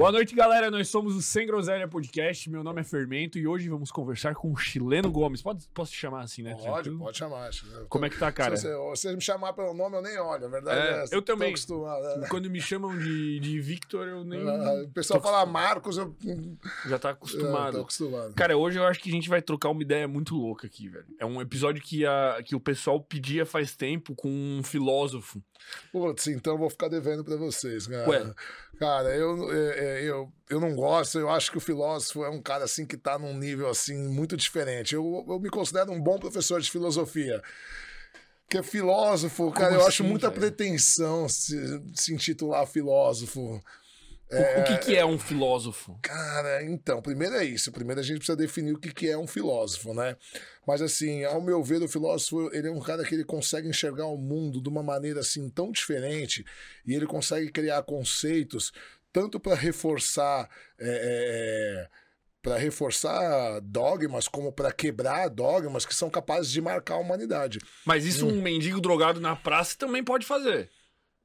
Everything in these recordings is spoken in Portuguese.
Boa noite, galera. Nós somos o Sem Groselha Podcast. Meu nome é Fermento e hoje vamos conversar com o Chileno Gomes. Pode, posso te chamar assim, né? Pode, Tranquilo? pode chamar. Eu Como é que tá, cara? Se você, se me chamar pelo nome, eu nem olho. A verdade É, é, essa. eu também. Né? Quando me chamam de, de Victor, eu nem. Ah, O pessoal fala Marcos, eu, Já tá eu tô acostumado. acostumado. Cara, hoje eu acho que a gente vai trocar uma ideia muito louca aqui, velho. É um episódio que, a, que o pessoal pedia faz tempo com um filósofo. Putz, então eu vou ficar devendo pra vocês, cara. Ué. Cara, eu, é, é, eu, eu não gosto, eu acho que o filósofo é um cara assim que tá num nível assim muito diferente. Eu, eu me considero um bom professor de filosofia. Porque filósofo, cara, eu acho assim, muita velho? pretensão se, se intitular filósofo. O- O, que, que é um filósofo? Cara, então, primeiro é isso. Primeiro a gente precisa definir o que, que é um filósofo, né? Mas assim, ao meu ver, o filósofo, ele é um cara que ele consegue enxergar o mundo de uma maneira assim tão diferente e ele consegue criar conceitos tanto para reforçar é, para reforçar dogmas como para quebrar dogmas que são capazes de marcar a humanidade. Mas isso um mendigo drogado na praça também pode fazer.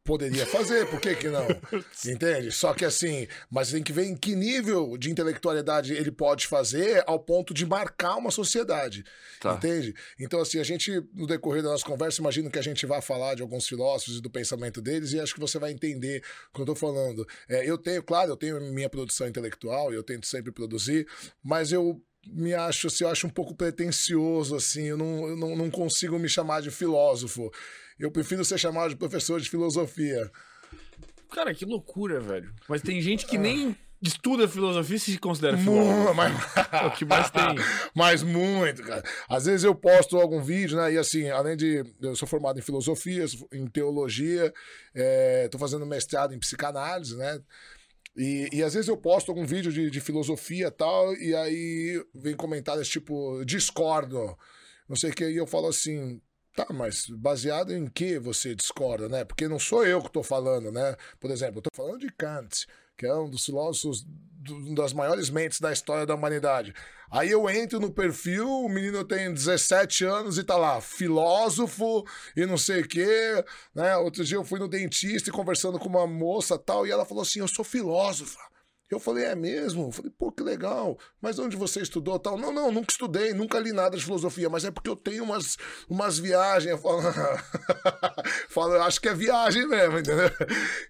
Poderia fazer, por que que não? Entende? Só que assim, mas tem que ver em que nível de intelectualidade ele pode fazer ao ponto de marcar uma sociedade. Tá. Entende? Então, assim, a gente, no decorrer da nossa conversa, imagino que a gente vai falar de alguns filósofos e do pensamento deles, e acho que você vai entender o que eu tô falando. É, eu tenho, claro, eu tenho minha produção intelectual, eu tento sempre produzir, mas eu me acho, assim, eu acho um pouco pretencioso, assim, eu não, eu não, não consigo me chamar de filósofo. Eu prefiro ser chamado de professor de filosofia. Cara, que loucura, velho. Mas tem gente que nem estuda filosofia e se considera filósofo. Mas, É o que mais tem. mas muito, cara. Às vezes eu posto algum vídeo, né? E assim, além de. Eu sou formado em filosofia, em teologia, estou fazendo mestrado em psicanálise, né? E, e às vezes eu posto algum vídeo de, de filosofia e tal, e aí vem comentários tipo, discordo, não sei o que, e eu falo assim. Tá, mas baseado em que você discorda, né? Porque não sou eu que estou falando, né? Por exemplo, eu estou falando de Kant, que é um dos filósofos, uma das maiores mentes da história da humanidade. Aí eu entro no perfil, o menino tem 17 anos e tá lá, filósofo e não sei o quê, né? Outro dia eu fui no dentista e conversando com uma moça tal, e ela falou assim: Eu sou filósofa. Eu falei, é mesmo? Eu falei, pô, que legal. Mas onde você estudou tal? Não, não, nunca estudei, nunca li nada de filosofia, mas é porque eu tenho umas, umas viagens. Eu falo, falo, acho que é viagem mesmo, entendeu?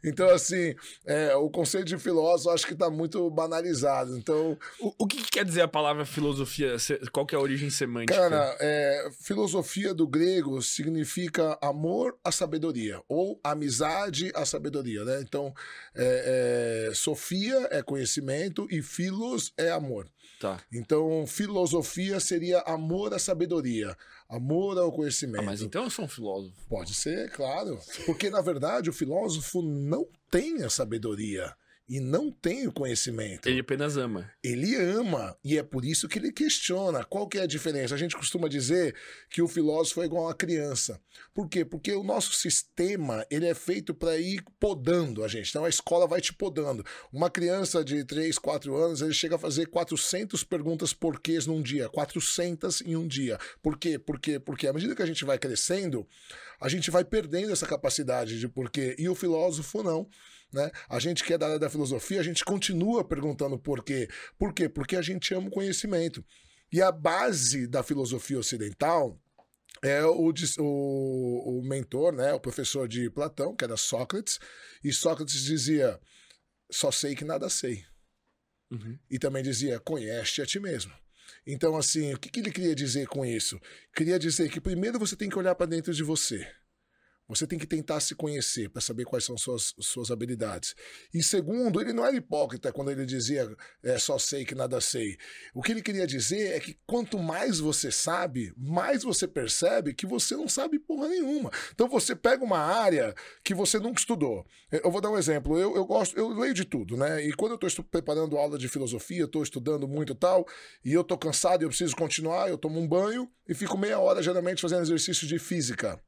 Então, assim, é, o conceito de filósofo acho que tá muito banalizado. Então, O, o que, que quer dizer a palavra filosofia? Qual que é a origem semântica? Cara, é, filosofia do grego significa amor à sabedoria, ou amizade à sabedoria, né? Então, é, é, Sofia é conhecimento e filos é amor. Tá. Então, filosofia seria amor à sabedoria, amor ao Ah, conhecimento. mas então eu sou um filósofo. Pode ser, claro. Porque, na verdade, o filósofo não tem a sabedoria e não tem o conhecimento. Ele apenas ama. Ele ama e é por isso que ele questiona. Qual que é a diferença? A gente costuma dizer que o filósofo é igual a criança. Por quê? Porque o nosso sistema ele é feito para ir podando a gente. Então a escola vai te podando. Uma criança de 3, 4 anos, ele chega a fazer 400 perguntas porquês num dia. 400 em um dia. Por quê? Por quê? Porque à medida que a gente vai crescendo, a gente vai perdendo essa capacidade de porquê. E o filósofo não. Né? A gente que é da área da filosofia, a gente continua perguntando por quê. Por quê? Porque a gente ama o conhecimento. E a base da filosofia ocidental é o, o, o mentor, né, o professor de Platão, que era Sócrates, e Sócrates dizia: só sei que nada sei. Uhum. E também dizia: conhece a ti mesmo. Então, assim, o que, que ele queria dizer com isso? Queria dizer que primeiro você tem que olhar para dentro de você. Você tem que tentar se conhecer para saber quais são suas, suas habilidades. E segundo, ele não era hipócrita quando ele dizia é, só sei que nada sei. O que ele queria dizer é que quanto mais você sabe, mais você percebe que você não sabe porra nenhuma. Então você pega uma área que você nunca estudou. Eu vou dar um exemplo. Eu, eu gosto, eu leio de tudo, né? E quando eu estou preparando aula de filosofia, estou estudando muito tal, e eu estou cansado e eu preciso continuar, eu tomo um banho e fico meia hora geralmente fazendo exercício de física.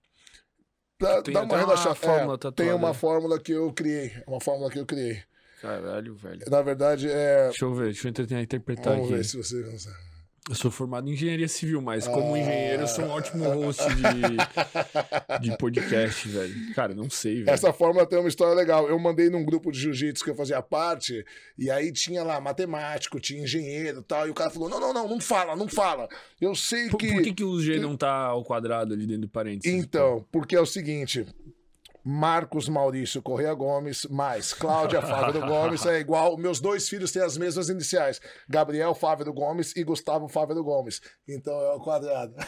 Pra Tem até uma relaxada. fórmula É, tatuada. tem uma fórmula que eu criei. Uma fórmula que eu criei. Caralho, velho. Na verdade, é. Deixa eu ver, deixa eu tentar interpretar Vamos aqui. ver se você consegue. Eu sou formado em engenharia civil, mas como Ah. engenheiro eu sou um ótimo host de, de podcast, velho. Cara, não sei, velho. Essa fórmula tem uma história legal. Eu mandei num grupo de jiu-jitsu que eu fazia parte, e aí tinha lá matemático, tinha engenheiro e tal, e o cara falou: não, não, não, não fala, não fala. Eu sei Por, que. por que, que o G não tá ao quadrado ali dentro do parênteses? Então, porque é o seguinte. Marcos Maurício Correia Gomes, mais Cláudia Fávero Gomes é igual. Meus dois filhos têm as mesmas iniciais: Gabriel Fávero Gomes e Gustavo Fávero Gomes. Então é o quadrado.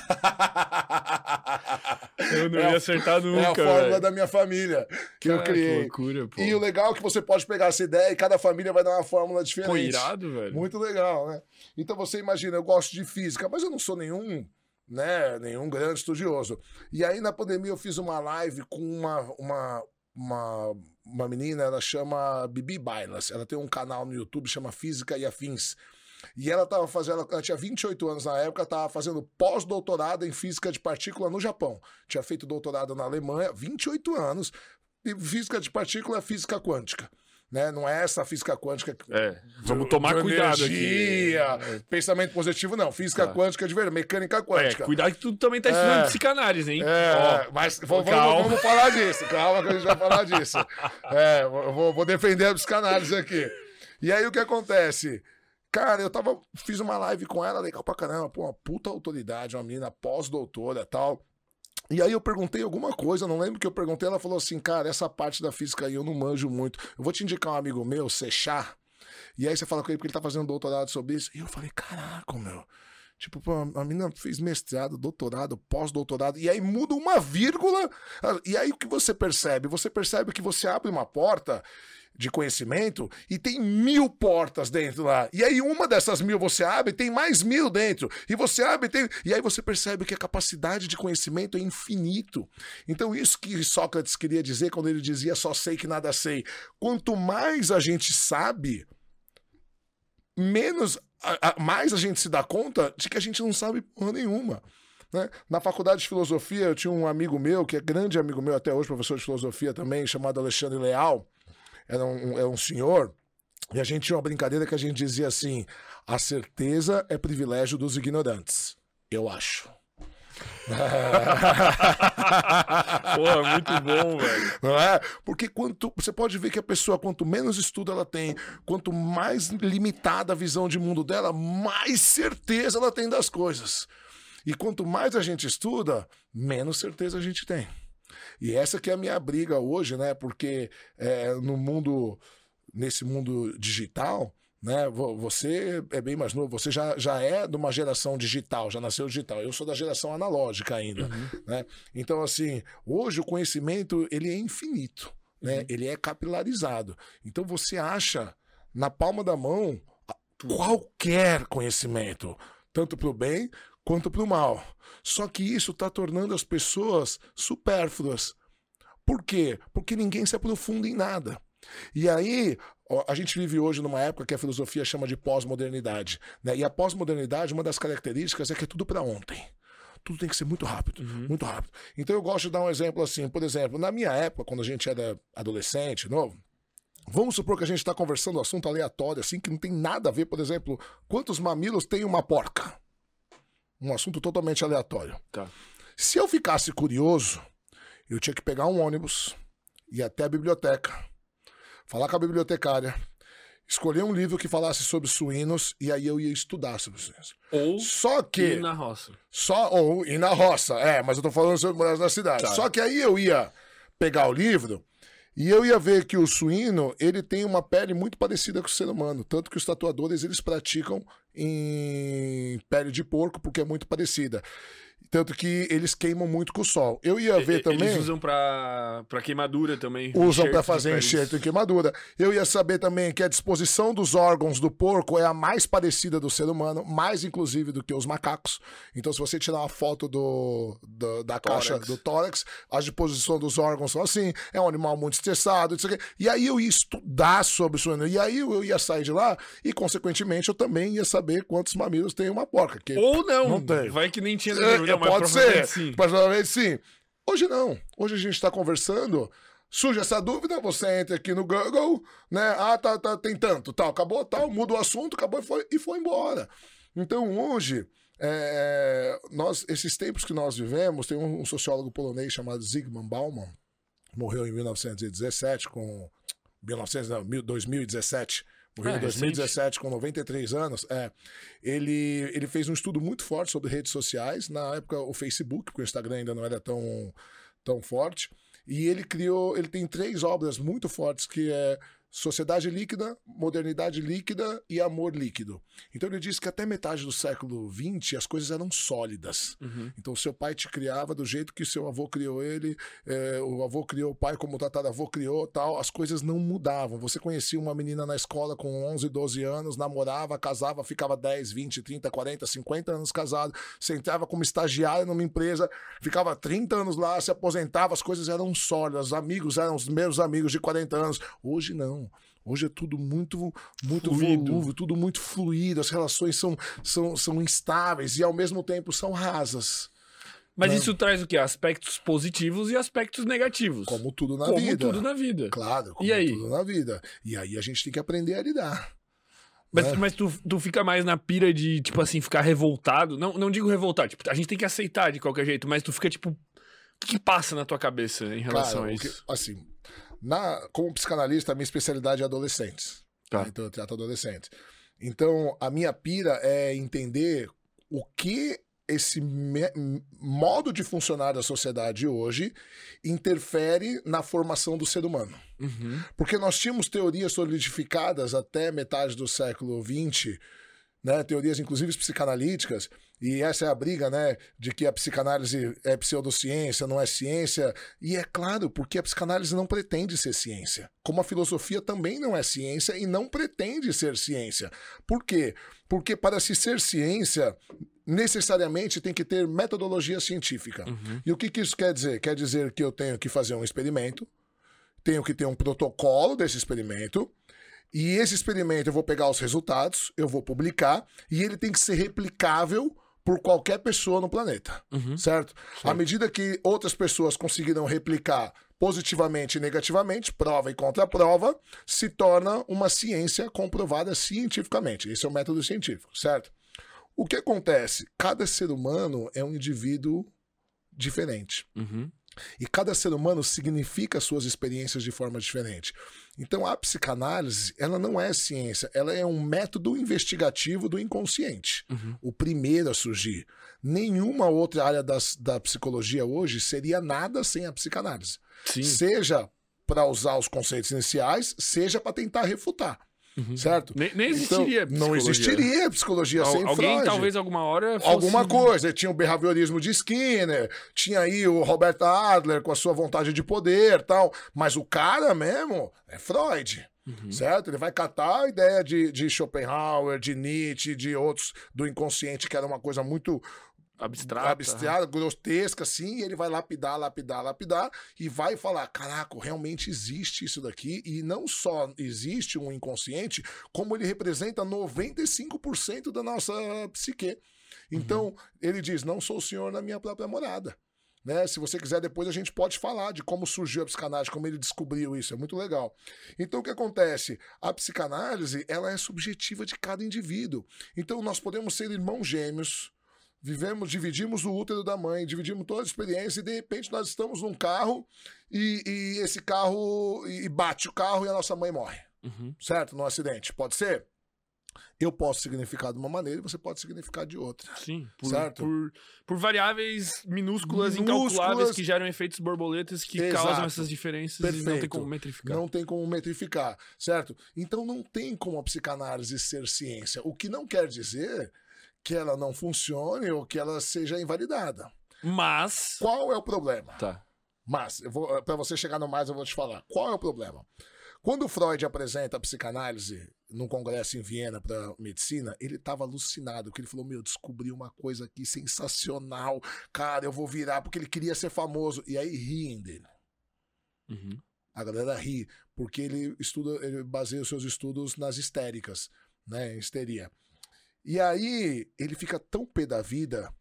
Eu não É a- ia acertar nunca, É a fórmula velho. da minha família que eu Cara, criei. Que loucura, pô. E o legal é que você pode pegar essa ideia e cada família vai dar uma fórmula diferente. Pô, irado, velho. Muito legal, né? Então você imagina, eu gosto de física, mas eu não sou nenhum, né, nenhum grande estudioso. E aí na pandemia eu fiz uma live com uma uma uma, uma menina, ela chama Bibi Bailas. Ela tem um canal no YouTube chama Física e Afins. E ela tava fazendo, ela tinha 28 anos na época, estava fazendo pós-doutorado em física de partícula no Japão. Tinha feito doutorado na Alemanha, 28 anos. E física de partícula física quântica. Né? Não é essa física quântica É, vamos tomar de cuidado energia, aqui. pensamento positivo, não. Física Tá. quântica de verdade, mecânica É, quântica. cuidado que tu também tá estudando É. psicanálise, hein? É, Ó, mas vamos, vamos- falar disso. Calma que a gente vai falar disso. É, eu vou, vou defender a psicanálise aqui. E aí o que acontece? Cara, eu tava, fiz uma live com ela, legal pra caramba, pô, uma puta autoridade, uma menina pós-doutora e tal. E aí eu perguntei alguma coisa, não lembro que eu perguntei, ela falou assim, cara, essa parte da física aí eu não manjo muito. Eu vou te indicar um amigo meu, Sechar, e aí você fala com ele porque ele tá fazendo doutorado sobre isso. E eu falei, caraca, meu. Tipo, pô, a menina fez mestrado, doutorado, pós-doutorado, e aí muda uma vírgula. E aí o que você percebe? Você percebe que você abre uma porta de conhecimento e tem mil portas dentro lá. E aí uma dessas mil você abre, tem mais mil dentro. E você abre, tem. E aí você percebe que a capacidade de conhecimento é infinito. Então, isso que Sócrates queria dizer quando ele dizia só sei que nada sei. Quanto mais a gente sabe, menos. A- a- mais a gente se dá conta de que a gente não sabe porra nenhuma. né? Na faculdade de filosofia, eu tinha um amigo meu, que é grande amigo meu até hoje, professor de filosofia também, chamado Alexandre Leal. Era um, era um senhor. E a gente tinha uma brincadeira que a gente dizia assim: a certeza é privilégio dos ignorantes. Eu acho. Porra, muito bom, velho. Não é? Porque quanto você pode ver que a pessoa, quanto menos estudo ela tem, quanto mais limitada a visão de mundo dela, mais certeza ela tem das coisas. E quanto mais a gente estuda, menos certeza a gente tem. E essa que é a minha briga hoje, né? Porque é, no mundo, nesse mundo digital, né? vo- Você é bem mais novo, você já, já é de uma geração digital, já nasceu digital. Eu sou da geração analógica ainda, né? Então, assim, hoje o conhecimento ele é infinito, né? Ele é capilarizado. Então você acha na palma da mão qualquer conhecimento, tanto para o bem quanto para o mal. Só que isso está tornando as pessoas supérfluas. Por quê? Porque ninguém se aprofunda em nada. E aí, a gente vive hoje numa época que a filosofia chama de pós-modernidade. Né? E a pós-modernidade, uma das características é que é tudo para ontem. Tudo tem que ser muito rápido, muito rápido. Então eu gosto de dar um exemplo assim. Por exemplo, na minha época, quando a gente era adolescente, novo, Vamos supor que a gente está conversando um assunto aleatório, assim, que não tem nada a ver, por exemplo, quantos mamilos tem uma porca? Um assunto totalmente aleatório. Tá. Se eu ficasse curioso, eu tinha que pegar um ônibus, ir até a biblioteca, falar com a bibliotecária, escolher um livro que falasse sobre suínos e aí eu ia estudar sobre suínos. Ou Só que. ir na roça. Só, ou ir na roça, é, mas eu tô falando sobre morar na cidade. Tá. Só que aí eu ia pegar o livro e eu ia ver que o suíno, ele tem uma pele muito parecida com o ser humano, tanto que os tatuadores, eles praticam em pele de porco porque é muito parecida. Tanto que eles queimam muito com o sol. Eu ia ver E- também Eles usam pra, pra queimadura também. usam para fazer enxerto em queimadura. Eu ia saber também que a disposição dos órgãos do porco é a mais parecida do ser humano, mais inclusive do que os macacos. Então, se você tirar uma foto do, do- da Tórax. caixa do tórax, a disposição dos órgãos são assim. É um animal muito estressado, isso aqui. E aí eu ia estudar sobre isso. E aí eu ia sair de lá e, consequentemente, eu também ia saber quantos mamilos tem uma porca. Que Ou não. Não tem. Vai que nem tinha é, não, mas pode ser. sim. Provavelmente sim. Hoje não. Hoje a gente está conversando. Surge essa dúvida, você entra aqui no Google, né? Ah, tá, tá, tem tanto, tal, acabou, tal, muda o assunto, acabou e foi, e foi embora. Então, hoje, é, nós, esses tempos que nós vivemos, tem um, um sociólogo polonês chamado Zygmunt Bauman, morreu em 1917 com 1900, não, 2017 morreu É, em 2017 com 93 anos. É, ele, ele fez um estudo muito forte sobre redes sociais. Na época, o Facebook, porque o Instagram ainda não era tão, tão forte. E ele criou, ele tem três obras muito fortes que é Sociedade Líquida, Modernidade Líquida e Amor Líquido. Então ele diz que até metade do século XX as coisas eram sólidas. Uhum. Então seu pai te criava do jeito que seu avô criou ele, é, o avô criou o pai como o tataravô criou, tal. As coisas não mudavam. Você conhecia uma menina na escola com 11, 12 anos, namorava, casava, ficava 10, 20, 30, 40, 50 anos casado. Você entrava como estagiário numa empresa, ficava 30 anos lá, se aposentava, as coisas eram sólidas, os amigos eram os meus amigos de 40 anos. Hoje não. Hoje é tudo muito, muito Fluido. volúvel, tudo muito fluido, as relações são, são, são instáveis e ao mesmo tempo são rasas. Mas Não. isso traz o quê? Aspectos positivos e aspectos negativos. Como tudo na Como vida. tudo na vida. Claro, como E aí? tudo na vida. E aí a gente tem que aprender a lidar. Mas, né? mas tu, tu fica mais na pira de, tipo assim, ficar revoltado. Não, não digo revoltado, tipo, a gente tem que aceitar de qualquer jeito, mas tu fica, tipo, o que, que passa na tua cabeça em relação Cara, a o que- isso? assim, na, como psicanalista, a minha especialidade é adolescentes. Tá. né? Então eu trato adolescentes. Então, a minha pira é entender o que esse modo de funcionar da sociedade hoje interfere na formação do ser humano. Uhum. Porque nós tínhamos teorias solidificadas até metade do século XX, né? teorias inclusive psicanalíticas, e essa é a briga, né, de que a psicanálise é pseudociência, não é ciência, e é claro, porque a psicanálise não pretende ser ciência, como a filosofia também não é ciência e não pretende ser ciência. Por quê? Porque para se ser ciência, necessariamente tem que ter metodologia científica. Uhum. E o que, que isso quer dizer? Quer dizer que eu tenho que fazer um experimento, tenho que ter um protocolo desse experimento, e esse experimento eu vou pegar os resultados, eu vou publicar, e ele tem que ser replicável por qualquer pessoa no planeta, Uhum. certo? À medida que outras pessoas conseguiram replicar positivamente e negativamente, prova e contra-prova, se torna uma ciência comprovada cientificamente. Esse é o método científico, certo? O que acontece? Cada ser humano é um indivíduo diferente. Uhum. E cada ser humano significa suas experiências de forma diferente. Então a psicanálise, ela não é ciência, ela é um método investigativo do inconsciente. Uhum. O primeiro a surgir. Nenhuma outra área das, da psicologia hoje seria nada sem a psicanálise. Sim. Seja para usar os conceitos iniciais, seja para tentar refutar. Uhum. Certo? Nem, nem Então, existiria não psicologia. existiria psicologia Al- sem alguém, Freud talvez, alguma hora. Fosse... alguma coisa. Tinha o behaviorismo de Skinner, tinha aí o Robert Adler com a sua vontade de poder tal. Mas o cara mesmo é Freud. Uhum. Certo? Ele vai catar a ideia de, de Schopenhauer, de Nietzsche, de outros do inconsciente, que era uma coisa muito Abstrata. abstrata, grotesca, assim, e ele vai lapidar, lapidar, lapidar, e vai falar: caraca, realmente existe isso daqui, e não só existe um inconsciente, como ele representa 95% da nossa psique. Então, ele diz: não sou o senhor na minha própria morada. Né? Se você quiser, depois a gente pode falar de como surgiu a psicanálise, como ele descobriu isso, é muito legal. Então, o que acontece? A psicanálise, ela é subjetiva de cada indivíduo. Então, nós podemos ser irmãos gêmeos, vivemos, dividimos o útero da mãe, dividimos toda a experiência e de repente nós estamos num carro e, e esse carro e bate o carro e a nossa mãe morre, Uhum. certo? Num acidente. Pode ser? Eu posso significar de uma maneira e você pode significar de outra. Sim, por, Certo. Por, por variáveis minúsculas, Minúsculas. incalculáveis que geram efeitos borboletas que Exato. causam essas diferenças e não tem Perfeito. como metrificar. Não tem como metrificar, certo? Então não tem como a psicanálise ser ciência. O que não quer dizer que ela não funcione ou que ela seja invalidada. Mas. Qual é o problema? Tá. Mas, para você chegar no mais, eu vou te falar. Qual é o problema? Quando o Freud apresenta a psicanálise num congresso em Viena para medicina, ele estava alucinado, porque ele falou: Meu, descobri uma coisa aqui sensacional, cara, eu vou virar, porque ele queria ser famoso. E aí riem dele. Uhum. A galera ri, porque ele estuda, ele baseia os seus estudos nas histéricas, né? em Histeria. E aí ele fica tão pé da vida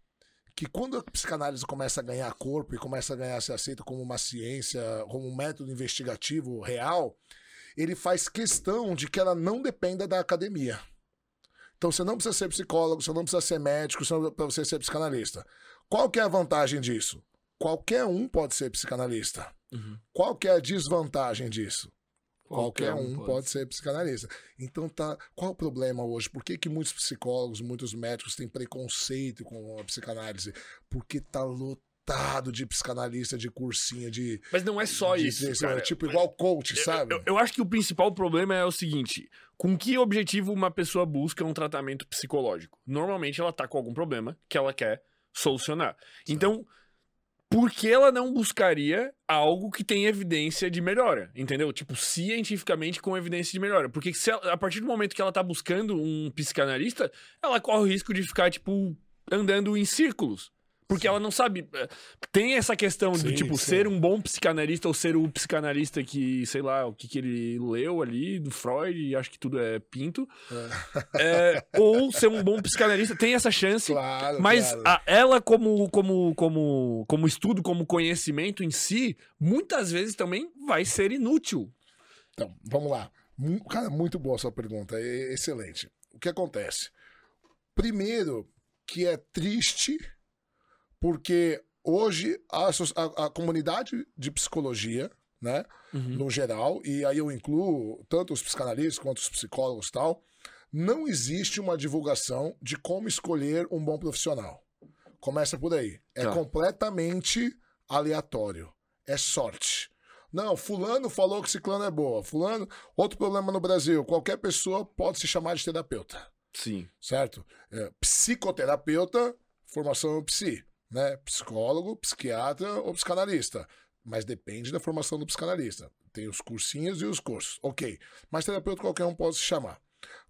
que quando a psicanálise começa a ganhar corpo e começa a ganhar a ser aceita como uma ciência, como um método investigativo real, ele faz questão de que ela não dependa da academia. Então você não precisa ser psicólogo, você não precisa ser médico para você ser psicanalista. Qual que é a vantagem disso? Qualquer um pode ser psicanalista. Uhum. Qual que é a desvantagem disso? Qualquer Qualquer, um pode. pode. ser psicanalista. Então tá. Qual o problema hoje? Por que, que muitos psicólogos, muitos médicos têm preconceito com a psicanálise? Porque tá lotado de psicanalista, de cursinho, de. Mas não é só de- isso, de- cara. Tipo igual coach, Eu- sabe? Eu, eu acho que o principal problema é o seguinte: com que objetivo uma pessoa busca um tratamento psicológico? Normalmente ela tá com algum problema que ela quer solucionar. Então, por que ela não buscaria algo que tem evidência de melhora? Entendeu? Tipo, cientificamente com evidência de melhora. Porque ela- a partir do momento que ela tá buscando um psicanalista, ela corre o risco de ficar, tipo, andando em círculos. Porque ela não sabe. eh, Tem essa questão de, Sim, tipo, sim. ser um bom psicanalista ou ser o psicanalista que, sei lá, o que, que ele leu ali do Freud, e acho que tudo é pinto. É, ou ser um bom psicanalista. Tem essa chance. Claro, Mas claro. a- ela, como, como, como, como estudo, como conhecimento em si, muitas vezes também vai ser inútil. Então, vamos lá. Cara, muito boa a sua pergunta. é excelente. O que acontece? Primeiro, que é triste, porque hoje a, a- a comunidade de psicologia, né, no geral, e aí eu incluo tanto os psicanalistas quanto os psicólogos e tal, não existe uma divulgação de como escolher um bom profissional. Começa por aí. É Tá. completamente aleatório. É sorte. Não, fulano falou que ciclano é boa. Fulano, outro problema no Brasil, qualquer pessoa pode se chamar de terapeuta Sim. certo? É, psicoterapeuta, formação psi, né? Psicólogo, psiquiatra ou psicanalista. Mas depende da formação do psicanalista. Tem os cursinhos e os cursos. Ok. Mas terapeuta qualquer um pode se chamar.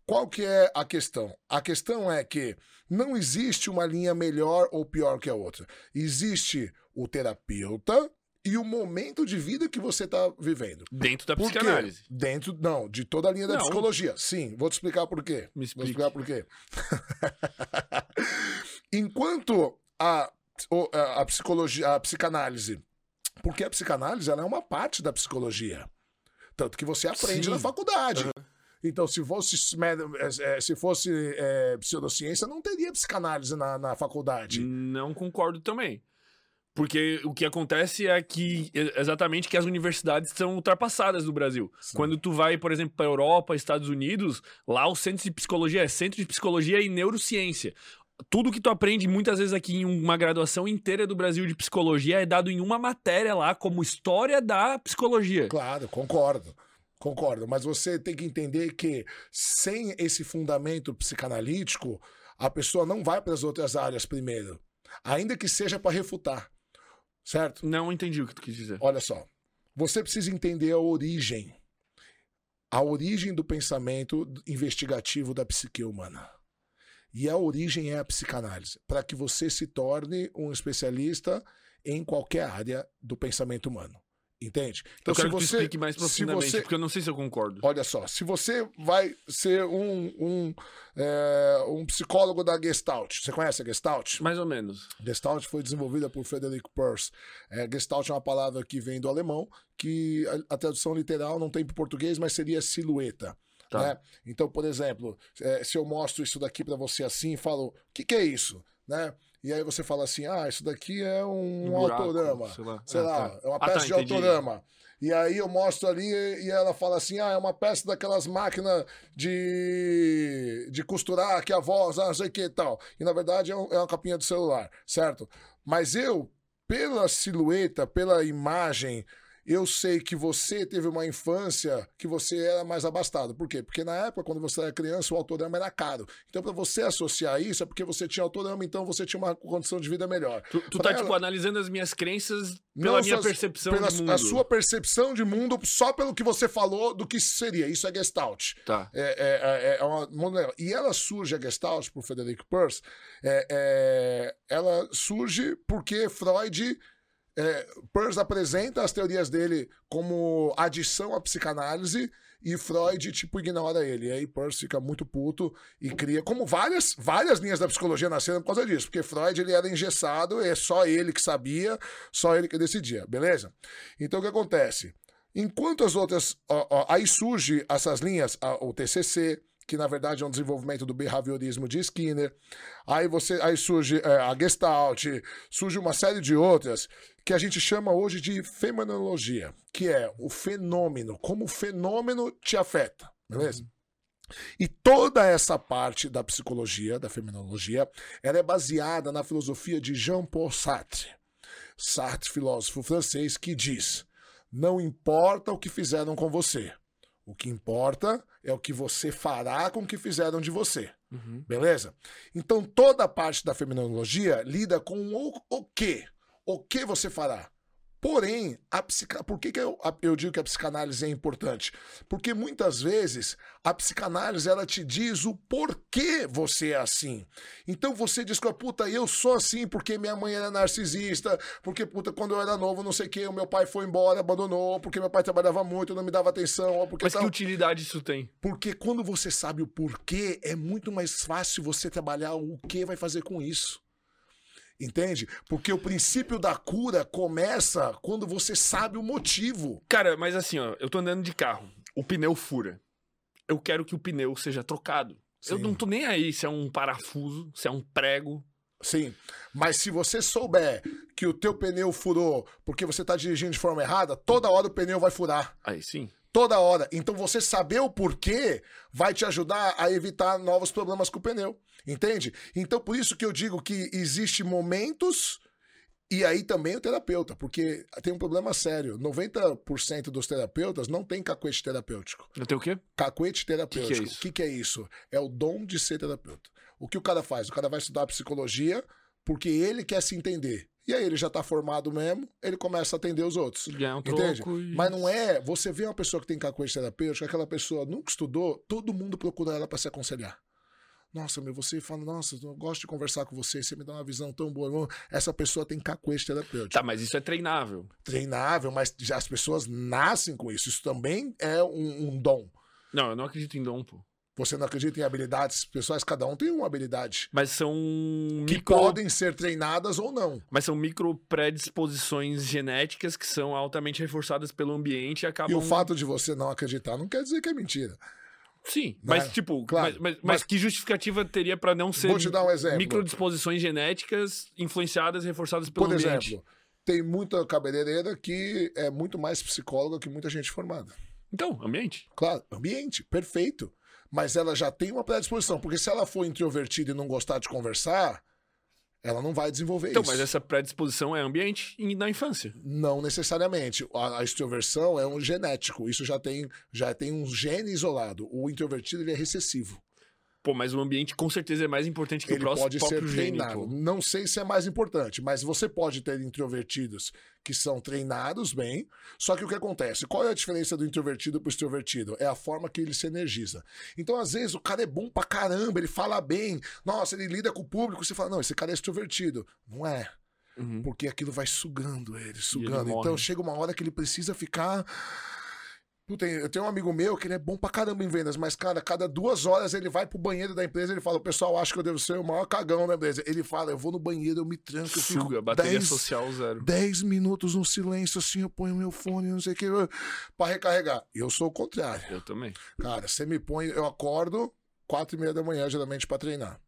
Qual que é a questão? A questão é que não existe uma linha melhor ou pior que a outra. Existe o terapeuta e o momento de vida que você está vivendo. Dentro da Por quê? psicanálise. Dentro, não, de toda a linha da Não. psicologia. Sim, vou te explicar por quê. Me Vou explique. explicar por quê. Enquanto a, a, psicologia, a psicanálise, porque a psicanálise ela é uma parte da psicologia. Tanto que você aprende Sim. na faculdade. Então, se fosse, med- eh, se fosse eh, pseudociência, não teria psicanálise na, na faculdade. Não concordo também. Porque o que acontece é que é exatamente que as universidades são ultrapassadas no Brasil. Sim. Quando tu vai, por exemplo, para Europa, Estados Unidos, lá o centro de psicologia é centro de psicologia e neurociência. Tudo que tu aprende muitas vezes aqui em uma graduação inteira do Brasil de psicologia é dado em uma matéria lá como história da psicologia. Claro, concordo. Concordo, mas você tem que entender que sem esse fundamento psicanalítico, a pessoa não vai para as outras áreas primeiro, ainda que seja para refutar. Certo? Não entendi o que tu quis dizer. Olha só. Você precisa entender a origem. A origem do pensamento investigativo da psique humana. E a origem é a psicanálise, para que você se torne um especialista em qualquer área do pensamento humano. Entende? Então, eu quero que tu explique mais se profundamente, você- porque eu não sei se eu concordo. Olha só, se você vai ser um, um, é, um psicólogo da Gestalt, você conhece a Gestalt? Mais ou menos. Gestalt foi desenvolvida por Frederick Peirce. É, Gestalt é uma palavra que vem do alemão, que a, a tradução literal não tem para o português, mas seria silhueta. Tá. né? Então, por exemplo, é, se eu mostro isso daqui para você assim, e falo, o que, que é isso? Né? E aí você fala assim, ah, isso daqui é um, Um buraco, autorama. sei lá. Sei lá, tá. é uma Ah, tá, peça de entendi. autorama. E aí eu mostro ali e ela fala assim: ah, é uma peça daquelas máquinas de, de costurar que a voz, ah, não sei o que e tal. E na verdade é, um- é uma capinha de celular, certo? Mas eu, pela silhueta, pela imagem, eu sei que você teve uma infância que você era mais abastado. Por quê? Porque na época, quando você era criança, o autorama era caro. Então, para você associar isso, é porque você tinha autorama, então você tinha uma condição de vida melhor. Tu, tu Pra tá, ela- tipo, analisando as minhas crenças pela Não minha percepção pela de mundo. a sua percepção de mundo só pelo que você falou do que seria. Isso é Gestalt. Tá. É, é, é, é uma, monograma. e ela surge, a Gestalt, por Frederick Peirce, é, é, ela surge porque Freud. É, Peirce apresenta as teorias dele como adição à psicanálise e Freud, tipo, ignora ele. E aí Peirce fica muito puto e cria, como várias, várias linhas da psicologia nasceram por causa disso, porque Freud ele era engessado, é só ele que sabia, só ele que decidia, beleza? Então o que acontece? Enquanto as outras. ó, ó, aí surge essas linhas, a- o TCC, que na verdade é um desenvolvimento do behaviorismo de Skinner. Aí você, aí surge é, a Gestalt, surge uma série de outras que a gente chama hoje de fenomenologia, que é o fenômeno, como o fenômeno te afeta, beleza? E toda essa parte da psicologia, da fenomenologia, ela é baseada na filosofia de Jean-Paul Sartre. Sartre, filósofo francês, que diz: não importa o que fizeram com você, o que importa é o que você fará com o que fizeram de você. Uhum. Beleza? Então toda a parte da fenomenologia lida com o, o que. O que você fará. Porém, a psica... por que, que eu, eu, digo que a psicanálise é importante? Porque muitas vezes a psicanálise ela te diz o porquê você é assim. Então você diz que, puta, eu sou assim porque minha mãe era narcisista, porque, puta, quando eu era novo, não sei o quê, o meu pai foi embora, abandonou, porque meu pai trabalhava muito, não me dava atenção. Porque Mas tal... que utilidade isso tem? Porque quando você sabe o porquê, é muito mais fácil você trabalhar o que vai fazer com isso. Entende? Porque o princípio da cura começa quando você sabe o motivo. Cara, mas assim, ó, eu tô andando de carro, o pneu fura. Eu quero que o pneu seja trocado. Sim. Eu não tô nem aí se é um parafuso, se é um prego. Sim, mas se você souber que o teu pneu furou porque você tá dirigindo de forma errada, toda hora o pneu vai furar. Aí sim. Toda hora. Então você saber o porquê vai te ajudar a evitar novos problemas com o pneu. Entende? Então por isso que eu digo que existe momentos e aí também o terapeuta, porque tem um problema sério. 90% dos terapeutas não tem cacuete terapêutico. Não tem o quê? Cacuete terapêutico. O que, que, é isso? É o dom de ser terapeuta. O que o cara faz? O cara vai estudar psicologia porque ele quer se entender. E aí ele já tá formado mesmo, ele começa a atender os outros. Ganha um entende? E... Mas não é. Você vê uma pessoa que tem cacuete terapêutico, aquela pessoa nunca estudou, todo mundo procura ela para se aconselhar. Nossa, meu, você fala, nossa, eu gosto de conversar com você, você me dá uma visão tão boa. Essa pessoa tem cacuete terapêutico. Tá, mas isso é treinável. Treinável, mas já as pessoas nascem com isso. Isso também é um, um dom. Não, eu não acredito em dom, pô. Você não acredita em habilidades pessoais? Cada um tem uma habilidade. Mas são. Que micro... podem ser treinadas ou não. Mas são micro predisposições genéticas que são altamente reforçadas pelo ambiente e acabam. E o fato de você não acreditar não quer dizer que é mentira. Sim, né? mas tipo, claro, mas, mas, mas, mas, que justificativa teria para não ser vou te dar um exemplo. microdisposições genéticas influenciadas, reforçadas pelo Por ambiente? exemplo, tem muita cabeleireira que é muito mais psicóloga que muita gente formada. Então, ambiente. Claro, ambiente, perfeito mas ela já tem uma predisposição. Porque se ela for introvertida e não gostar de conversar, ela não vai desenvolver então, isso. Então, mas essa predisposição é ambiente e na infância? Não necessariamente. A, a, extroversão é um genético. Isso já tem, já tem um gene isolado. O introvertido ele é recessivo. Pô, mas o ambiente com certeza é mais importante que ele o próximo pode ser treinado. Não sei se é mais importante, mas você pode ter introvertidos que são treinados bem. Só que o que acontece? Qual é a diferença do introvertido pro extrovertido? É a forma que ele se energiza. Então, às vezes, o cara é bom pra caramba, ele fala bem. Nossa, ele lida com o público. Você fala, não, esse cara é extrovertido. Não é. Uhum. Porque aquilo vai sugando ele, sugando. Ele então, chega uma hora que ele precisa ficar Puta, eu tenho um amigo meu que ele é bom pra caramba em vendas, mas, cara, cada duas horas ele vai pro banheiro da empresa ele fala: o pessoal acha que eu devo ser o maior cagão da empresa. Ele fala: eu vou no banheiro, eu me tranco, eu fico. Bateria dez, social zero. 10 minutos no silêncio, assim, eu ponho meu fone, não sei o que, pra recarregar. E eu sou o contrário. Eu também. Cara, você me põe, eu acordo quatro e meia da manhã, geralmente, pra treinar.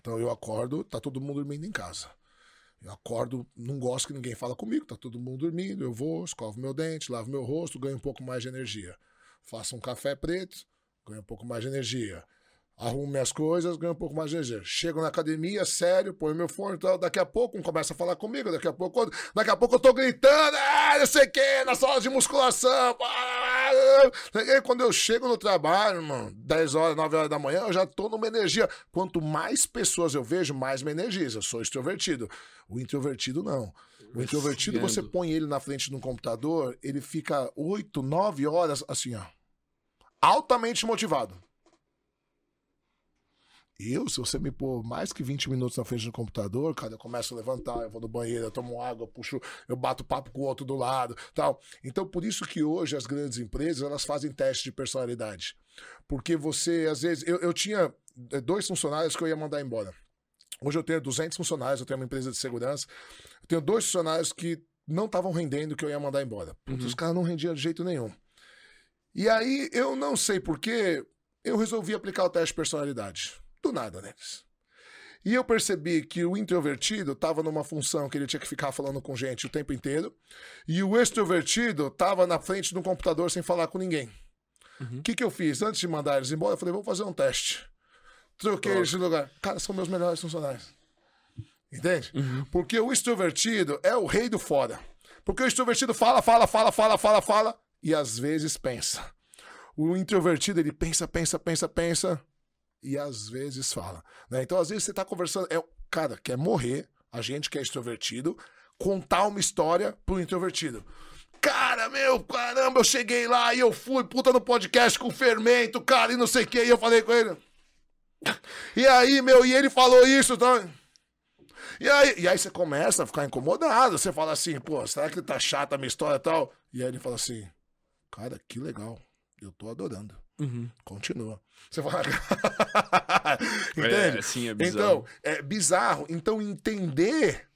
Então eu acordo, tá todo mundo dormindo em casa. Eu acordo, não gosto que ninguém fala comigo, tá todo mundo dormindo, eu vou, escovo meu dente, lavo meu rosto, ganho um pouco mais de energia. Faço um café preto, ganho um pouco mais de energia. Arrumo minhas coisas, ganho um pouco mais de energia. Chego na academia, sério, ponho meu fone, então, daqui a pouco um começa a falar comigo, daqui a pouco daqui a pouco eu tô gritando, ah, não sei o que, na sala de musculação. E quando eu chego no trabalho, mano, 10 horas, 9 horas da manhã, eu já tô numa energia. Quanto mais pessoas eu vejo, mais me energiza. Eu sou extrovertido. O introvertido não. O introvertido, você põe ele na frente de um computador, ele fica 8, 9 horas assim, ó. Altamente motivado. Eu, se você me pôr mais que 20 minutos na frente do computador, cara, eu começo a levantar, eu vou no banheiro, eu tomo água, eu puxo, eu bato papo com o outro do lado, tal. Então, por isso que hoje as grandes empresas, elas fazem teste de personalidade. Porque você, às vezes, eu, eu tinha dois funcionários que eu ia mandar embora. Hoje eu tenho 200 funcionários, eu tenho uma empresa de segurança. Eu tenho dois funcionários que não estavam rendendo que eu ia mandar embora. Putz, uhum. Os caras não rendiam de jeito nenhum. E aí, eu não sei porquê, eu resolvi aplicar o teste de personalidade. Do nada neles. E eu percebi que o introvertido estava numa função que ele tinha que ficar falando com gente o tempo inteiro, e o extrovertido estava na frente de um computador sem falar com ninguém. O Uhum. que, que eu fiz? Antes de mandar eles embora, eu falei, vamos fazer um teste. Troquei eles de lugar. Cara, são meus melhores funcionários. Entende? Porque o extrovertido é o rei do fora. Porque o extrovertido fala, fala, fala, fala, fala, fala, e às vezes pensa. O introvertido, ele pensa, pensa, pensa, pensa, e às vezes fala. né? Então, às vezes, você tá conversando. É, cara, quer morrer, a gente que é extrovertido, contar uma história pro introvertido. Cara, meu, caramba, eu cheguei lá e eu fui, puta, no podcast com fermento, cara, e não sei o que, e eu falei com ele. E aí, meu, e ele falou isso, tá? E aí, e aí você começa a ficar incomodado, você fala assim, pô, será que tá chata a minha história e tal? E aí ele fala assim, cara, que legal, eu tô adorando. Uhum. Continua. Você fala. Entende? É, sim, é bizarro. Então, é bizarro. Então, entender.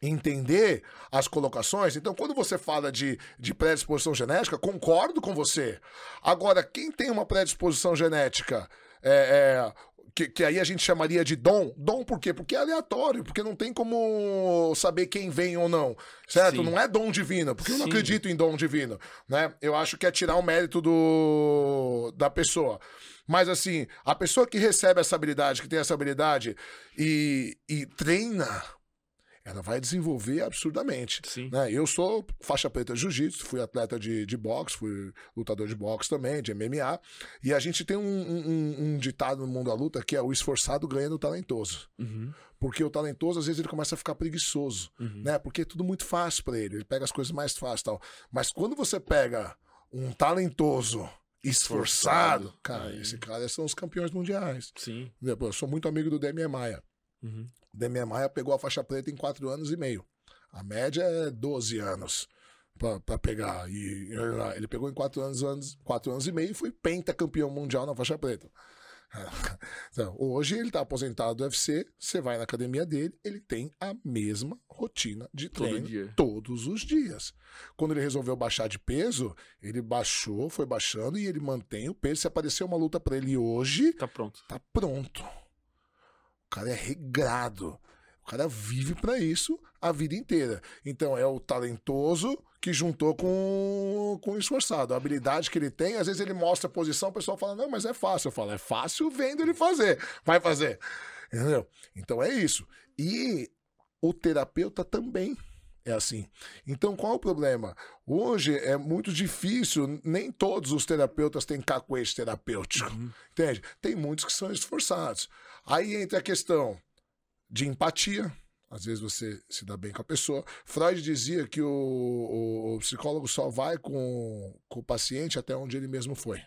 Entender as colocações. Então, quando você fala de, de predisposição genética, concordo com você. Agora, quem tem uma predisposição genética é, é, que, que aí a gente chamaria de dom. Dom por quê? Porque é aleatório, porque não tem como saber quem vem ou não, certo? Sim. Não é dom divino, porque eu não Sim. acredito em dom divino, né? Eu acho que é tirar o mérito do, da pessoa. Mas assim, a pessoa que recebe essa habilidade, que tem essa habilidade e, e treina, ela vai desenvolver absurdamente. Sim. Né? Eu sou faixa preta de jiu-jitsu, fui atleta de, de boxe, fui lutador de boxe também, de MMA. E a gente tem um, um- um- ditado no mundo da luta que é o esforçado ganha do talentoso. Uhum. Porque o talentoso, às vezes, ele começa a ficar preguiçoso, Uhum. né? Porque é tudo muito fácil pra ele, ele pega as coisas mais fáceis e tal. Mas quando você pega um talentoso esforçado, Esforçado, cara, aí. esse cara são os campeões mundiais. Sim. Eu sou muito amigo do Demian Maia. Uhum. Demian Maia pegou a faixa preta em 4 anos e meio. A média é 12 anos pra pegar. E ele pegou em 4 anos, anos, quatro anos e meio e foi pentacampeão mundial na faixa preta. Então, hoje ele tá aposentado do UFC, você vai na academia dele, ele tem a mesma rotina de treino todos os dias. Quando ele resolveu baixar de peso, ele baixou, foi baixando e ele mantém o peso. Se aparecer uma luta pra ele hoje, Tá pronto. tá pronto. O cara é regrado. O cara vive pra isso a vida inteira. Então é o talentoso que juntou com, com o esforçado. A habilidade que ele tem, às vezes ele mostra a posição, o pessoal fala, não, mas é fácil. Eu falo, é fácil vendo ele fazer. Vai fazer. Entendeu? Então é isso. E o terapeuta também é assim. Então qual é o problema? Hoje é muito difícil, nem todos os terapeutas têm cacuete terapêutico. Entende? Tem muitos que são esforçados. Aí entra a questão de empatia. Às vezes você se dá bem com a pessoa. Freud dizia que o, o- o psicólogo só vai com, com o paciente até onde ele mesmo foi.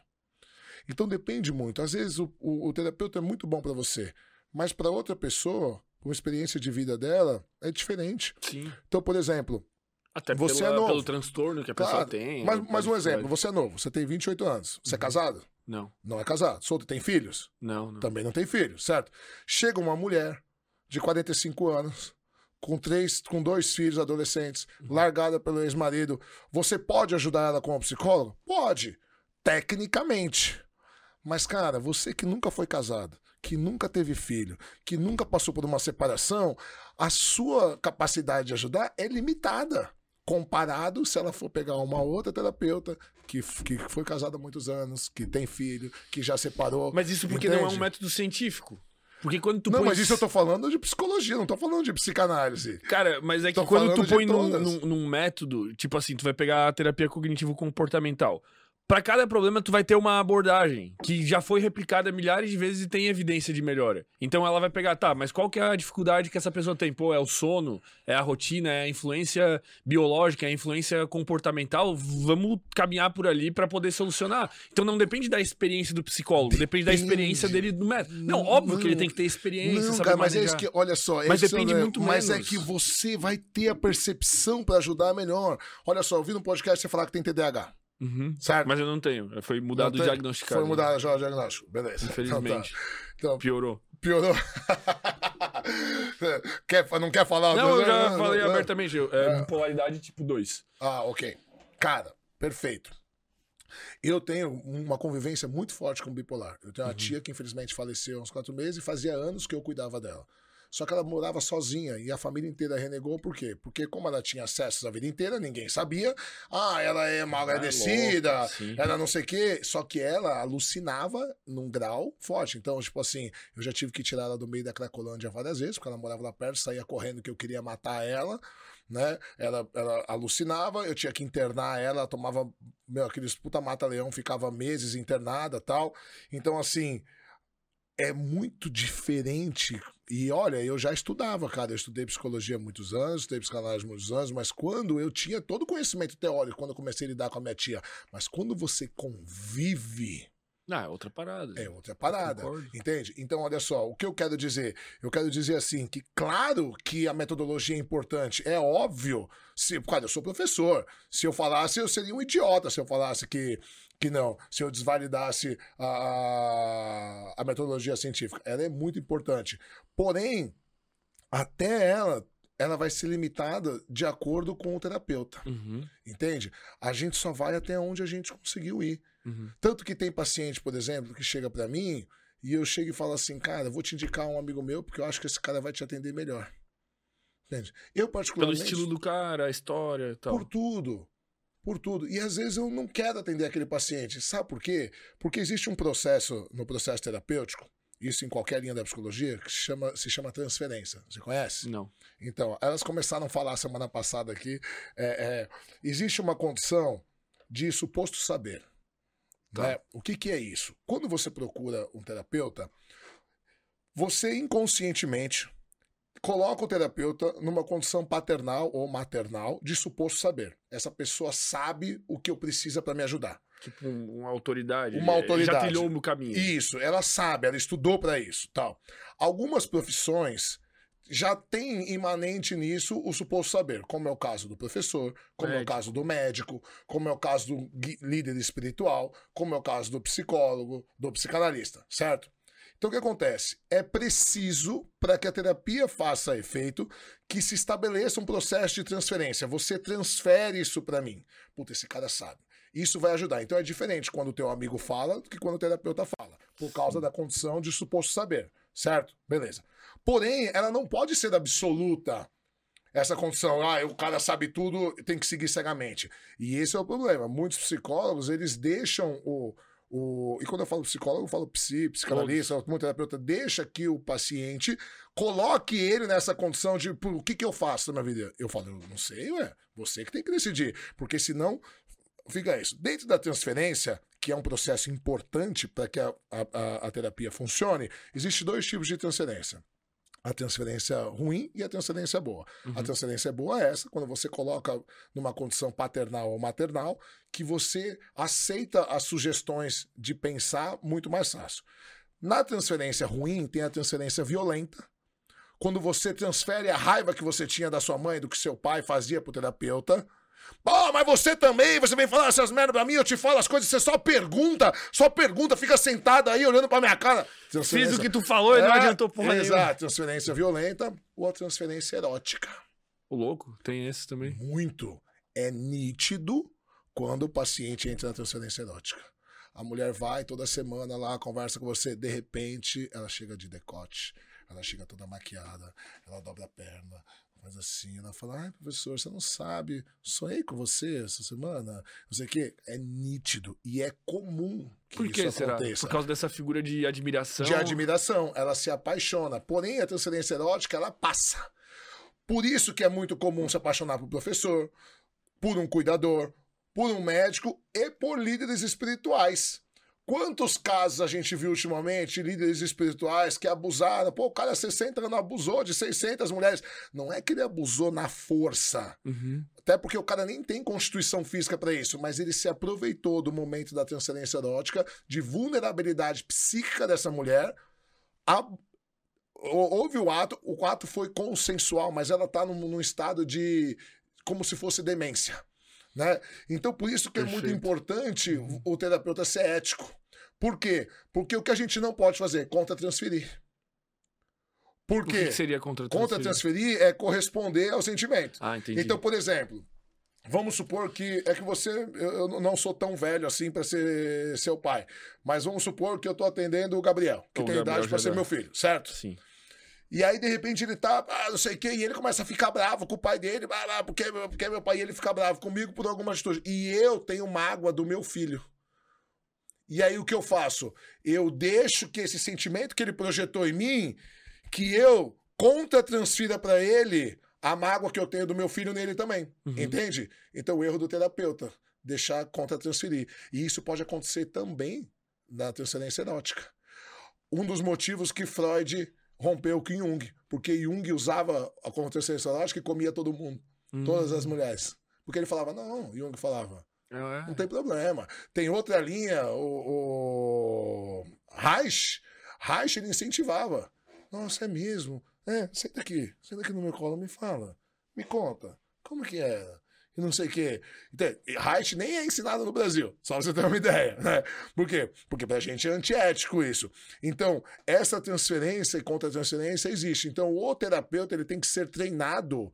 Então depende muito. Às vezes o, o- o terapeuta é muito bom para você, mas para outra pessoa, com a experiência de vida dela, é diferente. Sim. Então, por exemplo, Até Você pela- é novo. pelo transtorno que a pessoa Claro, tem. mas, mas um exemplo, você é novo, você tem 28 anos, você é casado? Não, Não é casado. Solto, tem filhos? não, não. também não tem filho, certo? Chega uma mulher de 45 anos, com três, com dois filhos adolescentes, largada pelo ex-marido, você pode ajudar ela como psicólogo? Pode, tecnicamente. Mas, cara, você que nunca foi casado, que nunca teve filho, que nunca passou por uma separação, a sua capacidade de ajudar é limitada. Comparado se ela for pegar uma outra terapeuta que, que foi casada há muitos anos, que tem filho, que já separou. Mas isso porque não é um Entende? método científico. Porque quando tu Não, põe. mas isso eu tô falando de psicologia, não tô falando de psicanálise. Cara, mas é que Tô quando tu põe num, num- num método, tipo assim, tu vai pegar a terapia cognitivo-comportamental. Pra cada problema, tu vai ter uma abordagem que já foi replicada milhares de vezes e tem evidência de melhora. Então ela vai pegar, tá, mas qual que é a dificuldade que essa pessoa tem? Pô, é o sono, é a rotina, é a influência biológica, é a influência comportamental. Vamos caminhar por ali pra poder solucionar. Então não depende da experiência do psicólogo, depende, da experiência dele do método. Não, óbvio que ele tem que ter experiência, Não, cara, mas é isso que, olha só. é Mas isso, depende né? muito Mas é que você vai ter a percepção pra ajudar melhor. Olha só, eu vi no podcast você falar que tem TDAH, Uhum. certo? Mas eu não tenho. Foi mudado o tem? diagnosticado. Foi mudado já o diagnóstico. Beleza. Infelizmente. Então, tá. Piorou. então piorou. quer, não quer falar? Não, eu já Não, falei não. abertamente. eu- É bipolaridade tipo 2. Ah, ok. Cara, perfeito. Eu tenho uma convivência muito forte com bipolar. Eu tenho uma uhum. tia que infelizmente faleceu há uns quatro meses e fazia anos que eu cuidava dela. Só que ela morava sozinha e a família inteira renegou por quê? Porque como ela tinha acesso a vida inteira, ninguém sabia. Ah, ela é mal ah, agradecida, ah, ela não sei o quê. Só que ela alucinava num grau forte. Então, tipo assim, eu já tive que tirar ela do meio da Cracolândia várias vezes, porque ela morava lá perto, saía correndo que eu queria matar ela né? Ela, ela alucinava, eu tinha que internar ela, ela tomava meu, aqueles puta mata-leão, ficava meses internada tal. Então, assim, é muito diferente. E olha, eu já estudava, cara. Eu estudei psicologia há muitos anos, estudei psicanálise há muitos anos, mas quando eu tinha todo o conhecimento teórico, quando eu comecei a lidar com a minha tia, mas quando você convive não, é outra parada. É outra parada. Entende? Então, olha só, o que eu quero dizer? Eu quero dizer assim, que claro que a metodologia é importante. É óbvio. Se, cara, eu sou professor. Se eu falasse, eu seria um idiota se eu falasse que, que não. Se eu desvalidasse a, a metodologia científica. Ela é muito importante. Porém, até ela ela vai ser limitada de acordo com o terapeuta. Uhum. Entende? A gente só vai até onde a gente conseguiu ir. Uhum. Tanto que tem paciente, por exemplo, que chega para mim e eu chego e falo assim, cara, vou te indicar um amigo meu porque eu acho que esse cara vai te atender melhor. Entende? Eu particularmente... Pelo estilo do cara, a história e tal. Por tudo. Por tudo. E às vezes eu não quero atender aquele paciente. Sabe por quê? Porque existe um processo no processo terapêutico, isso em qualquer linha da psicologia, que se chama, se chama transferência. Você conhece? Não. Então, elas começaram a falar semana passada aqui. É, é, existe uma condição de suposto saber. Tá. Né? O que, que é isso? Quando você procura um terapeuta, você inconscientemente coloca o terapeuta numa condição paternal ou maternal de suposto saber. Essa pessoa sabe o que eu preciso para me ajudar. Tipo uma autoridade. Uma autoridade. Já trilhou o caminho. Isso, ela sabe, ela estudou para isso, tal. Algumas profissões já tem imanente nisso o suposto saber, como é o caso do professor, como médico. é o caso do médico, como é o caso do líder espiritual, como é o caso do psicólogo, do psicanalista, certo? Então o que acontece? É preciso, para que a terapia faça efeito, que se estabeleça um processo de transferência. Você transfere isso para mim. Puta, esse cara sabe. Isso vai ajudar. Então é diferente quando o teu amigo fala do que quando o terapeuta fala, por causa da condição de suposto saber, certo? Beleza. Porém, ela não pode ser absoluta. Essa condição, ah, o cara sabe tudo, tem que seguir cegamente. E esse é o problema. Muitos psicólogos, eles deixam o, o, e quando eu falo psicólogo, eu falo psi, psicanalista, terapeuta, deixa que o paciente coloque ele nessa condição de o que, que eu faço na minha vida? Eu falo, eu não sei, ué, você que tem que decidir, porque senão fica isso. Dentro da transferência, que é um processo importante para que a, a, a terapia funcione, existe dois tipos de transferência a transferência ruim e a transferência boa. Uhum. A transferência boa é essa, quando você coloca numa condição paternal ou maternal, que você aceita as sugestões de pensar muito mais fácil. Na transferência ruim, tem a transferência violenta. Quando você transfere a raiva que você tinha da sua mãe, do que seu pai fazia para o terapeuta, Pô, mas você também, você vem falar essas merdas pra mim, eu te falo as coisas, você só pergunta, só pergunta, fica sentado aí olhando pra minha cara. Fiz o que tu falou e não é, adiantou porra Exato, nenhuma. transferência violenta ou a transferência erótica. O louco, tem esse também. Muito. É nítido quando o paciente entra na transferência erótica. A mulher vai toda semana lá, conversa com você, de repente ela chega de decote, ela chega toda maquiada, ela dobra a perna, mas assim, ela fala: ai, professor, você não sabe, sonhei com você essa semana, não sei o quê. É nítido e é comum que Por que isso será? aconteça. Por causa dessa figura de admiração? De admiração. Ela se apaixona. Porém, a transferência erótica, ela passa. Por isso que é muito comum se apaixonar por professor, por um cuidador, por um médico e por líderes espirituais. Quantos casos a gente viu ultimamente, líderes espirituais que abusaram? Pô, o cara 60 anos abusou de 600 mulheres. Não é que ele abusou na força. Uhum. Até porque o cara nem tem constituição física para isso, mas ele se aproveitou do momento da transferência erótica, de vulnerabilidade psíquica dessa mulher. A... Houve o ato, o ato foi consensual, mas ela tá num, num estado de. como se fosse demência. Né? Então, por isso que Perfeito. é muito importante uhum. o terapeuta ser ético. Por quê? Porque o que a gente não pode fazer é contra-transferir. Por quê? O que seria contra-transferir? Contra-transferir é corresponder ao sentimento. Ah, entendi. Então, por exemplo, Vamos supor que é que você, eu, não sou tão velho assim para ser seu pai, mas vamos supor que eu tô atendendo o Gabriel, que O tem Gabriel idade para ser meu filho, certo? Sim. E aí, de repente, ele tá, ah, não sei o quê, e ele começa a ficar bravo com o pai dele, ah, porque, porque meu pai, e ele fica bravo comigo por alguma atitude. E eu tenho mágoa do meu filho. E aí, o que eu faço? Eu deixo que esse sentimento que ele projetou em mim, que eu contra-transfira para ele a mágoa que eu tenho do meu filho nele também. Uhum. Entende? Então, o erro do terapeuta, deixar contra-transferir. E isso pode acontecer também na transferência erótica um dos motivos que Freud rompeu com Jung, porque Jung usava a contracepção erótica e comia todo mundo, todas Hum. as mulheres. Porque ele falava, não, Jung falava, É. não tem problema. Tem outra linha, o, o Reich, Reich ele incentivava. Nossa, é mesmo. É, senta aqui, senta aqui no meu colo, me fala, me conta, como que era? E não sei o quê. Então, Reich nem é ensinado no Brasil, só pra você ter uma ideia, né? Por quê? Porque pra gente é antiético isso. Então, essa transferência e contra-transferência existe. Então, o terapeuta ele tem que ser treinado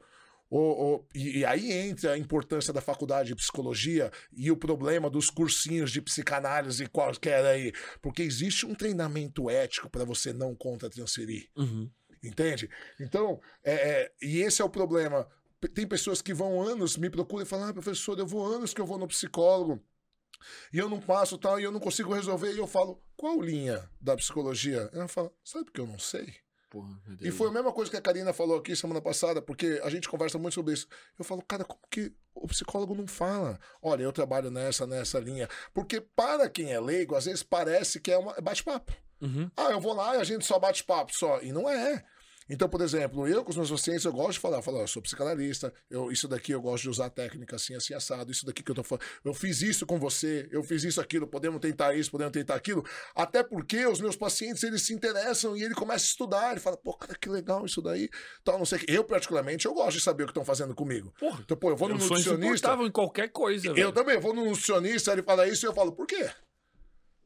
o, e, e aí entra a importância da faculdade de psicologia e o problema dos cursinhos de psicanálise qualquer aí. Porque existe um treinamento ético para você não contra-transferir. Uhum. Entende? Então, é, é, e esse é o problema. Tem pessoas que vão anos, me procuram e falam: ah, professor, eu vou anos que eu vou no psicólogo e eu não passo tal, e eu não consigo resolver. E eu falo: qual linha da psicologia? Ela fala: sabe que eu não sei? Porra, E foi a mesma coisa que a Karina falou aqui semana passada, porque a gente conversa muito sobre isso. Eu falo, cara, como que o psicólogo não fala? Olha, eu trabalho nessa, nessa linha. Porque para quem é leigo, às vezes parece que é uma é bate-papo. Uhum. Ah, eu vou lá e a gente só bate papo só. E não é. Então, por exemplo, eu com os meus pacientes, eu gosto de falar, eu falo, eu sou psicanalista, eu, isso daqui eu gosto de usar técnica assim, assim, assado, isso daqui que eu tô falando, eu fiz isso com você, eu fiz isso, aquilo, podemos tentar isso, podemos tentar aquilo, até porque os meus pacientes, eles se interessam e ele começa a estudar, ele fala, pô, cara, que legal isso daí, tal, não sei o que. Eu, particularmente, eu gosto de saber o que estão fazendo comigo. Porra, Então, pô, eu vou no eu nutricionista, insuportável em qualquer coisa, eu velho. também, eu vou no nutricionista, ele fala isso e eu falo, por quê?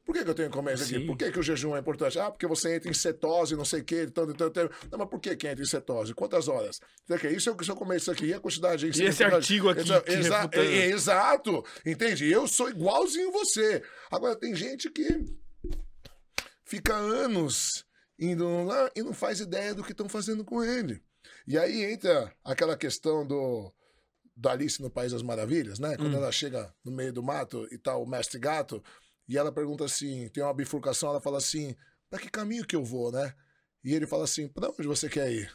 Por que, que eu tenho que comer isso aqui? Por que, que o jejum é importante? Ah, porque você entra em cetose, não sei o quê, tanto, tanto, tanto. Não, mas por que, que entra em cetose? Quantas horas? Que é isso? Se eu comer isso aqui, e a quantidade... E esse artigo aqui Exa que exa é- exato, entende? Eu sou igualzinho você. Agora, tem gente que fica anos indo lá e não faz ideia do que estão fazendo com ele. E aí entra aquela questão do da Alice no País das Maravilhas, né? Quando Hum. ela chega no meio do mato e tá o mestre gato, e ela pergunta assim, tem uma bifurcação, ela fala assim, pra que caminho que eu vou, né? E ele fala assim, pra onde você quer ir?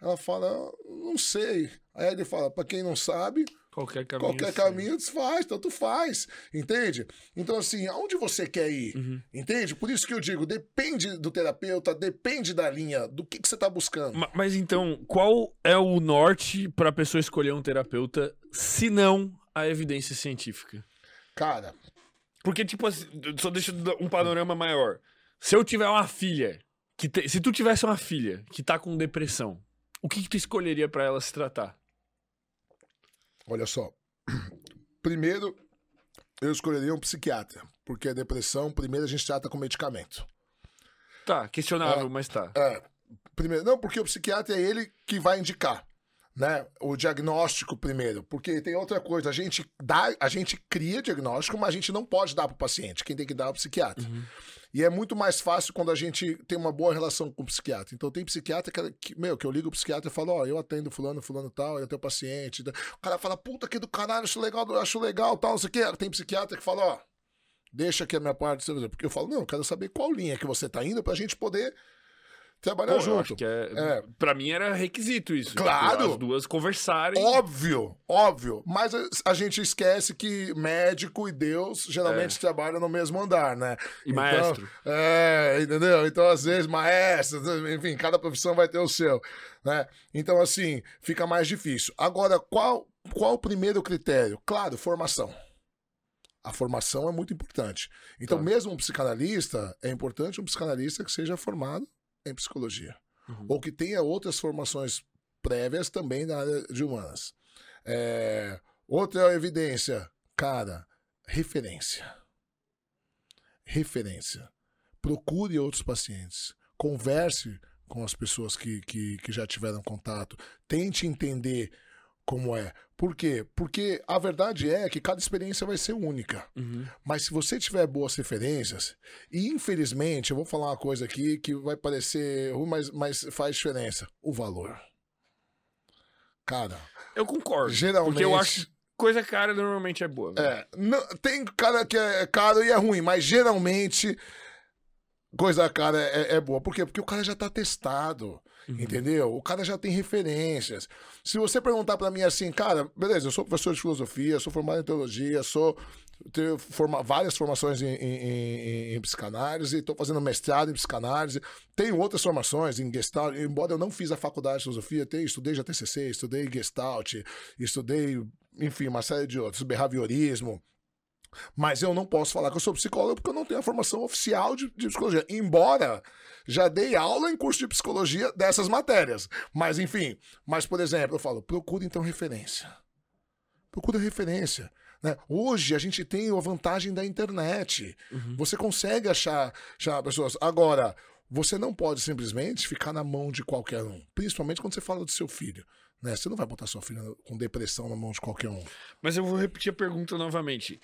Ela fala, não sei. Aí ele fala, pra quem não sabe, Qualquer caminho. qualquer caminho faz, tanto faz, entende? Então, assim, aonde você quer ir? Uhum. Entende? Por isso que eu digo, depende do terapeuta, depende da linha, do que, que você tá buscando. Ma- Mas então, qual é o norte pra pessoa escolher um terapeuta, se não a evidência científica? Cara, Porque, tipo assim, só deixa um panorama maior. Se eu tiver uma filha, que te- se tu tivesse uma filha que tá com depressão, o que, que tu escolheria pra ela se tratar? olha só. Primeiro, eu escolheria um psiquiatra, porque a depressão, primeiro a gente trata com medicamento. Tá, questionável, mas tá. É, primeiro, não, porque o psiquiatra é ele que vai indicar, né? O diagnóstico primeiro, porque tem outra coisa, a gente dá, a gente cria diagnóstico, mas a gente não pode dar pro paciente, quem tem que dar é o psiquiatra. Uhum. E é muito mais fácil quando a gente tem uma boa relação com o psiquiatra. Então tem psiquiatra que, meu, que eu ligo o psiquiatra e falo, ó, eu atendo fulano, fulano tal, é teu paciente. O cara fala, puta que do caralho, acho legal, acho legal, tal, não sei o quê. Tem psiquiatra que fala, ó, deixa aqui a minha parte, porque eu falo, não, eu quero saber qual linha que você tá indo pra gente poder trabalhar Pô, junto. que é, É. Pra mim era requisito isso. tipo, Claro. as duas conversarem. Óbvio, óbvio. Mas a, gente esquece que médico e Deus geralmente trabalham no mesmo andar, né? E Então, maestro. É, entendeu? Então, às vezes, maestro, enfim, cada profissão vai ter o seu, né? Então, assim, fica mais difícil. Agora, qual, qual o primeiro critério? Claro, formação. A formação é muito importante. Então, Tá. mesmo um psicanalista, é importante um psicanalista que seja formado em psicologia. Uhum. Ou que tenha outras formações prévias também na área de humanas. É, outra evidência, cara, referência. Referência. Procure outros pacientes. Converse com as pessoas que, que, que já tiveram contato. Tente entender como é. Por quê? Porque a verdade é que cada experiência vai ser única. Uhum. Mas se você tiver boas referências, e infelizmente, eu vou falar uma coisa aqui que vai parecer ruim, mas, mas faz diferença: o valor. Cara, Eu concordo. geralmente. Porque eu acho coisa cara normalmente é boa. velho. É, não- tem cara que é caro e é ruim, mas geralmente coisa cara é, é boa. Por quê? Porque o cara já tá testado. Uhum. Entendeu? O cara já tem referências. Se você perguntar pra mim assim, cara, beleza, eu sou professor de filosofia, sou formado em teologia, sou tenho forma, várias formações em, em, em- em psicanálise, estou fazendo mestrado em psicanálise, tenho outras formações em Gestalt, embora eu não fiz a faculdade de filosofia, tenho, estudei já TCC, estudei Gestalt, estudei, enfim, uma série de outros, behaviorismo, mas eu não posso falar que eu sou psicólogo porque eu não tenho a formação oficial de, de psicologia. Embora já dei aula em curso de psicologia dessas matérias. Mas, enfim. Mas, por exemplo, eu falo, procure então referência. Procura referência. Né? Hoje a gente tem a vantagem da internet. Uhum. Você consegue achar, achar pessoas. Agora, você não pode simplesmente ficar na mão de qualquer um. Principalmente quando você fala do seu filho. Né? Você não vai botar sua filha com depressão na mão de qualquer um. Mas eu vou repetir a pergunta novamente.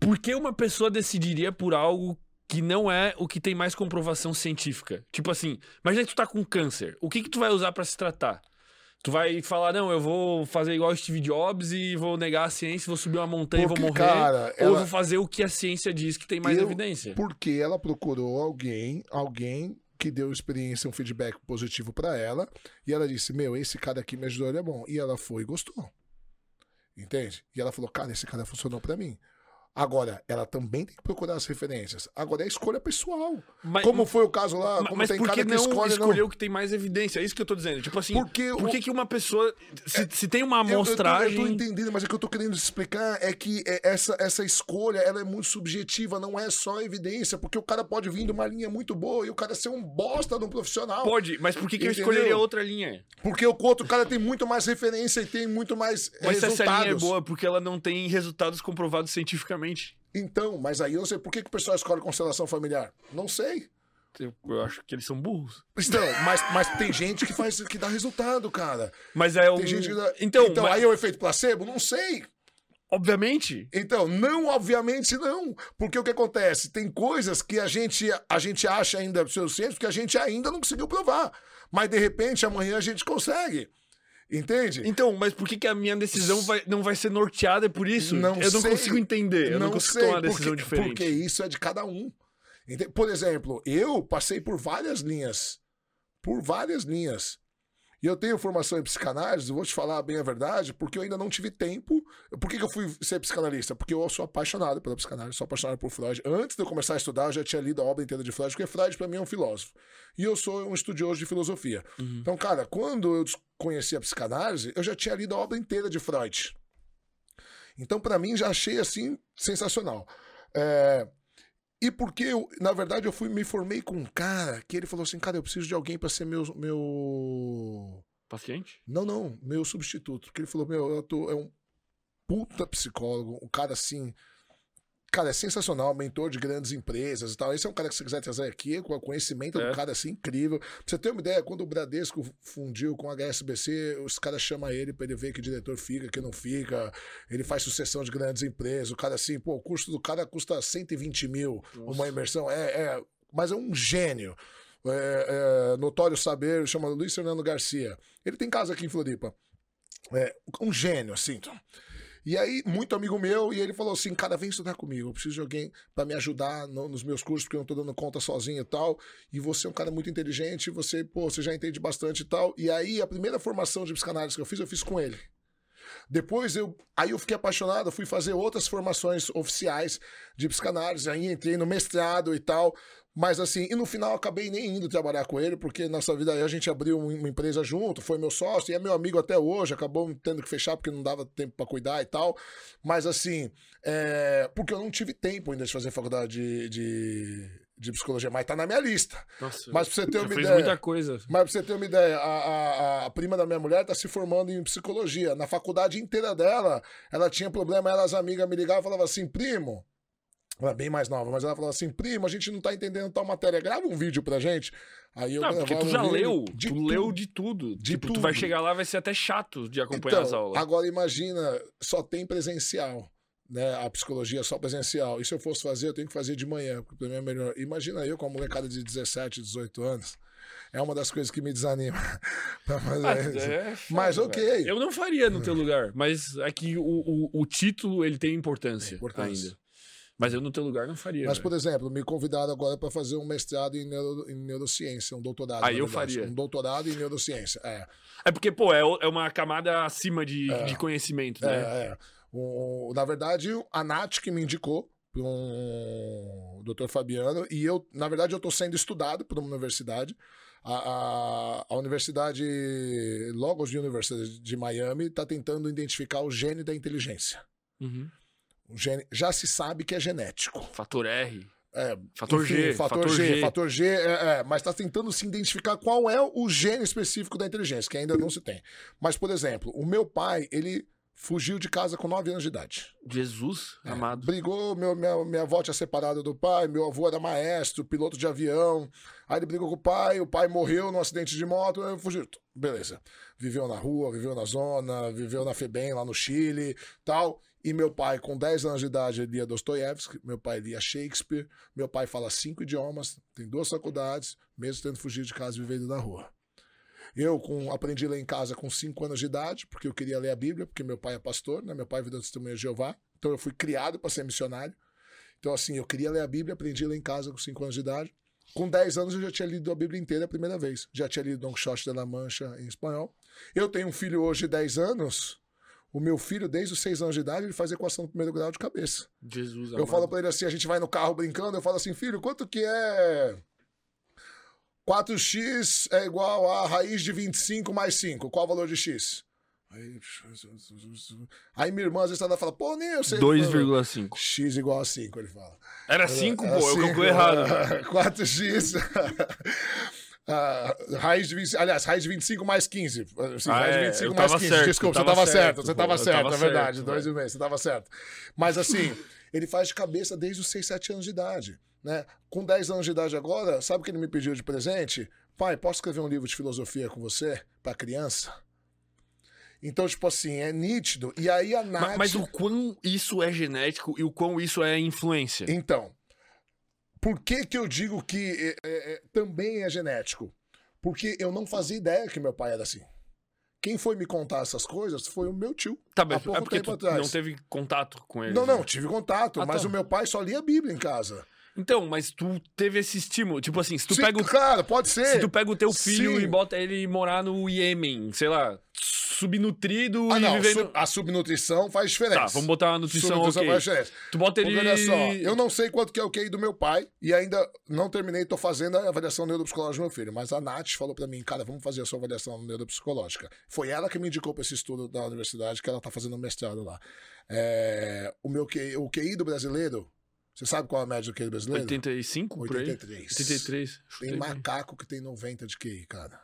Por que uma pessoa decidiria por algo que não é o que tem mais comprovação científica? Tipo assim, imagina que tu tá com câncer. O que que tu vai usar pra se tratar? Tu vai falar, não, eu vou fazer igual Steve Jobs e vou negar a ciência, vou subir uma montanha e vou morrer. cara, Ou ela- vou fazer o que a ciência diz que tem mais Eu- evidência. Porque ela procurou alguém, alguém que deu experiência, um feedback positivo pra ela, e ela disse: Meu, esse cara aqui me ajudou, ele é bom. E ela foi e gostou. Entende? E ela falou: Cara, esse cara funcionou pra mim. Agora, ela também tem que procurar as referências. Agora é escolha pessoal. Mas, como foi o caso lá, ma- como mas tem por que cara que não escolhe escolher não. o que tem mais evidência? É isso que eu tô dizendo. Tipo assim, Porque por o- que, que uma pessoa. Se, se tem uma Eu- eu tô- Eu, amostragem. tô, entendendo, mas o que eu tô querendo explicar é que é, essa, essa escolha ela é muito subjetiva, não é só evidência, porque o cara pode vir de uma linha muito boa e o cara ser um bosta de um profissional. Pode, mas por que, que eu escolheria outra linha? Porque o outro cara tem muito mais referência e tem muito mais Mas se essa resultados. linha é boa porque ela não tem resultados comprovados cientificamente. Então, mas aí eu sei por que, que o pessoal escolhe constelação familiar. Não sei. Eu, acho que eles são burros. Então, mas, mas tem gente que faz que dá resultado, cara. Mas é um. Tem gente que dá... Então, então mas- aí é o efeito placebo? Não sei. obviamente. Então, não, obviamente não. Porque o que acontece? Tem coisas que a gente, a gente acha ainda pseudociência que a gente ainda não conseguiu provar. Mas de repente amanhã a gente consegue. Entende? Então, mas por que, que a minha decisão vai- não vai ser norteada por isso? Não eu não sei. consigo entender. Eu não, consigo tomar uma decisão porque, diferente. Porque isso é de cada um. Por exemplo, eu passei por várias linhas. Por várias linhas. E eu tenho formação em psicanálise, vou te falar bem a verdade, porque eu ainda não tive tempo. Por que, que eu fui ser psicanalista? Porque eu sou apaixonado pela psicanálise, sou apaixonado por Freud. Antes de eu começar a estudar, eu já tinha lido a obra inteira de Freud, porque Freud, para mim, é um filósofo. E eu sou um estudioso de filosofia. Uhum. Então, cara, quando eu conheci a psicanálise, eu já tinha lido a obra inteira de Freud. Então, pra mim, já achei assim sensacional. É, E porque, eu, na verdade, eu fui me formei com um cara que ele falou assim: cara, eu preciso de alguém pra ser meu. meu... Paciente? Não, não, meu substituto. Porque ele falou: meu, eu tô, é um puta psicólogo, um cara assim. Cara, é sensacional, mentor de grandes empresas e tal. Esse é um cara que você quiser trazer aqui, com o conhecimento É. do cara assim, incrível. Pra você ter uma ideia, quando o Bradesco fundiu com a HSBC, os caras chamam ele pra ele ver que diretor fica, que não fica. Ele faz sucessão de grandes empresas. O cara assim, pô, o custo do cara custa 120 mil, Nossa. uma imersão. É, é, mas é um gênio. É, é, notório saber, chama Luiz Fernando Garcia. Ele tem casa aqui em Floripa. É, um gênio, assim. E aí, muito amigo meu, e ele falou assim: cara, vem estudar comigo. Eu preciso de alguém pra me ajudar no- nos meus cursos, porque eu não tô dando conta sozinho e tal. E você é um cara muito inteligente, você, pô, você já entende bastante e tal. E aí, a primeira formação de psicanálise que eu fiz, eu fiz com ele. Depois eu, aí eu fiquei apaixonado, fui fazer outras formações oficiais de psicanálise, aí entrei no mestrado e tal. Mas assim, e no final eu acabei nem indo trabalhar com ele, porque nossa vida aí a gente abriu um- uma empresa junto, foi meu sócio e é meu amigo até hoje, acabou tendo que fechar porque não dava tempo pra cuidar e tal. Mas assim, é, porque eu não tive tempo ainda de fazer faculdade de, de, de psicologia, mas tá na minha lista. Nossa. Mas pra você ter uma ideia. muita coisa. Mas pra você ter uma ideia, a, a- a prima da minha mulher tá se formando em psicologia. Na faculdade inteira dela, ela tinha problema, ela, as amigas me ligavam e falavam assim, primo, Ela é bem mais nova, mas ela falou assim: primo, a gente não tá entendendo tal matéria, grava um vídeo pra gente. Aí eu Não, porque tu um já vídeo leu, de tu tudo. leu de tudo. De tipo, tu vai tudo. chegar lá, vai ser até chato de acompanhar as Então, aulas. agora imagina, só tem presencial, né? A psicologia é só presencial. E se eu fosse fazer, eu tenho que fazer de manhã, porque pra mim é melhor. Imagina eu com uma molecada de 17, 18 anos. É uma das coisas que me desanima pra fazer Ah, isso. é foda, Mas ok. velho. Eu não faria no teu lugar, mas é que o, o, o título ele tem importância, Tem importância. ainda. Mas eu no teu lugar não faria. Mas, por exemplo, me convidaram agora para fazer um mestrado em, neuro- em neurociência, um doutorado. Aí eu verdade. faria. Um doutorado em neurociência. É. É porque, pô, é, é uma camada acima de, É. de conhecimento, né? É, é. O- na verdade, a Nath que me indicou para um doutor Fabiano, e eu, na verdade, eu estou sendo estudado por uma universidade. A, a, a Universidade Logos University de Miami está tentando identificar o gene da inteligência. Uhum. Já se sabe que é genético. Fator R. É, Fator enfim, G. Fator, G, Fator G, é, é, mas está tentando se identificar qual é o gene específico da inteligência, que ainda não se tem. Mas, por exemplo, o meu pai, ele fugiu de casa com 9 anos de idade. Jesus É, amado. Brigou, meu, minha, minha avó tinha separado do pai, meu avô era maestro, piloto de avião. Aí ele brigou com o pai, o pai morreu num acidente de moto, aí fugiu. Beleza. Viveu na rua, viveu na zona, viveu na FEBEM, lá no Chile, tal. E meu pai, com 10 anos de idade, lia Dostoiévski, meu pai lia Shakespeare, meu pai fala cinco idiomas, tem duas faculdades, mesmo tendo fugido de casa e vivendo na rua. Eu com, aprendi a ler em casa com 5 anos de idade, porque eu queria ler a Bíblia, porque meu pai é pastor, né? meu pai é vida testemunha de Jeová. Então eu fui criado para ser missionário. Então, assim, eu queria ler a Bíblia, aprendi a ler em casa com 5 anos de idade. Com 10 anos eu já tinha lido a Bíblia inteira a primeira vez. Já tinha lido Don Quixote de la Mancha em espanhol. Eu tenho um filho hoje de 10 anos. O meu filho, desde os 6 anos de idade, ele faz equação do primeiro grau de cabeça. Jesus Eu amado. falo pra ele assim, a gente vai no carro brincando, eu falo assim, filho, quanto que é 4x é igual a raiz de 25 mais 5? Qual o valor de x? Aí, aí minha irmã às vezes ela fala, pô, nem eu sei. 2,5. X igual a 5, ele fala. Era 5, Era pô, eu calculei errado. 4x. Ah, raiz de 20, aliás, raiz de 25 mais 15. Sim, Ah, raiz de é, 25 eu mais tava 15. certo, Desculpa, você tava tava certo, você pô, tava eu certo, é verdade. certo, Dois e meio, você tava certo. Mas assim, ele faz de cabeça desde os 6, 7 anos de idade. Né? Com 10 anos de idade agora, sabe o que ele me pediu de presente? Pai, posso escrever um livro de filosofia com você para criança? Então, tipo assim, é nítido. E aí a Nath... Ma- Mas, o quão isso é genético e o quão isso é influência? Então, por que que eu digo que é, é, é, também é genético? Porque eu não fazia ideia que meu pai era assim. Quem foi me contar essas coisas foi o meu tio. Tá, há mas pouco é porque tempo tu atrás. não teve contato com ele. Não, não, tive contato, Ah, mas tá. o meu pai só lia a Bíblia em casa. Então, mas tu teve esse estímulo. Tipo assim, se tu Sim, pega o Claro, pode ser. Se tu pega o teu filho Sim. e bota ele morar no Iêmen, sei lá, subnutrido Ah, e não, vivendo. a subnutrição faz diferença. Tá, vamos botar uma nutrição Subnutrição ok. faz diferença. Tu bota ele. Porque olha só, eu não sei quanto que é o QI do meu pai e ainda não terminei, tô fazendo a avaliação neuropsicológica do meu filho, mas a Nath falou pra mim, cara, vamos fazer a sua avaliação neuropsicológica. Foi ela que me indicou pra esse estudo da universidade, que ela tá fazendo um mestrado lá. É, o meu QI, o QI do brasileiro, você sabe qual é a média do QI brasileiro? 85 por aí? 83. 83. chutei Tem bem. macaco que tem 90 de QI, cara.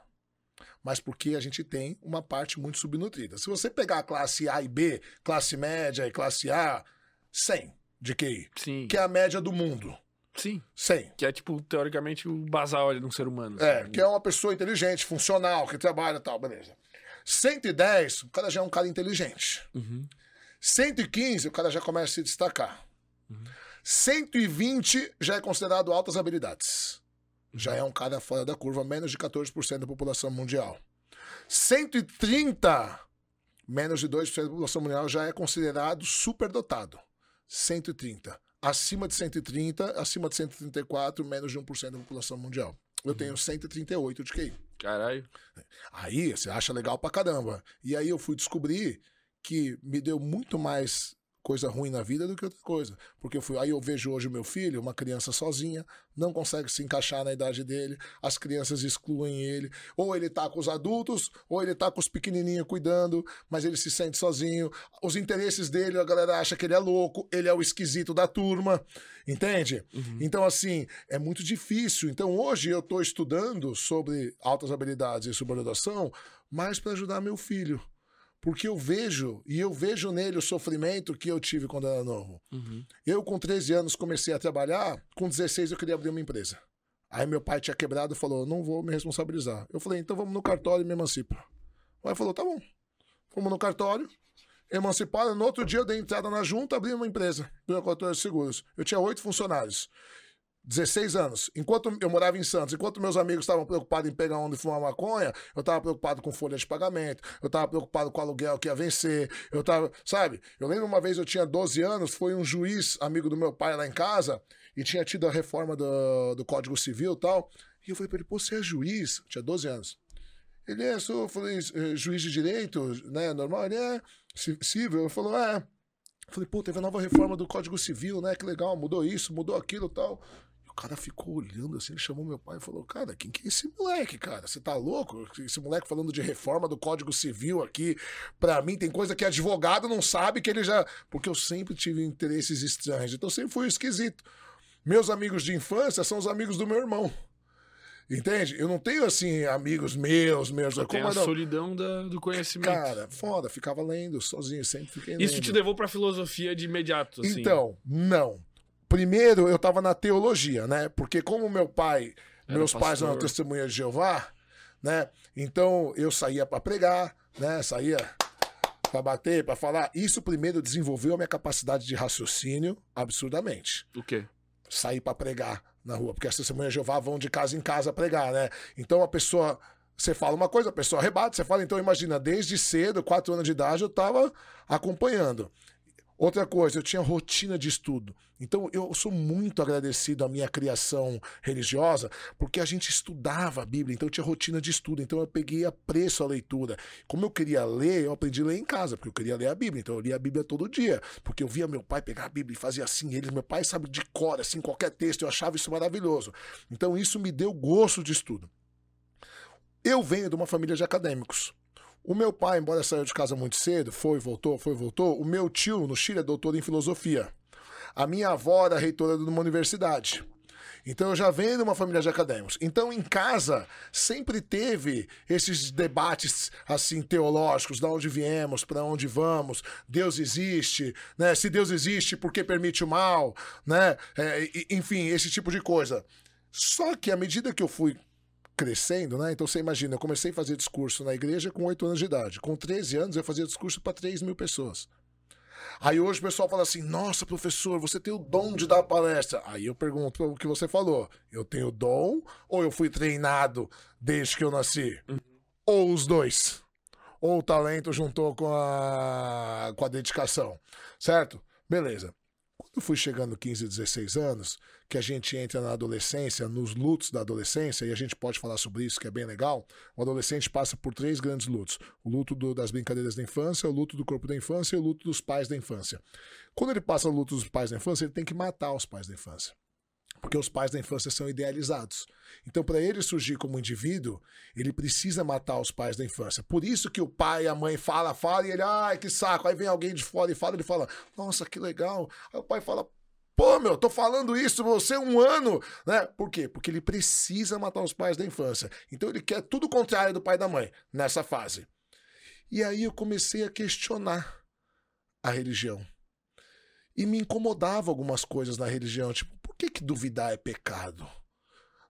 Mas porque a gente tem uma parte muito subnutrida. Se você pegar a classe A e B, classe média e classe A, 100 de QI, Sim. que é a média do mundo. Sim. 100. Que é, tipo, teoricamente, o basal de um ser humano. É, que é uma pessoa inteligente, funcional, que trabalha e tal, beleza. 110, o cara já é um cara inteligente. Uhum. 115, o cara já começa a se destacar. 120 já é considerado altas habilidades. Já é um cara fora da curva, menos de 14% da população mundial. 130, menos de 2% da população mundial já é considerado superdotado. 130. Acima de 130, acima de 134, menos de 1% da população mundial. Eu tenho 138 de QI. Caralho. Aí você acha legal pra caramba. E aí eu fui descobrir que me deu muito mais coisa ruim na vida do que outra coisa. Porque eu fui, aí eu vejo hoje o meu filho, uma criança sozinha, não consegue se encaixar na idade dele, as crianças excluem ele, ou ele tá com os adultos, ou ele tá com os pequenininhos cuidando, mas ele se sente sozinho. Os interesses dele, a galera acha que ele é louco, ele é o esquisito da turma, entende? Então, assim, é muito difícil. Então, hoje eu estou estudando sobre altas habilidades e subordinação, mais para ajudar meu filho. Porque eu vejo, e eu vejo nele o sofrimento que eu tive quando era novo. Uhum. Eu, com 13 anos, comecei a trabalhar, com 16 eu queria abrir uma empresa. Aí meu pai tinha quebrado e falou: não vou me responsabilizar. Eu falei: então vamos no cartório e me emancipa. O pai falou: tá bom. Fomos no cartório, emanciparam. No outro dia eu dei entrada na junta, abri uma empresa, corretora de seguros. Eu tinha oito funcionários. 16 anos. Enquanto eu morava em Santos, enquanto meus amigos estavam preocupados em pegar onde fumar maconha, eu estava preocupado com folha de pagamento, eu estava preocupado com o aluguel que ia vencer, eu estava, sabe? Eu lembro uma vez eu tinha 12 anos, foi um juiz amigo do meu pai lá em casa e tinha tido a reforma do, do Código Civil e tal. E eu falei para ele, pô, você é juiz? Eu tinha 12 anos. Ele é, sou, falei, eh, juiz de direito, né, normal? Ele é civil. Eu falou, é. Falei, pô, teve a nova reforma do Código Civil, né? Que legal, mudou isso, mudou aquilo e tal. O cara ficou olhando assim, ele chamou meu pai e falou: Cara, quem que é esse moleque, cara? Você tá louco? Esse moleque falando de reforma do Código Civil aqui, pra mim tem coisa que advogado não sabe que ele já. Porque eu sempre tive interesses estranhos, então sempre fui esquisito. Meus amigos de infância são os amigos do meu irmão. Entende? Eu não tenho, assim, amigos meus, meus. Tem como a não? solidão da- do conhecimento. Cara, foda, ficava lendo sozinho, sempre fiquei lendo. Isso te levou pra filosofia de imediato, assim. Então, não. Primeiro, eu tava na teologia, né? Porque como meu pai, Era meus pais eram pastor. testemunhas de Jeová, né? Então, eu saía pra pregar, né? Saía pra bater, pra falar. Isso primeiro desenvolveu a minha capacidade de raciocínio absurdamente. O quê? Sair pra pregar na rua, porque as testemunhas de Jeová vão de casa em casa pregar, né? Então a pessoa você fala uma coisa, a pessoa rebate, você fala, então imagina, desde cedo, quatro anos de idade, eu tava acompanhando. Outra coisa, eu tinha rotina de estudo. Então eu sou muito agradecido à minha criação religiosa, porque a gente estudava a Bíblia, então eu tinha rotina de estudo, então eu peguei apreço à leitura. Como eu queria ler, eu aprendi a ler em casa, porque eu queria ler a Bíblia, então eu lia a Bíblia todo dia, porque eu via meu pai pegar a Bíblia e fazia assim, ele, meu pai sabe de cor, assim, qualquer texto, eu achava isso maravilhoso. Então isso me deu gosto de estudo. Eu venho de uma família de acadêmicos. O meu pai, embora saiu de casa muito cedo, foi, voltou, foi, voltou. O meu tio, no Chile, é doutor em filosofia. A minha avó era reitora de uma universidade. Então eu já venho de uma família de acadêmicos. Então em casa sempre teve esses debates assim teológicos, de onde viemos, para onde vamos, Deus existe, né? Se Deus existe, por que permite o mal, né? É, enfim, esse tipo de coisa. Só que à medida que eu fui crescendo, né? Então você imagina, eu comecei a fazer discurso na igreja com 8 anos de idade. Com 13 anos eu fazia discurso para 3 mil pessoas. Aí hoje o pessoal fala assim: nossa, professor, você tem o dom de dar palestra. Aí eu pergunto o que você falou: eu tenho dom ou eu fui treinado desde que eu nasci? Ou os dois? Ou o talento juntou com a, com a dedicação? Certo? Beleza. Eu fui chegando 15, 16 anos, que a gente entra na adolescência, nos lutos da adolescência, e a gente pode falar sobre isso, que é bem legal. O adolescente passa por três grandes lutos: o luto do- das brincadeiras da infância, o luto do corpo da infância e o luto dos pais da infância. Quando ele passa o luto dos pais da infância, ele tem que matar os pais da infância. Porque os pais da infância são idealizados. Então, para ele surgir como indivíduo, ele precisa matar os pais da infância. Por isso que o pai e a mãe fala, fala, e ele, ai, que saco. Aí vem alguém de fora e fala, ele fala, nossa, que legal. Aí o pai fala, pô, meu, tô falando isso você um ano, né? Por quê? Porque ele precisa matar os pais da infância. Então ele quer tudo o contrário do pai e da mãe nessa fase. E aí eu comecei a questionar a religião. E me incomodava algumas coisas na religião, tipo, por que, que duvidar é pecado?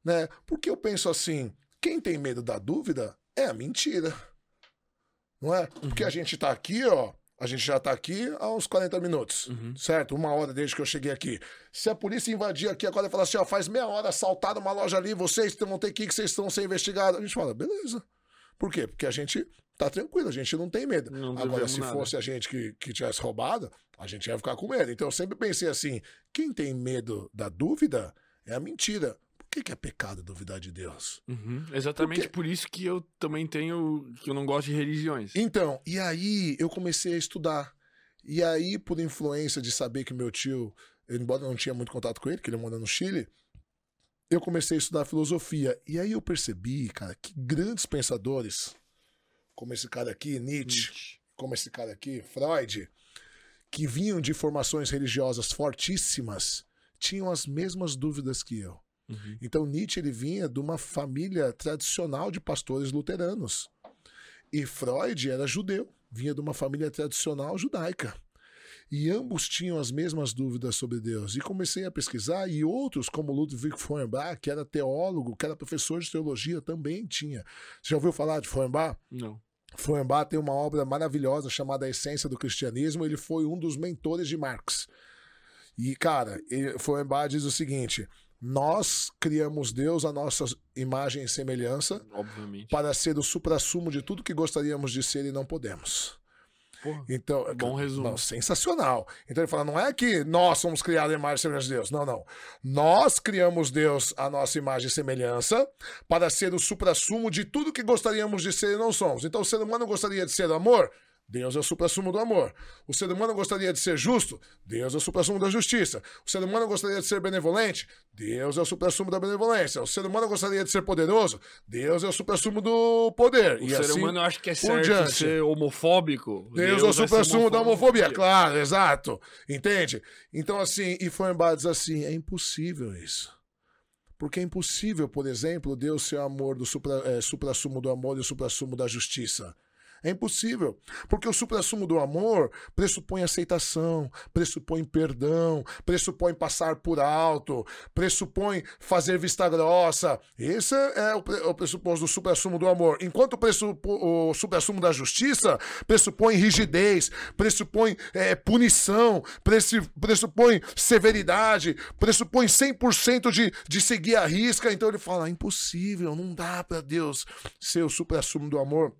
Né? Porque eu penso assim, quem tem medo da dúvida é a mentira. Não é? Porque a gente tá aqui, ó, a gente já tá aqui há uns 40 minutos, Uhum. certo? Uma hora desde que eu cheguei aqui. Se a polícia invadir aqui agora e falar assim, ó, faz meia hora assaltaram uma loja ali, vocês vão ter que ir, que vocês estão sendo investigados. A gente fala, beleza. Por quê? Porque a gente tá tranquilo, a gente não tem medo. Não Agora, se nada. fosse a gente que, que tivesse roubado, a gente ia ficar com medo. Então eu sempre pensei assim: quem tem medo da dúvida é a mentira. Por que, que é pecado duvidar de Deus? Uhum. Exatamente Porque- por isso que eu também tenho. que eu não gosto de religiões. Então, e aí eu comecei a estudar. E aí, por influência de saber que meu tio, eu, embora eu não tinha muito contato com ele, que ele mora no Chile, eu comecei a estudar filosofia. E aí eu percebi, cara, que grandes pensadores, como esse cara aqui, Nietzsche, como esse cara aqui, Freud, que vinham de formações religiosas fortíssimas, tinham as mesmas dúvidas que eu. Uhum. Então Nietzsche ele vinha de uma família tradicional de pastores luteranos. E Freud era judeu, vinha de uma família tradicional judaica. E ambos tinham as mesmas dúvidas sobre Deus. E comecei a pesquisar, e outros, como Ludwig Feuerbach, que era teólogo, que era professor de teologia, também tinha. Você já ouviu falar de Feuerbach? Não. Feuerbach tem uma obra maravilhosa chamada A Essência do Cristianismo. Ele foi um dos mentores de Marx. E, cara, Feuerbach diz o seguinte: nós criamos Deus à nossa imagem e semelhança Obviamente. para ser o suprassumo de tudo que gostaríamos de ser e não podemos. Porra. Então, Bom resumo. Não, sensacional. Então ele fala: não é que nós somos criados à imagem e semelhança de Deus. Não, não. Nós criamos Deus à nossa imagem e semelhança para ser o suprassumo de tudo que gostaríamos de ser e não somos. Então o ser humano gostaria de ser amor. Deus é o suprassumo do amor. O ser humano gostaria de ser justo. Deus é o suprassumo da justiça. O ser humano gostaria de ser benevolente. Deus é o suprassumo da benevolência. O ser humano gostaria de ser poderoso. Deus é o suprassumo do poder. O e ser assim humano acha que é certo diante. ser homofóbico. Deus, é o supra-sumo da homofobia, claro, exato. Entende? Então, assim, e Feuerbach diz assim: é impossível isso. Porque é impossível, por exemplo, Deus ser o amor do supra, é, supra-sumo do amor e o supra-sumo da justiça. É impossível. Porque o supra-sumo do amor pressupõe aceitação, pressupõe perdão, pressupõe passar por alto, pressupõe fazer vista grossa. Esse é o, o pressuposto do supra-sumo do amor. Enquanto o, pressupo- o supra-sumo da justiça pressupõe rigidez, pressupõe eh, punição, pressupõe severidade, pressupõe 100% de, de seguir a risca. Então ele fala: impossível, não dá para Deus ser o supra-sumo do amor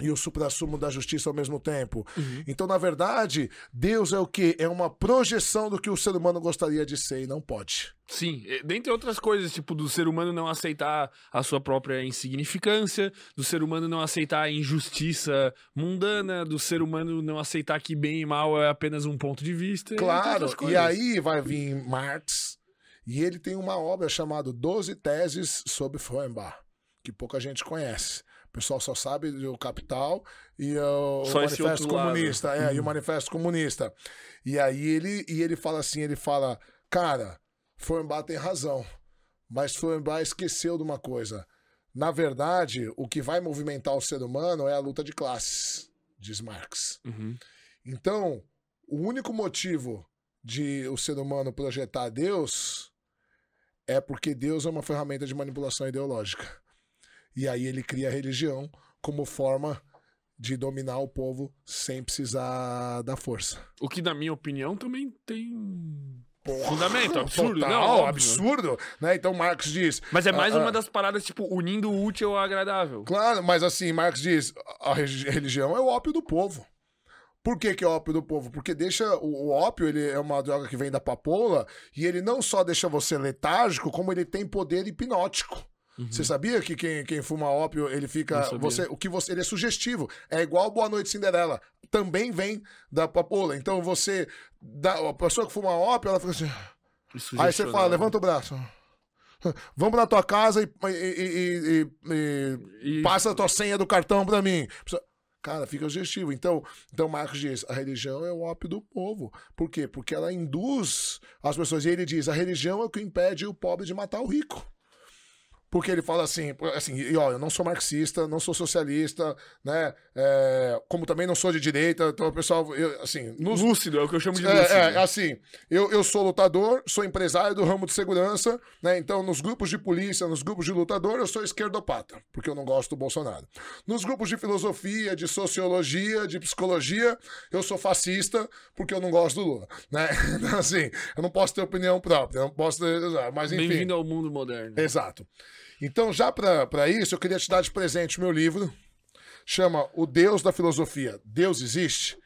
e o suprassumo da justiça ao mesmo tempo. Então, na verdade, Deus é o que? É uma projeção do que o ser humano gostaria de ser e não pode. Sim, e- dentre outras coisas, tipo, do ser humano não aceitar a sua própria insignificância, do ser humano não aceitar a injustiça mundana, do ser humano não aceitar que bem e mal é apenas um ponto de vista. Claro, e aí vai vir Marx, e ele tem uma obra chamada Doze Teses sobre Feuerbach, que pouca gente conhece. O pessoal só sabe do Capital e uh, o esse Manifesto outro lado. Comunista. É, Uhum. e o Manifesto Comunista. E aí ele, e ele fala assim, ele fala, cara, Feuerbach tem razão, mas Feuerbach esqueceu de uma coisa. Na verdade, o que vai movimentar o ser humano é a luta de classes, diz Marx. Uhum. Então, o único motivo de o ser humano projetar Deus é porque Deus é uma ferramenta de manipulação ideológica. E aí ele cria a religião como forma de dominar o povo sem precisar da força. O que, na minha opinião, também tem. Porra, Fundamento, absurdo, total, não, óbvio. absurdo, né? Então Marx diz, Mas é mais Ah, uma ah. das paradas, tipo, unindo o útil ao agradável. Claro, mas assim, Marx diz: a religião é o ópio do povo. Por que, que é o ópio do povo? Porque deixa. O, o ópio ele é uma droga que vem da papoula e ele não só deixa você letárgico, como ele tem poder hipnótico. Você sabia que quem, quem fuma ópio, ele fica. Você, o que você. Ele é sugestivo. É igual Boa Noite Cinderela. Também vem da papoula. Então você. Dá, a pessoa que fuma ópio, ela fica assim. Aí você fala, levanta o braço. Vamos na tua casa e, e- e- e- e E- passa a tua senha do cartão pra mim. Cara, fica sugestivo. Então, então Marcos diz: a religião é o ópio do povo. Por quê? Porque ela induz as pessoas. E ele diz: a religião é o que impede o pobre de matar o rico. Porque ele fala assim, assim, e ó, eu não sou marxista, não sou socialista, né? É, como também não sou de direita, então o pessoal, eu, assim, nos, Lúcido, é o que eu chamo de é, lúcido. é, assim, eu, eu sou lutador, sou empresário do ramo de segurança, né? Então, nos grupos de polícia, nos grupos de lutador, eu sou esquerdopata, porque eu não gosto do Bolsonaro. Nos grupos de filosofia, de sociologia, de psicologia, eu sou fascista, porque eu não gosto do Lula, né? Então, assim, eu não posso ter opinião própria, eu não posso ter, mas enfim. Bem-vindo ao mundo moderno. Exato. Então, já para isso, eu queria te dar de presente o meu livro. Chama O Deus da Filosofia. Deus existe?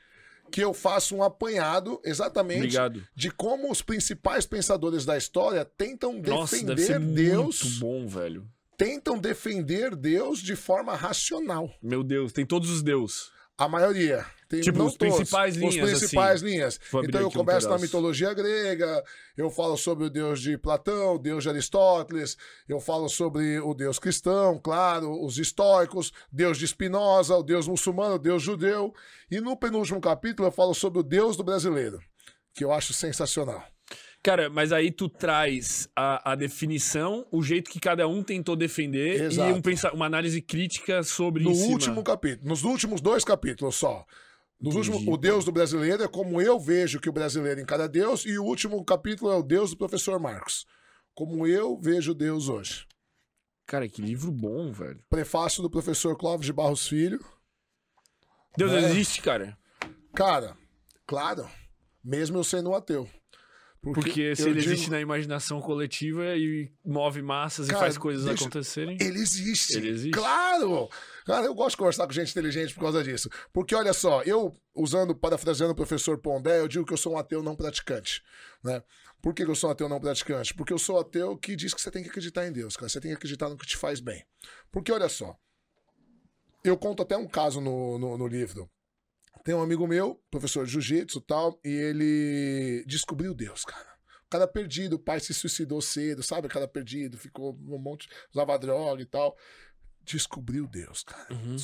Que eu faço um apanhado exatamente Obrigado. de como os principais pensadores da história tentam Nossa, defender Deus, muito bom, velho. tentam defender Deus de forma racional. Meu Deus, tem todos os deus. A maioria. Tem, Tipo, os todos, principais linhas, Os principais assim. linhas. Então eu aqui um começo na mitologia grega, eu falo sobre o deus de Platão, o deus de Aristóteles, eu falo sobre o deus cristão, claro, os estoicos, deus de Spinoza, o deus muçulmano, o deus judeu. E no penúltimo capítulo eu falo sobre o deus do brasileiro, que eu acho sensacional. Cara, mas aí tu traz a, a definição, o jeito que cada um tentou defender Exato. e um uma análise crítica sobre No em cima. último capítulo, nos últimos dois capítulos só. Nos Entendi. últimos, o Deus do brasileiro é como eu vejo que o brasileiro encara Deus, e o último capítulo é o Deus do professor Marcos. Como eu vejo Deus hoje. Cara, que livro bom, velho. Prefácio do professor Clóvis de Barros Filho. Deus É. existe, cara. Cara, claro, mesmo eu sendo um ateu. Porque se eu ele digo- existe na imaginação coletiva e move massas Cara, e faz coisas deixa- acontecerem. Ele existe. Ele existe. Claro! Cara, eu gosto de conversar com gente inteligente por causa disso. Porque, olha só, eu, usando, parafraseando o professor Pondé, eu digo que eu sou um ateu não praticante. Né? Por que eu sou um ateu não praticante? Porque eu sou ateu que diz que você tem que acreditar em Deus, cara. Você tem que acreditar no que te faz bem. Porque, olha só, eu conto até um caso no, no, no livro. Tem um amigo meu, professor de jiu-jitsu e tal, e ele descobriu Deus, cara. Cara perdido, o pai se suicidou cedo, sabe? Cara perdido, ficou um monte, usava droga e tal. Descobriu Deus, cara. Uhum.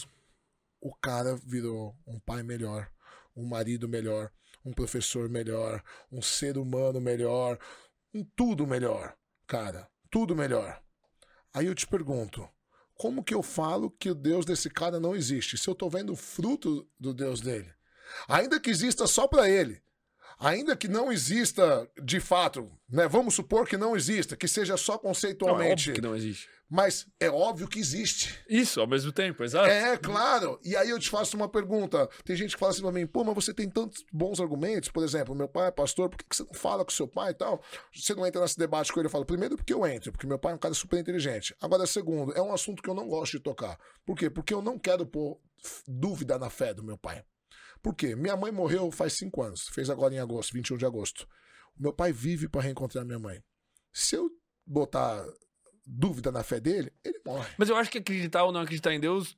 O cara virou um pai melhor, um marido melhor, um professor melhor, um ser humano melhor, um tudo melhor, cara. Tudo melhor. Aí eu te pergunto, como que eu falo que o Deus desse cara não existe? Se eu tô vendo o fruto do Deus dele. Ainda que exista só pra ele. Ainda que não exista de fato, né? Vamos supor que não exista, que seja só Não, é conceitualmente. óbvio que não existe. Mas é óbvio que existe. Isso, ao mesmo tempo, exato. É, claro. E aí eu te faço uma pergunta. Tem gente que fala assim pra mim, pô, mas você tem tantos bons argumentos. Por exemplo, meu pai é pastor, por que você não fala com seu pai e tal? Você não entra nesse debate com ele. Eu falo, primeiro porque eu entro, porque meu pai é um cara super inteligente. Agora, segundo, é um assunto que eu não gosto de tocar. Por quê? Porque eu não quero pôr dúvida na fé do meu pai. Por quê? Minha mãe morreu faz cinco anos. Fez agora em agosto, 21 de agosto. O meu pai vive pra reencontrar minha mãe. Se eu botar dúvida na fé dele, ele morre. Mas eu acho que acreditar ou não acreditar em Deus,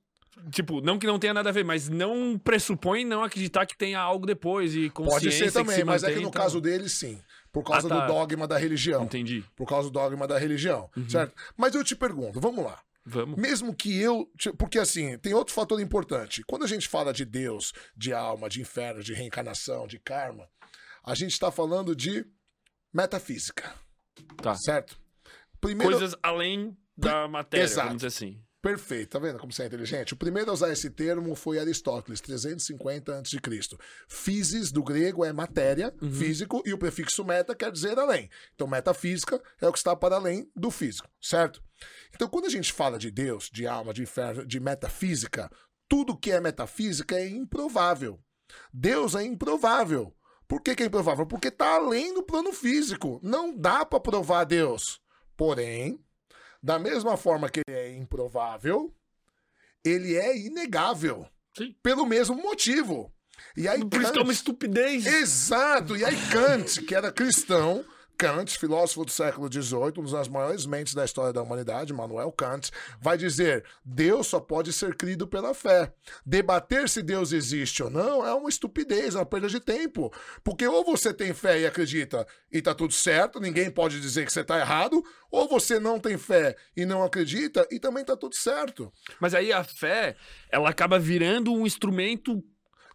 tipo, não que não tenha nada a ver, mas não pressupõe não acreditar que tenha algo depois e consciência Pode ser também, se mas é que mantém, no então- caso dele, sim. Por causa Ah, tá. do dogma da religião. Entendi. Por causa do dogma da religião, certo? Mas eu te pergunto, vamos lá. Vamos. Mesmo que eu. Porque assim, tem outro fator importante. Quando a gente fala de Deus, de alma, de inferno, de reencarnação, de karma, a gente está falando de metafísica. Tá. Certo? Primeiro. Coisas além da matéria, Exato. vamos dizer assim. Perfeito, tá vendo como você é inteligente? O primeiro a usar esse termo foi Aristóteles, 350 a.C. Physis, do grego, é matéria, físico, e o prefixo meta quer dizer além. Então, metafísica é o que está para além do físico, certo? Então, quando a gente fala de Deus, de alma, de inferno, de metafísica, tudo que é metafísica é improvável. Deus é improvável. Por que, que é improvável? Porque está além do plano físico. Não dá para provar Deus. Porém, da mesma forma que ele é improvável, ele é inegável. Sim. Pelo mesmo motivo. E aí, Por isso que é uma Kant- estupidez. Exato! E aí Kant, que era cristão, Kant, filósofo do século XVIII, uma das maiores mentes da história da humanidade, Manuel Kant, vai dizer: Deus só pode ser crido pela fé. Debater se Deus existe ou não é uma estupidez, é uma perda de tempo. Porque ou você tem fé e acredita e tá tudo certo, ninguém pode dizer que você tá errado, ou você não tem fé e não acredita e também tá tudo certo. Mas aí a fé, ela acaba virando um instrumento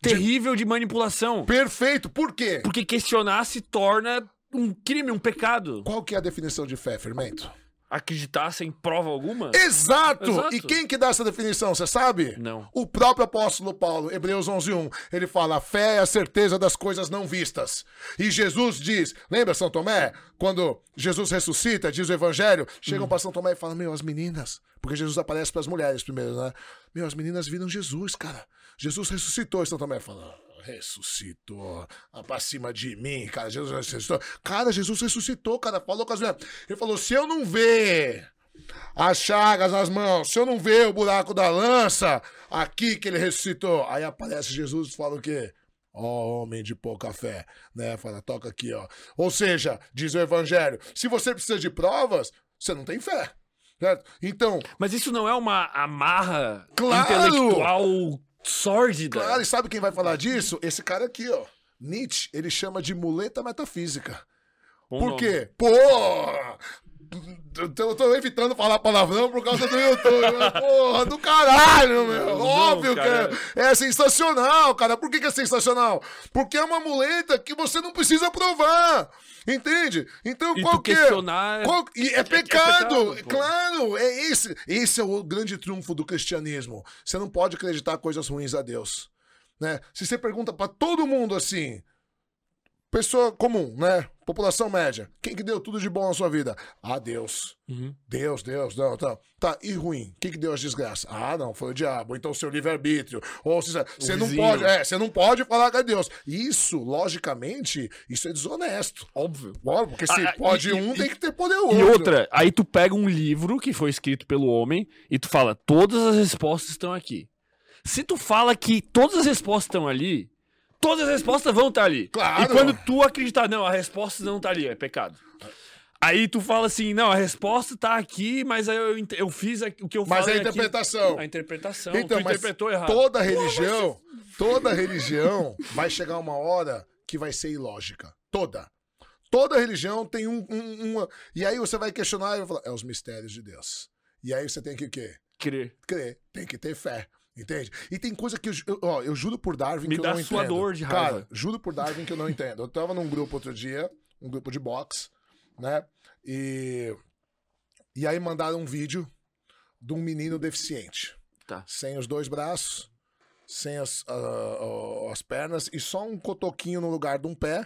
terrível de manipulação. Perfeito! Por quê? Porque questionar se torna um crime, um pecado. Qual que é a definição de fé, fermento? Acreditar sem prova alguma? Exato! Exato. E quem que dá essa definição, você sabe? Não. O próprio apóstolo Paulo, Hebreus 11:1, ele fala: "A fé é a certeza das coisas não vistas". E Jesus diz, lembra São Tomé, quando Jesus ressuscita, diz o evangelho, chegam para São Tomé e falam: "Meu, as meninas, porque Jesus aparece para as mulheres primeiro, né? Meu, as meninas viram Jesus, cara. Jesus ressuscitou, São Tomé fala: ressuscitou. Ah, Pra cima de mim, cara. Jesus ressuscitou. Cara, Jesus ressuscitou, cara. Falou com as. Ele falou: se eu não ver as chagas nas mãos, se eu não ver o buraco da lança, aqui que ele ressuscitou. Aí aparece Jesus e fala o quê? Ó, homem de pouca fé, né? Fala, toca aqui, ó. Ou seja, diz o evangelho, se você precisa de provas, você não tem fé. Certo? Então, Mas isso não é uma amarra Claro! intelectual sórdida? claro, e sabe quem vai falar disso? Esse cara aqui, ó. Nietzsche, ele chama de muleta metafísica. Bom Por nome. quê? Pô! Eu tô, evitando falar palavrão por causa do YouTube. porra, do caralho, meu. Não, Óbvio cara. que é, é sensacional, cara. Por que, que é sensacional? Porque é uma muleta que você não precisa provar. Entende? Então, E qual que é? questionar. Qual- e é é pecado, pecado, claro. É esse, esse é o grande trunfo do cristianismo. Você não pode acreditar coisas ruins a Deus, né? Se você pergunta pra todo mundo assim, pessoa comum, né? População média, quem que deu tudo de bom na sua vida? Ah, Deus. Uhum. Deus, Deus, não, tá. Tá, e ruim? Quem que deu as desgraças? Ah, não, foi o diabo. Então, seu livre-arbítrio. Ou seja, você não pode, é, você não pode falar que é Deus. Isso, logicamente, isso é desonesto. Óbvio. Óbvio, porque se Ah, pode e- um, e- tem que ter poder o E outro. outra, aí tu pega um livro que foi escrito pelo homem e tu fala, todas as respostas estão aqui. Se tu fala que todas as respostas estão ali, todas as respostas vão estar ali. Claro. E quando tu acreditar, não, a resposta não tá ali, é pecado. Aí tu fala assim, não, a resposta tá aqui, mas aí eu, eu fiz o que eu Mas falei a interpretação. Aqui. A interpretação. Então, tu mas interpretou errado. toda religião, toda religião vai chegar uma hora que vai ser ilógica. Toda. Toda religião tem um, um- uma. E aí você vai questionar e vai falar, é os mistérios de Deus. E aí você tem que o quê? Crer. Crer, tem que ter fé. Entende? E tem coisa que eu, ó, eu juro por Darwin Me que eu dá não sua entendo. dor de raiva. Cara, juro por Darwin que eu não entendo. Eu tava num grupo outro dia, um grupo de boxe, né? E e aí mandaram um vídeo de um menino deficiente Tá. sem os dois braços, sem as, ah, as pernas e só um cotoquinho no lugar de um pé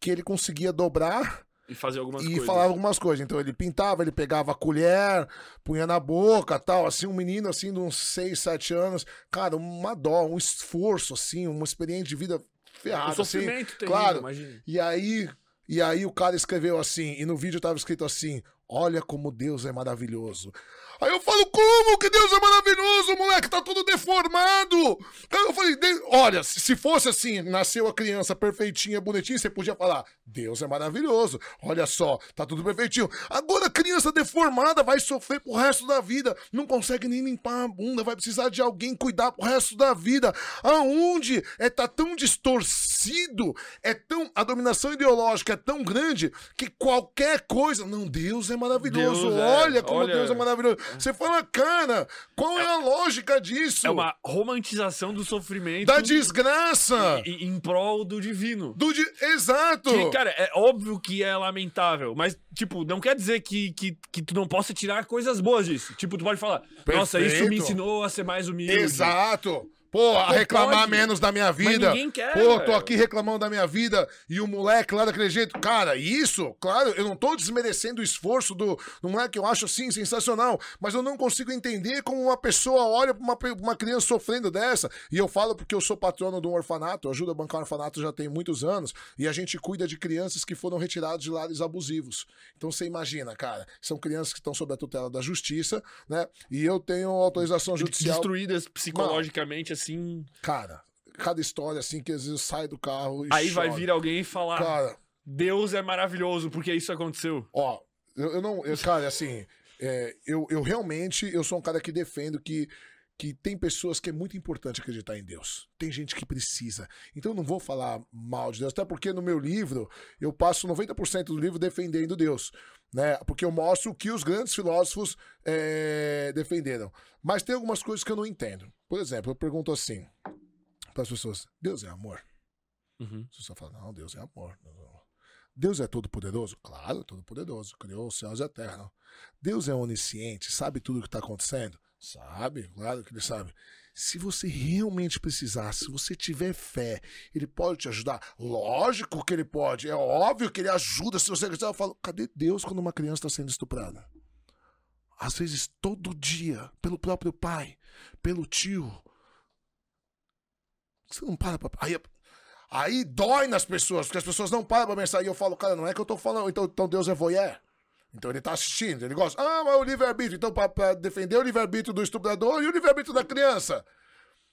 que ele conseguia dobrar E fazer algumas e coisas. falava algumas coisas. Então ele pintava, ele pegava a colher, punha na boca, tal, assim, um menino assim de uns 6, 7 anos, cara, uma dó, um esforço assim, uma experiência de vida ferrada assim. sofrimento terrível, claro. imagina. E aí, e aí o cara escreveu assim, e no vídeo tava escrito assim: Olha como Deus é maravilhoso. Aí eu falo, como que Deus é maravilhoso, moleque? Tá tudo deformado. Aí eu falei, "De- olha, se se fosse assim, nasceu a criança perfeitinha, bonitinha, você podia falar, Deus é maravilhoso. Olha só, tá tudo perfeitinho. Agora a criança deformada vai sofrer pro resto da vida. Não consegue nem limpar a bunda, vai precisar de alguém cuidar pro resto da vida. Aonde é tá tão distorcido, é tão a dominação ideológica é tão grande que qualquer coisa, não, Deus é maravilhoso. Deus é, olha como olha. Deus é maravilhoso. Você fala, cara, qual é a lógica disso? É uma romantização do sofrimento Da desgraça. em, em prol do divino. Do di... Exato. Que, cara, é óbvio que é lamentável, mas, tipo, não quer dizer que, que, que tu não possa tirar coisas boas disso. Tipo, tu pode falar, nossa, isso me Perfeito. ensinou a ser mais humilde. Exato. Pô, a reclamar pode. menos da minha vida. ninguém quer, Pô, tô aqui reclamando da minha vida e o moleque lá daquele jeito. Cara, isso, claro, eu não tô desmerecendo o esforço do, do moleque, eu acho assim sensacional, mas eu não consigo entender como uma pessoa olha pra uma, uma criança sofrendo dessa. E eu falo porque eu sou patrono de um orfanato, eu ajudo a bancar um orfanato já tem muitos anos, e a gente cuida de crianças que foram retiradas de lares abusivos. Então você imagina, cara, são crianças que estão sob a tutela da justiça, né? E eu tenho autorização judicial. Destruídas psicologicamente, assim. Cara, cada história assim que às vezes sai do carro e Aí vai chora. vir alguém e falar: Cara, Deus é maravilhoso porque isso aconteceu. ó, eu, eu não. Eu, cara, assim, é, eu, eu realmente eu sou um cara que defendo que. Que tem pessoas que é muito importante acreditar em Deus. Tem gente que precisa. Então eu não vou falar mal de Deus, até porque no meu livro eu passo 90% do livro defendendo Deus. Né? Porque eu mostro o que os grandes filósofos é, defenderam. Mas tem algumas coisas que eu não entendo. Por exemplo, eu pergunto assim para as pessoas: Deus é amor? Uhum. Você só fala, não, Deus é amor. Deus é todo poderoso? Claro, é todo poderoso. Criou os céus e a terra. Não. Deus é onisciente, sabe tudo o que está acontecendo? Sabe, claro que ele sabe. Se você realmente precisar, se você tiver fé, ele pode te ajudar? Lógico que ele pode. É óbvio que ele ajuda. Se você quiser, eu falo, cadê Deus quando uma criança está sendo estuprada? Às vezes, todo dia, pelo próprio pai, pelo tio. Você não para pra. Aí, aí dói nas pessoas, porque as pessoas não param pra pensar. E eu falo, cara, não é que eu tô falando, então, então Deus é voyeur. Então ele tá assistindo, ele gosta. Ah, mas o livre-arbítrio. Então, pra, pra defender o livre-arbítrio do estuprador e o livre-arbítrio da criança.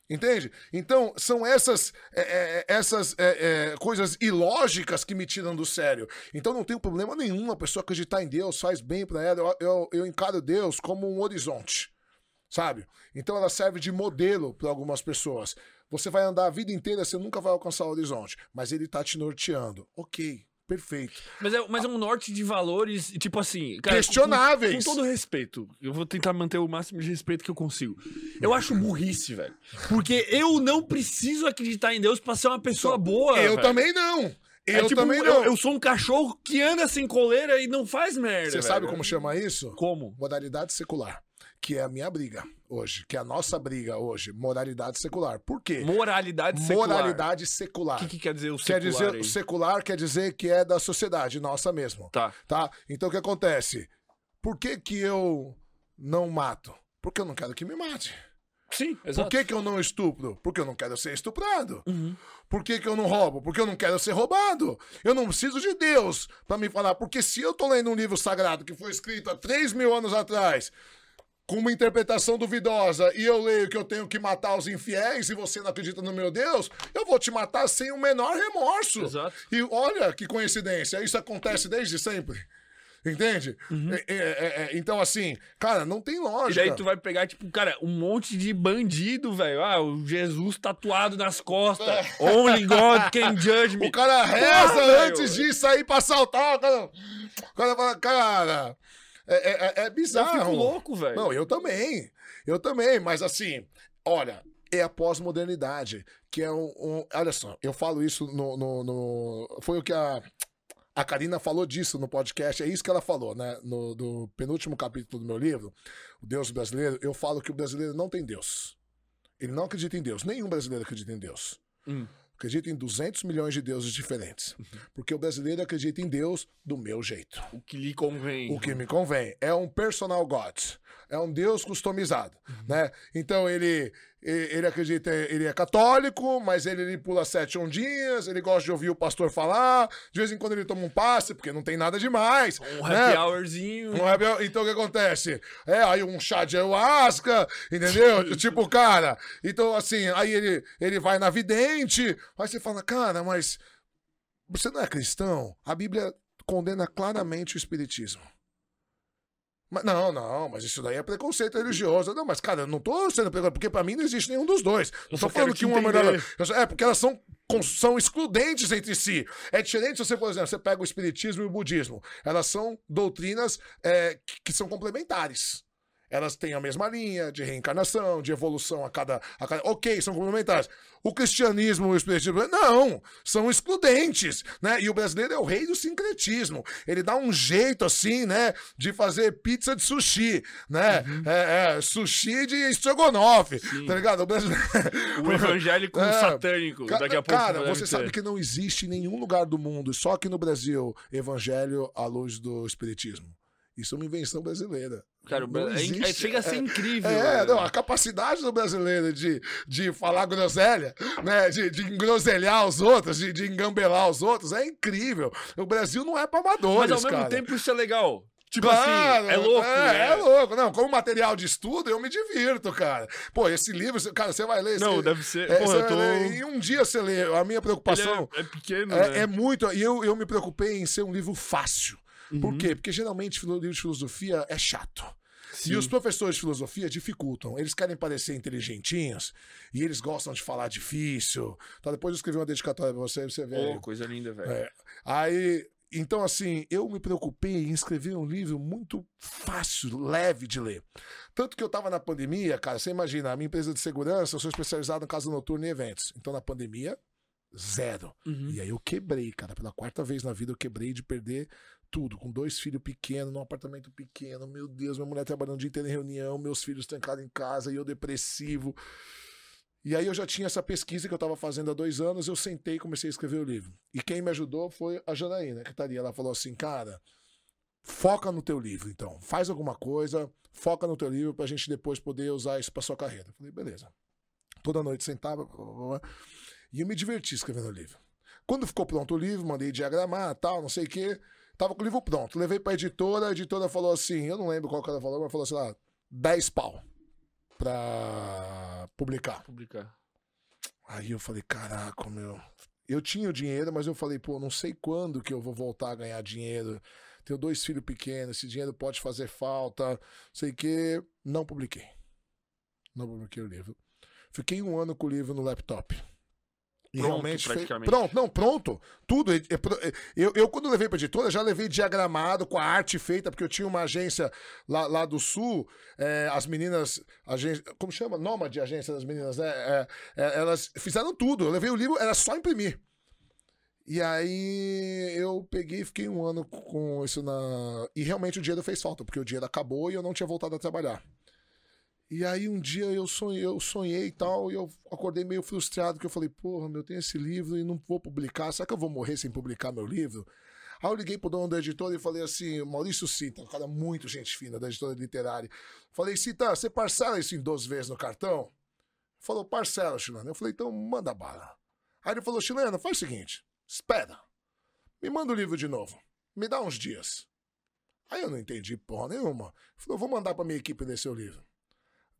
Entende? Então, são essas, é, é, essas é, é, coisas ilógicas que me tiram do sério. Então, não tem problema nenhum a pessoa acreditar em Deus, faz bem pra ela. Eu, eu, eu encaro Deus como um horizonte, sabe? Então, ela serve de modelo para algumas pessoas. Você vai andar a vida inteira, você nunca vai alcançar o horizonte, mas ele tá te norteando. Ok, perfeito. Mas é, mas é um norte de valores, tipo assim. Cara, Questionáveis. Com, com todo respeito, eu vou tentar manter o máximo de respeito que eu consigo. Eu acho burrice, velho. Porque eu não preciso acreditar em Deus pra ser uma pessoa boa. eu velho. também não. É Eu tipo, também eu- não. Eu, sou um cachorro que anda sem coleira e não faz merda. Você sabe como chama isso? Como? Modalidade secular. Que é a minha briga hoje. Que é a nossa briga hoje. Moralidade secular. Por quê? Moralidade secular. Moralidade secular. O que, que quer dizer o Quer secular dizer, aí? o secular quer dizer que é da sociedade, nossa mesmo. Tá. Tá? Então o que acontece? Por que que eu não mato? Porque eu não quero que me mate. Sim, Por exato. que que eu não estupro? Porque eu não quero ser estuprado. Uhum. Por que, que eu não roubo? Porque eu não quero ser roubado. Eu não preciso de Deus pra me falar. Porque se eu tô lendo um livro sagrado que foi escrito há 3 mil anos atrás, com uma interpretação duvidosa, e eu leio que eu tenho que matar os infiéis e você não acredita no meu Deus, eu vou te matar sem o menor remorso. Exato. E olha que coincidência, isso acontece desde sempre. Entende? É, é, é, é, então, assim, cara, não tem E lógica. daí tu vai pegar, tipo, cara, um monte de bandido, velho. Ah, o Jesus tatuado nas costas. Only God can judge me. É. O cara reza antes velho. de sair pra assaltar. O cara, o cara fala, cara, é, é, é- é Eu bizarro. fico louco, velho. Não, eu também. Eu também, mas assim, olha, é a pós-modernidade, que é um, um- Olha só, eu falo isso no. no- no- foi o que a. A Karina falou disso no podcast, é isso que ela falou, né? No do penúltimo capítulo do meu livro, O Deus Brasileiro, eu falo que o brasileiro não tem Deus. Ele não acredita em Deus. Nenhum brasileiro acredita em Deus. Hum. Acredita em 200 milhões de deuses diferentes. Porque o brasileiro acredita em Deus do meu jeito. O que lhe convém. O que me convém. É um personal God. É um Deus customizado, né? Então ele, ele ele acredita, ele é católico, mas ele, ele pula sete ondinhas, ele gosta de ouvir o pastor falar, de vez em quando ele toma um passe, porque não tem nada demais. Um né? happy hourzinho. Um happy hour. Então o que acontece? É, aí um chá de ayahuasca, entendeu? tipo, cara, então assim, aí ele, ele vai na vidente, aí você fala, cara, mas você não é cristão? A Bíblia condena claramente o espiritismo. Mas, não, não, mas isso daí é preconceito religioso. Não, mas, cara, eu não tô sendo preconceito, porque pra mim não existe nenhum dos dois. Não só tô falando que te um é melhor. É, porque elas são, são excludentes entre si. É diferente se você, por exemplo, você pega o espiritismo e o budismo. Elas são doutrinas é, que, que são complementares. Elas têm a mesma linha de reencarnação, de evolução a cada, a cada. Ok, são complementares. O cristianismo e o espiritismo, não, são excludentes, né? E o brasileiro é o rei do sincretismo. Ele dá um jeito, assim, né, de fazer pizza de sushi, né? Uhum. É, é, sushi de estrogonofe, tá ligado? O brasileiro... O evangélico É. satânico. Ca- Daqui a pouco. Cara, você ter. sabe que não existe em nenhum lugar do mundo, só aqui no Brasil, evangelho à luz do espiritismo. Isso é uma invenção brasileira. Cara, é, chega a ser É- incrível. É, não, a capacidade do brasileiro de, de falar groselha, né? De, de engroselhar os outros, de, de engambelar os outros, é incrível. O Brasil não é pra amadores, Mas ao mesmo cara. tempo isso é legal. Tipo Claro, assim, é louco. É, né? é louco. Não, como material de estudo, eu me divirto, cara. Pô, esse livro, cara, você vai ler. Não, deve ser. é, Porra, eu tô. em um dia você lê. A minha preocupação é, é pequeno, é, né? é muito. E eu, eu me preocupei em ser um livro fácil. Por Uhum. quê? Porque geralmente livro de filosofia é chato. Sim. E os professores de filosofia dificultam. Eles querem parecer inteligentinhos e eles gostam de falar difícil. Então, depois eu escrevi uma dedicatória pra você, você vê. aí. Pô, coisa linda, velho. É. Aí, então, assim, eu me preocupei em escrever um livro muito fácil, leve de ler. Tanto que eu tava na pandemia, cara, você imagina, a minha empresa de segurança, eu sou especializado em casa noturna e eventos. Então, na pandemia, zero. Uhum. E aí eu quebrei, cara. Pela quarta vez na vida eu quebrei de perder tudo. Com dois filhos pequenos, num apartamento pequeno. Meu Deus, minha mulher trabalhando o dia inteiro em reunião, meus filhos trancados em casa e eu depressivo. E aí eu já tinha essa pesquisa que eu estava fazendo há dois anos, eu sentei e comecei a escrever o livro. E quem me ajudou foi a Janaína, que estaria. Ela falou assim, cara, foca no teu livro, então. Faz alguma coisa, foca no teu livro pra gente depois poder usar isso pra sua carreira. Eu falei, beleza. Toda noite sentava, blá, blá, blá, e eu me diverti escrevendo o livro. Quando ficou pronto o livro, mandei diagramar, tal, não sei o quê. Tava com o livro pronto. Levei pra editora, a editora falou assim, eu não lembro qual que ela falou, mas falou assim, lá, 10 pau pra publicar. Publicar. Aí eu falei, caraca, meu. Eu tinha o dinheiro, mas eu falei, pô, não sei quando que eu vou voltar a ganhar dinheiro. Tenho dois filhos pequenos, esse dinheiro pode fazer falta. Sei que. Não publiquei. Não publiquei o livro. Fiquei um ano com o livro no laptop. E Pronto, realmente fez-. Pronto, não, pronto. Tudo. é- é é- Eu, eu, quando levei pra editora, já levei diagramado, com a arte feita, porque eu tinha uma agência lá, lá do sul, é, as meninas. Agência, como chama? Nômade, agência das meninas, né? É, é, elas fizeram tudo. Eu levei o livro, era só imprimir. E aí eu peguei e fiquei um ano com isso na. E realmente o dinheiro fez falta, porque o dinheiro acabou e eu não tinha voltado a trabalhar. E aí um dia eu sonhei, eu sonhei e tal, e eu acordei meio frustrado, que eu falei, porra, meu, eu tenho esse livro e não vou publicar, será que eu vou morrer sem publicar meu livro? Aí eu liguei pro dono da editora e falei assim, Maurício Cita, um cara muito gente fina da editora literária. Falei, Cita, você parcela isso em 12 vezes no cartão? Falou, parcela, Chileno. Eu falei, então manda bala. Aí ele falou, Chileno, faz o seguinte, espera, me manda o livro de novo, me dá uns dias. Aí eu não entendi porra nenhuma. Falei, eu vou mandar pra minha equipe ler seu livro.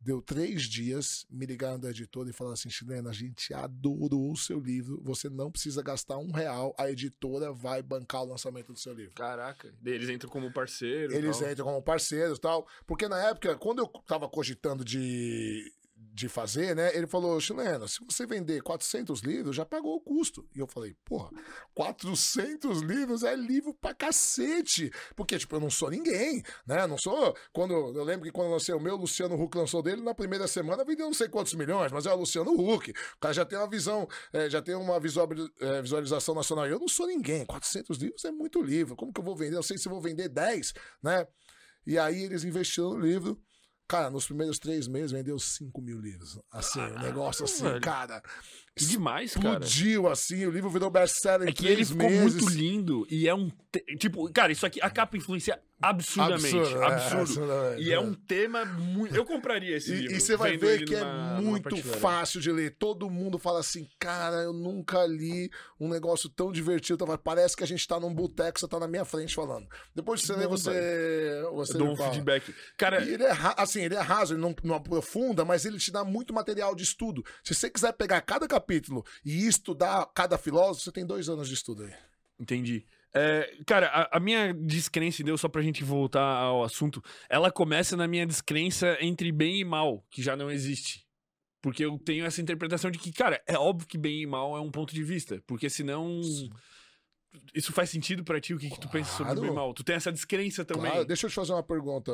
Deu três dias, me ligaram da editora e falaram assim: Chilena, a gente adorou o seu livro, você não precisa gastar um real, a editora vai bancar o lançamento do seu livro. Caraca. Eles entram como parceiro. e Eles tal. entram como parceiros e tal. Porque na época, quando eu tava cogitando de, de fazer, né? Ele falou, Chilena, se você vender 400 livros, já pagou o custo. E eu falei, porra, 400 livros é livro pra cacete. Porque, tipo, eu não sou ninguém, né? Não sou... Quando, eu lembro que quando lancei o meu, Luciano Huck lançou dele, na primeira semana vendeu não sei quantos milhões, mas é o Luciano Huck. O cara já tem uma visão, eh, já tem uma eh, visualização nacional. Eu não sou ninguém. 400 livros é muito livro. Como que eu vou vender? Eu sei se eu vou vender 10, né? E aí eles investiram no livro. Cara, nos primeiros três meses vendeu 5 mil livros. Assim, um negócio assim, cara. Que demais, cara. Explodiu assim, o livro virou best-seller em É que ele ficou meses. muito lindo e é um. te- Tipo, cara, isso aqui, a capa influencia absurdamente. Absurdo, Absurdo. é, absurdamente, E é é. um tema muito. Eu compraria esse livro. E, você vai ver que é numa- numa muito fácil de ler. Todo mundo fala assim, cara, eu nunca li um negócio tão divertido. Parece que a gente tá num boteco, você tá na minha frente falando. Depois de você Que ler, bom, você. você um fala. feedback. Cara, E ele é, assim, ele é raso, ele não, não aprofunda, mas ele te dá muito material de estudo. Se você quiser pegar cada capítulo e estudar cada filósofo, você tem dois anos de estudo aí. Entendi. É, cara, a, a minha descrença em Deus, só pra gente voltar ao assunto, ela começa na minha descrença entre bem e mal, que já não existe. Porque eu tenho essa interpretação de que, cara, é óbvio que bem e mal é um ponto de vista. Porque senão. Isso faz sentido pra ti? O que, que tu pensa sobre Claro. bem e mal? Tu tem essa descrença também? Claro, deixa eu te fazer uma pergunta.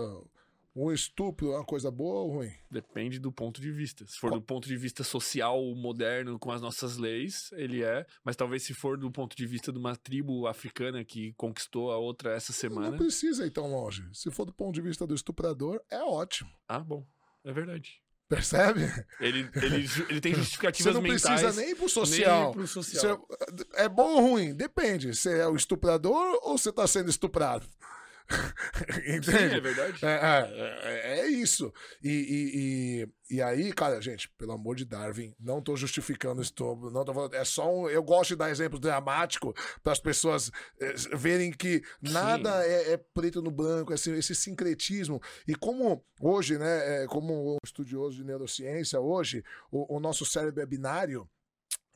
Um estupro é uma coisa boa ou ruim? Depende do ponto de vista. Se for do ponto de vista social, moderno, com as nossas leis, ele é. Mas talvez se for do ponto de vista de uma tribo africana que conquistou a outra essa Não semana. precisa ir tão longe. Se for do ponto de vista do estuprador, é ótimo. Ah, bom. É verdade. Percebe? Ele, ele, ele tem Você justificativas não mentais. precisa nem pro social. nem pro social. Você- é bom ou ruim? Depende. Você é o estuprador ou você tá sendo estuprado? Entende? É verdade. É, é, é- é isso. E, e, e, e aí, cara, gente, pelo amor de Darwin, não tô justificando o estupro, não tô falando, é só um, eu gosto de dar exemplo dramático para as pessoas eh, verem que nada é, é preto no branco, assim, esse sincretismo. E como hoje, né, é, como um estudioso de neurociência, hoje o, o nosso cérebro é binário,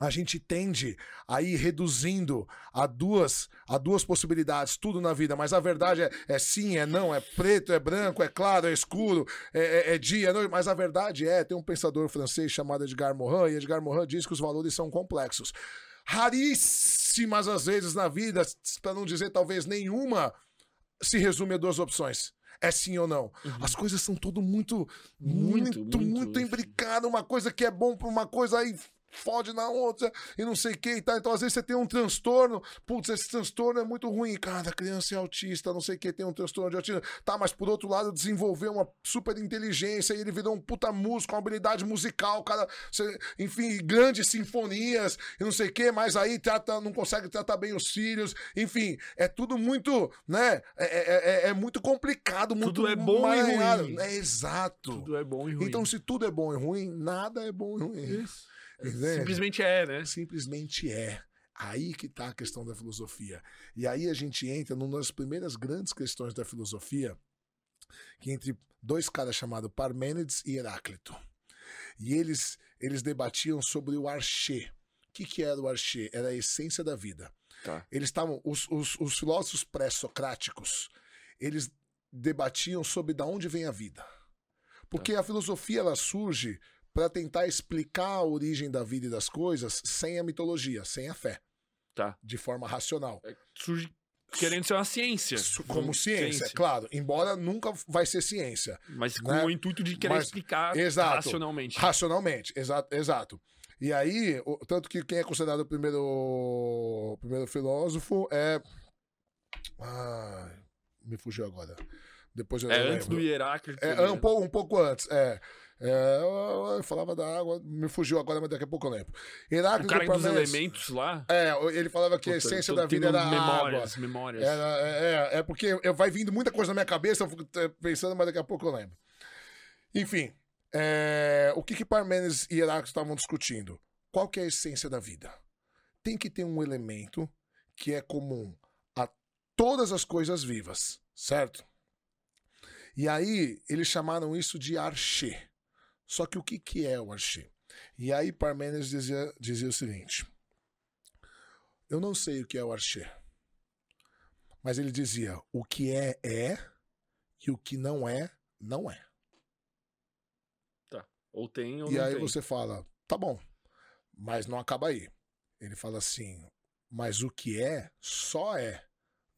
a gente tende a ir reduzindo a duas, a duas possibilidades, tudo na vida, mas a verdade é, é sim, é não, é preto, é branco, é claro, é escuro, é, é- é dia, é noite, mas a verdade é, tem um pensador francês chamado Edgar Morin, e Edgar Morin diz que os valores são complexos. Raríssimas as vezes na vida, para não dizer talvez nenhuma, se resume a duas opções. É sim ou não. As coisas são tudo muito, muito, Muito, muito, muito, imbricado. Uma coisa que é bom para uma coisa aí fode na outra e não sei o que e tal. Então, às vezes, você tem um transtorno. Putz, esse transtorno é muito ruim. Cara, a criança é autista, não sei o que, tem um transtorno de autismo. Tá, mas por outro lado, desenvolveu uma super inteligência e ele virou um puta músico, uma habilidade musical, cara, você- enfim, grandes sinfonias e não sei o que, mas aí trata, não consegue tratar bem os filhos. Enfim, é tudo muito, né? É, é- é- é muito complicado, muito Tudo é bom e emaranhado. ruim. É exato. Tudo é bom e ruim. Então, se tudo é bom e ruim, nada é bom e ruim. Isso. Entende? Simplesmente é, né? Simplesmente é. Aí que está a questão da filosofia. E aí a gente entra numa das primeiras grandes questões da filosofia, que entre dois caras chamados Parmênides e Heráclito. E eles, eles debatiam sobre o archê. O que, que era o archê? Era a essência da vida. Tá. Eles estavam. Os, os, os filósofos pré-socráticos, eles debatiam sobre da onde vem a vida. Porque a filosofia ela surge para tentar explicar a origem da vida e das coisas sem a mitologia, sem a fé, Tá. de forma racional. Surge querendo ser uma ciência. Como ciência, claro, embora nunca vai ser ciência. Mas com né? o intuito de querer Mas- explicar exato. racionalmente. Racionalmente, exato. exato. E aí, o- tanto que quem é considerado o primeiro, o primeiro filósofo é. Ah, me fugiu agora. Depois eu É antes do Hieráclito. É, é, um, pouco, um pouco antes, é. É, eu, eu falava da água, me fugiu agora, mas daqui a pouco eu lembro. O Heráclito cara dos elementos lá. É, ele falava que a Puta, eu essência da vida era a água. memórias, memórias. Era, é, é porque eu- vai vindo muita coisa na minha cabeça, eu fico é, pensando, mas daqui a pouco eu lembro. Enfim, é, o que, que Parmênides e Heráclito estavam discutindo? Qual que é a essência da vida? Tem que ter um elemento que é comum a todas as coisas vivas, certo? E aí, eles chamaram isso de archê. Só que o que, que é o archê? E aí, Parmênides dizia, dizia o seguinte: Eu não sei o que é o archê. Mas ele dizia: o que é, é, e o que não é, não é. Ou tem ou E não aí tem. você fala: tá bom, mas não acaba aí. Ele fala assim: mas o que é, só é.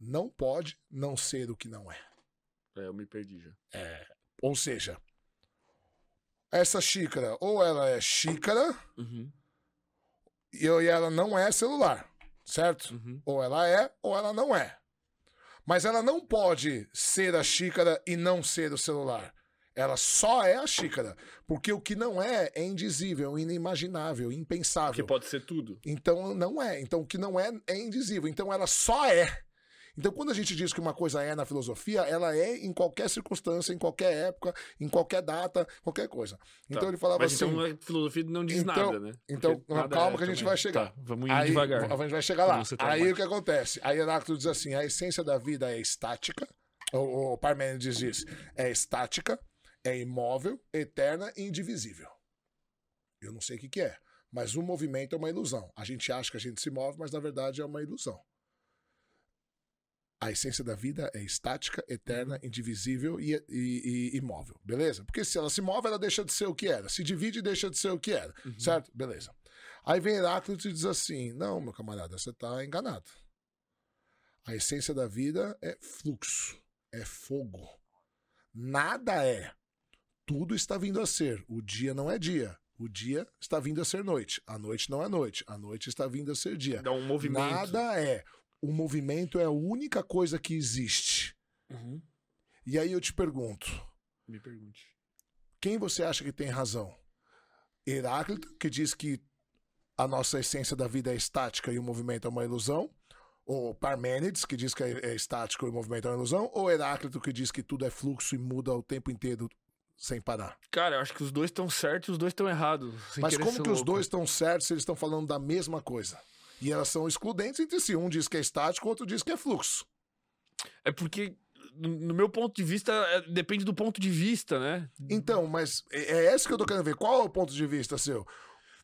Não pode não ser o que não é. É, eu me perdi já. Ou seja, essa xícara, ou ela é xícara, Uhum, e ela não é celular, certo? uhum. Ou ela é, ou ela não é. Mas ela não pode ser a xícara e não ser o celular. Ela só é a xícara. Porque o que não é é indizível, inimaginável, Porque impensável. pode ser tudo. Então não é. Então o que não é é indizível. Então ela só é. Então quando a gente diz que uma coisa é na filosofia, ela é em qualquer circunstância, em qualquer época, em qualquer data, qualquer coisa. Então Tá. ele falava Mas assim. então a filosofia não diz Então- nada, né? então, Porque calma é que a gente também. vai chegar. Tá, vamos indo Aí, devagar. A gente vai chegar lá. Tá Aí o que acontece? Aí Heráclito diz assim: a essência da vida é estática. O, o Parmênides diz: é estática, é imóvel, eterna e indivisível. Eu não sei o que, que é, mas o movimento é uma ilusão. A gente acha que a gente se move, mas na verdade é uma ilusão. A essência da vida é estática, eterna, indivisível e, e- e imóvel. Beleza? Porque se ela se move, ela deixa de ser o que era. Se divide, deixa de ser o que era. Uhum. Certo? Beleza. Aí vem Heráclito e diz assim: Não, meu camarada, você está enganado. A essência da vida é fluxo, é fogo. Nada é. Tudo está vindo a ser. O dia não é dia. O dia está vindo a ser noite. A noite não é noite. A noite está vindo a ser dia. Dá um movimento. Nada é. O movimento é a única coisa que existe. Uhum. E aí eu te pergunto: Me pergunte. quem você acha que tem razão? Heráclito, que diz que a nossa essência da vida é estática e o movimento é uma ilusão? Ou Parmênides, que diz que é estático e o movimento é uma ilusão? Ou Heráclito, que diz que tudo é fluxo e muda o tempo inteiro sem parar? Cara, eu acho que os dois estão certos e os dois estão errados. Mas como que os louco. dois estão certos se eles estão falando da mesma coisa? E elas são excludentes entre si. Um diz que é estático, o outro diz que é fluxo. É porque, no no meu ponto de vista, é- depende do ponto de vista, né? Então, mas é é esse que eu tô querendo ver. Qual é o ponto de vista seu?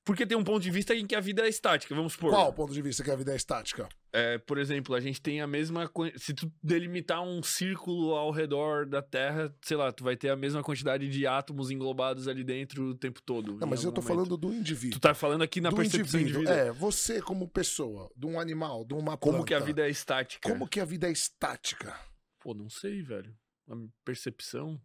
Porque tem um ponto de vista em que a vida é estática, vamos supor. Qual o ponto de vista que a vida é estática? É, por exemplo, a gente tem a mesma. Se tu delimitar um círculo ao redor da Terra, sei lá, tu vai ter a mesma quantidade de átomos englobados ali dentro o tempo todo. Não, mas eu tô momento. falando do indivíduo. Tu tá falando aqui na do percepção indivíduo. É, você como pessoa, de um animal, de uma Como planta. que a vida é estática? Como que a vida é estática? Pô, não sei, velho. A percepção.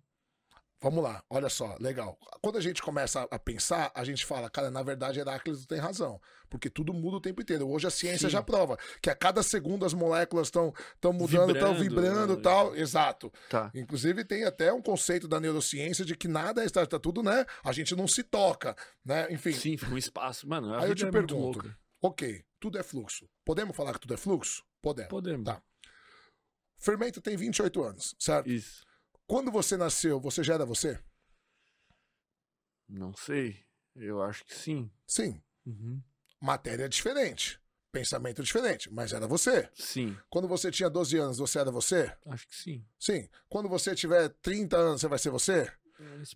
Vamos lá, olha só, legal. Quando a gente começa a- pensar, a gente fala, cara, na verdade Heráclito tem razão, porque tudo muda o tempo inteiro. Hoje a ciência Sim. já prova que a cada segundo as moléculas estão mudando, estão Vibrando, né? tal. Exato. Tá. Inclusive tem até um conceito da neurociência de que nada é estático, tá tudo, né? A gente não se toca, né? Enfim, Sim, fica um espaço. Mano, a Aí eu te é pergunto. ok, tudo é fluxo. Podemos falar que tudo é fluxo? Podemos. Podemos. Tá. Fermento tem 28 anos, certo? Isso. Quando você nasceu, você já era você? Não sei. Eu acho que sim. Sim. Uhum. Matéria é diferente. Pensamento é diferente, mas era você. Sim, Quando você tinha 12 anos, você era você? acho que sim. Sim. Quando você tiver 30 anos, você vai ser você?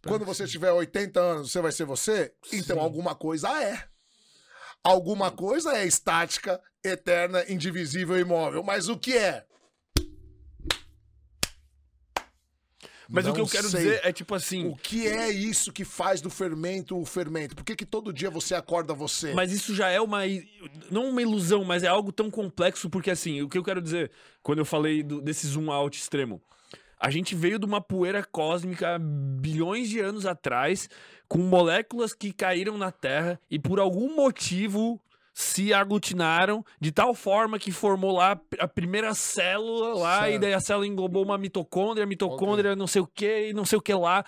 Quando você sim. tiver 80 anos, você vai ser você? Então Sim. alguma coisa é. Alguma coisa é estática, eterna, indivisível e imóvel. Mas o que é? Mas o Não que eu quero sei. dizer é tipo assim. O que é isso que faz do fermento o fermento? Por que, que todo dia você acorda você? Mas isso já é uma. Não uma ilusão, mas é algo tão complexo, porque assim, o que eu quero dizer, quando eu falei do- desse zoom out extremo, a gente veio de uma poeira cósmica bilhões de anos atrás, com moléculas que caíram na Terra e por algum motivo se aglutinaram de tal forma que formou lá a primeira célula lá, Certo. e daí a célula englobou uma mitocôndria, a mitocôndria não sei o que, e não sei o que lá.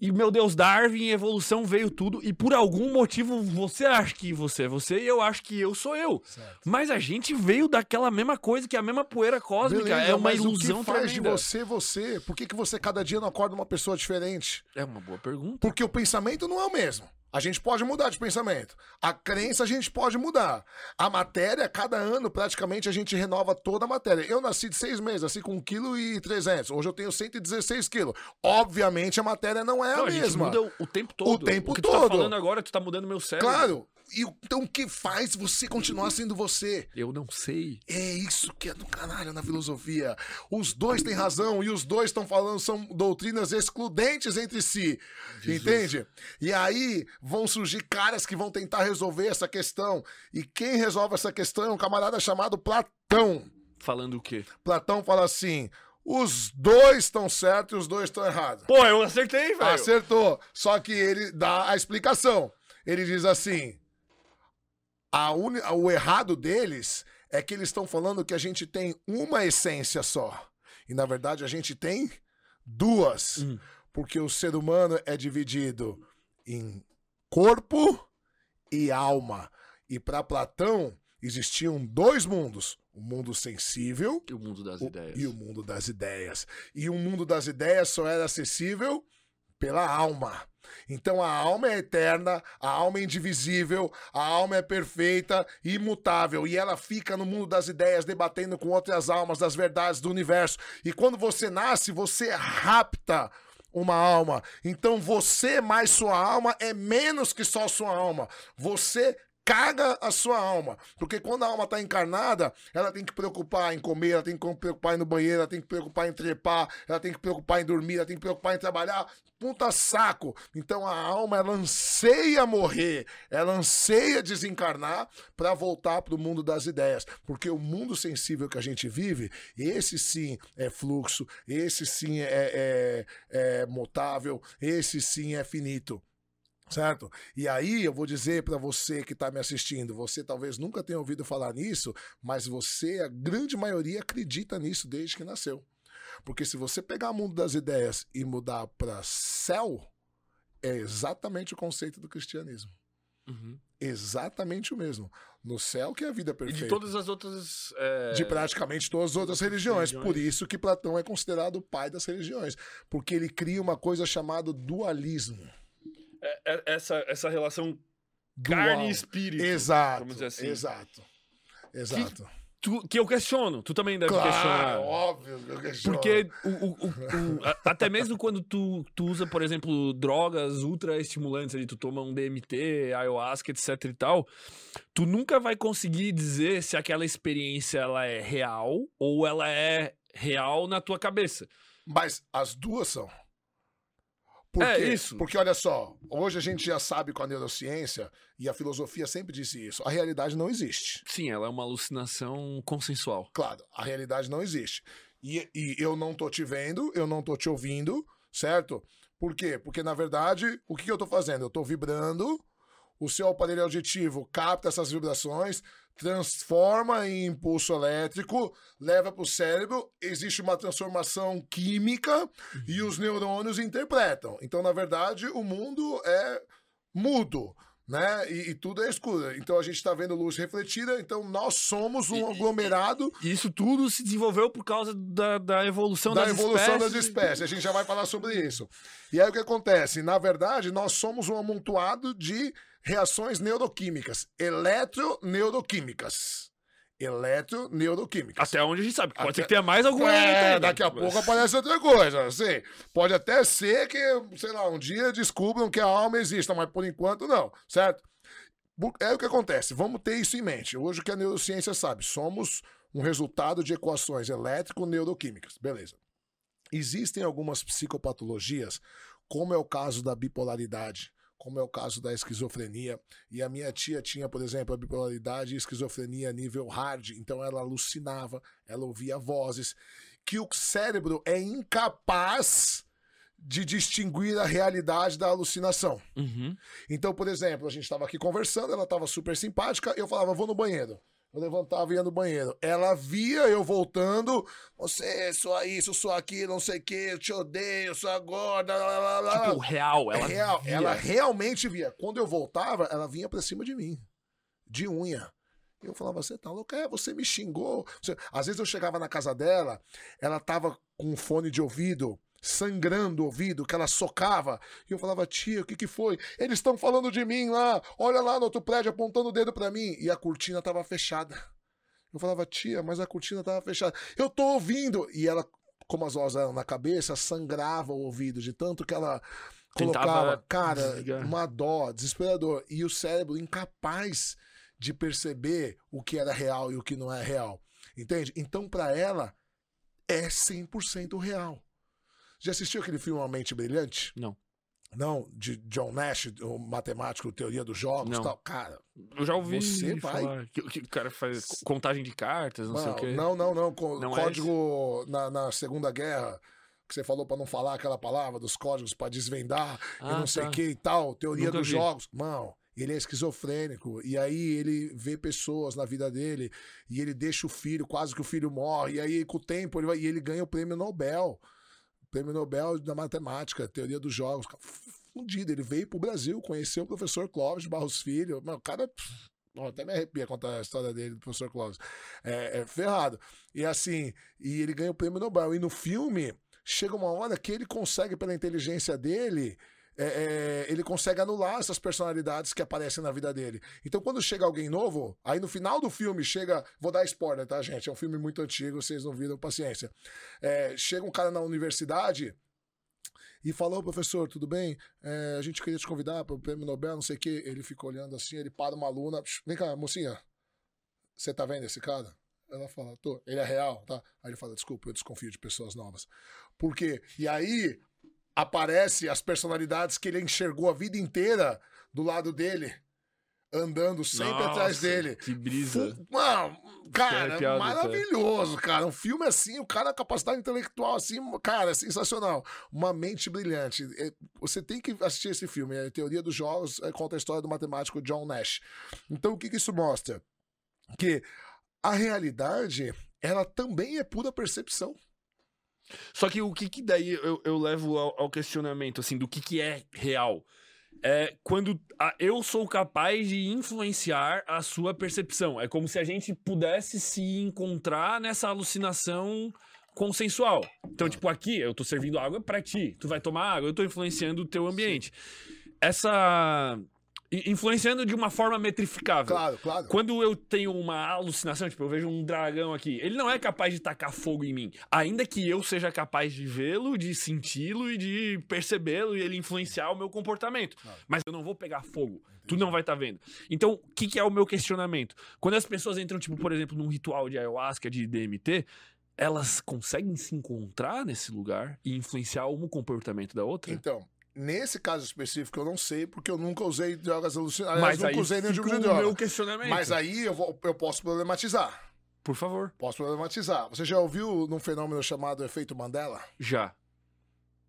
E, meu Deus, Darwin, evolução veio tudo. E por algum motivo você acha que você é você e eu acho que eu sou eu. Certo. Mas a gente veio daquela mesma coisa que a mesma poeira cósmica. Beleza, é uma ilusão o que faz de você você? Por que, que você cada dia não acorda uma pessoa diferente? É uma boa pergunta. Porque o pensamento não é o mesmo. A gente pode mudar de pensamento. A crença a gente pode mudar. A matéria, cada ano, praticamente, a gente renova toda a matéria. Eu nasci de seis meses, nasci com 1,3 kg. Hoje eu tenho 116 quilos. Obviamente a matéria não é Não, a a gente mesma. muda o, o tempo todo. tempo o que tu tá todo. falando agora, tu tá mudando meu cérebro. Claro. Então o que faz você continuar sendo você? Eu não sei. É isso que é do caralho na filosofia. Os dois têm razão e os dois estão falando, são doutrinas excludentes entre si. Entende? E aí vão surgir caras que vão tentar resolver essa questão. E quem resolve essa questão é um camarada chamado Platão. Falando o quê? Platão fala assim: os dois estão certos e os dois estão errados. Pô, eu acertei, velho. Acertou. Só que ele dá a explicação. Ele diz assim: a uni- o errado deles é que eles estão falando que a gente tem uma essência só. E na verdade a gente tem duas. Hum. Porque o ser humano é dividido em corpo e alma. E para Platão existiam dois mundos: o mundo sensível E o mundo das o- ideias. E o mundo das ideias. E o mundo das ideias só era acessível pela alma. Então a alma é eterna, a alma é indivisível, a alma é perfeita imutável. E ela fica no mundo das ideias debatendo com outras almas das verdades do universo. E quando você nasce, você rapta uma alma. Então você mais sua alma é menos que só sua alma. Você caga a sua alma. Porque quando a alma está encarnada, ela tem que preocupar em comer, ela tem que preocupar no banheiro, ela tem que preocupar em trepar, ela tem que preocupar em dormir, ela tem que preocupar em trabalhar. Puta saco. Então a alma, ela anseia morrer, ela anseia desencarnar para voltar para o mundo das ideias. Porque o mundo sensível que a gente vive, esse sim é fluxo, esse sim é, é, é mutável, esse sim é finito. Certo? E aí eu vou dizer para você que está me assistindo, você talvez nunca tenha ouvido falar nisso, mas você, a grande maioria, acredita nisso desde que nasceu. Porque se você pegar o mundo das ideias e mudar para céu, é exatamente o conceito do cristianismo. Uhum. Exatamente o mesmo. No céu que é a vida E perfeita. de todas as outras. é, De praticamente todas as outras religiões. religiões. Por isso que Platão é considerado o pai das religiões. Porque ele cria uma coisa chamada dualismo. É- é- essa, essa relação Dual. carne e espírito. Exato. vamos dizer assim. Exato. Exato. Tu- que eu questiono. Tu também deve Claro, questionar. óbvio. que eu questiono. Porque o- o- o- a- até mesmo quando tu, tu usa, por exemplo, drogas ultra estimulantes, ali, tu toma um DMT, ayahuasca, etc e tal, tu nunca vai conseguir dizer se aquela experiência ela é real ou ela é real na tua cabeça. Mas as duas são. É, isso. Porque olha só, hoje a gente já sabe com a neurociência, e a filosofia sempre disse isso, a realidade não existe. Sim, ela é uma alucinação consensual. Claro, a realidade não existe. E, e eu não tô te vendo, eu não tô te ouvindo, certo? Por quê? Porque, na verdade, o que, que eu tô fazendo? Eu tô vibrando, o seu aparelho auditivo capta essas vibrações, transforma em impulso elétrico, leva para o cérebro, existe uma transformação química e os neurônios interpretam. Então, na verdade, o mundo é mudo. Né? E, e tudo é escuro. Então a gente está vendo luz refletida, então nós somos um e- aglomerado E isso tudo se desenvolveu por causa da, da evolução da das evolução espécies. das espécies. A gente já vai falar sobre isso. E aí o que acontece? Na verdade, nós somos um amontoado de reações neuroquímicas, eletroneuroquímicas. Eletroneuroquímicas. Até onde a gente sabe. Pode Até- ser que tenha mais alguma É, outra ainda. daqui a pouco aparece outra coisa. Assim, pode até ser que, sei lá, um dia descubram que a alma exista, mas por enquanto não, certo? É o que acontece. Vamos ter isso em mente. Hoje o que a neurociência sabe, somos um resultado de equações elétrico-neuroquímicas. Beleza. existem algumas psicopatologias, como é o caso da bipolaridade, como é o caso da esquizofrenia. E a minha tia tinha, por exemplo, a bipolaridade e esquizofrenia nível hard, então ela alucinava, ela ouvia vozes, que o cérebro é incapaz de distinguir a realidade da alucinação. Uhum. Então, por exemplo, a gente estava aqui conversando, ela estava super simpática, eu falava, vou no banheiro. Eu levantava e ia no banheiro. Ela via eu voltando, você, só isso, só aquilo, não sei o que, eu te odeio, sua gorda, lá, lá, lá. Tipo, real, ela É real, via. ela realmente via. Quando eu voltava, ela vinha pra cima de mim, de unha. E eu falava, você tá louca? É, você me xingou. Às vezes eu chegava na casa dela, ela tava com um fone de ouvido, sangrando o ouvido, que ela socava. E eu falava, tia, o que que foi? Eles estão falando de mim lá, olha lá no outro prédio apontando o dedo pra mim. E a cortina tava fechada. Eu falava, tia, mas a cortina tava fechada. Eu tô ouvindo. E ela, como as vozes eram na cabeça, sangrava o ouvido de tanto que ela Tentava colocava, cara, desligar. uma dó, desesperador. E o cérebro incapaz de perceber o que era real e o que não é real. Entende? Então, pra ela, é 100% real. Já assistiu aquele filme Uma Mente Brilhante? Não. Não, de John Nash, o matemático, teoria dos jogos Não. e tal. Cara, Eu já ouvi Você vai- que, que o cara faz contagem de cartas, não sei o Não, quê. não, não, não. Co- Não é código na, na Segunda Guerra, que você falou pra não falar aquela palavra, dos códigos pra desvendar e Ah, não sei o tá. que e tal, teoria Nunca dos vi. jogos. Mano, ele é esquizofrênico. E aí ele vê pessoas na vida dele e ele deixa o filho, quase que o filho morre. E aí, com o tempo, ele, vai, e ele ganha o prêmio Nobel. Prêmio Nobel da Matemática, teoria dos jogos. Fundido. Ele veio pro Brasil, conheceu o professor Clóvis Barros Filho. Mano, o cara. até me arrepia contar a história dele, do professor Clóvis. É, é ferrado. E assim, e ele ganha o prêmio Nobel. E no filme, chega uma hora que ele consegue, pela inteligência dele, é, é, ele consegue anular essas personalidades que aparecem na vida dele. Então, quando chega alguém novo, aí no final do filme chega. Vou dar spoiler, tá, gente? É um filme muito antigo, vocês não viram, paciência. É, chega um cara na universidade. E falou, professor, tudo bem? É, a gente queria te convidar para o prêmio Nobel, não sei o quê. Ele fica olhando assim, ele para uma aluna. "Psh, Vem cá, mocinha. Você tá vendo esse cara? Ela fala, tô. Ele é real, tá? Aí ele fala, desculpa, eu desconfio de pessoas novas. Por quê? E aí aparece as personalidades que ele enxergou a vida inteira do lado dele, andando sempre atrás Nossa, dele. Que brisa. Fu- Mano, cara, arrepiado, tá? maravilhoso, cara. Um filme assim, o cara, a capacidade intelectual assim, cara, sensacional. Uma mente brilhante. É, Você tem que assistir esse filme. É a Teoria dos Jogos é, conta a história do matemático John Nash. Então, o que, que isso mostra? Que a realidade, ela também é pura percepção. Só que o que, que daí eu, eu levo ao, ao questionamento, assim, do que, que é real? É quando a- eu sou capaz de influenciar a sua percepção. É como se a gente pudesse se encontrar nessa alucinação consensual. Então, tipo, aqui eu tô servindo água pra ti. Tu vai tomar água, eu tô influenciando o teu ambiente. Essa. Influenciando de uma forma metrificável. Claro, claro. Quando eu tenho uma alucinação, tipo, eu vejo um dragão aqui, ele não é capaz de tacar fogo em mim. Ainda que eu seja capaz de vê-lo, de senti-lo e de percebê-lo e ele influenciar o meu comportamento. Claro. Mas eu não vou pegar fogo. Tu não vai estar vendo. Então, o que, que é o meu questionamento? Quando as pessoas entram, tipo, por exemplo, num ritual de ayahuasca, de DMT, elas conseguem se encontrar nesse lugar e influenciar um comportamento da outra? Então, nesse caso específico, eu não sei, porque eu nunca usei drogas alucinantes. Mas nunca usei nenhum tipo de droga. meu questionamento. Mas aí eu, vou- eu posso problematizar. Por favor. Posso problematizar. Você já ouviu num fenômeno chamado efeito Mandela? Já.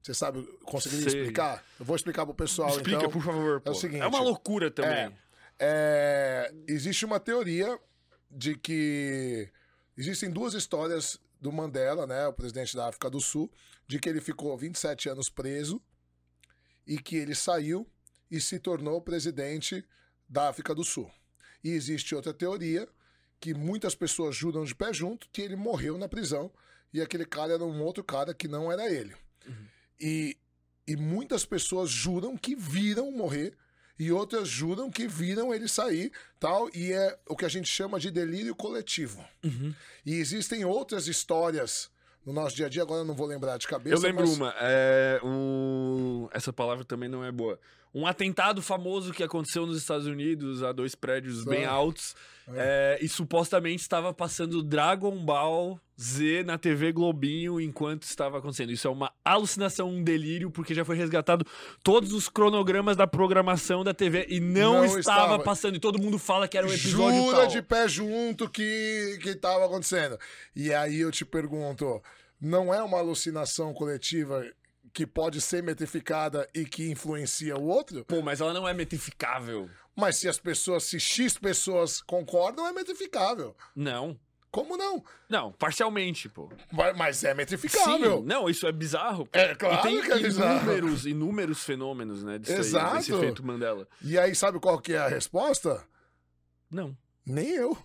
Você sabe, conseguiria Sei. explicar? Eu vou explicar pro pessoal, Explica, então. por favor. pô. o seguinte, é uma loucura também. É, existe uma teoria de que existem duas histórias do Mandela, né, o presidente da África do Sul, de que ele ficou 27 anos preso e que ele saiu e se tornou presidente da África do Sul. E existe outra teoria que muitas pessoas juram de pé junto que ele morreu na prisão e aquele cara era um outro cara que não era ele. E, e muitas pessoas juram que viram morrer e outras juram que viram ele sair, tal, e é o que a gente chama de delírio coletivo. Uhum. E existem outras histórias no nosso dia a dia, agora eu não vou lembrar de cabeça. Eu lembro mas- uma. É, um... Essa palavra também não é boa. Um atentado famoso que aconteceu nos Estados Unidos, a dois prédios bem Só. altos, é, e supostamente estava passando Dragon Ball Z na TV Globinho enquanto estava acontecendo. Isso é uma alucinação, um delírio, porque já foi resgatado todos os cronogramas da programação da TV e não, Não estava, estava. passando. E todo mundo fala que era um episódio Jura tal. de pé junto que, que tava acontecendo. E aí eu te pergunto, não é uma alucinação coletiva que pode ser metrificada e que influencia o outro? Pô, mas ela não é metrificável. Mas se as pessoas, se X pessoas concordam, é metrificável. Não. Como não? Não, parcialmente, pô. Mas é metrificável. Sim, não, isso é bizarro. É claro e tem que é bizarro. inúmeros, inúmeros fenômenos, né, disso aí, Exato. desse efeito Mandela. E aí, sabe qual que é a resposta? Não. Nem eu.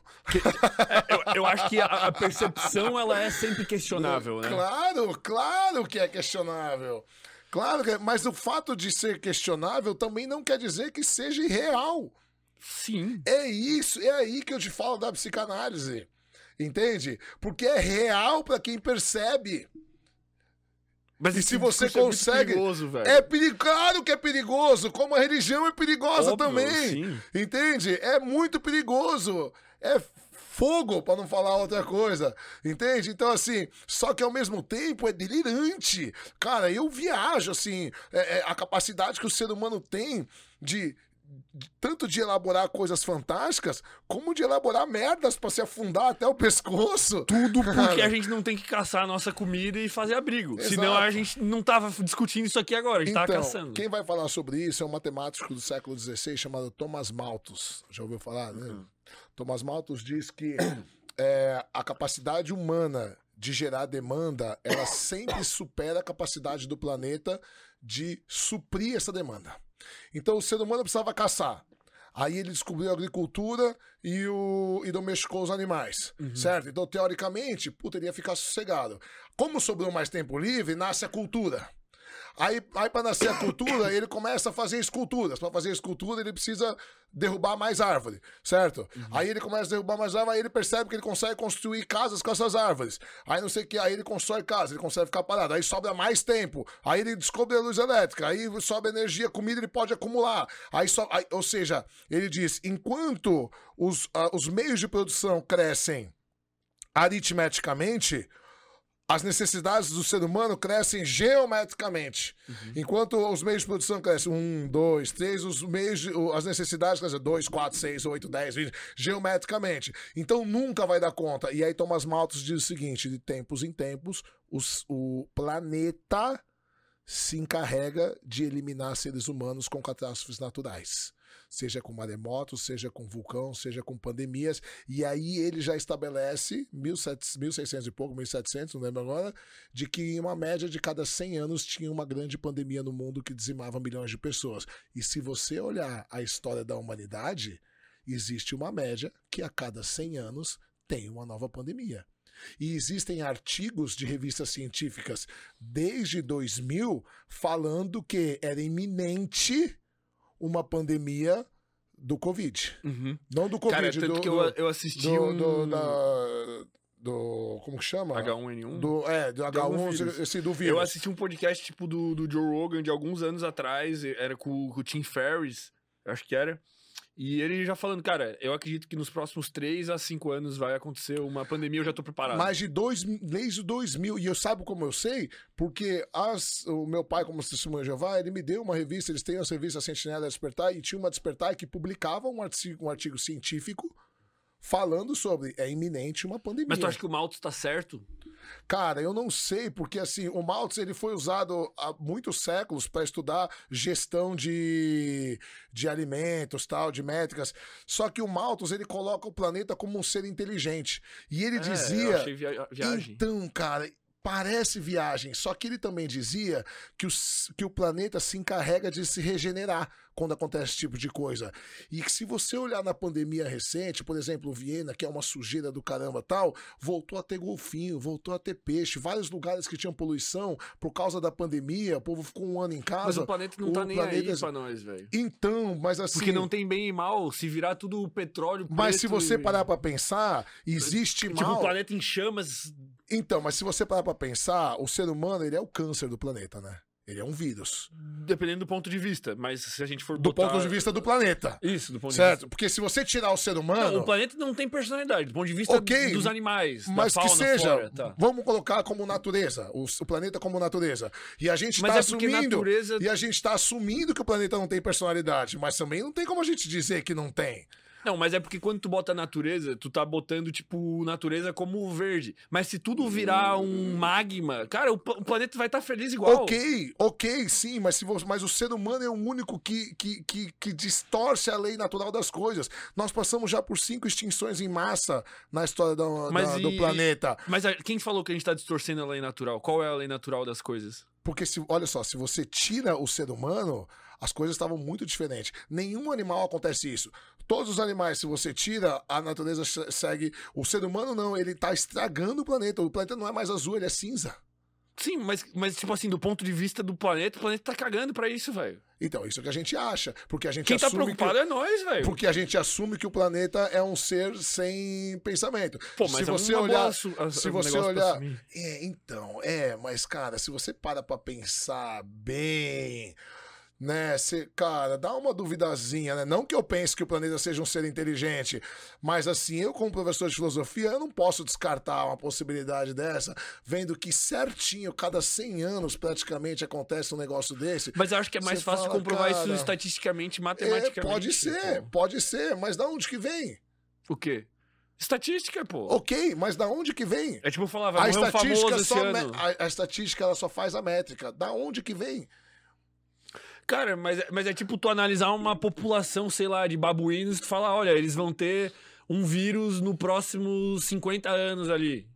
Eu, eu acho que a, a percepção, ela é sempre questionável, né? Claro, claro que é questionável. Claro que é, mas o fato de ser questionável também não quer dizer que seja irreal. Sim. É isso, é aí que eu te falo da psicanálise. Entende? Porque é real pra quem percebe. Mas E se você discurso é consegue- perigoso, velho. É perigoso, claro que é perigoso, como a religião é perigosa Óbvio, também. sim. Entende? É muito perigoso. É fogo, pra não falar outra coisa. Entende? Então, assim, só que ao mesmo tempo é delirante. Cara, eu viajo, assim, é- é a capacidade que o ser humano tem de. Tanto de elaborar coisas fantásticas, como de elaborar merdas pra se afundar até o pescoço. Tudo porque a gente não tem que caçar a nossa comida e fazer abrigo. Exato. Senão a gente não tava discutindo isso aqui agora, a gente tava Então, caçando. quem vai falar sobre isso é um matemático do século XVI chamado Thomas Malthus. Já ouviu falar? Né? Uhum. Thomas Malthus diz que é, a capacidade humana de gerar demanda, ela sempre supera a capacidade do planeta de suprir essa demanda. Então o ser humano precisava caçar. Aí ele descobriu a agricultura e, o, e domesticou os animais, certo? Então, teoricamente, puta, ele ia ficar sossegado. Como sobrou mais tempo livre, nasce a cultura. Aí, aí para nascer a cultura, ele começa a fazer esculturas. Para fazer escultura, ele precisa derrubar mais árvore, certo? Aí ele começa a derrubar mais árvore, aí ele percebe que ele consegue construir casas com essas árvores. Aí não sei o que, aí ele constrói casa, ele consegue ficar parado. Aí sobra mais tempo. Aí ele descobre a luz elétrica, aí sobra energia, comida ele pode acumular. Aí só, ou seja, ele diz, enquanto os, ah, os meios de produção crescem aritmeticamente, as necessidades do ser humano crescem geometricamente. Enquanto os meios de produção crescem um, dois, três, os meios de- as necessidades crescem dois, quatro, seis, oito, dez, vinte, geometricamente. Então nunca vai dar conta. E aí Thomas Malthus diz o seguinte: de tempos em tempos, os- o planeta se encarrega de eliminar seres humanos com catástrofes naturais. Seja com maremotos, seja com vulcão, seja com pandemias. E aí ele já estabelece, 1700, 1600 e pouco, 1700, não lembro agora, de que em uma média de cada 100 anos tinha uma grande pandemia no mundo que dizimava milhões de pessoas. E se você olhar a história da humanidade, existe uma média que a cada 100 anos tem uma nova pandemia. E existem artigos de revistas científicas desde 2000 falando que era iminente uma pandemia do Covid. Uhum. Não do Covid, Cara, tanto do, que eu, eu assisti do, um... do, da- do- como que chama? H1N1. Do, é, do algum H1, vírus. esse do Eu vírus. assisti um podcast, tipo, do, do Joe Rogan de alguns anos atrás, era com, com o Tim Ferriss, eu acho que era. E ele já falando, cara, eu acredito que nos próximos 3 a 5 anos vai acontecer uma pandemia, eu já tô preparado. Mais de dois, desde 2000. E eu sabe como eu sei? Porque as, o meu pai, como testemunha de Jeová, ele me deu uma revista, eles têm a revista Sentinela Despertar, e tinha uma Despertar que publicava um artigo, um artigo científico falando sobre é iminente uma pandemia. Mas tu acha que o Malthus tá certo? Cara, eu não sei, porque assim, o Malthus ele foi usado há muitos séculos para estudar gestão de, de alimentos, tal, de métricas. Só que o Malthus ele coloca o planeta como um ser inteligente. E ele É, eu dizia achei via- viagem. então, cara, parece viagem. Só que ele também dizia que o, s- que o planeta se encarrega de se regenerar quando acontece esse tipo de coisa. E que se você olhar na pandemia recente, por exemplo, Viena, que é uma sujeira do caramba tal, voltou a ter golfinho, voltou a ter peixe. Vários lugares que tinham poluição por causa da pandemia, o povo ficou um ano em casa. Mas o planeta não o tá nem planeta- aí pra nós, velho. Então, mas assim. Porque não tem bem e mal, se virar tudo petróleo Mas se você e- parar pra pensar, existe Tipo, mal. o planeta em chamas... Então, mas se você parar pra pensar, o ser humano, ele é o câncer do planeta, né? Ele é um vírus. Dependendo do ponto de vista, mas se a gente for Do botar... ponto de vista do planeta. Isso, do ponto de Certo? vista... Porque se você tirar o ser humano. Não, o planeta não tem personalidade, do ponto de vista Ok, dos animais, Mas da que fauna, seja, flora, tá. vamos colocar como natureza, o, o planeta como natureza. E a gente está é assumindo. natureza- E a gente está assumindo que o planeta não tem personalidade, mas também não tem como a gente dizer que não tem. Não, mas é porque quando tu bota natureza, tu tá botando, tipo, natureza como verde. Mas se tudo virar um magma, cara, o, o planeta vai estar feliz igual. Ok, ok, sim, mas, se vo- mas o ser humano é o único que, que, que, que distorce a lei natural das coisas. Nós passamos já por cinco extinções em massa na história Mas da- e- do planeta. Mas a- quem falou que a gente tá distorcendo a lei natural? Qual é a lei natural das coisas? Porque, se, olha só, se você tira o ser humano, as coisas estavam muito diferentes. Nenhum animal acontece isso. Todos os animais, se você tira, a natureza se- segue. O ser humano não, ele tá estragando o planeta. O planeta não é mais azul, ele é cinza. Sim, mas, mas tipo assim, do ponto de vista do planeta, o planeta tá cagando pra isso, velho. Então, isso é o que a gente acha. Porque a gente Quem tá preocupado que... é nós, velho. Porque a gente assume que o planeta é um ser sem pensamento. Pô, mas se é você olhar, se você olhar, é, então, é, mas cara, se você para pra pensar bem, né, você, cara, dá uma duvidazinha, né? Não que eu pense que o planeta seja um ser inteligente, mas assim, eu como professor de filosofia, eu não posso descartar uma possibilidade dessa, vendo que certinho, cada 100 anos praticamente acontece um negócio desse. Mas eu acho que é mais fácil fala, comprovar isso cara, estatisticamente, É, matematicamente. pode ser, pô. pode ser, mas da onde que vem? O quê? Estatística, pô. Ok, mas da onde que vem? É tipo falar, vai A morrer um estatística, famoso só a, a estatística ela só faz a métrica. Da onde que vem? Cara, mas, é- mas é tipo tu analisar uma população, sei lá, de babuínos e tu falar, olha, eles vão ter um vírus no próximos 50 anos ali.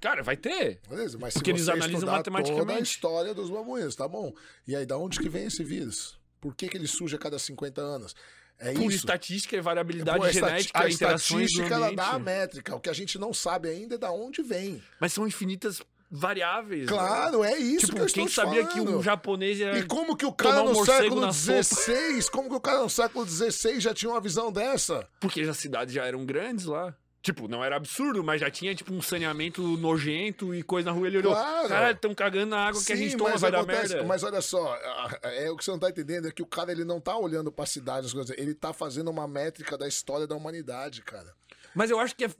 Cara, vai ter. Beleza, mas Porque se eles analisam matematicamente. toda a história dos babuínos, tá bom? E aí, da onde que vem esse vírus? Por que, que ele surge a cada 50 anos? É Por isso. estatística e variabilidade Pô, a genética, a interações estatística ela dá a métrica. O que a gente não sabe ainda é da onde vem. Mas são infinitas variáveis. né? Claro, é isso Tipo, que eu estou quem te sabia falando. que um japonês ia... E como que o cara um no século? XVI, como que o cara no século XVI já tinha uma visão dessa? Porque as cidades já eram grandes lá. Tipo, não era absurdo, mas já tinha, tipo, um saneamento nojento e coisa na rua. Ele olhou, Claro. cara, estão cagando na água que a gente toma, vai dar merda. Mas olha só, é o que você não tá entendendo é que o cara ele não tá olhando pra cidade, as coisas, ele tá fazendo uma métrica da história da humanidade, cara. Mas eu acho que é,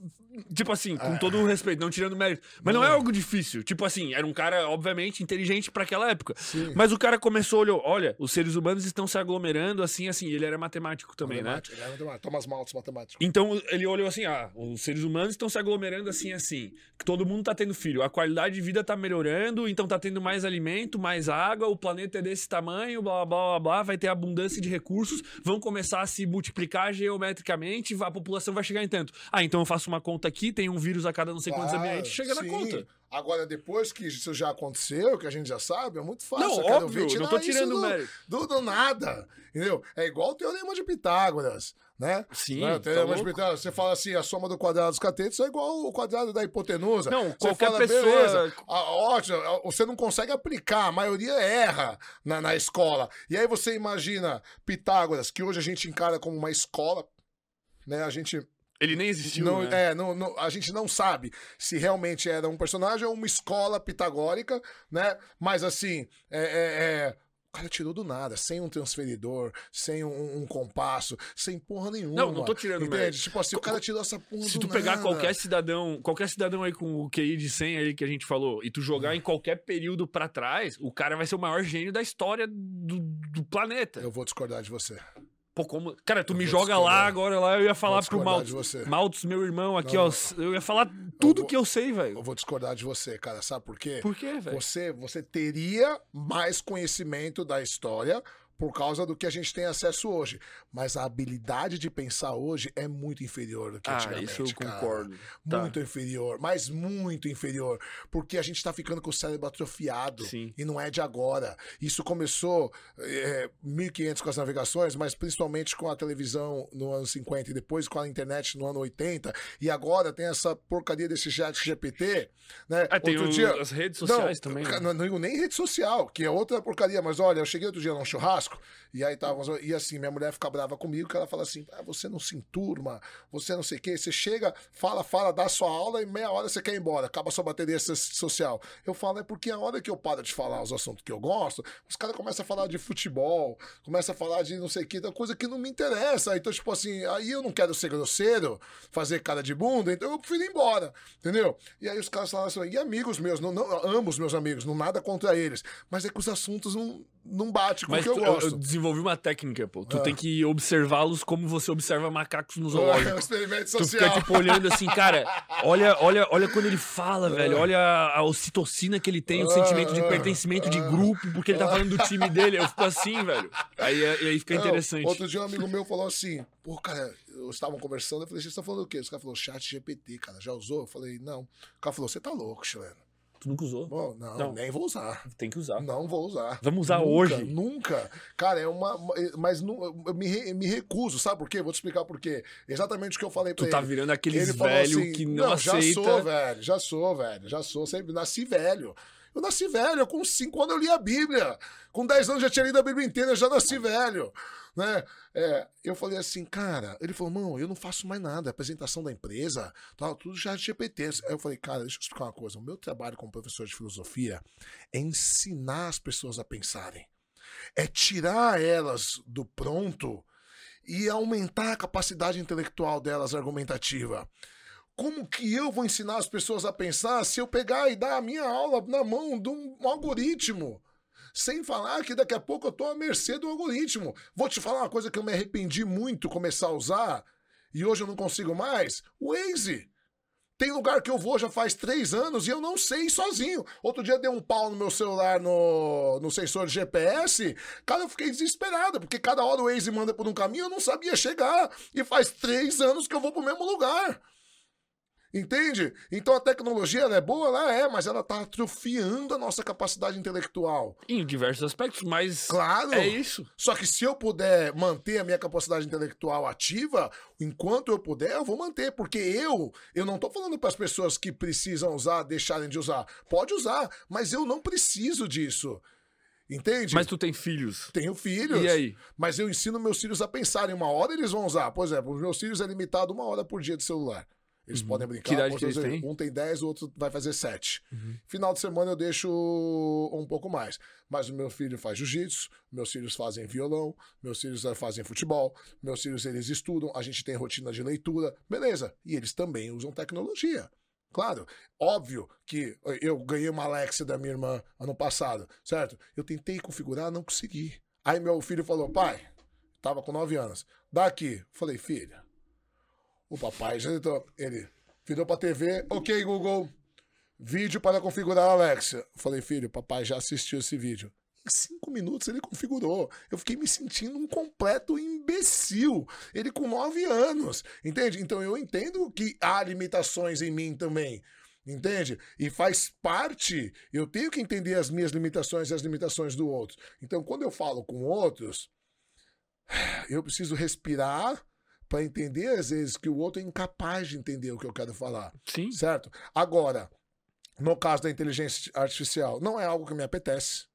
tipo assim, Ah. com todo o respeito, não tirando mérito. Mas não é algo difícil. Tipo assim, era um cara, obviamente, inteligente pra aquela época. Sim. Mas o cara começou, olhou, olha, os seres humanos estão se aglomerando assim, assim. Ele era matemático também, né? Matemática, ele é matemático. Thomas Malthus, matemático. Então ele olhou assim: ah, os seres humanos estão se aglomerando assim, assim. Que todo mundo tá tendo filho. A qualidade de vida tá melhorando, então tá tendo mais alimento, mais água, o planeta é desse tamanho, blá blá blá blá, vai ter abundância de recursos, vão começar a se multiplicar geometricamente, a população vai chegar em tanto. Ah, então eu faço uma conta aqui, tem um vírus a cada não sei quantos Claro, ambientes, chega na sim. conta. Agora, depois que isso já aconteceu, que a gente já sabe, é muito fácil. Não, óbvio, não tô tirando do, mérito. do, do nada. Entendeu? É igual o teorema de Pitágoras, né? Sim, Né? O tá teorema de louco. Pitágoras, você fala assim, a soma do quadrado dos catetos é igual o quadrado da hipotenusa. Não, Você qualquer fala, pessoa- beleza, ah, ótimo, ah, você não consegue aplicar, a maioria erra na, na escola. E aí você imagina Pitágoras, que hoje a gente encara como uma escola, né? A gente Ele nem existiu. não, né? é, não, não- a gente não sabe se realmente era um personagem ou uma escola pitagórica, né? Mas assim, é, é- é, o cara tirou do nada, sem um transferidor, sem um, um compasso, sem porra nenhuma. Não, não tô tirando Entende? mérito. Tipo assim, o cara tirou essa porra Se do tu pegar nada. qualquer cidadão, qualquer cidadão aí com o QI de 100 aí que a gente falou, e tu Hum. jogar em qualquer período pra trás, o cara vai ser o maior gênio da história do, do planeta. Eu vou discordar de você. Pô, como... Cara, tu Eu me joga lá agora, lá eu ia falar pro você. Maltos, meu irmão, aqui, Não, ó. Eu ia falar tudo vou- que eu sei, Eu velho. vou discordar de você, cara. Sabe por quê? Por quê, velho? Você, você teria mais conhecimento da história por causa do que a gente tem acesso hoje. Mas a habilidade de pensar hoje é muito inferior do que Ah, antigamente. isso eu cara. concordo. Tá. Muito inferior, mas muito inferior. Porque a gente tá ficando com o cérebro atrofiado. Sim. E não é de agora. Isso começou é, 1500 com as navegações, mas principalmente com a televisão no ano 50 e depois com a internet no ano 80. E agora tem essa porcaria desse chat GPT, né? Ah, tem Outro o- dia- as redes sociais não, também. né? Não, nem rede social, que é outra porcaria. Mas olha, eu cheguei outro dia num churrasco Osasco. E aí tava, e assim, minha mulher fica brava comigo, que ela fala assim: ah, você não se enturma, você não sei o quê. Você chega, fala, fala, dá sua aula e meia hora você quer ir embora, acaba sua bateria so- social. Eu falo, é porque a hora que eu paro de falar os assuntos que eu gosto, os caras começam a falar de futebol, começam a falar de não sei o que, da coisa que não me interessa. Então, tipo assim, aí eu não quero ser grosseiro, fazer cara de bunda, então eu prefiro ir embora, entendeu? E aí os caras falam assim, e amigos meus, não, não, amo os meus amigos, não nada contra eles, mas é que os assuntos não, não batem com Mas o que eu eu, gosto. eu desenvolvi uma técnica, pô. Tu Ah. tem que observá-los como você observa macacos no É um experimento Tu social. fica, tipo, olhando assim, cara, olha, olha, olha quando ele fala, velho. Olha a ocitocina que ele tem, o Ah, sentimento de ah, pertencimento de ah. grupo, porque ele tá falando do time dele. Eu fico assim, velho. Aí, aí fica Não, interessante. Outro dia um amigo meu falou assim, pô, cara, eu estavam conversando, eu falei, vocês estão falando o quê? Os caras falaram, chat GPT, cara, já usou? Eu falei, não. O cara falou, você tá louco, chileno. Tu nunca usou? Bom, não, Não. nem vou usar. Tem que usar. Não vou usar. Vamos usar Nunca, hoje. Nunca. Cara, é uma. Mas não, eu me, re- me recuso, sabe por quê? Vou te explicar por quê. Exatamente o que eu falei pra Tu tá ele. virando aqueles Ele falou velho assim, que não, já aceita. sou, velho, já sou, velho, já sou, sempre nasci velho. Eu nasci velho, com 5 anos eu li a Bíblia. Com 10 anos eu já tinha lido a Bíblia inteira, eu já nasci velho. Né? É, eu falei assim, cara, ele falou, mano, eu não faço mais nada, apresentação da empresa, tal, tudo já é GPT. Aí eu falei, cara, deixa eu explicar uma coisa. O meu trabalho como professor de filosofia é ensinar as pessoas a pensarem. É tirar elas do pronto e aumentar a capacidade intelectual delas argumentativa. Como que eu vou ensinar as pessoas a pensar se eu pegar e dar a minha aula na mão de um algoritmo? Sem falar que daqui a pouco eu tô à mercê do algoritmo. Vou te falar uma coisa que eu me arrependi muito começar a usar e hoje eu não consigo mais: o Waze. Tem lugar que eu vou já faz três anos e eu não sei sozinho. Outro dia deu um pau no meu celular no, no sensor de GPS. Cara, eu fiquei desesperado, porque cada hora o Waze manda por um caminho, eu não sabia chegar. E faz três anos que eu vou pro mesmo lugar. Entende? Então a tecnologia é boa, ela é, mas ela tá atrofiando a nossa capacidade intelectual. Em diversos aspectos, mas Claro. é isso. Só que se eu puder manter a minha capacidade intelectual ativa, enquanto eu puder, eu vou manter, porque eu, eu não tô falando para as pessoas que precisam usar deixarem de usar. Pode usar, mas eu não preciso disso. Entende? Mas tu tem filhos. tenho filhos. E aí? Mas eu ensino meus filhos a pensarem. Uma hora eles vão usar. Por exemplo, os meus filhos é limitado uma hora por dia de celular. Eles podem brincar. Uhum. Que idade que eles têm? Uhum. Um tem 10, o outro vai fazer 7. Final de semana eu deixo um pouco mais. Mas o meu filho faz jiu-jitsu, meus filhos fazem violão, meus filhos eh, fazem futebol, meus filhos eles estudam, a gente tem rotina de leitura, beleza. E eles também usam tecnologia. Claro, óbvio que eu ganhei uma Alexa da minha irmã ano passado, certo? Eu tentei configurar, não consegui. Aí meu filho falou, pai, tava com 9 anos, dá aqui. Falei, filha, o papai já tentou. Ele virou pra TV, ok, Google, vídeo para configurar a Alexa. Falei, filho, papai já assistiu esse vídeo. Em cinco minutos ele configurou. Eu fiquei me sentindo um completo imbecil. Ele com nove anos. Entende? Então eu entendo que há limitações em mim também. Entende? E faz parte. Eu tenho que entender as minhas limitações e as limitações do outro. Então, quando eu falo com outros, eu preciso respirar para entender, às vezes, que o outro é incapaz de entender o que eu quero falar. Sim. Certo? Agora, no caso da inteligência artificial, não é algo que me apetece.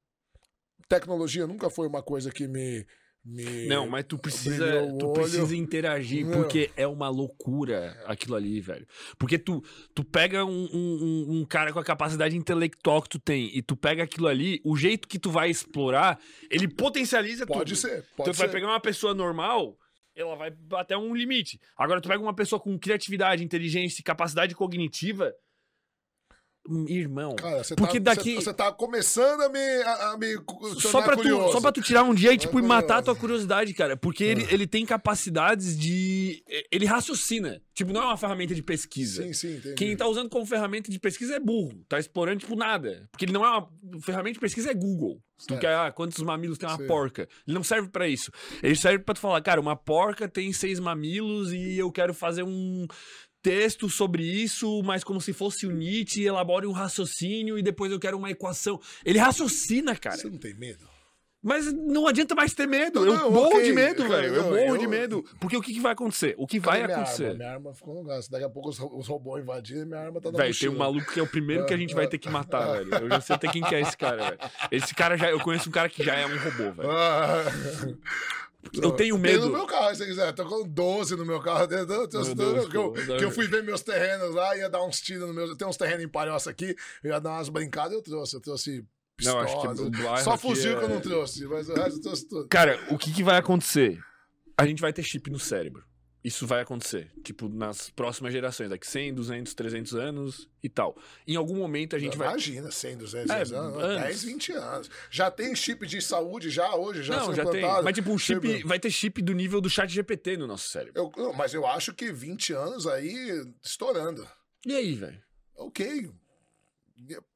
Tecnologia nunca foi uma coisa que me. me Não, mas tu precisa, tu precisa interagir, Não. porque é uma loucura aquilo ali, velho. Porque tu, tu pega um, um- um- cara com a capacidade intelectual que tu tem e tu pega aquilo ali, o jeito que tu vai explorar, ele potencializa Pode tudo. ser. Então Pode tu vai ser. pegar uma pessoa normal, ela vai até um limite. Agora tu pega uma pessoa com criatividade, inteligência e capacidade cognitiva, irmão. Cara, você Porque tá, daqui- Você, tá começando a me. A, a me Só pra, tu, só pra tu tirar um dia e, tipo, É e matar a tua curiosidade, cara. Porque ele, ele tem capacidades de. Ele raciocina. Tipo, não é uma ferramenta de pesquisa. Sim, sim, entendi. Quem tá usando como ferramenta de pesquisa é burro. Tá explorando, tipo, nada. Porque ele não é uma. Ferramenta de pesquisa é Google. Se tu Certo. quer, ah, quantos mamilos tem uma Sim. porca? Ele não serve pra isso. Ele serve pra tu falar, cara, uma porca tem seis mamilos e eu quero fazer um texto sobre isso, mas como se fosse o Nietzsche, elabore um raciocínio e depois eu quero uma equação. Ele raciocina, cara. Você não tem medo? Mas não adianta mais ter medo. Não, eu não, morro ok. de medo, velho. Eu, eu- morro eu- de medo. Porque o que, que vai acontecer? O que vai minha acontecer? Arma? Minha arma ficou no lugar. Se Daqui a pouco os, os robôs invadiram e minha arma tá na Velho, tem um maluco que é o primeiro que a gente vai ter que matar, velho. Eu já sei até quem que é esse cara, velho. Esse cara já. Eu conheço um cara que já é um robô, velho. Eu tenho Tem medo. no meu carro, se você quiser. Tô com 12 no meu carro. tô- Meu Deus, que, eu, que eu fui ver meus terrenos lá, ia dar uns tiros no meu. Tem uns terrenos em Palhoça aqui, eu ia dar umas brincadas eu trouxe. Eu trouxe Não, pistola. acho que o Só fuzil é- que eu não trouxe, mas o resto eu trouxe tudo. Cara, o que, que vai acontecer? A gente vai ter chip no cérebro. Isso vai acontecer. Tipo, nas próximas gerações, daqui 100, 200, 300 anos e tal. Em algum momento a gente vai. Imagina, 100, 200 É, anos, anos. 10, 20 anos. Já tem chip de saúde já hoje, já não, já tem. implantado. Mas, tipo, um chip. Tipo, Vai ter chip do nível do chat GPT no nosso cérebro. eu- mas eu acho que 20 anos aí estourando. E aí, velho? Ok.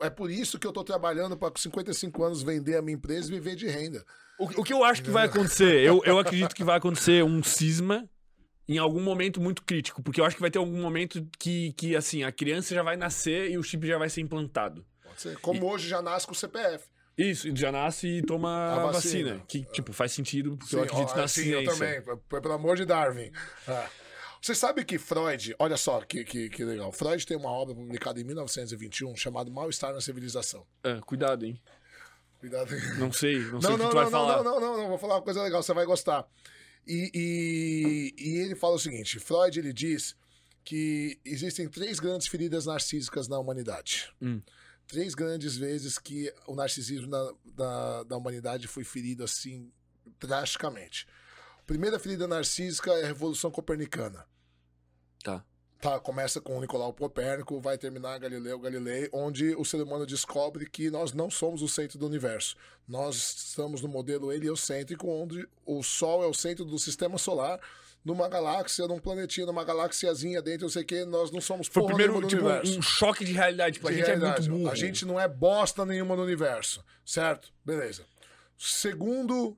É por isso que eu tô trabalhando para com 55 anos vender a minha empresa e viver de renda. O, o que eu acho que vai acontecer? Eu, eu acredito que vai acontecer um cisma em algum momento muito crítico. Porque eu acho que vai ter algum momento que, que assim, a criança já vai nascer e o chip já vai ser implantado. Pode ser. Como hoje já nasce com o CPF. Isso, e já nasce e toma A vacina. vacina. Que, tipo, faz sentido, porque Sim, eu acredito ó, na sim, ciência. eu também. Pelo amor de Darwin. É. Você sabe que Freud, olha só que, que, que legal. Freud tem uma obra publicada em 1921 chamada Mal-Estar na Civilização. Ah, cuidado, hein? Cuidado. Não sei, não sei Não, o que não, tu vai não, falar. não, não, não, não, vou falar uma coisa legal, você vai gostar. E, e, e ele fala o seguinte: Freud ele diz que existem três grandes feridas narcísicas na humanidade. Hum. Três grandes vezes que o narcisismo da, da, da humanidade foi ferido assim drasticamente. A primeira ferida narcísica é a Revolução Copernicana. Tá. Começa com o Nicolau Copérnico, vai terminar Galileu Galilei, onde o ser humano descobre que nós não somos o centro do universo. Nós estamos no modelo heliocêntrico, onde o Sol é o centro do sistema solar, numa galáxia, num planetinha, numa galáxiazinha dentro, não sei o que, nós não somos Foi porra primeiro, tipo, universo. um choque de realidade. Tipo, a De gente realidade. é muito burro. A gente não é bosta nenhuma no universo, certo? Beleza. Segundo,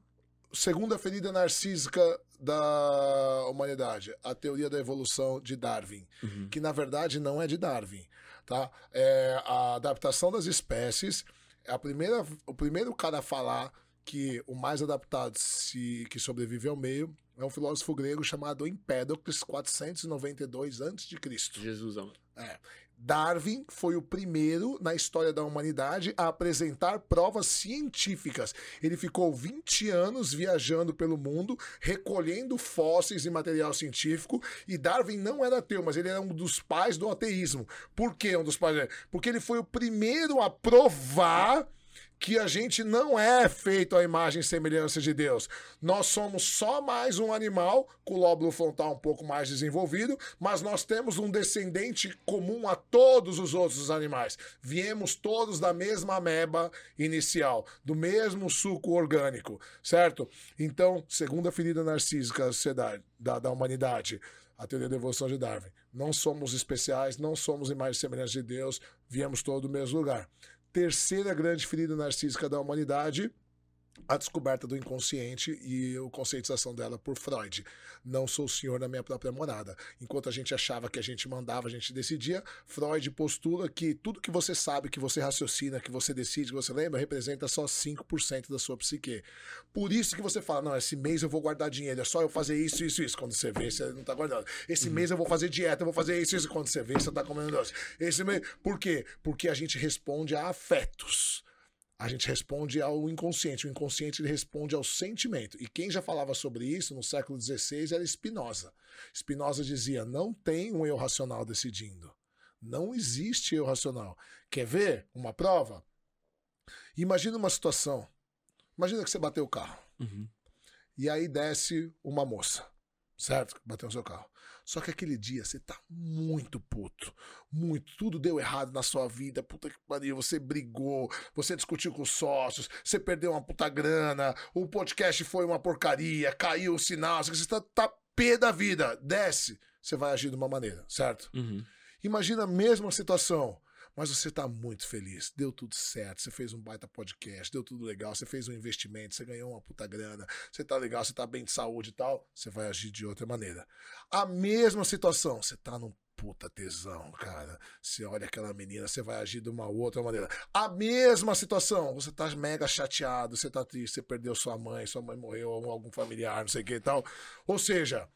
segunda ferida narcísica da humanidade, a teoria da evolução de Darwin, Uhum. que na verdade não é de Darwin, tá? É a adaptação das espécies. É a primeira, o primeiro cara a falar que o mais adaptado se, que sobrevive ao meio é um filósofo grego chamado Empédocles, 492 a.C. Jesus, amor. É. Darwin foi o primeiro na história da humanidade a apresentar provas científicas. Ele ficou 20 anos viajando pelo mundo, recolhendo fósseis e material científico. E Darwin não era ateu, mas ele era um dos pais do ateísmo. Por que um dos pais? Porque ele foi o primeiro a provar que a gente não é feito à imagem e semelhança de Deus. Nós somos só mais um animal com o lóbulo frontal um pouco mais desenvolvido, mas nós temos um descendente comum a todos os outros animais. Viemos todos da mesma ameba inicial, do mesmo suco orgânico, certo? Então, segunda ferida narcísica da sociedade, da, da humanidade, a teoria da evolução de Darwin. Não somos especiais, não somos imagem e semelhança de Deus, viemos todos do mesmo lugar terceira grande ferida narcísica da humanidade, a descoberta do inconsciente e a conscientização dela por Freud. Não sou o senhor da minha própria morada. Enquanto a gente achava que a gente mandava, a gente decidia, Freud postula que tudo que você sabe, que você raciocina, que você decide, que você lembra, representa só 5% da sua psique. Por isso que você fala, não, esse mês eu vou guardar dinheiro, é só eu fazer isso, isso, isso. Quando você vê, você não tá guardando. Esse mês eu vou fazer dieta, eu vou fazer isso, isso. Quando você vê, você tá comendo doce. Esse mês... Por quê? Porque a gente responde a afetos. A gente responde ao inconsciente. O inconsciente responde ao sentimento. E quem já falava sobre isso no século XVI era Spinoza. Spinoza dizia: não tem um eu racional decidindo. Não existe eu racional. Quer ver uma prova? Imagina uma situação. Imagina que você bateu o carro. Uhum. E aí desce uma moça, certo? Bateu no seu carro. Só que aquele dia você tá muito puto. Muito. Tudo deu errado na sua vida. Puta que pariu. Você brigou, você discutiu com os sócios, você perdeu uma puta grana, o podcast foi uma porcaria, caiu o sinal. Você tá, tá pé da vida. Desce. Você vai agir de uma maneira, certo? Uhum. Imagina a mesma situação, mas você está muito feliz. Deu tudo certo, você fez um baita podcast, deu tudo legal, você fez um investimento, você ganhou uma puta grana, você tá legal, você tá bem de saúde e tal, você vai agir de outra maneira. A mesma situação, você tá num puta tesão, cara. Você olha aquela menina, você vai agir de uma outra maneira. A mesma situação, você tá mega chateado, você tá triste, você perdeu sua mãe, sua mãe morreu, algum familiar, não sei o que e tal. Ou seja,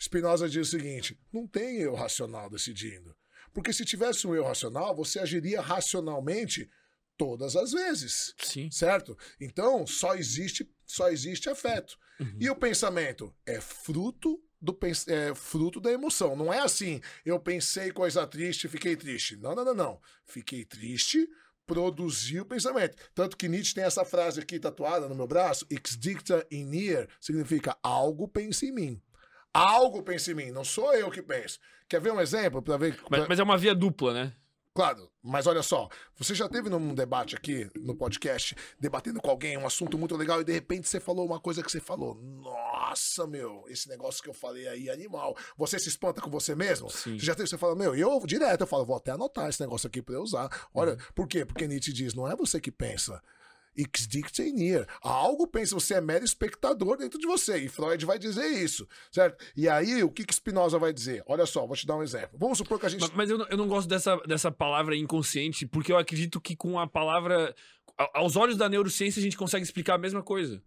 Spinoza diz o seguinte: não tem eu racional decidindo. Porque se tivesse um eu racional, você agiria racionalmente todas as vezes. Sim. Certo? Então, só existe, só existe afeto. Uhum. E o pensamento é fruto do é fruto da emoção. Não é assim, eu pensei coisa triste e fiquei triste. Não, não, não, não. Fiquei triste, produzi o pensamento. Tanto que Nietzsche tem essa frase aqui tatuada no meu braço, Ex dicta in near, significa algo pensa em mim. Algo pensa em mim, não sou eu que penso. Quer ver um exemplo para ver? Mas, mas é uma via dupla, né? Claro, mas olha só, você já teve num debate aqui no podcast, debatendo com alguém um assunto muito legal e de repente você falou uma coisa que você falou. Nossa, meu, esse negócio que eu falei aí é animal. Você se espanta com você mesmo? Sim. Você já teve, você fala, meu, eu direto eu falo, vou até anotar esse negócio aqui pra eu usar. Olha, Uhum. por quê? Porque Nietzsche diz, não é você que pensa. In near. Algo pensa, você é mero espectador dentro de você. E Freud vai dizer isso, certo? E aí, o que que Spinoza vai dizer? Olha só, vou te dar um exemplo. Vamos supor que a gente Ma- Mas eu não, eu não gosto dessa, dessa palavra inconsciente, porque eu acredito que com a palavra. a- Aos olhos da neurociência, a gente consegue explicar a mesma coisa.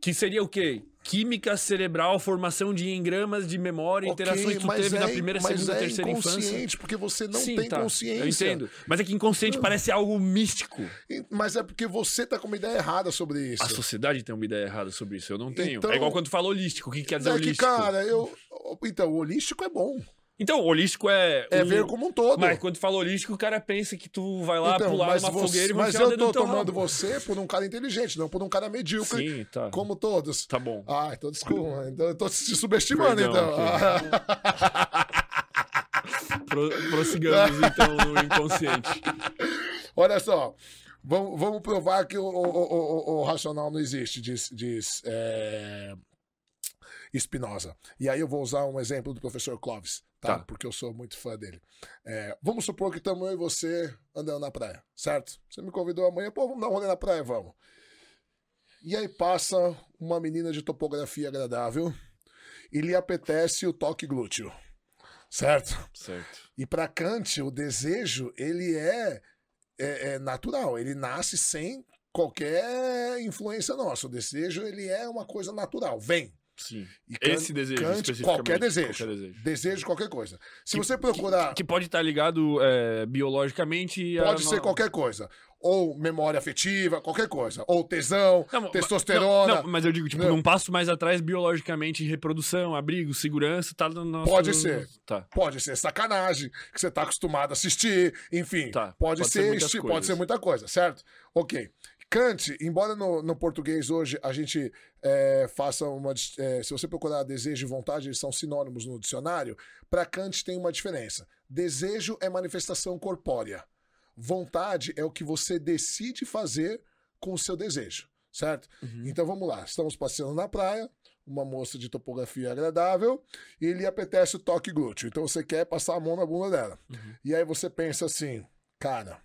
Que seria o quê? Química cerebral, formação de engramas de memória, Ok, interações que tu teve na é- primeira, mas segunda, é terceira infância. porque você não Sim, tem tá, consciência. Eu entendo. Mas é que inconsciente parece algo místico. Mas é porque você tá com uma ideia errada sobre isso. A sociedade tem uma ideia errada sobre isso. Eu não tenho. Então- É igual quando tu fala holístico. O que quer dizer é que, holístico? cara, eu. Então, o holístico é bom. Então, holístico é. É ver como um todo. Mas quando tu fala holístico, o cara pensa que tu vai lá Então, pular numa você- fogueira e vai mas eu tô tomando rabo. você por um cara inteligente, não por um cara medíocre, Sim, tá. como todos. Tá bom. Ah, então desculpa. Então eu tô te subestimando, Perdão, então. Pro- prossigamos então no inconsciente. Olha só. Vamos, vamos provar que o, o- o- o- o racional não existe, diz, diz é, Spinoza. E aí eu vou usar um exemplo do professor Clóvis, tá? Tá. Porque eu sou muito fã dele. É, vamos supor que estamos eu e você andando na praia, certo? Você me convidou amanhã, pô, vamos dar um rolê na praia, vamos. E aí passa uma menina de topografia agradável e lhe apetece o toque glúteo, certo? Certo. E para Kant, o desejo, ele é, é- é natural, ele nasce sem qualquer influência nossa. O desejo, ele é uma coisa natural, vem. Sim. Kant- Esse desejo especificamente. qualquer desejo. Qualquer desejo. Desejo de qualquer coisa. Se Que- você procurar, Que pode estar ligado é, biologicamente pode no- ser qualquer coisa. Ou memória afetiva, qualquer coisa. Ou tesão, Não, testosterona. Não, não, mas eu digo, tipo, Não. passo mais atrás, biologicamente, reprodução, abrigo, segurança, tá no nosso... Pode ser. Tá. Pode ser sacanagem, que você tá acostumado a assistir, enfim. Tá, Pode, pode ser ser, pode ser muita coisa, certo? Ok. Kant, embora no, no português hoje a gente é, faça uma. é, se você procurar desejo e vontade, eles são sinônimos no dicionário, para Kant tem uma diferença. Desejo é manifestação corpórea. Vontade é o que você decide fazer com o seu desejo, certo? Uhum. Então vamos lá. Estamos passeando na praia, uma moça de topografia agradável, e lhe apetece o toque glúteo. Então você quer passar a mão na bunda dela. Uhum. E aí você pensa assim, cara,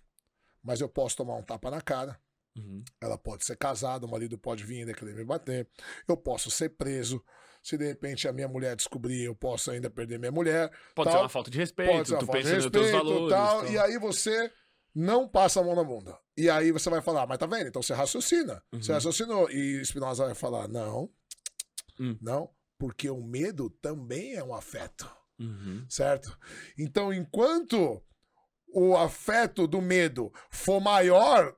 mas eu posso tomar um tapa na cara. Uhum. Ela pode ser casada, o marido pode vir ainda querer me bater. Eu posso ser preso. Se de repente a minha mulher descobrir, eu posso ainda perder minha mulher. Pode tal. ser uma falta de respeito, Pode ser uma tu falta de pensa teus respeito, valores. tal, tal. E aí você não passa a mão na bunda. E aí você vai falar, mas tá vendo? Então você raciocina. Você Uhum. raciocinou. E Spinoza vai falar, não, Hum. não, porque o medo também é um afeto Uhum. certo? Então, enquanto o afeto do medo for maior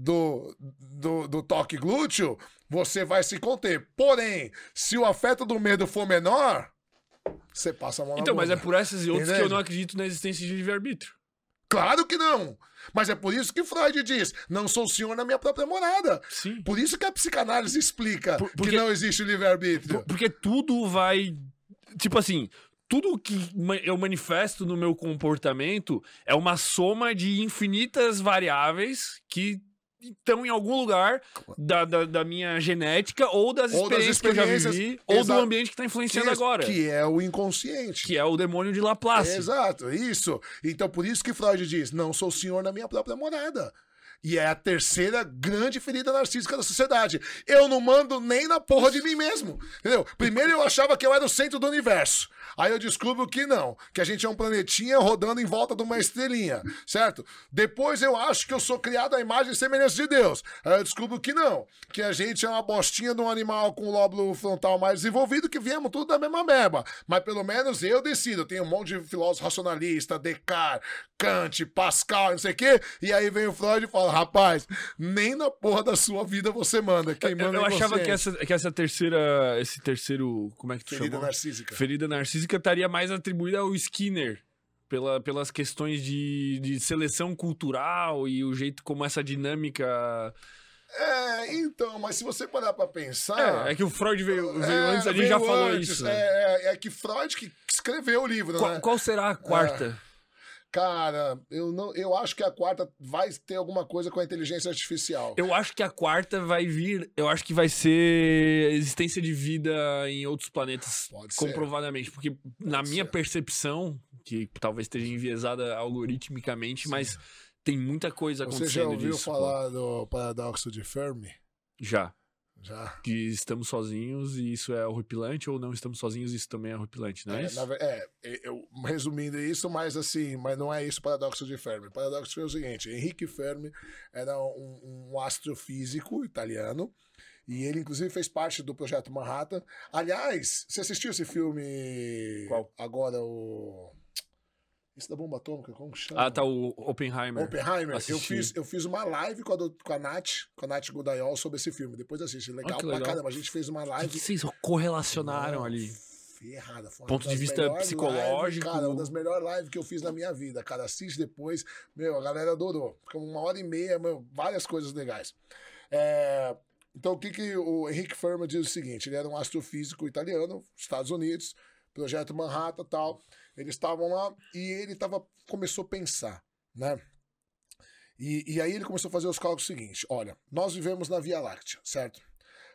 do, do, do toque glúteo, você vai se conter. Porém, se o afeto do medo for menor, você passa a mão Então, mas é por essas e outras que eu não acredito na existência de livre-arbítrio. Claro que não! Mas é por isso que Freud diz: não sou senhor na minha própria morada. Sim. Por isso que a psicanálise explica Por- que porque- não existe livre-arbítrio. Por- Porque tudo vai. Tipo assim, tudo que eu manifesto no meu comportamento é uma soma de infinitas variáveis que estão em algum lugar da, da, da minha genética ou das Ou das experiências que eu já experiências, vivi ou do ambiente que está influenciando Isso, agora. Que é o inconsciente. Que é o demônio de Laplace. Exato, isso. Então, por isso que Freud diz: não sou senhor na minha própria morada. E é a terceira grande ferida narcísica da sociedade. Eu não mando nem na porra de mim mesmo. Entendeu? Primeiro eu achava que eu era o centro do universo. Aí eu descubro que não, que a gente é um planetinha rodando em volta de uma estrelinha, certo? Depois eu acho que eu sou criado à imagem e semelhança de Deus. Aí eu descubro que não, que a gente é uma bostinha de um animal com o lóbulo frontal mais desenvolvido, que viemos tudo da mesma meba. Mas pelo menos eu decido. Tem um monte de filósofo racionalista, Descartes, Kant, Pascal, não sei o quê. E aí vem o Freud e fala: rapaz, nem na porra da sua vida você manda. Quem manda eu é achava que essa, que essa terceira. Esse terceiro. Como é que tu Ferida chamou? narcísica. Ferida narcísica estaria mais atribuída ao Skinner. Pela, pelas questões de, de seleção cultural e o jeito como essa dinâmica. É, então, mas se você parar pra pensar. É, é que o Freud veio, veio é, antes, a gente já falou antes, isso. É, né? é, é que Freud que escreveu o livro, Qual, né? qual será a quarta? Cara, eu, não, eu acho que a quarta vai ter alguma coisa com a inteligência artificial. Eu acho que a quarta vai vir. Eu acho que vai ser existência de vida em outros planetas. Pode ser. comprovadamente. Porque, na minha ser. percepção, que talvez esteja enviesada algoritmicamente, mas tem muita coisa Você acontecendo. já ouviu disso, pô. falar do paradoxo de Fermi? Já. Já. Que estamos sozinhos e isso é horripilante, ou não estamos sozinhos e isso também é horripilante, não é, É, isso? na é, eu resumindo isso, mas assim, mas não é isso o paradoxo de Fermi. O paradoxo foi o seguinte: Henrique Fermi era um, um astrofísico italiano. E ele, inclusive, fez parte do projeto Manhattan. Aliás, você assistiu esse filme. Qual? Agora, o. Esse da bomba atômica, como que chama? Ah, tá, o Oppenheimer. Oppenheimer. Eu fiz, eu fiz uma live com a, do- com a Nath, com a Nath Godaiol sobre esse filme. Depois assiste. Legal Ah, que pra legal. caramba. A gente fez uma O que, live. vocês correlacionaram Não, ali? Ferrada. Foi Ponto de vista psicológico. Cara, uma das melhores lives que eu fiz na minha vida. Cara, assiste depois. Meu, a galera adorou. Ficamos uma hora e meia, meu, várias coisas legais. É, Então, o que, que o Henrique Fermi diz o seguinte: ele era um astrofísico italiano, Estados Unidos, projeto Manhattan e tal. Eles estavam lá e ele tava, começou a pensar, né? E, e aí ele começou a fazer os cálculos seguintes: olha, nós vivemos na Via Láctea, certo?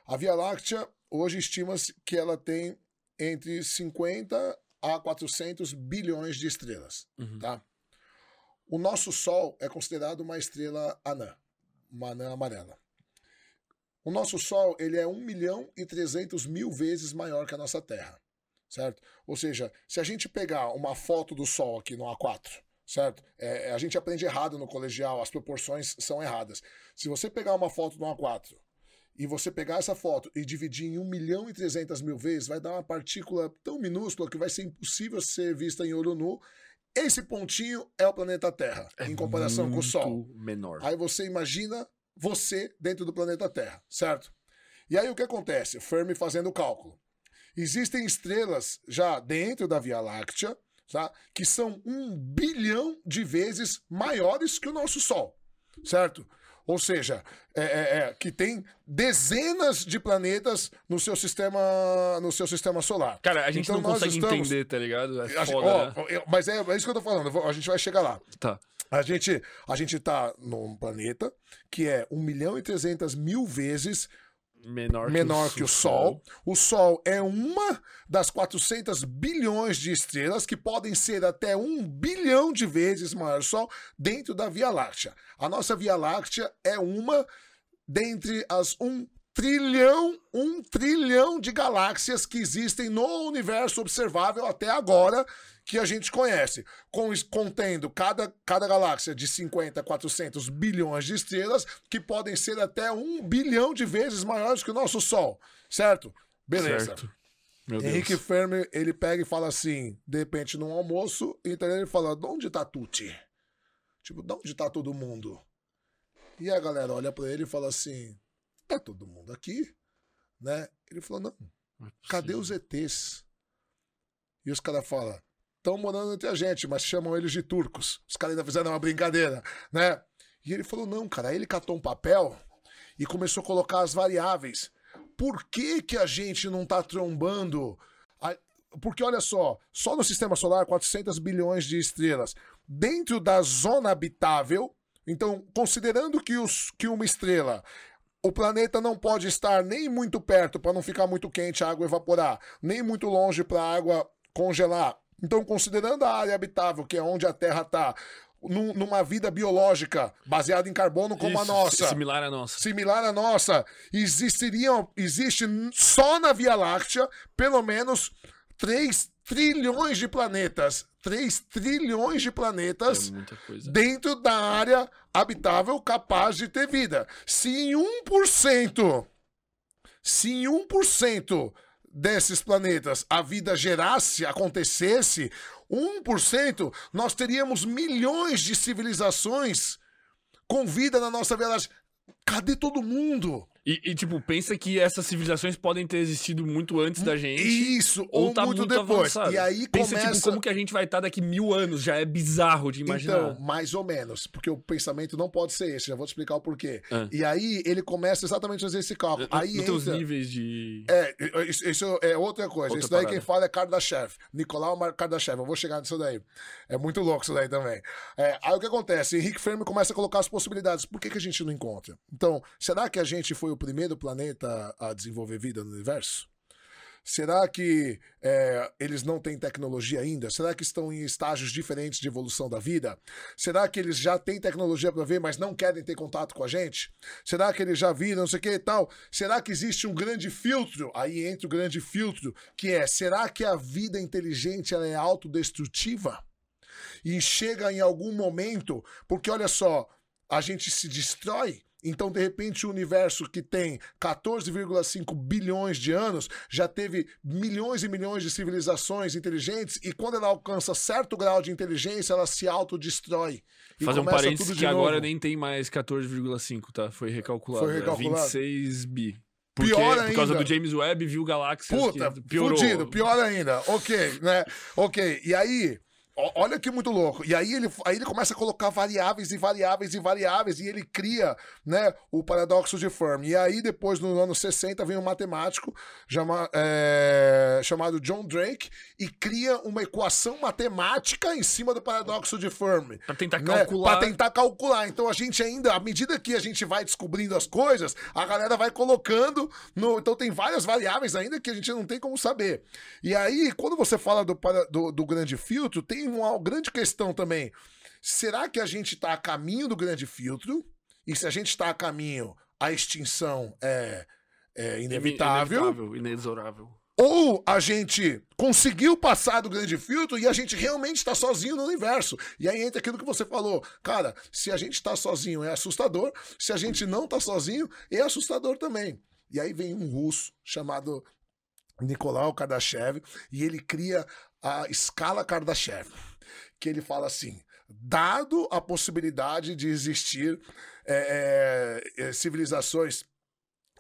A Via Láctea, hoje estima-se que ela tem entre 50 a 400 bilhões de estrelas, Uhum. tá? O nosso Sol é considerado uma estrela anã, uma anã amarela. O nosso Sol ele é 1 milhão e 300 mil vezes maior que a nossa Terra, certo? Ou seja, se a gente pegar uma foto do Sol aqui no A4, certo? É, a gente aprende errado no colegial, as proporções são erradas. Se você pegar uma foto do A4 e você pegar essa foto e dividir em 1 milhão e 300 mil vezes, vai dar uma partícula tão minúscula que vai ser impossível ser vista em olho nu. Esse pontinho é o planeta Terra, em comparação com o Sol. É menor. Aí você imagina você dentro do planeta Terra, certo? E aí o que acontece? Fermi fazendo o cálculo. Existem estrelas já dentro da Via Láctea, tá? que são um bilhão de vezes maiores que o nosso Sol, certo? Ou seja, é, é, é, que tem dezenas de planetas no seu sistema, no seu sistema solar. Cara, a gente Então não consegue estamos- entender, tá ligado? É A gente- foda, ó, né? mas é, é isso que eu tô falando, a gente vai chegar lá. Tá. A gente, a gente tá num planeta que é 1 milhão e 300 mil vezes Menor, menor que o Sol. O Sol é uma das 400 bilhões de estrelas que podem ser até um bilhão de vezes maior que o Sol dentro da Via Láctea. A nossa Via Láctea é uma dentre as um trilhão, um trilhão de galáxias que existem no universo observável até agora que a gente conhece, com, contendo cada, cada galáxia de 50 a 400 bilhões de estrelas, que podem ser até um bilhão de vezes maiores que o nosso Sol, certo? Beleza. Certo. Meu Henrique Deus. Fermi, ele pega e fala assim, de repente num almoço, então ele fala, de onde tá Tuti? Tipo, de onde tá todo mundo? E a galera olha pra ele e fala assim, tá todo mundo aqui, né? Ele falou, não, Não é cadê os ETs? E os caras falam, estão morando entre a gente, mas chamam eles de turcos. Os caras ainda fizeram uma brincadeira, né? E ele falou, não, cara. Aí ele catou um papel e começou a colocar as variáveis. Por que, que a gente não tá trombando? Porque, olha só, só no sistema solar, 400 bilhões de estrelas. Dentro da zona habitável, então, considerando que, os, que uma estrela o planeta não pode estar nem muito perto para não ficar muito quente a água evaporar, nem muito longe para a água congelar. Então, considerando a área habitável, que é onde a Terra está, num- numa vida biológica baseada em carbono como a Isso, nossa, Similar à nossa. similar à nossa, existiriam, existe só na Via Láctea pelo menos 3 trilhões de planetas. 3 trilhões de planetas É dentro da área habitável capaz de ter vida. Se em 1%, se em 1% desses planetas a vida gerasse, acontecesse, 1%, nós teríamos milhões de civilizações com vida na nossa Via. Cadê todo mundo? E, e, tipo, pensa que essas civilizações podem ter existido muito antes da gente. Isso, Ou, ou, tá muito, muito, depois. avançado. E aí Pensa, começa... tipo, como que a gente vai estar daqui mil anos. Já é bizarro de imaginar. Então, mais ou menos, porque o pensamento não pode ser esse, já vou te explicar o porquê. Ah. E aí ele começa exatamente a fazer esse cálculo. Aí entra... níveis de. É, isso, isso é outra coisa. Outra isso daí parada. quem fala é Kardashev. Nicolau Kardashev. Eu vou chegar nisso daí. É muito louco isso daí também. É, aí o que acontece? Henrique Fermi começa a colocar as possibilidades. Por que, que a gente não encontra? Então, será que a gente foi o primeiro planeta a desenvolver vida no universo? Será que é, eles não têm tecnologia ainda? Será que estão em estágios diferentes de evolução da vida? Será que eles já têm tecnologia para ver, mas não querem ter contato com a gente? Será que eles já viram, não sei o que e tal? Será que existe um grande filtro? Aí entra o grande filtro, que é: será que a vida inteligente ela é autodestrutiva? E chega em algum momento, porque olha só, a gente se destrói. Então, de repente, o universo que tem 14,5 bilhões de anos já teve milhões e milhões de civilizações inteligentes, e quando ela alcança certo grau de inteligência, ela se autodestrói. Fazer um parênteses que agora novo. nem tem mais 14,5, tá? Foi recalculado. Foi recalculado. É 26 bi. Porque, Pior Por causa ainda. do James Webb, viu galáxias Puta, que piorou. fudido, pior ainda. Ok, né? Ok, e aí, olha que muito louco. E aí ele, aí ele começa a colocar variáveis e variáveis e variáveis e ele cria, né, o paradoxo de Fermi. E aí depois, no ano 60, vem um matemático chama- é, chamado John Drake e cria uma equação matemática em cima do paradoxo de Fermi. Pra tentar né? calcular. Pra tentar calcular. Então a gente ainda, à medida que a gente vai descobrindo as coisas, a galera vai colocando no. Então tem várias variáveis ainda que a gente não tem como saber. E aí, quando você fala do, para- do, do grande filtro, tem uma grande questão também. Será que a gente está a caminho do grande filtro? E se a gente está a caminho, a extinção é, é inevitável? Inevitável, inexorável. Ou a gente conseguiu passar do grande filtro e a gente realmente está sozinho no universo. E aí entra aquilo que você falou. Cara, se a gente está sozinho é assustador, se a gente não está sozinho é assustador também. E aí vem um russo chamado Nicolau Kardashev e ele cria a escala Kardashev, que ele fala assim: dado a possibilidade de existir é, é, civilizações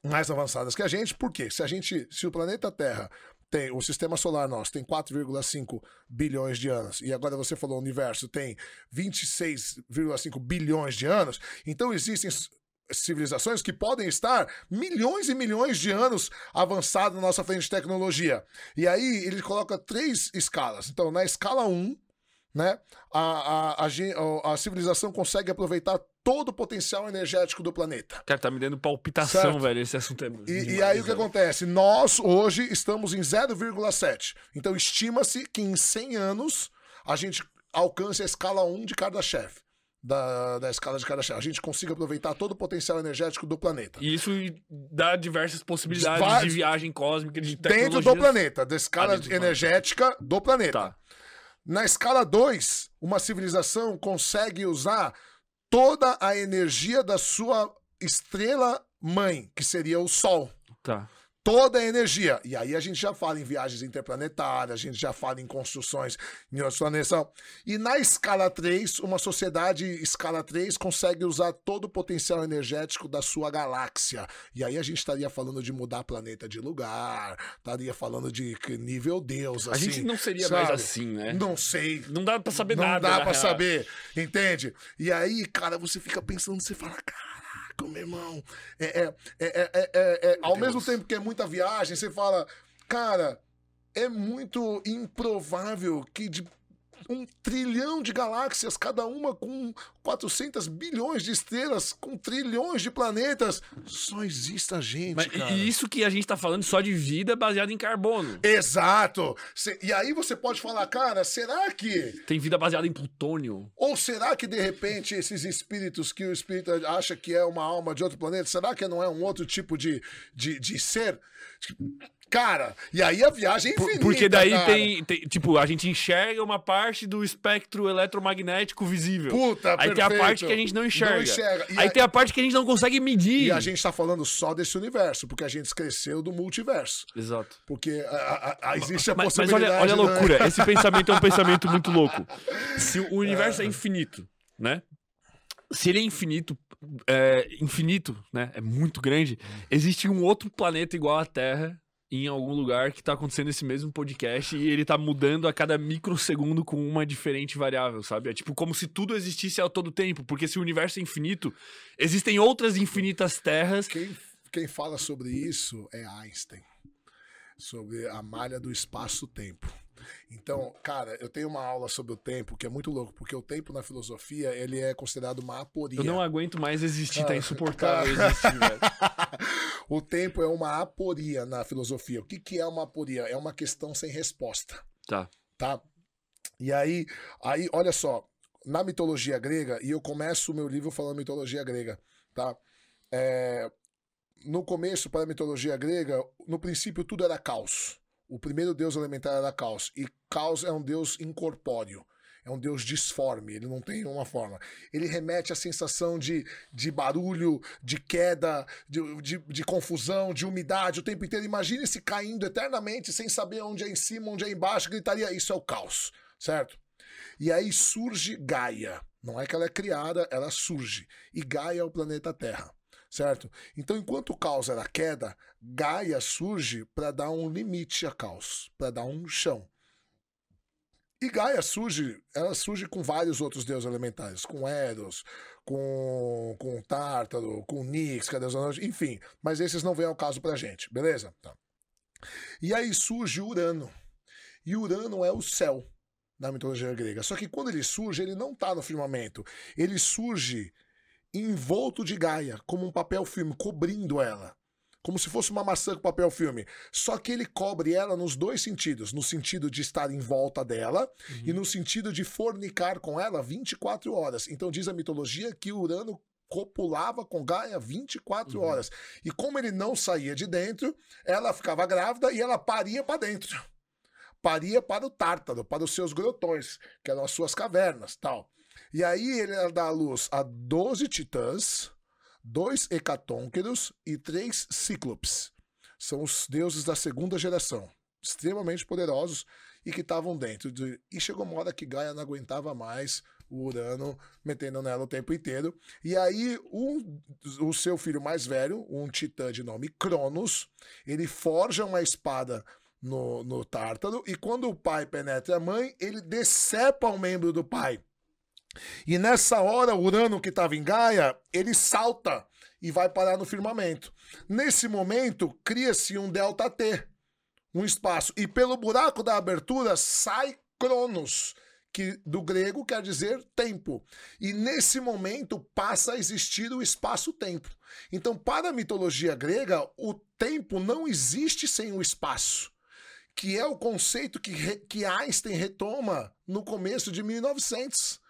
mais avançadas que a gente, por quê? Se a gente, se o planeta Terra tem, o sistema solar nosso tem 4,5 bilhões de anos, e agora você falou o universo tem 26,5 bilhões de anos, então existem civilizações que podem estar milhões e milhões de anos avançadas na nossa frente de tecnologia. E aí ele coloca três escalas. Então, na escala 1, né, a, a, a, a civilização consegue aproveitar todo o potencial energético do planeta. Cara, tá me dando palpitação, Certo. velho. Esse assunto é. E, e aí o que velho. acontece? Nós hoje estamos em 0,7. Então estima-se que em 100 anos a gente alcance a escala 1 de Kardashev. Da, da escala de Kardashev. A gente consiga aproveitar todo o potencial energético do planeta. E isso dá diversas possibilidades Vai- de viagem cósmica, de Dentro do planeta, da escala do energética do planeta. Tá. Na escala 2, uma civilização consegue usar toda a energia da sua estrela mãe, que seria o Sol. Tá. Toda a energia. E aí a gente já fala em viagens interplanetárias, a gente já fala em construções em planetas. E na escala 3, uma sociedade escala 3 consegue usar todo o potencial energético da sua galáxia. E aí a gente estaria falando de mudar planeta de lugar, estaria falando de nível Deus, A assim. gente não seria sabe? mais assim, né? Não sei. Não dá pra saber não nada. dá na pra real. saber, entende? E aí, cara, você fica pensando, você fala, caraca, meu irmão. É, é, é, é, é, ao mesmo tempo que é muita viagem, você fala, cara, é muito improvável que de um trilhão de galáxias, cada uma com 400 bilhões de estrelas, com trilhões de planetas. Só existe a gente, Mas, cara. e isso que a gente tá falando só de vida baseada em carbono. Exato! E aí você pode falar, cara, será que. Tem vida baseada em plutônio. Ou será que de repente esses espíritos que o espírito acha que é uma alma de outro planeta, será que não é um outro tipo de, de, de ser? Cara, e aí a viagem é infinita. porque daí cara. tem, tem- Tipo, a gente enxerga uma parte do espectro eletromagnético visível. Puta, Aí tem a perfeito. parte que a gente não enxerga. Não enxerga. Aí a- tem a parte que a gente não consegue medir. E a gente tá falando só desse universo, porque a gente cresceu do multiverso. Exato. Porque a- a- a- existe a Mas, mas possibilidade. olha, olha a né? loucura. Esse pensamento é um pensamento muito louco. Se o universo é infinito, né? Se ele é infinito, é, infinito, né? É muito grande. Existe um outro planeta igual à Terra em algum lugar que tá acontecendo esse mesmo podcast e ele tá mudando a cada microsegundo com uma diferente variável, sabe? É tipo como se tudo existisse a todo tempo, porque se o universo é infinito, existem outras infinitas terras. Quem, quem fala sobre isso é Einstein. Sobre a malha do espaço-tempo. Então, cara, eu tenho uma aula sobre o tempo que é muito louco, porque o tempo na filosofia ele é considerado uma aporia. Eu não aguento mais existir, tá Cara, insuportável cara. existir, velho. o tempo é uma aporia na filosofia. O que, que é uma aporia? É uma questão sem resposta. Tá. tá? E aí, aí, olha só, na mitologia grega, e eu começo o meu livro falando mitologia grega, tá? É, no começo, para a mitologia grega, no princípio tudo era caos. O primeiro deus elementar era caos. E caos é um deus incorpóreo. É um deus disforme, ele não tem uma forma. Ele remete à sensação de, de barulho, de queda, de, de, de confusão, de umidade o tempo inteiro. Imagine-se caindo eternamente sem saber onde é em cima, onde é embaixo, gritaria: Isso é o caos, certo? E aí surge Gaia. Não é que ela é criada, ela surge. E Gaia é o planeta Terra, certo? Então, enquanto o caos era queda, Gaia surge para dar um limite a caos, para dar um chão. E Gaia surge, ela surge com vários outros deuses elementares, com Eros, com, com Tártaro, com Nix, que é enfim. Mas esses não vêm ao caso pra gente, beleza? Tá. E aí surge Urano. E Urano é o céu na mitologia grega. Só que quando ele surge, ele não está no firmamento. Ele surge envolto de Gaia, como um papel filme, cobrindo ela. Como se fosse uma maçã com papel filme. Só que ele cobre ela nos dois sentidos: no sentido de estar em volta dela e no sentido de fornicar com ela 24 horas. Então diz a mitologia que Urano copulava com Gaia 24 Uhum. horas. E como ele não saía de dentro, ela ficava grávida e ela paria para dentro paria para o Tártaro, para os seus grotões, que eram as suas cavernas, tal. E aí ele dá à luz a 12 titãs, dois hecatônqueros e três cíclopes. São os deuses da segunda geração, extremamente poderosos e que estavam dentro. De... E chegou uma hora que Gaia não aguentava mais o Urano metendo nela o tempo inteiro. E aí um, o seu filho mais velho, um titã de nome Cronos, ele forja uma espada no, no Tártaro, e quando o pai penetra a mãe, ele decepa o membro do pai. E nessa hora, Urano, que estava em Gaia, ele salta e vai parar no firmamento. Nesse momento, cria-se um delta T, um espaço, e pelo buraco da abertura sai Cronos, que do grego quer dizer tempo. E nesse momento passa a existir o espaço-tempo. Então, para a mitologia grega, o tempo não existe sem o espaço que é o conceito que, que Einstein retoma no começo de 1900.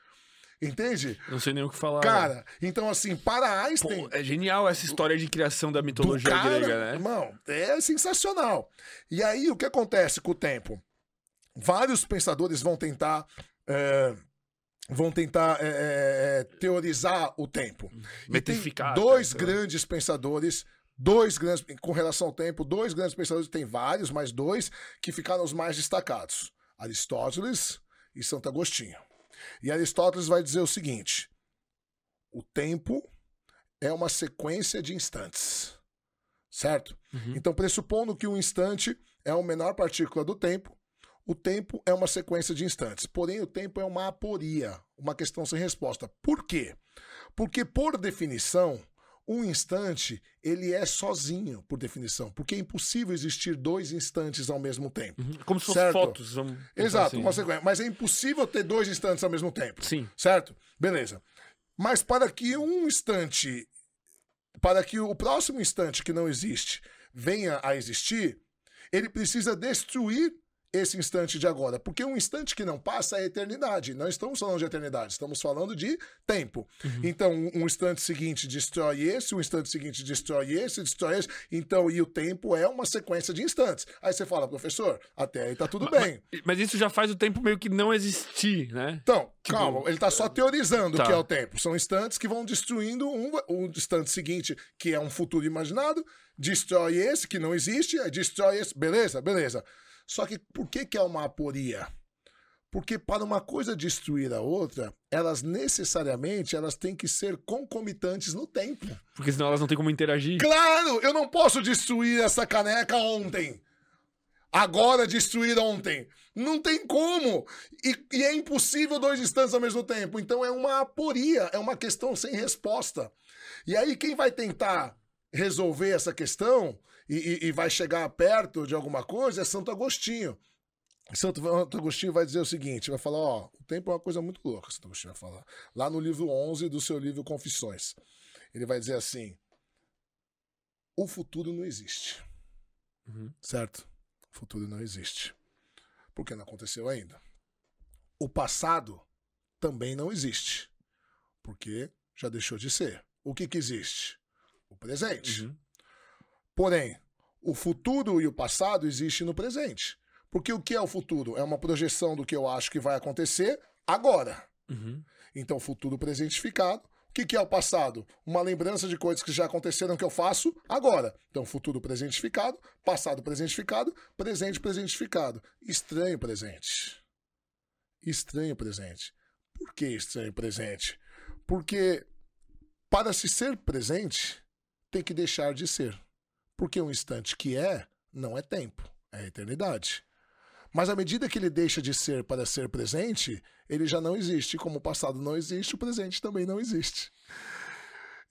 Entende? Não sei nem o que falar. Cara, então assim, para Pô, Einstein. é genial essa história de criação da mitologia cara, grega, né? Irmão, é sensacional. E aí, o que acontece com o tempo? Vários pensadores vão tentar. é, vão tentar é, é, é, teorizar o tempo. Tem Metrificar, dois lá. grandes pensadores, dois grandes, com relação ao tempo, dois grandes pensadores, tem vários, mas dois que ficaram os mais destacados: Aristóteles e Santo Agostinho. E Aristóteles vai dizer o seguinte: o tempo é uma sequência de instantes. Certo? Uhum. Então, pressupondo que um instante é a menor partícula do tempo, o tempo é uma sequência de instantes. Porém, o tempo é uma aporia, uma questão sem resposta. Por quê? Porque, por definição, Um instante, ele é sozinho, por definição, porque é impossível existir dois instantes ao mesmo tempo. Uhum. Como se fossem fotos. Vamos pensar Exato, assim. uma sequência. mas é impossível ter dois instantes ao mesmo tempo. Sim. Certo? Beleza. Mas para que um instante, para que o próximo instante que não existe venha a existir, ele precisa destruir esse instante de agora. Porque um instante que não passa é eternidade. Não estamos falando de eternidade, estamos falando de tempo. Então, um instante seguinte destrói esse, um instante seguinte destrói esse, destrói esse. Então, e o tempo é uma sequência de instantes. Aí você fala, professor, até aí tá tudo bem. Mas isso já faz o tempo meio que não existir, né? Então, Tipo, calma, ele tá só teorizando tá. o que é o tempo. São instantes que vão destruindo um, o instante seguinte, que é um futuro imaginado, destrói esse, que não existe, destrói esse, beleza, beleza. Só que por que, que é uma aporia? Porque para uma coisa destruir a outra, elas necessariamente elas têm que ser concomitantes no tempo. Porque senão elas não têm como interagir. Claro, eu não posso destruir essa caneca ontem. Agora destruir ontem. Não tem como. E, e é impossível dois instantes ao mesmo tempo. Então é uma aporia, é uma questão sem resposta. E aí, quem vai tentar resolver essa questão e, e- e vai chegar perto de alguma coisa é Santo Agostinho. Santo Agostinho vai dizer o seguinte: vai falar, ó, o tempo é uma coisa muito louca, Santo Agostinho vai falar. Lá no livro 11 do seu livro Confissões. Ele vai dizer assim: o futuro não existe. Uhum. Certo? O futuro não existe. Porque não aconteceu ainda. O passado também não existe. Porque já deixou de ser. O que, que existe? O presente. Uhum. Porém, o futuro e o passado existem no presente. Porque o que é o futuro? É uma projeção do que eu acho que vai acontecer agora. Uhum. Então, futuro presentificado. O que, que é o passado? Uma lembrança de coisas que já aconteceram que eu faço agora. Então, futuro presentificado, passado presentificado, presente presentificado. Estranho presente. Estranho presente. Por que estranho presente? Porque para se ser presente, tem que deixar de ser. Porque um instante que é, não é tempo, é eternidade. Mas à medida que ele deixa de ser para ser presente, ele já não existe. Como o passado não existe, o presente também não existe.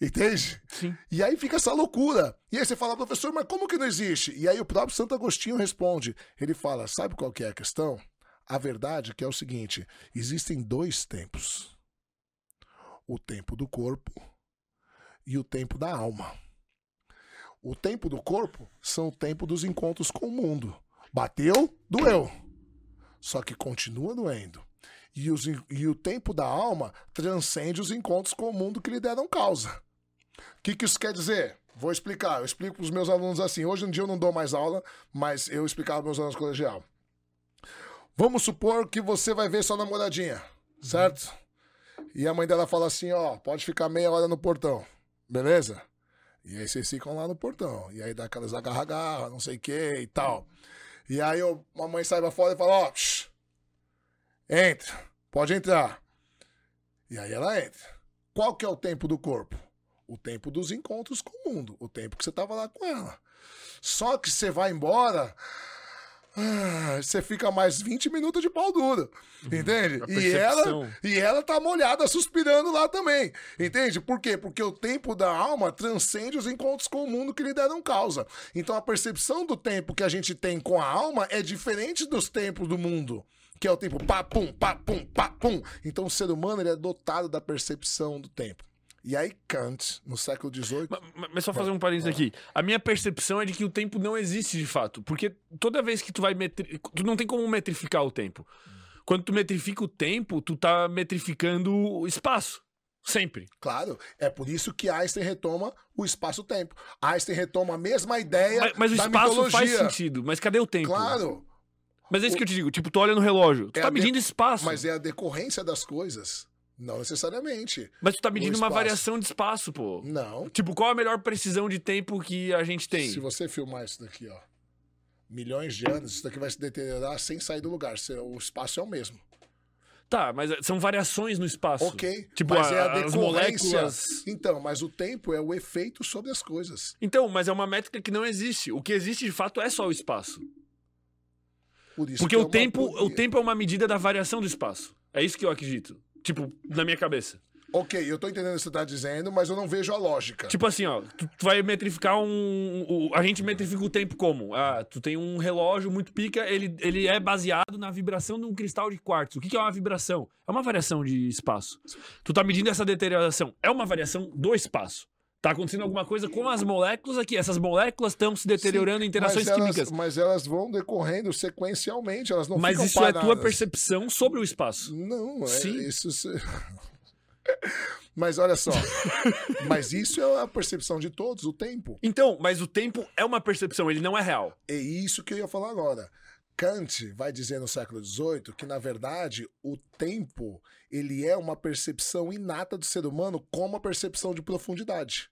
Entende? Sim. E aí fica essa loucura. E aí você fala, professor, mas como que não existe? E aí o próprio Santo Agostinho responde. Ele fala, sabe qual que é a questão? A verdade que é o seguinte, existem dois tempos. O tempo do corpo e o tempo da alma. O tempo do corpo são o tempo dos encontros com o mundo. Bateu, doeu. Só que continua doendo. E, os, e o tempo da alma transcende os encontros com o mundo que lhe deram causa. O que, que isso quer dizer? Vou explicar. Eu explico para os meus alunos assim. Hoje em dia eu não dou mais aula, mas eu explicava para meus alunos no colegial. Vamos supor que você vai ver sua namoradinha, certo? E a mãe dela fala assim: ó, pode ficar meia hora no portão, beleza? E aí vocês ficam lá no portão. E aí dá aquelas agarra-garra, não sei o que e tal. E aí eu, a mãe sai pra fora e fala: ó, shh, entra, pode entrar. E aí ela entra. Qual que é o tempo do corpo? O tempo dos encontros com o mundo, o tempo que você tava lá com ela. Só que você vai embora, ah, você fica mais 20 minutos de pau duro, entende? A E ela, e ela tá molhada, suspirando lá também, entende? Por quê? Porque o tempo da alma transcende os encontros com o mundo que lhe deram causa. Então a percepção do tempo que a gente tem com a alma é diferente dos tempos do mundo. Que é o tempo pá, pum, pá, pum, pá, pum. Então o ser humano ele é dotado da percepção do tempo. E aí Kant, no século XVIII, Ma- ma- Mas só fazer um parênteses aqui. A minha percepção é de que o tempo não existe de fato. Porque toda vez que tu vai metri... Tu não tem como metrificar o tempo. Quando tu metrifica o tempo, tu tá metrificando o espaço. Sempre. Claro, é por isso que Einstein retoma o espaço-tempo. Einstein retoma a mesma ideia Mas, mas o espaço mitologia. faz sentido. Mas cadê o tempo? Claro, Mas é isso que eu te digo. Tipo, tu olha no relógio. Tu É tá a de- medindo espaço. mas é a decorrência das coisas. Não necessariamente. Mas tu tá medindo uma variação de espaço, pô. Não. Tipo, qual a melhor precisão de tempo que a gente tem? Se você filmar isso daqui, ó, milhões de anos, isso daqui vai se deteriorar sem sair do lugar. O espaço é o mesmo. Tá, mas são variações no espaço. Ok. Tipo, mas é a a- as decorrência. moléculas. Então, mas o tempo é o efeito sobre as coisas. Então, mas é uma métrica que não existe. O que existe de fato é só o espaço. Por isso Porque que é o uma tempo, o tempo é uma medida da variação do espaço. É isso que eu acredito. Tipo, na minha cabeça. Ok, eu tô entendendo o que você tá dizendo, mas eu não vejo a lógica. Tipo assim, ó, tu, tu vai metrificar um. o- a gente metrifica o tempo como? Ah, tu tem um relógio muito pica, ele, ele é baseado na vibração de um cristal de quartzo. O que, que é uma vibração? É uma variação de espaço. Tu tá medindo essa deterioração. É uma variação do espaço. Tá acontecendo alguma coisa com as moléculas aqui. Essas moléculas estão se deteriorando em interações mas elas, químicas. Mas elas vão decorrendo sequencialmente, elas não Mas ficam isso é paradas. tua percepção sobre o espaço. Não, é Sim. isso. mas olha só. mas isso é a percepção de todos, o tempo. Então, mas o tempo é uma percepção, ele não é real. É isso que eu ia falar agora. Kant vai dizer no século XVIII que, na verdade, o tempo ele é uma percepção inata do ser humano como a percepção de profundidade.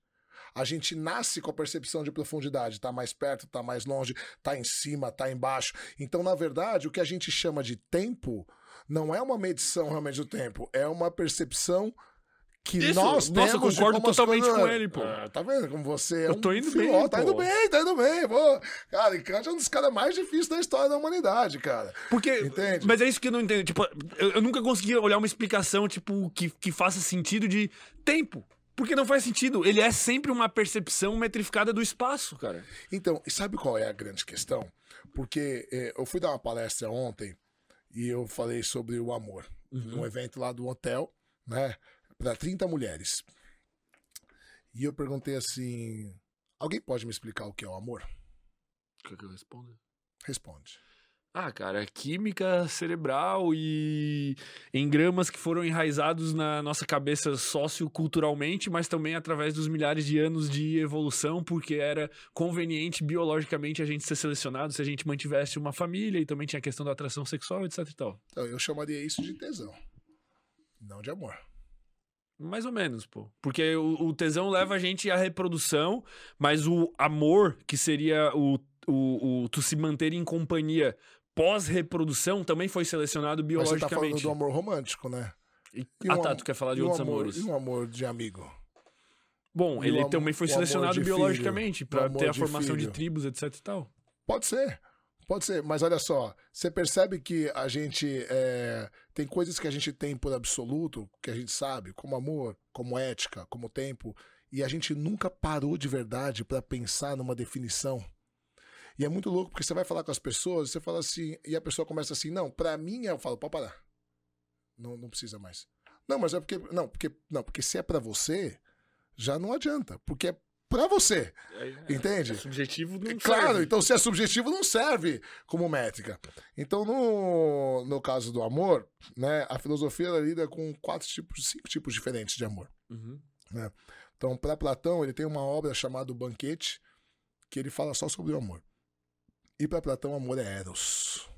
A gente nasce com a percepção de profundidade, tá mais perto, tá mais longe, tá em cima, tá embaixo. Então, na verdade, o que a gente chama de tempo não é uma medição realmente do tempo, é uma percepção que Isso, nós nossa, eu concordo totalmente coisas- com ele, pô. Ah, tá vendo como você é Eu tô indo bem, Tá indo bem, tá indo bem, pô. Cara, e Kant é um dos caras mais difíceis da história da humanidade, cara. Porque. Entende? Mas é isso que eu não entendo. Tipo, eu, eu nunca consegui olhar uma explicação, tipo, que, que faça sentido de tempo. Porque não faz sentido. Ele é sempre uma percepção metrificada do espaço, cara. Então, e sabe qual é a grande questão? Porque eh, eu fui dar uma palestra ontem e eu falei sobre o amor. Num evento lá do hotel, né? Para 30 mulheres. E eu perguntei assim: alguém pode me explicar o que é o amor? Quer que eu responda? Responde. Ah, cara, química cerebral e engramas que foram enraizados na nossa cabeça socioculturalmente, mas também através dos milhares de anos de evolução, porque era conveniente biologicamente a gente ser selecionado se a gente mantivesse uma família e também tinha a questão da atração sexual, etc e tal. Então, eu chamaria isso de tesão, não de amor. Mais ou menos, pô. Porque o, o tesão leva a gente à reprodução, mas o amor, que seria o, o, o tu se manter em companhia pós-reprodução, também foi selecionado Mas você tá falando biologicamente. do amor romântico, né? E- E ah, um tá, tu quer falar de outros amor, amores. E um amor de amigo. Bom, e ele também foi selecionado de biologicamente amor ter a de formação de filho. tribos, etc e tal. Pode ser, pode ser. Mas olha só, você percebe que a gente é, tem coisas que a gente tem por absoluto, que a gente sabe, como amor, como ética, como tempo, e a gente nunca parou de verdade pra pensar numa definição. E é muito louco, porque você vai falar com as pessoas, você fala assim, e a pessoa começa assim, não, pra mim eu falo, pode parar. Não, não precisa mais. Não, mas é porque, não, porque, não, porque se é pra você, já não adianta, porque é pra você, entende? subjetivo não Claro, serve. então se é subjetivo, não serve como métrica. Então, no, no caso do amor, né, a filosofia lida com quatro tipos, cinco tipos diferentes de amor. Uhum. Então, para Platão, ele tem uma obra chamada O Banquete, que ele fala só sobre o amor. E para Platão, amor é eros.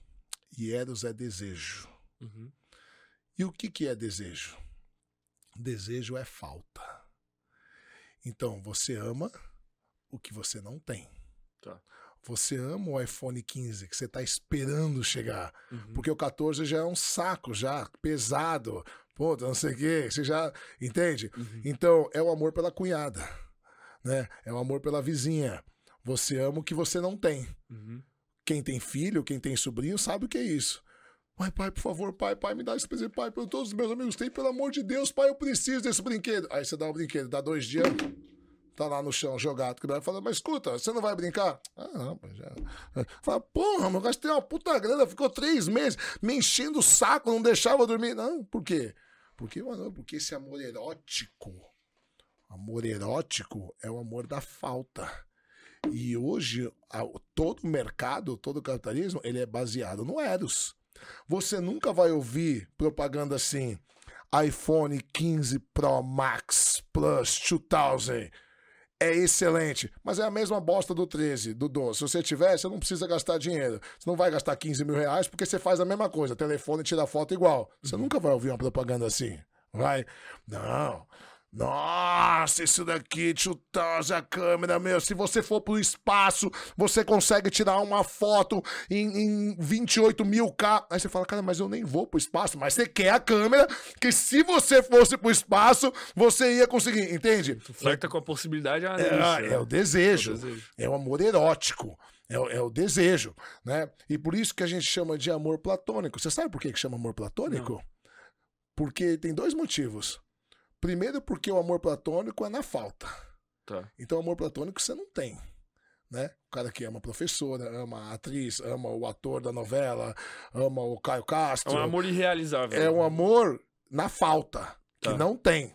E eros é desejo. Uhum. E o que, que é desejo? Desejo é falta. Então, você ama o que você não tem. Tá. Você ama o iPhone 15 que você está esperando chegar. Uhum. Porque o 14 já é um saco, já pesado. Pô, não sei o quê. Você já. Entende? Uhum. Então, é o amor pela cunhada. Né? É o amor pela vizinha. Você ama o que você não tem. Uhum. Quem tem filho, quem tem sobrinho, sabe o que é isso. Pai, pai, por favor, pai, pai, me dá esse presente, pai, para todos os meus amigos têm, pelo amor de Deus, pai, eu preciso desse brinquedo. Aí você dá o brinquedo, dá dois dias, tá lá no chão, jogado, quebrado, fala, mas escuta, você não vai brincar? Ah, não, já. Fala, porra, meu gastei uma puta grana, ficou três meses me enchendo o saco, não deixava dormir. Não, por quê? Porque, mano, porque esse amor erótico, amor erótico é o amor da falta. E hoje, todo mercado, todo capitalismo, ele é baseado no Eros. Você nunca vai ouvir propaganda assim, iPhone 15 Pro Max Plus 2000. É excelente, mas é a mesma bosta do 13, do 12. Se você tiver, você não precisa gastar dinheiro. Você não vai gastar 15 mil reais porque você faz a mesma coisa. Telefone tira foto igual. Você nunca vai ouvir uma propaganda assim. Vai? Não. Nossa, isso daqui, chutar a câmera, meu. Se você for pro espaço, você consegue tirar uma foto em, em 28 mil K. Aí você fala, cara, mas eu nem vou pro espaço. Mas você quer a câmera, que se você fosse pro espaço, você ia conseguir, entende? Tu flerta com a possibilidade, ah, É, delícia, é o desejo. É o desejo. É o amor erótico. É, o- é o desejo, né? E por isso que a gente chama de amor platônico. Você sabe por que que chama amor platônico? Porque tem dois motivos. Primeiro porque o amor platônico é na falta. Tá. Então, amor platônico você não tem. Né? O cara que ama a professora, ama a atriz, ama o ator da novela, ama o Caio É Castro. um amor irrealizável. É um amor na falta, que Tá. não tem.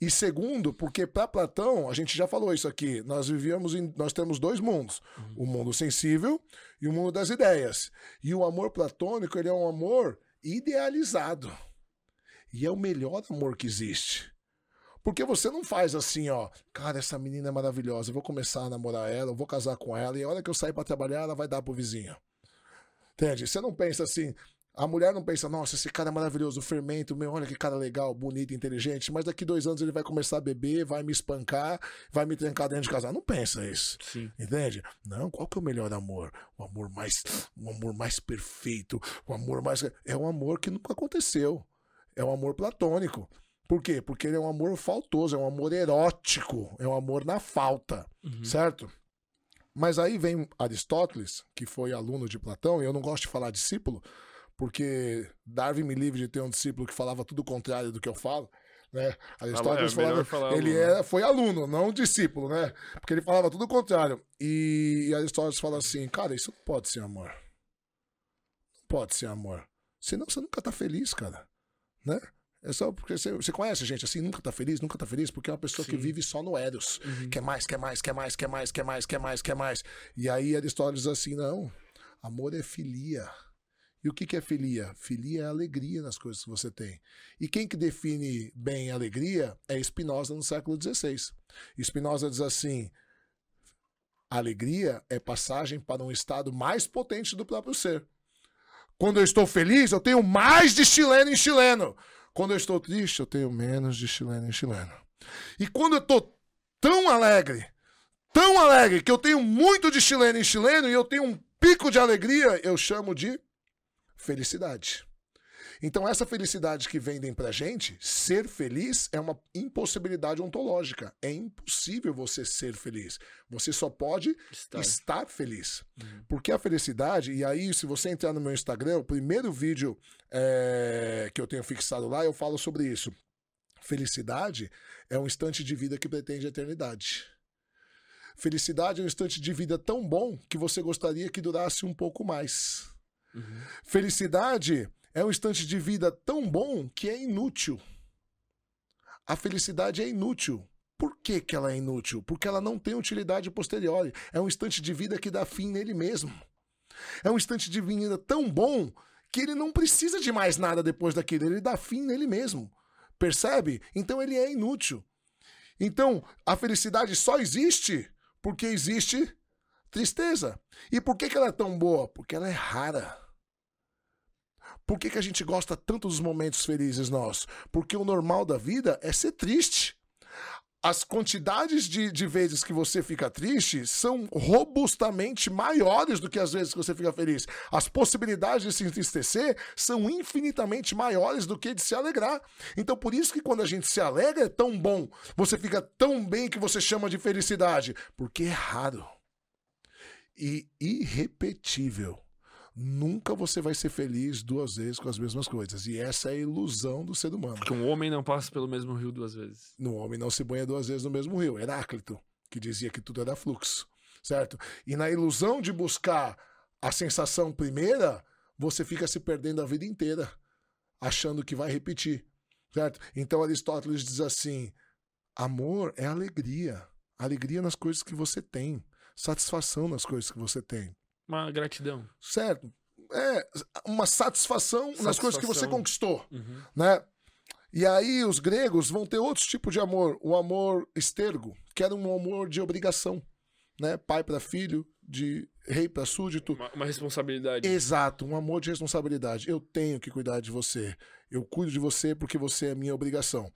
E segundo, porque para Platão, a gente já falou isso aqui, nós vivíamos em, nós temos dois mundos, o mundo sensível e o mundo das ideias. E o amor platônico, ele é um amor idealizado. E é o melhor amor que existe. Porque você não faz assim, ó, cara, essa menina é maravilhosa, eu vou começar a namorar ela, eu vou casar com ela, e a hora que eu sair para trabalhar, ela vai dar pro vizinho. Entende? Você não pensa assim, a mulher não pensa, nossa, esse cara é maravilhoso, o fermento, meu, olha que cara legal, bonito, inteligente, mas daqui dois anos ele vai começar a beber, vai me espancar, vai me trancar dentro de casa. Não pensa isso. Sim. Entende? Não, qual que é o melhor amor? O amor mais, o amor mais perfeito, o amor mais é um amor que nunca aconteceu. É um amor platônico. Por quê? Porque ele é um amor faltoso, é um amor erótico, é um amor na falta, Uhum. certo? Mas aí vem Aristóteles, que foi aluno de Platão, e eu não gosto de falar discípulo, porque Darwin me livre de ter um discípulo que falava tudo o contrário do que eu falo. Né? Aristóteles é melhor falava, falar ele aluno. era, foi aluno, não discípulo, né? Porque ele falava tudo o contrário. E, e Aristóteles fala assim, cara, isso não pode ser amor. Não pode ser amor. Senão você nunca tá feliz, cara. Né? É só porque você, você conhece gente assim, nunca tá feliz, nunca tá feliz, porque é uma pessoa que Sim. vive só no Eros. Uhum. Quer mais, quer mais, quer mais, quer mais, quer mais, quer mais, quer mais. E aí Aristóteles diz assim: não, amor é filia. E o que, que é filia? Filia é alegria nas coisas que você tem. E quem que define bem alegria é Spinoza no século XVI. Spinoza diz assim: alegria é passagem para um estado mais potente do próprio ser. Quando eu estou feliz, eu tenho mais de chileno em chileno. Quando eu estou triste, eu tenho menos de chileno em chileno. E quando eu estou tão alegre, tão alegre, que eu tenho muito de chileno em chileno e eu tenho um pico de alegria, eu chamo de felicidade. Então, essa felicidade que vendem pra gente, ser feliz é uma impossibilidade ontológica. É impossível você ser feliz. Você só pode Está. estar feliz. Uhum. Porque a felicidade, e aí, se você entrar no meu Instagram, o primeiro vídeo é, que eu tenho fixado lá, eu falo sobre isso. Felicidade é um instante de vida que pretende a eternidade. Felicidade é um instante de vida tão bom que você gostaria que durasse um pouco mais. Uhum. Felicidade é um instante de vida tão bom que é inútil. A felicidade é inútil. Por que, que ela é inútil? Porque ela não tem utilidade posterior. É um instante de vida que dá fim nele mesmo. É um instante de vida tão bom que ele não precisa de mais nada depois daquilo. Ele dá fim nele mesmo. Percebe? Então ele é inútil. Então a felicidade só existe porque existe tristeza. E por que, que ela é tão boa? Porque ela é rara. Por que, que a gente gosta tanto dos momentos felizes nós? Porque o normal da vida é ser triste. As quantidades de, de vezes que você fica triste são robustamente maiores do que as vezes que você fica feliz. As possibilidades de se entristecer são infinitamente maiores do que de se alegrar. Então, por isso que quando a gente se alegra é tão bom, você fica tão bem que você chama de felicidade. Porque é raro e irrepetível. Nunca você vai ser feliz duas vezes com as mesmas coisas. E essa é a ilusão do ser humano. Porque um homem não passa pelo mesmo rio duas vezes. No homem não se banha duas vezes no mesmo rio. Heráclito, que dizia que tudo era fluxo. Certo? E na ilusão de buscar a sensação primeira, você fica se perdendo a vida inteira, achando que vai repetir. Certo? Então Aristóteles diz assim: amor é alegria. Alegria nas coisas que você tem. Satisfação nas coisas que você tem. Uma gratidão. Certo? É uma satisfação, nas coisas que você Satisfação. conquistou Uhum. né? E aí os gregos vão ter outro tipo de amor, o amor estergo, que era um amor de obrigação, né? Pai para filho, de rei para súdito. Uma, uma responsabilidade. Exato, um amor de responsabilidade. Eu tenho que cuidar de você. Eu cuido de você porque você é minha obrigação.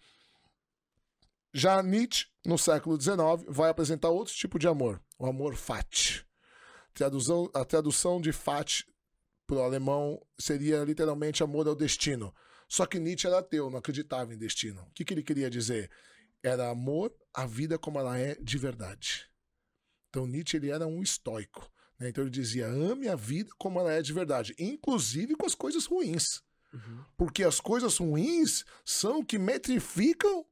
Já Nietzsche, no século XIX, vai apresentar outro tipo de amor, o amor fati. Tradução, a tradução de fati para o alemão seria literalmente amor ao destino. Só que Nietzsche era ateu, não acreditava em destino. O que, que ele queria dizer? Era amor à vida como ela é de verdade. Então Nietzsche ele era um estoico. né? Então ele dizia: ame a vida como ela é de verdade, inclusive com as coisas ruins. Uhum. Porque as coisas ruins são o que metrificam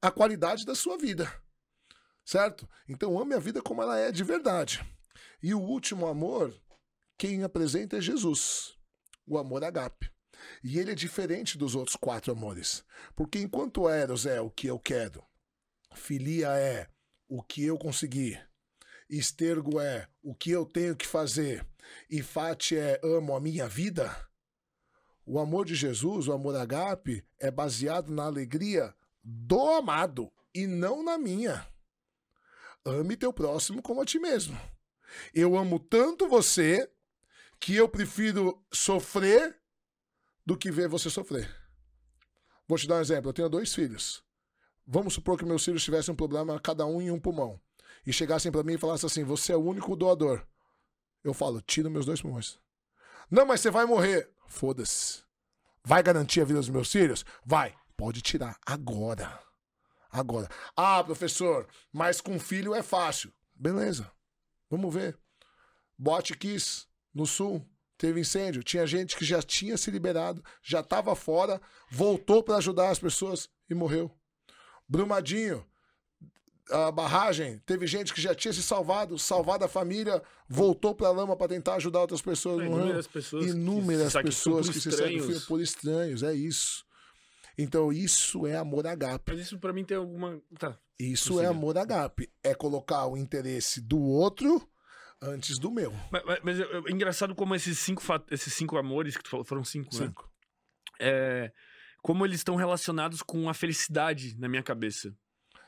a qualidade da sua vida. Certo? Então ame a vida como ela é de verdade. E o último amor, quem apresenta é Jesus, o amor agape. E ele é diferente dos outros quatro amores. Porque enquanto Eros é o que eu quero, filia é o que eu consegui, estergo é o que eu tenho que fazer, e fati é amo a minha vida, o amor de Jesus, o amor agape, é baseado na alegria do amado e não na minha. Ame teu próximo como a ti mesmo. Eu amo tanto você que eu prefiro sofrer do que ver você sofrer. Vou te dar um exemplo. Eu tenho dois filhos. Vamos supor que meus filhos tivessem um problema, cada um em um pulmão, e chegassem para mim e falassem assim: Você é o único doador. Eu falo: Tira meus dois pulmões. Não, mas você vai morrer. Foda-se. Vai garantir a vida dos meus filhos? Vai. Pode tirar. Agora. Agora. Ah, professor, mas com filho é fácil. Beleza. Vamos ver. Bote Kiss, no sul, teve incêndio. Tinha gente que já tinha se liberado, já estava fora, voltou para ajudar as pessoas e morreu. Brumadinho, a barragem, teve gente que já tinha se salvado, salvado a família, voltou para a lama para tentar ajudar outras pessoas. É, inúmeras pessoas inúmeras que pessoas que se se sacrificam por estranhos, é isso. Então isso é amor agape. Mas isso para mim tem alguma. Tá. Isso Consiga. é amor agape. É colocar o interesse do outro antes do meu. Mas, mas, mas é engraçado como esses cinco, esses cinco amores que tu falou, foram cinco, né? Cinco. É, como eles estão relacionados com a felicidade na minha cabeça.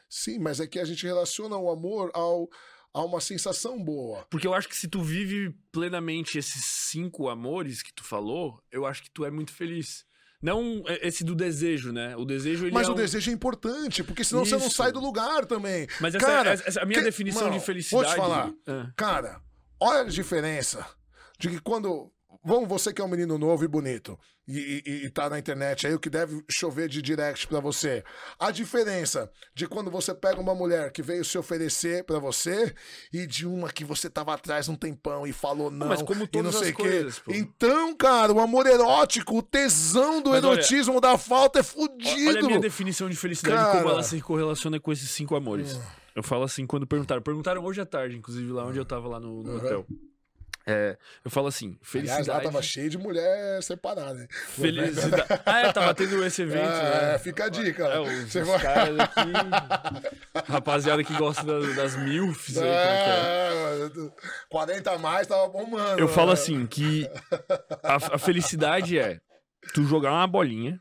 Sim, mas é que a gente relaciona o amor ao, a uma sensação boa. Porque eu acho que se tu vive plenamente esses cinco amores que tu falou, eu acho que tu é muito feliz. Não esse do desejo, né? O desejo Mas é o um- desejo é importante, porque senão você não Isso. sai do lugar também. Mas essa, Cara, essa- essa- a minha que- definição Mano, de felicidade. Vou te falar. Ah. Cara, olha a diferença de que quando. Vamos, você que é um menino novo e bonito e, e, e tá na internet aí, o que deve chover de direct pra você. A diferença de quando você pega uma mulher que veio se oferecer pra você e de uma que você tava atrás um tempão e falou não. mas como e não todas sei as o quê. coisas, pô. Então, cara, o amor erótico, o tesão do Mas olha- erotismo da falta é Olha fudido. a minha definição de felicidade Cara. como ela se correlaciona com esses cinco amores. Eu falo assim quando perguntaram. Perguntaram hoje à tarde, inclusive, lá onde eu tava lá no, no Uhum. hotel. É, eu falo assim, Aliás, felicidade. lá tava cheio de mulher separada, né? Felicidade. Ah, é, tava tendo esse evento, É, né? fica a dica. É, os, Você os vai- caras aqui. Rapaziada que gosta das, das milfs aí, é que é? É, 40 a mais tava bombando. Eu falo né? assim, que a, a felicidade é tu jogar uma bolinha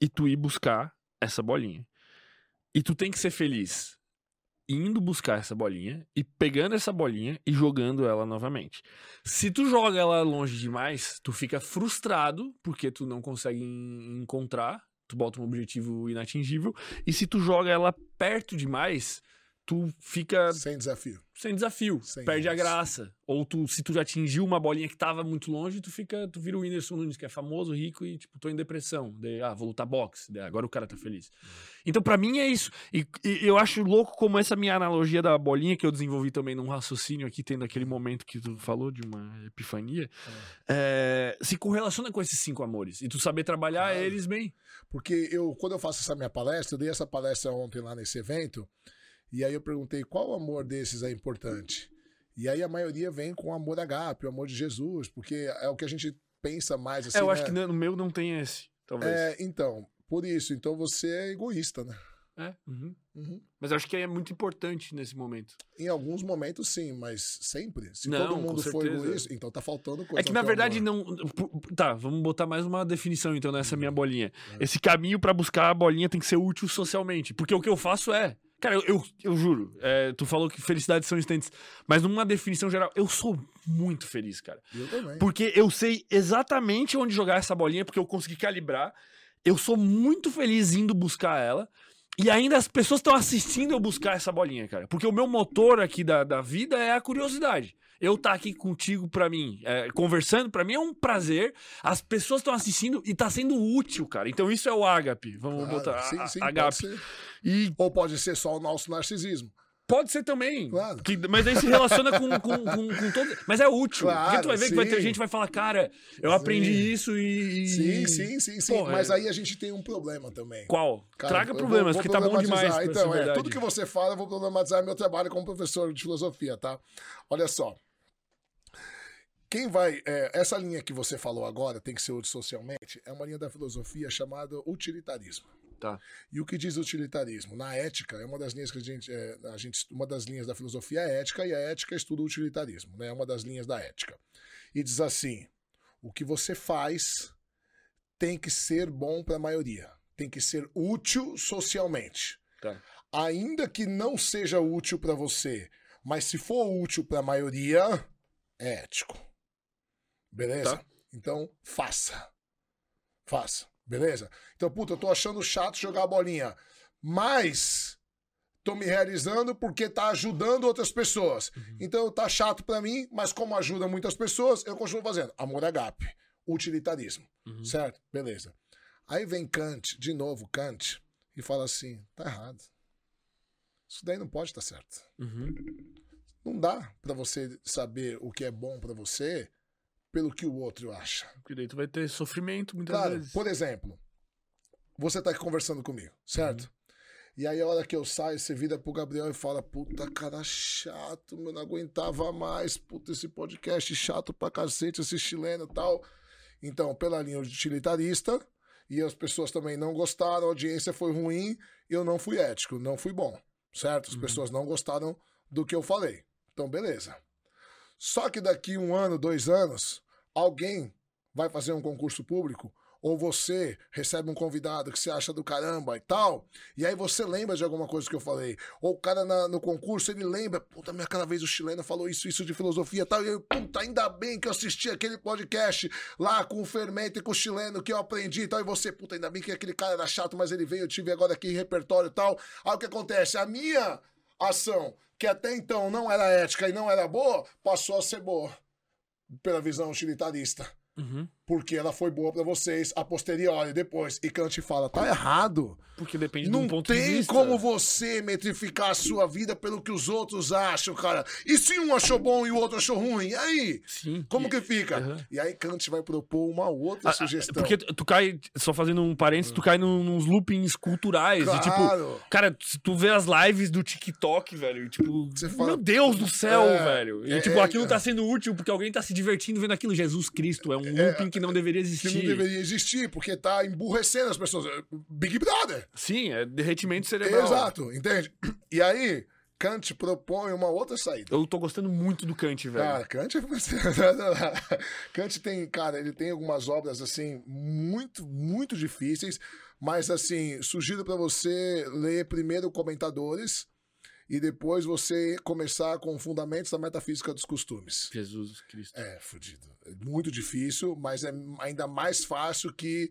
e tu ir buscar essa bolinha. E tu tem que ser feliz indo buscar essa bolinha e pegando essa bolinha e jogando ela novamente. Se tu joga ela longe demais, tu fica frustrado porque tu não consegue en- encontrar, tu bota um objetivo inatingível, e se tu joga ela perto demais, tu fica Sem desafio. sem desafio, Sem perde a graça. Ou tu, se tu já atingiu uma bolinha que tava muito longe, tu fica, tu vira o Whindersson Nunes, que é famoso, rico e tipo, tô em depressão. Daí, ah, vou lutar boxe, daí, agora o cara tá feliz. Então, pra mim é isso. E, e eu acho louco como essa minha analogia da bolinha que eu desenvolvi também num raciocínio aqui, tendo aquele momento que tu falou de uma epifania, é, se correlaciona com esses cinco amores. E tu saber trabalhar Claro. eles bem. Porque eu, quando eu faço essa minha palestra, eu dei essa palestra ontem lá nesse evento, e aí eu perguntei qual amor desses é importante. E aí a maioria vem com o amor agape, o amor de Jesus, porque é o que a gente pensa mais assim. é, eu né? acho que no meu não tem esse, talvez. É, então, por isso. Então você é egoísta, né? É, uhum. Uhum. Mas acho que é muito importante nesse momento. Em alguns momentos, sim, mas sempre. Se Não, todo mundo for egoísta, então tá faltando coisa. É que na verdade amor. não. Tá, vamos botar mais uma definição então nessa minha bolinha. É. Esse caminho pra buscar a bolinha tem que ser útil socialmente. Porque o que eu faço é. Cara, eu, eu, eu juro, é, tu falou que felicidade são instantes, mas numa definição geral, eu sou muito feliz, cara. Eu também. Porque eu sei exatamente onde jogar essa bolinha, porque eu consegui calibrar. Eu sou muito feliz indo buscar ela. E ainda as pessoas estão assistindo eu buscar essa bolinha, cara. Porque o meu motor aqui da, da vida é a curiosidade. Eu estar aqui contigo, pra mim, é, conversando, pra mim é um prazer. As pessoas estão assistindo e tá sendo útil, cara. Então isso é o ágape. Vamos Claro, botar sim, sim, a- pode. E Ou pode ser só o nosso narcisismo. Pode ser também. Claro. Que- mas aí se relaciona com, com, com, com todo. Mas é útil. Claro, porque tu vai ver que vai ter sim. gente que vai falar, cara, eu aprendi Sim. isso e. Sim, sim, sim, sim. Porra, Mas é- aí a gente tem um problema também. Qual? Cara, Traga vou- problemas, vou porque tá bom demais. Então, é, tudo que você fala, eu vou problematizar meu trabalho como professor de filosofia, tá? Olha só. Quem vai. é, essa linha que você falou agora, tem que ser útil socialmente, é uma linha da filosofia chamada utilitarismo. Tá. E o que diz utilitarismo? Na ética, é uma das linhas que a gente, é, a gente. Uma das linhas da filosofia é ética, e a ética estuda o utilitarismo, né? É uma das linhas da ética. E diz assim: o que você faz tem que ser bom para a maioria. Tem que ser útil socialmente. Tá. Ainda que não seja útil para você, mas se for útil para a maioria, é ético. Beleza? Tá. Então, faça. Faça. Beleza? Então, puta, eu tô achando chato jogar a bolinha, mas tô me realizando porque tá ajudando outras pessoas. Então, tá chato pra mim, mas como ajuda muitas pessoas, eu continuo fazendo. Amor agape, utilitarismo. Uhum. Certo? Beleza. Aí vem Kant, de novo Kant, e fala assim: tá errado. Isso daí não pode estar certo. Uhum. Não dá pra você saber o que é bom pra você pelo que o outro acha. Porque daí tu vai ter sofrimento muitas Claro, vezes. por exemplo, você tá aqui conversando comigo, certo? Uhum. E aí a hora que eu saio, você vira pro Gabriel e fala, puta cara chato, meu, não aguentava mais, puta esse podcast chato pra cacete, esse chileno e tal. Então, pela linha utilitarista, e as pessoas também não gostaram, a audiência foi ruim, eu não fui ético, não fui bom, certo? As Uhum. pessoas não gostaram do que eu falei. Então, beleza. Só que daqui um ano, dois anos, alguém vai fazer um concurso público, ou você recebe um convidado que você acha do caramba e tal, e aí você lembra de alguma coisa que eu falei. Ou o cara na- no concurso, ele lembra, puta, minha aquela vez o chileno falou isso, isso de filosofia e tal, e eu, puta, ainda bem que eu assisti aquele podcast lá com o fermento e com o chileno que eu aprendi e tal, e você, puta, ainda bem que aquele cara era chato, mas ele veio, eu tive agora aqui repertório e tal. Aí o que acontece? A minha ação, que até então não era ética e não era boa, passou a ser boa pela visão utilitarista. Uhum. Porque ela foi boa pra vocês a posteriori, depois. E Kant fala, tá errado. Porque depende de Não um ponto de tem vista. como você metrificar a sua vida pelo que os outros acham, cara. E se um achou bom e o outro achou ruim? E aí? Sim. Como E- que fica? E aí Kant vai propor uma outra Ah, ah, sugestão. Porque tu cai, só fazendo um parênteses, tu cai num- nos loopings culturais. E, tipo, Claro. cara, se tu vê as lives do TikTok, velho, e, tipo, fala, meu Deus do céu, é, velho. E, é, tipo, é, aquilo é. tá sendo útil porque alguém tá se divertindo vendo aquilo. Jesus Cristo, é um looping que não deveria que existir. não deveria existir, porque tá emburrecendo as pessoas. Big Brother. Sim, é derretimento cerebral. Exato, entende? E aí, Kant propõe uma outra saída. Eu tô gostando muito do Kant, velho. Cara, Kant é... Kant tem, cara, ele tem algumas obras assim muito, muito difíceis, mas assim, sugiro pra você ler primeiro comentadores e depois você começar com fundamentos da metafísica dos costumes. Jesus Cristo. É, fudido. É muito difícil, mas é ainda mais fácil que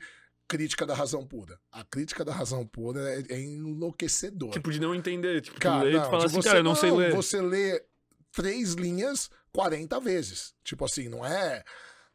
crítica da razão pura. A crítica da razão pura é, é enlouquecedora. Tipo, de não entender. Tipo, Cara, e não, tu fala de assim, você, cara, eu não, sei ler. Você lê três linhas 40 vezes. Tipo assim, não é.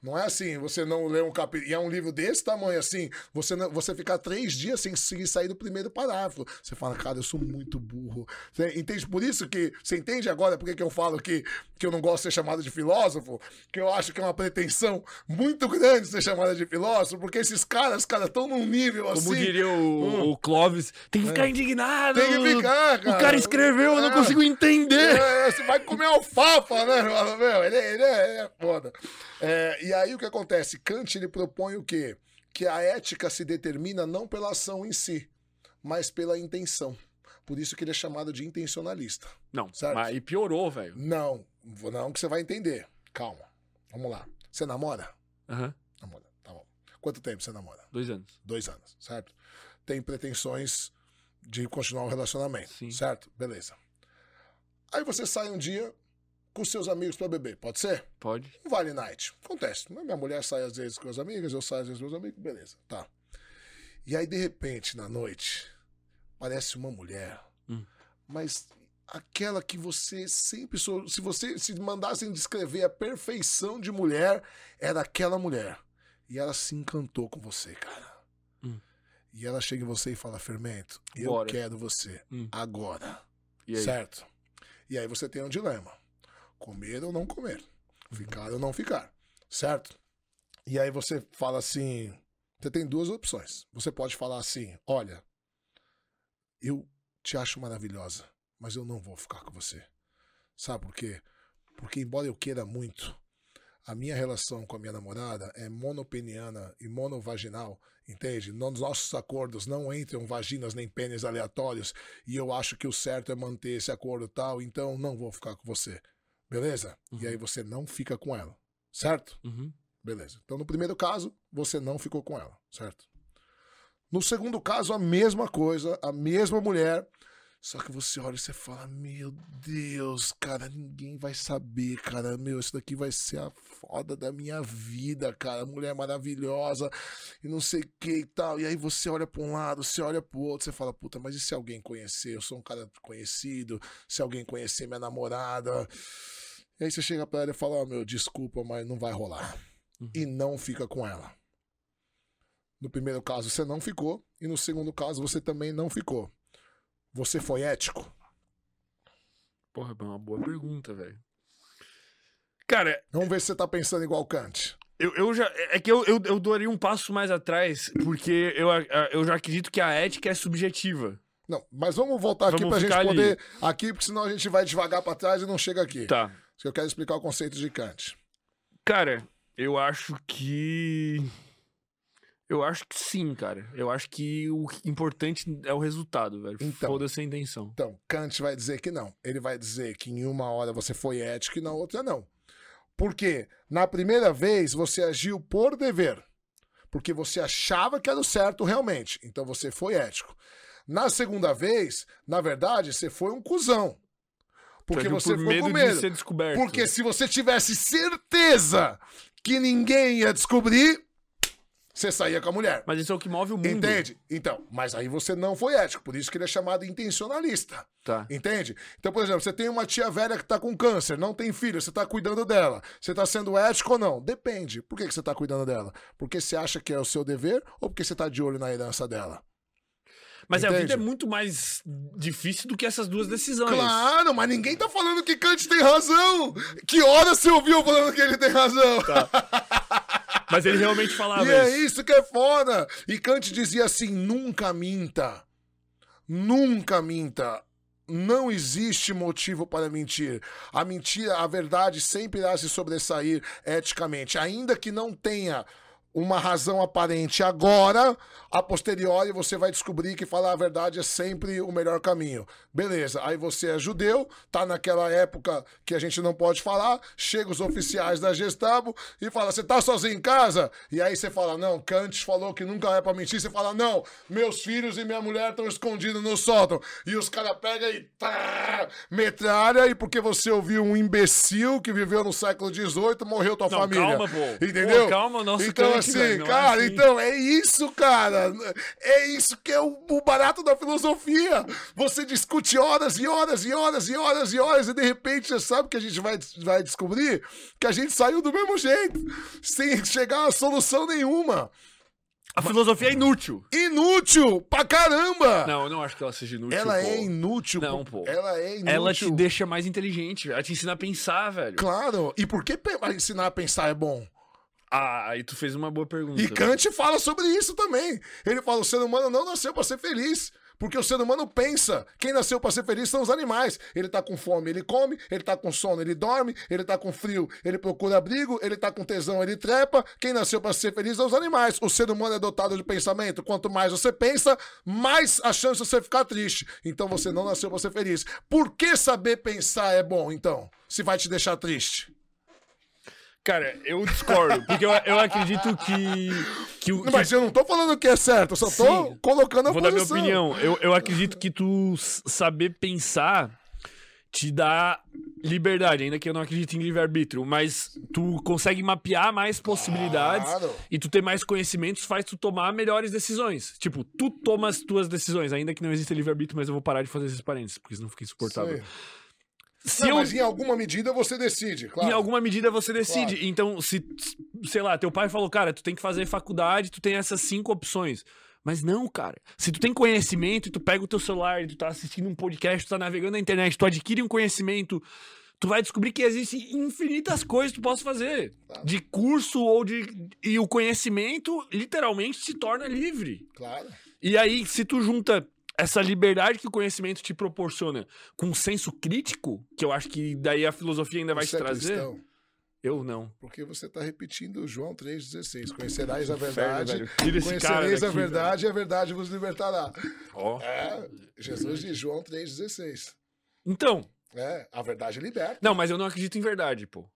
Não é assim, você não lê um capítulo. E é um livro desse tamanho, assim. Você, não, você ficar três dias sem conseguir sair do primeiro parágrafo. Você fala, cara, eu sou muito burro. Você entende? Por isso que. Você entende agora por que eu falo que, que eu não gosto de ser chamado de filósofo? Que eu acho que é uma pretensão muito grande ser chamado de filósofo, porque esses caras, cara, estão num nível assim. Como diria o, o Clóvis, tem que ficar indignado. Tem que ficar, cara. O cara escreveu, eu não É. consigo entender. É, você vai comer alfafa, né? Meu, ele, é- ele é, ele é foda. É, e aí o que acontece? Kant ele propõe o quê? Que a ética se determina não pela ação em si, mas pela intenção. Por isso que ele é chamado de intencionalista. Não, Certo. mas e piorou, velho. Não, não que você vai entender. Calma. Vamos lá. Você namora? Aham, Namora. Tá bom. Quanto tempo você namora? dois anos. Dois anos, certo? Tem pretensões de continuar um relacionamento, Sim. certo? Beleza. Aí você sai um dia com seus amigos pra beber, pode ser? Pode. Vale night. Acontece. Minha mulher sai às vezes com as amigas, eu saio às vezes com os amigos, beleza, tá. E aí, de repente, na noite, parece uma mulher, Hum. mas aquela que você sempre. sou- Se você se mandassem descrever a perfeição de mulher, era aquela mulher. E ela se encantou com você, cara. Hum. E ela chega em você e fala: Fermento, eu Bora. quero você Hum. agora. E? Certo? E aí você tem um dilema: comer ou não comer, ficar ou não ficar, certo? E aí você fala assim: você tem duas opções. Você pode falar assim: olha, eu te acho maravilhosa, mas eu não vou ficar com você. Sabe por quê? Porque, embora eu queira muito, a minha relação com a minha namorada é monopeniana e monovaginal, entende? Nos nossos acordos não entram vaginas nem pênis aleatórios e eu acho que o certo é manter esse acordo tal, então não vou ficar com você. Beleza? Uhum. E aí você não fica com ela, certo? Uhum. Beleza. Então, no primeiro caso, você não ficou com ela, certo? No segundo caso, a mesma coisa, a mesma mulher só que você olha e você fala: Meu Deus, cara, ninguém vai saber, cara. Meu, isso daqui vai ser a foda da minha vida, cara. Mulher maravilhosa e não sei o que e tal. E aí você olha pra um lado, você olha pro outro, você fala: Puta, mas e se alguém conhecer? Eu sou um cara conhecido. Se alguém conhecer minha namorada. E aí você chega pra ela e fala: oh, Meu, desculpa, mas não vai rolar. Uhum. E não fica com ela. No primeiro caso, você não ficou. E no segundo caso, você também não ficou. Você foi ético? Porra, é uma boa pergunta, velho. Cara. Vamos ver se você tá pensando igual Kant. Eu, eu já. É que eu, eu, eu daria um passo mais atrás, porque eu, eu já acredito que a ética é subjetiva. Não, mas vamos voltar vamos aqui pra gente ali. poder. Aqui, porque senão a gente vai devagar para trás e não chega aqui. Tá. Eu quero explicar o conceito de Kant. Cara, eu acho que. Eu acho que sim, cara. Eu acho que o importante é o resultado, velho. Então, Foda-se a intenção. Então, Kant vai dizer que não. Ele vai dizer que em uma hora você foi ético e na outra não. Porque na primeira vez você agiu por dever. Porque você achava que era o certo realmente. Então você foi ético. Na segunda vez, na verdade, você foi um cuzão. Porque você por foi medo com medo. De ser descoberto. Porque se você tivesse certeza que ninguém ia descobrir, você saía com a mulher. Mas isso é o que move o mundo. Entende? Então, mas aí você não foi ético, por isso que ele é chamado intencionalista. Tá. Entende? Então, por exemplo, você tem uma tia velha que tá com câncer, não tem filho, você tá cuidando dela. Você tá sendo ético ou não? Depende. Por que, que você tá cuidando dela? Porque você acha que é o seu dever ou porque você tá de olho na herança dela? Mas Entende? a vida é muito mais difícil do que essas duas decisões. Claro, mas ninguém tá falando que Kant tem razão. Que hora você ouviu falando que ele tem razão? Tá. Mas ele realmente falava e é isso. é isso que é foda. E Kant dizia assim: nunca minta. Nunca minta. Não existe motivo para mentir. A mentira, a verdade sempre irá se sobressair eticamente, ainda que não tenha uma razão aparente agora, a posteriori você vai descobrir que falar a verdade é sempre o melhor caminho. Beleza, aí você é judeu, tá naquela época que a gente não pode falar, chega os oficiais da Gestapo e fala: "Você tá sozinho em casa?" E aí você fala: "Não, Kant falou que nunca é para mentir". Você fala: "Não, meus filhos e minha mulher estão escondidos no sótão". E os caras pegam e tá, metralha e porque você ouviu um imbecil que viveu no século XVIII, morreu tua não, família. Calma, pô. Entendeu? Pô, calma, nosso então, assim, cara, é assim. então é isso, cara. É isso que é o, o, barato da filosofia. Você discute horas e horas e horas e horas e horas e de repente você sabe que a gente vai, vai descobrir que a gente saiu do mesmo jeito, sem chegar a solução nenhuma. A filosofia é inútil. Inútil pra caramba! Não, eu não acho que ela seja inútil. Ela pô. é inútil. Não, pô. Ela é inútil. Ela te deixa mais inteligente. Ela te ensina a pensar, velho. Claro. E por que ensinar a pensar é bom? Ah, aí tu fez uma boa pergunta. E Kant fala sobre isso também. Ele fala: o ser humano não nasceu para ser feliz. Porque o ser humano pensa. Quem nasceu para ser feliz são os animais. Ele tá com fome, ele come. Ele tá com sono, ele dorme. Ele tá com frio, ele procura abrigo. Ele tá com tesão, ele trepa. Quem nasceu para ser feliz são os animais. O ser humano é dotado de pensamento. Quanto mais você pensa, mais a chance de você ficar triste. Então você não nasceu para ser feliz. Por que saber pensar é bom, então? Se vai te deixar triste? Cara, eu discordo, porque eu, eu acredito que. que, que Mas eu não tô falando que é certo, eu só tô Sim, colocando a vou posição. dar minha opinião. Eu, eu acredito que tu saber pensar te dá liberdade, ainda que eu não acredite em livre-arbítrio, mas tu consegue mapear mais possibilidades claro. e tu ter mais conhecimentos faz tu tomar melhores decisões. Tipo, tu toma as tuas decisões, ainda que não exista livre-arbítrio, mas eu vou parar de fazer esses parênteses, porque senão fica insuportável. Sei. Se não, eu... Mas em alguma medida você decide, claro. Em alguma medida você decide. Claro. Então, se, sei lá, teu pai falou, cara, tu tem que fazer faculdade, tu tem essas cinco opções. Mas não, cara. Se tu tem conhecimento e tu pega o teu celular, e tu tá assistindo um podcast, tu tá navegando na internet, tu adquire um conhecimento, tu vai descobrir que existem infinitas coisas que tu possa fazer. Claro. De curso ou de. E o conhecimento literalmente se torna livre. Claro. E aí, se tu junta essa liberdade que o conhecimento te proporciona com um senso crítico, que eu acho que daí a filosofia ainda vai Você te é trazer. cristão? Eu não. Porque você está repetindo João 3,16. Conhecerás a verdade. velho. Cara Conhecereis a daqui, verdade e a verdade vos libertará. Ó. É, Jesus diz João 3,16. Então, É, a verdade liberta. não, mas eu não acredito em verdade, pô.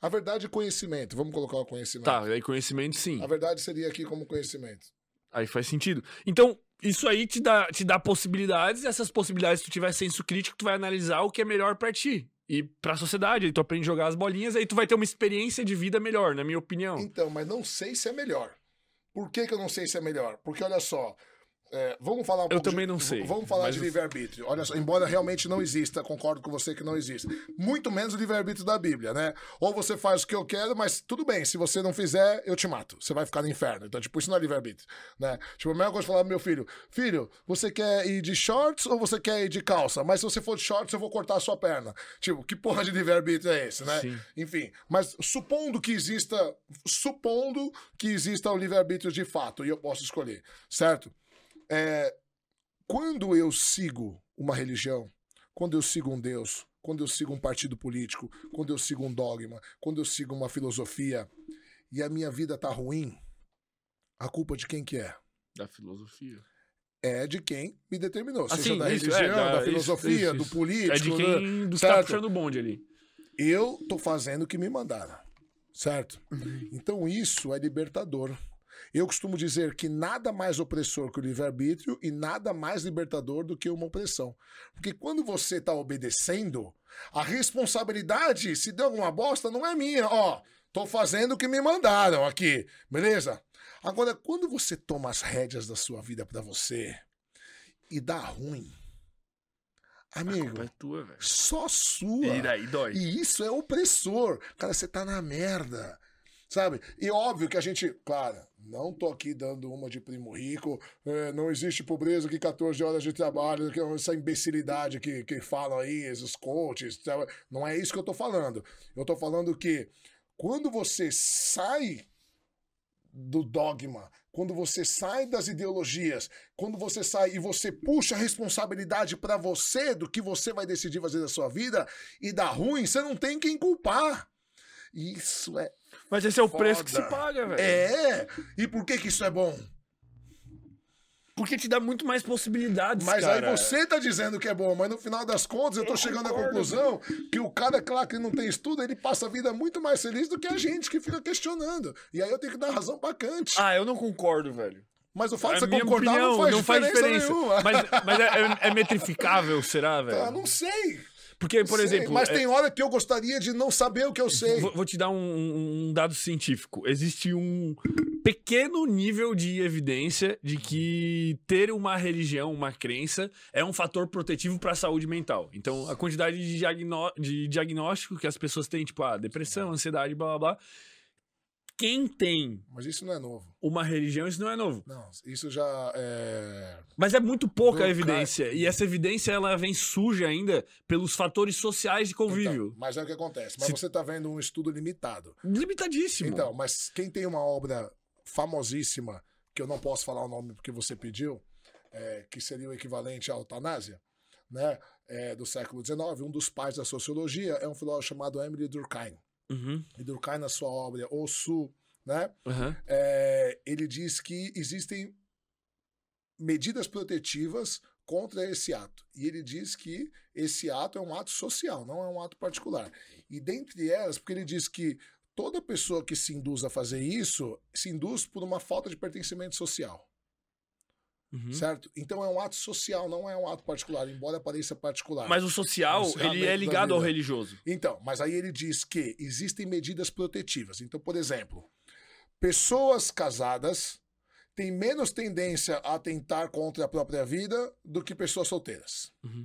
A verdade é conhecimento. Vamos colocar o conhecimento. Tá, aí conhecimento sim. A verdade seria aqui como conhecimento. Aí faz sentido. Então, isso aí te dá, te dá possibilidades, e essas possibilidades, se tu tiver senso crítico, tu vai analisar o que é melhor pra ti. E pra sociedade, aí tu aprende a jogar as bolinhas, aí tu vai ter uma experiência de vida melhor, na minha opinião. Então, mas não sei se é melhor. Por que, que eu não sei se é melhor? Porque olha só. É, vamos falar um pouco também de- não sei, Vamos falar de eu- livre-arbítrio. Olha só, embora realmente não exista, concordo com você que não existe. Muito menos o livre-arbítrio da Bíblia, né? Ou você faz o que eu quero, mas tudo bem, se você não fizer, eu te mato. Você vai ficar no inferno. Então, tipo, isso não é livre-arbítrio, né? Tipo, a mesma coisa falar pro meu filho: Filho, você quer ir de shorts ou você quer ir de calça? Mas se você for de shorts, eu vou cortar a sua perna. Tipo, que porra de livre-arbítrio é esse, né? Sim. Enfim, mas supondo que exista, supondo que exista o livre-arbítrio de fato e eu posso escolher, certo? É, quando eu sigo uma religião, quando eu sigo um Deus, quando eu sigo um partido político, quando eu sigo um dogma, quando eu sigo uma filosofia e a minha vida tá ruim, a culpa de quem que é? Da filosofia. É de quem me determinou, seja Assim, da isso, religião, é, da- da filosofia, isso, do isso. político, É de quem dos que tá certo? puxando o bonde ali. eu tô fazendo o que me mandaram, certo? Então isso é libertador. Eu costumo dizer que nada mais opressor que o livre-arbítrio e nada mais libertador do que uma opressão. Porque quando você está obedecendo, a responsabilidade, se deu alguma bosta, não é minha. Ó, tô fazendo o que me mandaram aqui, beleza? Agora, quando você toma as rédeas da sua vida para você e dá ruim, amigo, é tua, só sua. E daí dói. E isso é opressor. Cara, você tá na merda. Sabe? E óbvio que a gente, claro, não tô aqui dando uma de primo rico, é, não existe pobreza que 14 horas de trabalho, que é essa imbecilidade que, que falam aí, esses coaches, não é isso que eu tô falando. Eu tô falando que quando você sai do dogma, quando você sai das ideologias, quando você sai e você puxa a responsabilidade pra você do que você vai decidir fazer da sua vida e dá ruim, você não tem quem culpar. Isso é. Mas esse é o preço que se Foda. paga, velho. É! E por que que isso é bom? Porque te dá muito mais possibilidades, Mas cara. aí você tá dizendo que é bom, mas no final das contas eu tô Eu chegando à concordo. conclusão que o cara, claro, que não tem estudo, ele passa a vida muito mais feliz do que a gente que fica questionando. E aí eu tenho que dar razão pra Kant. Ah, eu não concordo, velho. Mas o fato É de você concordar opinião, não faz diferença, nenhuma. Mas, mas é, é- é metrificável, será, velho? Ah, não sei. Porque, por Sei, exemplo. Mas é- tem hora que eu gostaria de não saber o que eu sei. Vou, vou te dar um, um- dado científico. Existe um pequeno nível de evidência de que ter uma religião, uma crença, é um fator protetivo para a saúde mental. Então, a quantidade de, diagnó- de diagnóstico que as pessoas têm, tipo, ah, depressão, ansiedade, blá blá blá. Quem tem Mas isso não é novo. uma religião, isso não é novo. Não, isso já é. Mas é muito pouca Do a evidência. E essa evidência, ela vem suja ainda pelos fatores sociais de convívio. Então, mas é o que acontece. Mas Se- você tá vendo um estudo limitado. Limitadíssimo. Então, mas quem tem uma obra famosíssima, que eu não posso falar o nome porque você pediu, é, que seria o equivalente à eutanásia, né? é, do século XIX, um dos pais da sociologia é um filósofo chamado Emily Durkheim. Uhum, E Durkheim, na sua obra O né? uhum. é, ele diz que existem medidas protetivas contra esse ato. E ele diz que esse ato é um ato social, não é um ato particular. E dentre elas, porque ele diz que toda pessoa que se induz a fazer isso se induz por uma falta de pertencimento social, uhum. certo? Então é um ato social, não é um ato particular, embora pareça particular. Mas o social, Esse ele é ligado ao religioso. Então, mas aí ele diz que existem medidas protetivas. Então, por exemplo, pessoas casadas têm menos tendência a atentar contra a própria vida do que pessoas solteiras. Uhum.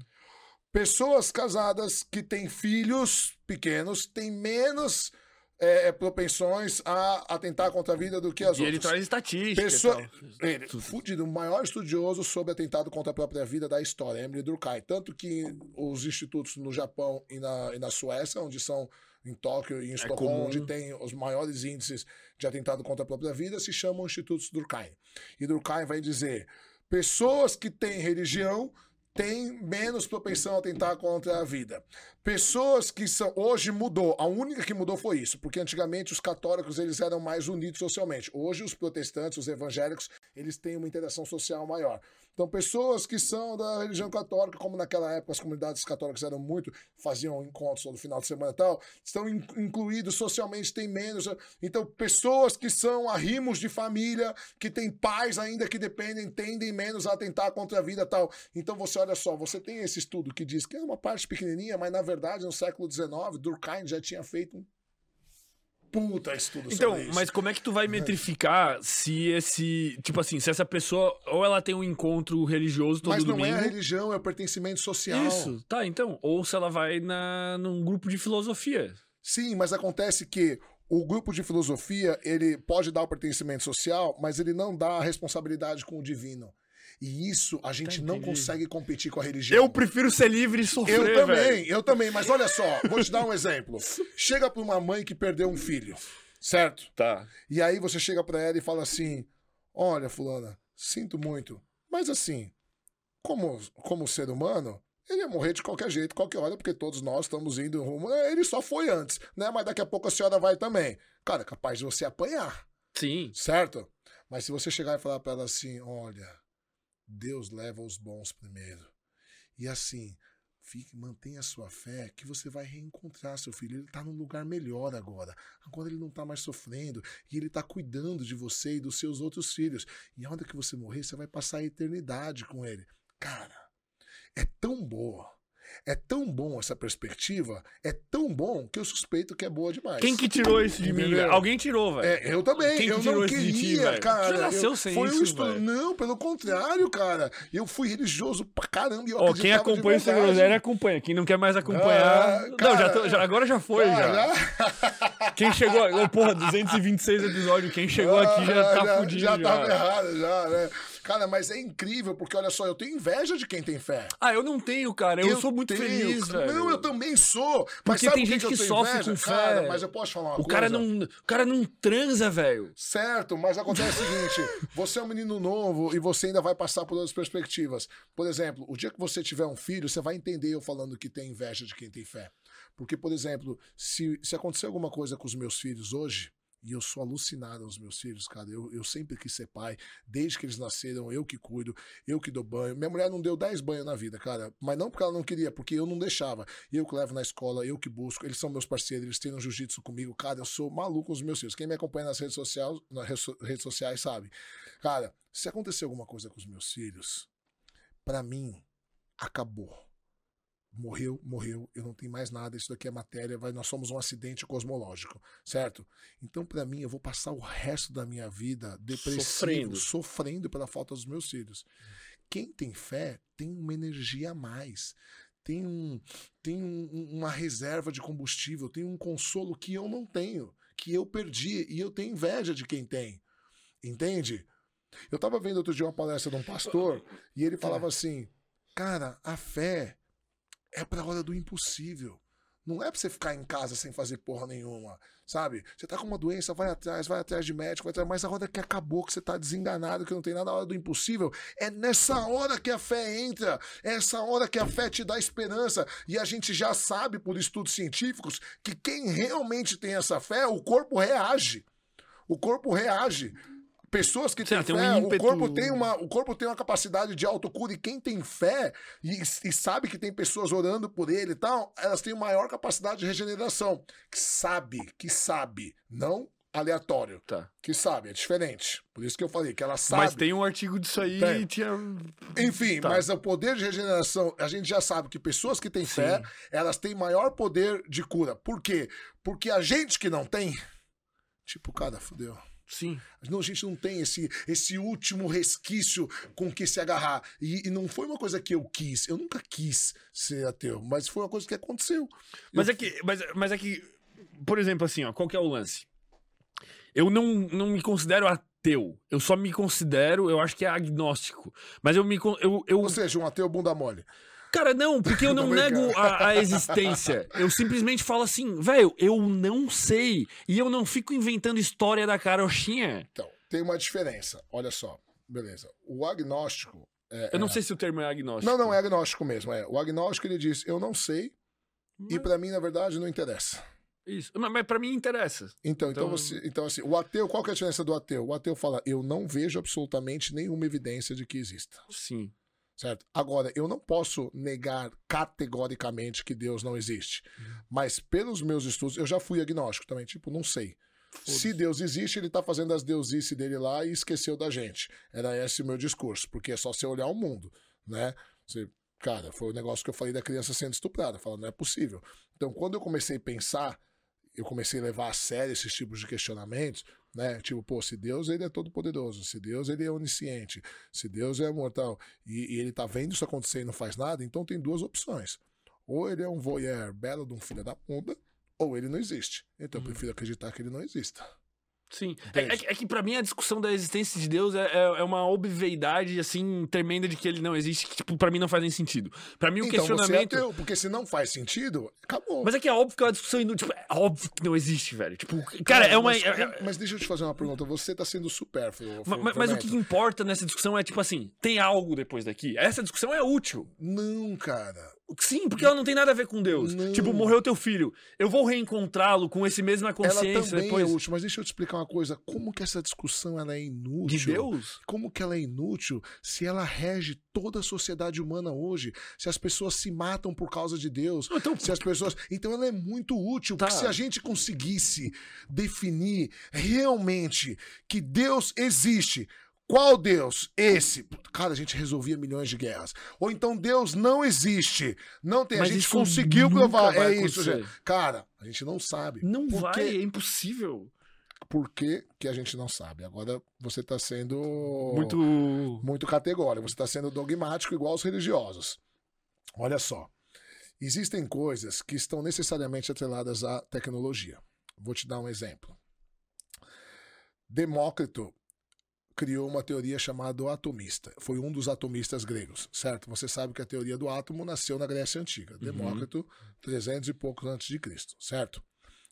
Pessoas casadas que têm filhos pequenos têm menos é, é, propensões a atentar contra a vida do que as e outras. ele traz estatística. Pessoa... e. Ele, fudido, o maior estudioso sobre atentado contra a própria vida da história, Emily Durkheim. Tanto que os institutos no Japão e na, e na Suécia, onde são em Tóquio e em Estocolmo, comum. onde tem os maiores índices de atentado contra a própria vida, se chamam institutos Durkheim. E Durkheim vai dizer: pessoas que têm religião têm menos propensão a atentar contra a vida. Pessoas que são. Hoje mudou. A única que mudou foi isso, porque antigamente os católicos eles eram mais unidos socialmente. Hoje os protestantes, os evangélicos, eles têm uma interação social maior. Então, pessoas que são da religião católica, como naquela época as comunidades católicas eram muito, faziam encontros todo final de semana e tal, estão in- incluídos socialmente, tem menos. Então, pessoas que são arrimos de família, que têm pais ainda que dependem, tendem menos a atentar contra a vida e tal. Então, você olha só, você tem esse estudo que diz que é uma parte pequenininha, mas na verdade, no século XIX, Durkheim já tinha feito um puta estudo Então, sobre isso. mas como é que tu vai metrificar se esse. Tipo assim, se essa pessoa. Ou ela tem um encontro religioso todo Mas não domingo. é a religião, é o pertencimento social. Isso, tá, então. Ou se ela vai na, num grupo de filosofia. Sim, mas acontece que o grupo de filosofia, ele pode dar o pertencimento social, mas ele não dá a responsabilidade com o divino. E isso a gente não entendi. consegue competir com a religião. Eu prefiro ser livre e sofrer, Eu também, velho. eu também, mas olha só, vou te dar um exemplo. Chega pra uma mãe que perdeu um filho, certo? Tá. E aí você chega pra ela e fala assim: Olha, fulana, sinto muito, mas assim, como, como ser humano, ele ia morrer de qualquer jeito, qualquer hora, porque todos nós estamos indo rumo. é, Ele só foi antes, né? Mas daqui a pouco a senhora vai também. Cara, é capaz de você apanhar, Sim. certo? Mas se você chegar e falar pra ela assim: Olha, Deus leva os bons primeiro. E assim, fique, mantenha a sua fé que você vai reencontrar seu filho. Ele está num lugar melhor agora. Agora ele não está mais sofrendo e ele está cuidando de você e dos seus outros filhos. E a hora que você morrer, você vai passar a eternidade com ele. Cara, é tão boa. É tão bom essa perspectiva, é tão bom que eu suspeito que é boa demais. Quem que tirou isso de mim? Alguém tirou, velho. É, eu também. Quem que eu tirou não ti, queria, velho? cara. Já nasceu eu, sem foi um isso, estudo. velho. Não, pelo contrário, cara. Eu fui religioso pra caramba. eu Ó, quem acompanha verdade. Groselha acompanha. Quem não quer mais acompanhar. Ah, não, cara. já tô- já- agora já foi, Ah, já. Quem chegou. Ô, porra, 226 episódios. Quem chegou aqui já tá já, fudido. Já Já, tava errado, já, né? Cara, mas é incrível, porque olha só, eu tenho inveja de quem tem fé. Ah, eu não tenho, cara. Eu, sou muito tenho, feliz, cara. Não, eu também sou. Mas Porque sabe tem gente eu que tenho sofre inveja? com fé. Cara, mas eu posso falar uma O coisa? cara, não, o cara não transa, velho. Certo, mas acontece o seguinte: você é um menino novo e você ainda vai passar por outras perspectivas. Por exemplo, o dia que você tiver um filho, você vai entender eu falando que tem inveja de quem tem fé. Porque, por exemplo, se, se acontecer alguma coisa com os meus filhos hoje, e eu sou alucinado aos meus filhos, cara. Eu, eu sempre quis ser pai, desde que eles nasceram, eu que cuido, eu que dou banho. Minha mulher não deu 10 banhos na vida, cara. Mas não porque ela não queria, porque eu não deixava. Eu que levo na escola, eu que busco. Eles são meus parceiros, eles treinam jiu-jitsu comigo. Cara, eu sou maluco com os meus filhos. Quem me acompanha nas redes sociais, nas redes so- redes sociais sabe. Cara, se acontecer alguma coisa com os meus filhos, pra mim, acabou. Morreu, morreu, eu não tenho mais nada, isso daqui é matéria, vai, nós somos um acidente cosmológico, certo? Então, pra mim, eu vou passar o resto da minha vida depressivo, Sofrendo. sofrendo, pela falta dos meus filhos. Quem tem fé tem uma energia a mais, tem, um, tem um- um- uma reserva de combustível, tem um consolo que eu não tenho, que eu perdi, e eu tenho inveja de quem tem. Entende? Eu tava vendo outro dia uma palestra de um pastor e ele falava assim: Cara, a fé é pra hora do impossível. Não é pra você ficar em casa sem fazer porra nenhuma, sabe? Você tá com uma doença, vai atrás, vai atrás de médico, vai atrás, mas a hora que acabou, que você tá desenganado, que não tem nada, a hora do impossível, é nessa hora que a fé entra, é essa hora que a fé te dá esperança. E a gente já sabe, por estudos científicos, que quem realmente tem essa fé, o corpo reage. O corpo reage. Pessoas que têm tem um fé, o corpo tem uma, o corpo tem uma capacidade de autocura e quem tem fé e, e sabe que tem pessoas orando por ele e tal, elas têm maior capacidade de regeneração. Que sabe, que sabe, não aleatório, Tá. que sabe, é diferente. Por isso que eu falei que ela sabe. Mas tem um artigo disso aí Tem. e tinha. Enfim, Tá. mas o poder de regeneração, a gente já sabe que pessoas que têm fé, elas têm maior poder de cura. Por quê? Porque a gente que não tem, tipo, cara, fudeu. Sim. Não, a gente não tem esse, esse último resquício com que se agarrar. E, e não foi uma coisa que eu quis. Eu nunca quis ser ateu, mas foi uma coisa que aconteceu. Mas é que. Mas, mas é que. por exemplo, assim, ó, qual que é o lance? Eu não, não me considero ateu. Eu só me considero, eu acho que é agnóstico. Mas eu me. Eu, eu, Ou seja, um ateu bunda mole. Cara, não, porque eu não nego a, a existência. Eu simplesmente falo assim, velho, eu não sei. E eu não fico inventando história da carochinha. Então, tem uma diferença. Olha só. Beleza. O agnóstico. é- Eu não é- sei se o termo é agnóstico. Não, não, é agnóstico mesmo. É. O agnóstico ele diz: eu não sei e Mas- pra mim, na verdade, não interessa. Isso. Mas, mas pra mim interessa. Então, então, Então- você, então, assim, o ateu, qual que é a diferença do ateu? O ateu fala: eu não vejo absolutamente nenhuma evidência de que exista. Sim. Certo? Agora, eu não posso negar categoricamente que Deus não existe. Mas pelos meus estudos, eu já fui agnóstico também, tipo, não sei. Se Deus existe, ele tá fazendo as deusices dele lá e esqueceu da gente. Era esse o meu discurso, porque é só você olhar o mundo, né? Você, cara, foi o negócio que eu falei da criança sendo estuprada, falando, não é possível. Então, quando eu comecei a pensar, eu comecei a levar a sério esses tipos de questionamentos, né? Tipo, pô, se Deus ele é todo poderoso, se Deus ele é onisciente, se Deus é mortal e, e ele tá vendo isso acontecer e não faz nada, então tem duas opções. Ou ele é um voyeur belo de um filho da puta, ou ele não existe. Então eu prefiro acreditar que ele não exista. Sim. É, é, que- é que pra mim a discussão da existência de Deus é, é, é uma obviedade, assim, tremenda de que ele não existe, que, tipo, pra mim não faz nem sentido. Pra mim o então você é questionamento. ateu, porque se não faz sentido, acabou. Mas é que é óbvio que é uma discussão inútil. Tipo, é óbvio que não existe, velho. Tipo, cara, é uma. Mas, é- é- mas deixa eu te fazer uma pergunta. Você tá sendo supérfluo. Ma- ma- Mas, o que importa nessa discussão é, tipo assim, tem algo depois daqui. Essa discussão é útil. Não, cara. Sim, porque ela não tem nada a ver com Deus. Não. Tipo, morreu teu filho. Eu vou reencontrá-lo com esse mesma Ela consciência também depois. é útil, mas deixa eu te explicar uma coisa. Como que essa discussão ela é inútil? De Deus? Como que ela é inútil se ela rege toda a sociedade humana hoje? Se as pessoas se matam por causa de Deus? Então, Se as pessoas. Então ela é muito útil. Tá. Porque se a gente conseguisse definir realmente que Deus existe. Qual Deus? Esse. Cara, a gente resolvia milhões de guerras. Ou então Deus não existe. Não tem. Mas a gente conseguiu provar. É isso, acontecer. gente. Cara, a gente não sabe. Não Por vai, quê? é impossível. Por que, que a gente não sabe? Agora você está sendo Muito. muito categórico, você está sendo dogmático igual os religiosos. Olha só. Existem coisas que estão necessariamente atreladas à tecnologia. Vou te dar um exemplo. Demócrito criou uma teoria chamada atomista. Foi um dos atomistas gregos, certo? Você sabe que a teoria do átomo nasceu na Grécia Antiga. Demócrito, 300 e poucos antes de Cristo, certo?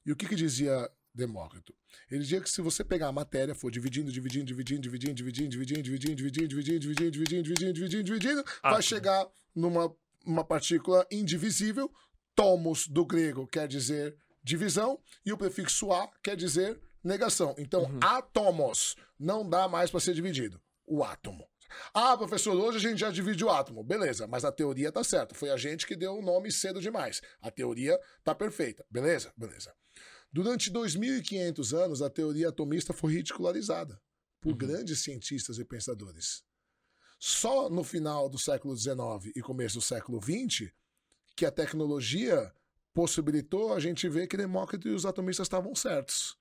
E o que, que dizia Demócrito? Ele dizia que se você pegar a matéria, for dividindo, dividindo, dividindo, dividindo, dividindo, dividindo, dividindo, dividindo, dividindo, dividindo, dividindo, dividindo, dividindo, dividindo, vai chegar numa uma partícula indivisível. Tomos do grego quer dizer divisão e o prefixo a quer dizer negação. Então, átomos não dá mais para ser dividido. O átomo. Ah, professor, hoje a gente já divide o átomo. Beleza, mas a teoria tá certa. Foi a gente que deu o nome cedo demais. A teoria tá perfeita. Beleza? Beleza. Durante 2.500 anos, a teoria atomista foi ridicularizada por grandes cientistas e pensadores. Só no final do século XIX e começo do século XX que a tecnologia possibilitou a gente ver que Demócrito e os atomistas estavam certos.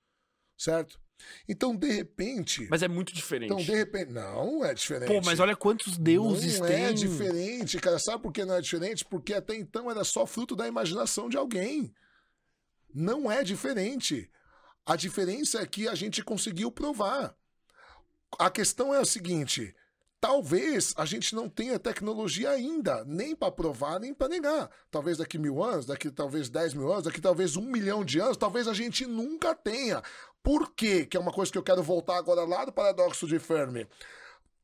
Certo? Então, de repente. Mas é muito diferente. Então, de repente. Não é diferente. Pô, mas olha quantos deuses não tem. é diferente, cara. Sabe por que não é diferente? Porque até então era só fruto da imaginação de alguém. Não é diferente. A diferença é que a gente conseguiu provar. A questão é a seguinte: talvez a gente não tenha tecnologia ainda, nem para provar, nem para negar. Talvez daqui mil anos, daqui talvez dez mil anos, daqui talvez um milhão de anos, talvez a gente nunca tenha. Por quê? Que é uma coisa que eu quero voltar agora lá do paradoxo de Fermi.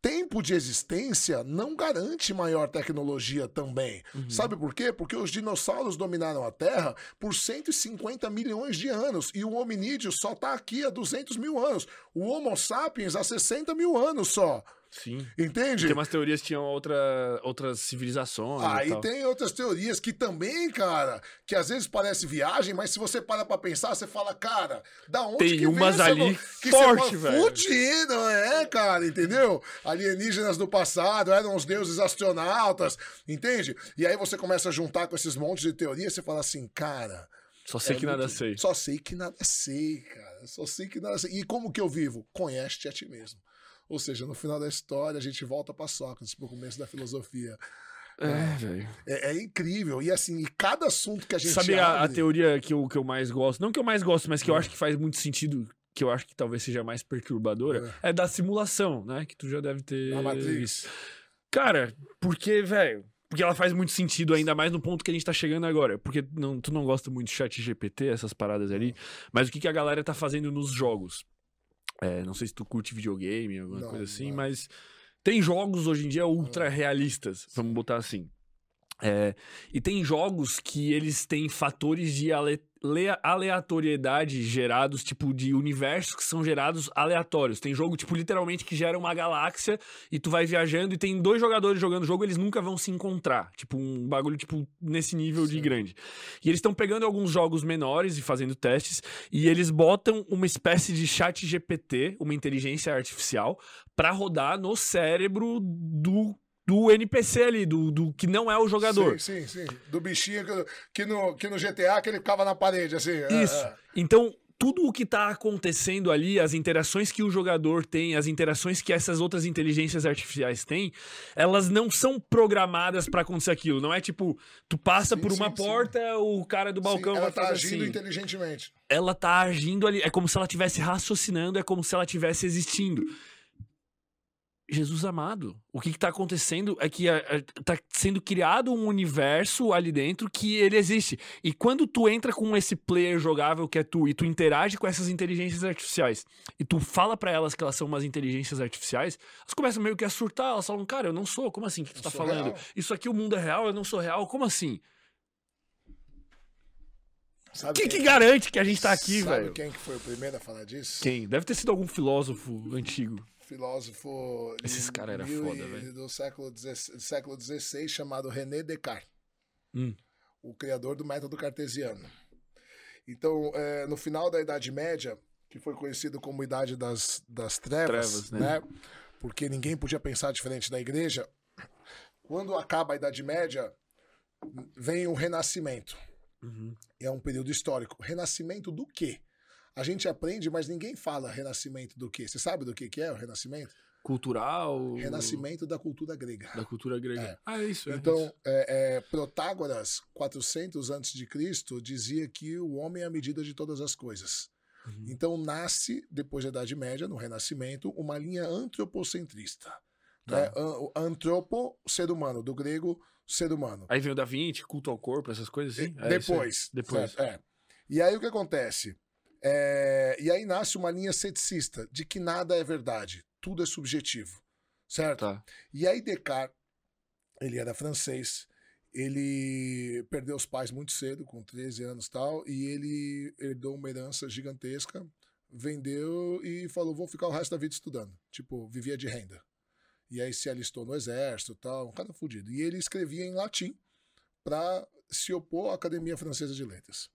Tempo de existência não garante maior tecnologia também. Sabe por quê? Porque os dinossauros dominaram a Terra por 150 milhões de anos e o hominídeo só está aqui há 200 mil anos. O Homo sapiens há 60 mil anos só. Sim. Entende? Tem umas teorias que tinham outra, outras civilizações. e Aí tal. tem outras teorias que também, cara, que às vezes parece viagem, mas se você para pra pensar, você fala, cara, da onde Tem que vem umas essa ali que forte, velho. Fudido, é, cara, entendeu? Alienígenas do passado, eram os deuses astronautas, entende? E aí você começa a juntar com esses montes de teorias, você fala assim, cara, Só sei é que nada muito- sei. Só sei que nada sei, cara. Só sei que nada sei. E como que eu vivo? Conhece-te a ti mesmo. Ou seja, no final da história, a gente volta para Sócrates, pro começo da filosofia. É, velho. É, é incrível. E assim, e cada assunto que a gente Sabe a, a abre- teoria que eu, que eu mais gosto? Não que eu mais gosto, mas que eu acho que faz muito sentido, que eu acho que talvez seja mais perturbadora, é, da simulação, né? Que tu já deve ter. A Matrix. Cara, porque, velho. Porque ela faz muito sentido, ainda mais no ponto que a gente tá chegando agora. Porque não, tu não gosta muito de chat GPT, essas paradas ali. Mas o que, que a galera tá fazendo nos jogos? É, não sei se tu curte videogame, alguma Não, coisa assim, não. mas tem jogos hoje em dia ultra realistas, vamos botar assim. É, e tem jogos que eles têm fatores de ale- le- aleatoriedade gerados, tipo, de universos que são gerados aleatórios. Tem jogo, tipo, literalmente que gera uma galáxia e tu vai viajando e tem dois jogadores jogando o jogo, eles nunca vão se encontrar. Tipo, um bagulho, tipo, nesse nível de Sim. grande. E eles estão pegando alguns jogos menores e fazendo testes e eles botam uma espécie de chat GPT, uma inteligência artificial, pra rodar no cérebro do, do NPC ali, do, do que não é o jogador. Sim, sim, sim. Do bichinho que, que no, que no GTA que ele ficava na parede, assim. é, Isso. é. Então, tudo o que tá acontecendo ali, as interações que o jogador tem, as interações que essas outras inteligências artificiais têm, elas não são programadas pra acontecer aquilo. Não é tipo, tu passa Sim, por uma sim, sim. porta, o cara do balcão Sim, ela vai tá agindo assim. inteligentemente. Ela tá agindo ali, é como se ela estivesse raciocinando, é como se ela estivesse existindo. Jesus amado, o que, que tá acontecendo é que a- a- tá sendo criado um universo ali dentro que ele existe. E quando tu entra com esse player jogável que é tu e tu interage com essas inteligências artificiais e tu fala pra elas que elas são umas inteligências artificiais, elas começam meio que a surtar, elas falam, cara, eu não sou, como assim? O que tu tá falando? real. Isso aqui o mundo é real, eu não sou real, como assim? Sabe Quem que garante que a gente tá aqui, sabe velho? quem que foi o primeiro a falar disso? Quem? Deve ter sido algum filósofo antigo. Filósofo Esses cara era foda, e- do século XVI chamado René Descartes, Hum. o criador do método cartesiano. Então, é, no final da Idade Média, que foi conhecido como Idade das, das Trevas, Trevas, né? né? Porque ninguém podia pensar diferente da igreja. Quando acaba a Idade Média, vem o Renascimento. Uhum. É um período histórico. Renascimento do quê? A gente aprende, mas ninguém fala renascimento do quê? Você sabe do que que é o renascimento? Cultural. Renascimento da cultura grega. Da cultura grega. É. Ah, é isso. é Então, isso. é, é, Protágoras, 400 antes de Cristo, dizia que o homem é a medida de todas as coisas. Uhum. Então nasce, depois da Idade Média, no Renascimento, uma linha antropocentrista. Tá. Né? An- o Antropo, ser humano, do grego, ser humano. Aí vem o Da Vinci, culto ao corpo, essas coisas assim. É depois. Depois. é. E aí o que acontece? É, e aí nasce uma linha ceticista, de que nada é verdade, tudo é subjetivo. Certo? Tá. E aí Descartes, ele era francês, ele perdeu os pais muito cedo, com 13 anos e tal, e ele herdou uma herança gigantesca, vendeu e falou, vou ficar o resto da vida estudando. Tipo, vivia de renda. E aí se alistou no exército tal, um cara fudido. E ele escrevia em latim para se opor à Academia Francesa de Letras.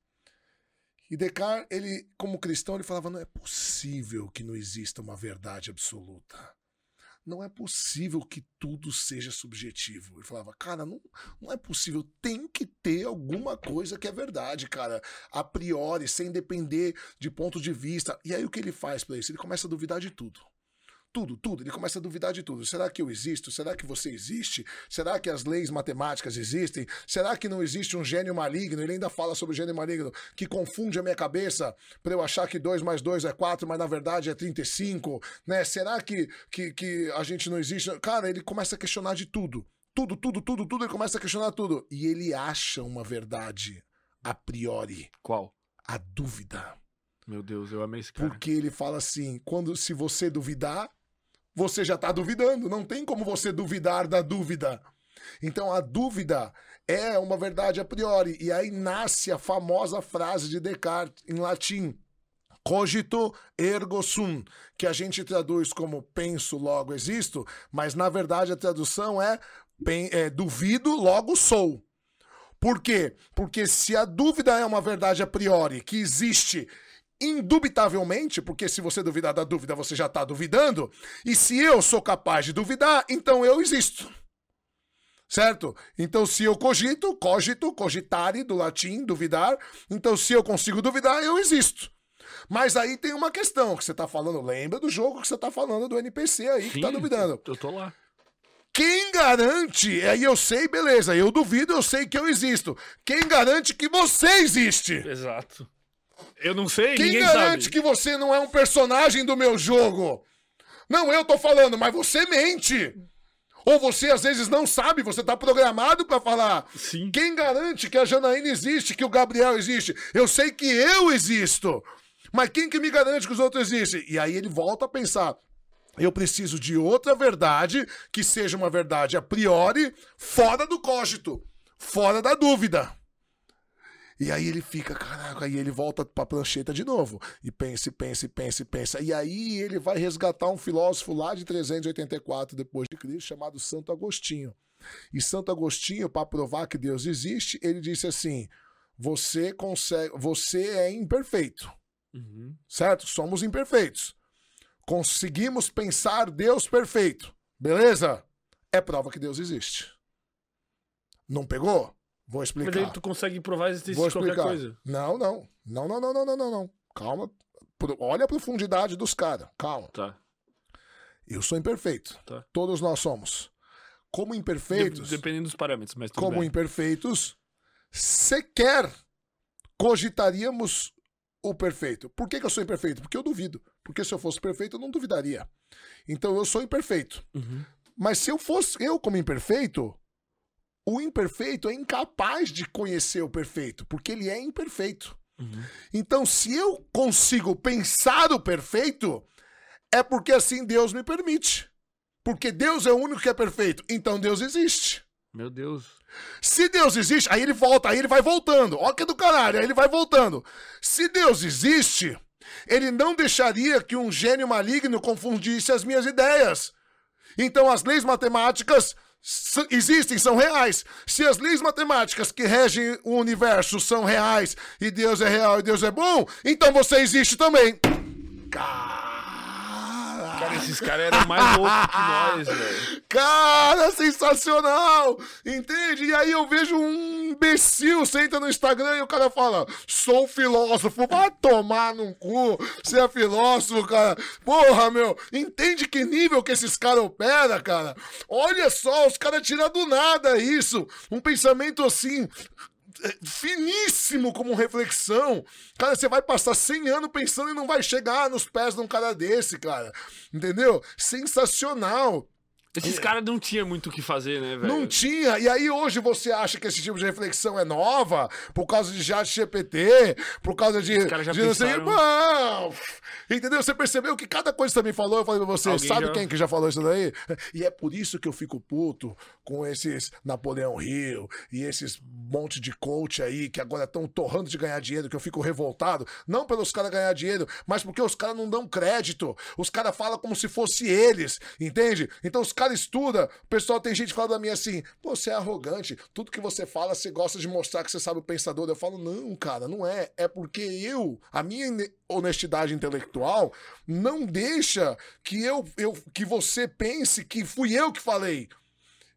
E Descartes, ele, como cristão, ele falava: não é possível que não exista uma verdade absoluta. Não é possível que tudo seja subjetivo. Ele falava, cara, não, não é possível. Tem que ter alguma coisa que é verdade, cara. A priori, sem depender de ponto de vista. E aí o que ele faz para isso? Ele começa a duvidar de tudo. Tudo, tudo. Ele começa a duvidar de tudo. Será que eu existo? Será que você existe? Será que as leis matemáticas existem? Será que não existe um gênio maligno? Ele ainda fala sobre o gênio maligno que confunde a minha cabeça para eu achar que 2 mais 2 é 4, mas na verdade é 35, né? Será que, que, que a gente não existe? Cara, ele começa a questionar de tudo. Tudo, tudo, tudo, tudo, ele começa a questionar tudo. E ele acha uma verdade a priori, Qual? a dúvida. Meu Deus, eu amei esse cara. Porque ele fala assim: quando se você duvidar, você já está duvidando. Não tem como você duvidar da dúvida. Então a dúvida é uma verdade a priori. E aí nasce a famosa frase de Descartes em latim. Cogito ergo sum, que a gente traduz como penso, logo existo, mas na verdade a tradução é, é duvido, logo sou. Por quê? Porque se a dúvida é uma verdade a priori, que existe indubitavelmente, porque se você duvidar da dúvida, você já está duvidando, e se eu sou capaz de duvidar, então eu existo. Certo? Então, se eu cogito, cogito, cogitare, do latim, duvidar. Então, se eu consigo duvidar, eu existo. Mas aí tem uma questão que você está falando. Lembra do jogo que você está falando do NPC aí que está Sim, duvidando. Eu tô lá. Quem garante? Aí eu sei, beleza. Eu duvido, eu sei que eu existo. Quem garante que você existe? Exato. Eu não sei, Quem garante sabe. que você não é um personagem do meu jogo? Não, eu tô falando, mas você mente. Ou você às vezes não sabe, você tá programado pra falar. Sim. Quem garante que a Janaína existe, que o Gabriel existe? Eu sei que eu existo. Mas quem que me garante que os outros existem? E aí ele volta a pensar. Eu preciso de outra verdade que seja uma verdade a priori, fora do cogito, fora da dúvida. E aí ele fica, caraca, aí ele volta pra prancheta de novo. E pensa, e pensa, e pensa, e pensa. E aí ele vai resgatar um filósofo lá de 384 depois de Cristo, chamado Santo Agostinho. E Santo Agostinho, para provar que Deus existe, ele disse assim: você consegue, você é imperfeito, Uhum. certo? Somos imperfeitos. Conseguimos pensar Deus perfeito. Beleza? É prova que Deus existe. Não pegou? Vou Mas explicar. aí tu consegue provar a existência Vou de qualquer explicar. coisa. Não, não. Não, não, não, não, não, não, não. Calma. Olha a profundidade dos caras. Calma. Tá. Eu sou imperfeito. Tá. Todos nós somos. Como imperfeitos, De- dependendo dos parâmetros, mas tudo como bem. imperfeitos, sequer cogitaríamos o perfeito. Por que, que eu sou imperfeito? Porque eu duvido. Porque se eu fosse perfeito, eu não duvidaria. Então eu sou imperfeito. Uhum. Mas se eu fosse eu como imperfeito, o imperfeito é incapaz de conhecer o perfeito, porque ele é imperfeito. Uhum. Então, se eu consigo pensar o perfeito, é porque assim Deus me permite. Porque Deus é o único que é perfeito. Então Deus existe. Meu Deus. Se Deus existe, aí ele volta, aí ele vai voltando. Ó que do caralho, aí ele vai voltando. Se Deus existe, ele não deixaria que um gênio maligno confundisse as minhas ideias. Então as leis matemáticas existem, são reais. Se as leis matemáticas que regem o universo são reais e Deus é real e Deus é bom, então você existe também. Caralho. Cara, esses caras eram mais loucos que nós, velho. Cara, sensacional! Entende? E aí eu vejo um imbecil, senta no Instagram e o cara fala: sou filósofo. Vai tomar num cu. Você é filósofo, cara. Porra, meu. Entende que nível que esses caras operam, cara? Olha só, os caras tiram do nada isso. Um pensamento assim finíssimo como reflexão. Cara, você vai passar 100 anos pensando e não vai chegar nos pés de um cara desse, cara. Entendeu? Sensacional. Esses caras não tinham muito o que fazer, né, velho? Não tinha. E aí hoje você acha que esse tipo de reflexão é nova por causa de chat GPT, por causa de, caras já de pensaram- não. Entendeu? Você percebeu que cada coisa que você me falou, eu falei pra você, Alguém sabe já- quem que já falou isso daí? E é por isso que eu fico puto com esses Napoleão Hill e esses monte de coach aí que agora estão torrando de ganhar dinheiro, que eu fico revoltado, não pelos caras ganhar dinheiro, mas porque os caras não dão crédito. Os caras falam como se fosse eles, entende? Então os caras estudam, o pessoal tem gente que fala pra mim assim, você é arrogante, tudo que você fala, você gosta de mostrar que você sabe o pensador. Eu falo, não, cara, não é. É porque eu, a minha honestidade intelectual, não deixa que eu, eu que você pense que fui eu que falei.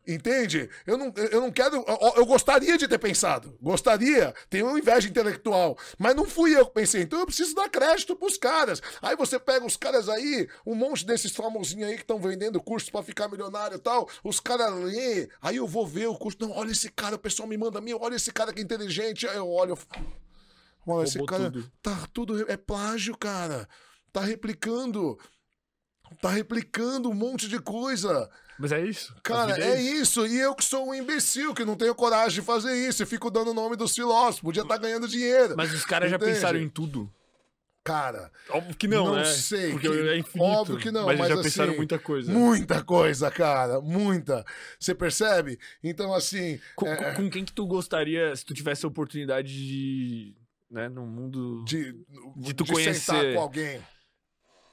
Entende? Eu não, eu não quero. Eu, eu gostaria de ter pensado. Gostaria. Tenho inveja intelectual. Mas não fui eu que pensei. Então eu preciso dar crédito pros caras. Aí você pega os caras aí, um monte desses famosinhos aí que estão vendendo cursos pra ficar milionário e tal. Os caras lê. Aí eu vou ver o curso. Não, olha esse cara, o pessoal me manda a mim. Olha esse cara que é inteligente. Aí eu olho. Olha, esse cara. tudo. Tá tudo. É plágio, cara. Tá replicando. Tá replicando um monte de coisa. Mas é isso. Cara, vida é isso. E eu que sou um imbecil, que não tenho coragem de fazer isso. E fico dando o nome dos filósofos. Podia estar ganhando dinheiro. Mas os caras já pensaram em tudo. Cara, Óbvio que não, Não né? sei, Porque que- é infinito. óbvio que não, Mas, mas já assim, pensaram muita coisa. muita coisa, cara. Muita. Você percebe? Então, assim. Com, é, com quem que tu gostaria, se tu tivesse a oportunidade de. Né, no mundo. de, de tu sentar conhecer. com alguém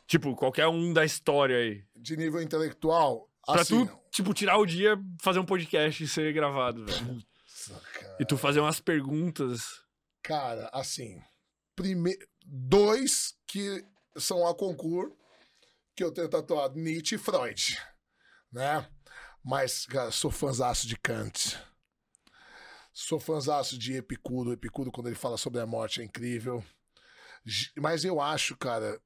Tipo, qualquer um da história aí. de nível intelectual. Pra assim, tu, tipo, tirar o dia, fazer um podcast e ser gravado, velho. Nossa, cara. E tu fazer umas perguntas. Cara, assim, prime... dois que são a concurso, que eu tenho tatuado, Nietzsche e Freud, né? Mas, cara, sou fãzaço de Kant. Sou fãzaço de Epicuro. Epicuro, quando ele fala sobre a morte, é incrível. Mas eu acho, cara,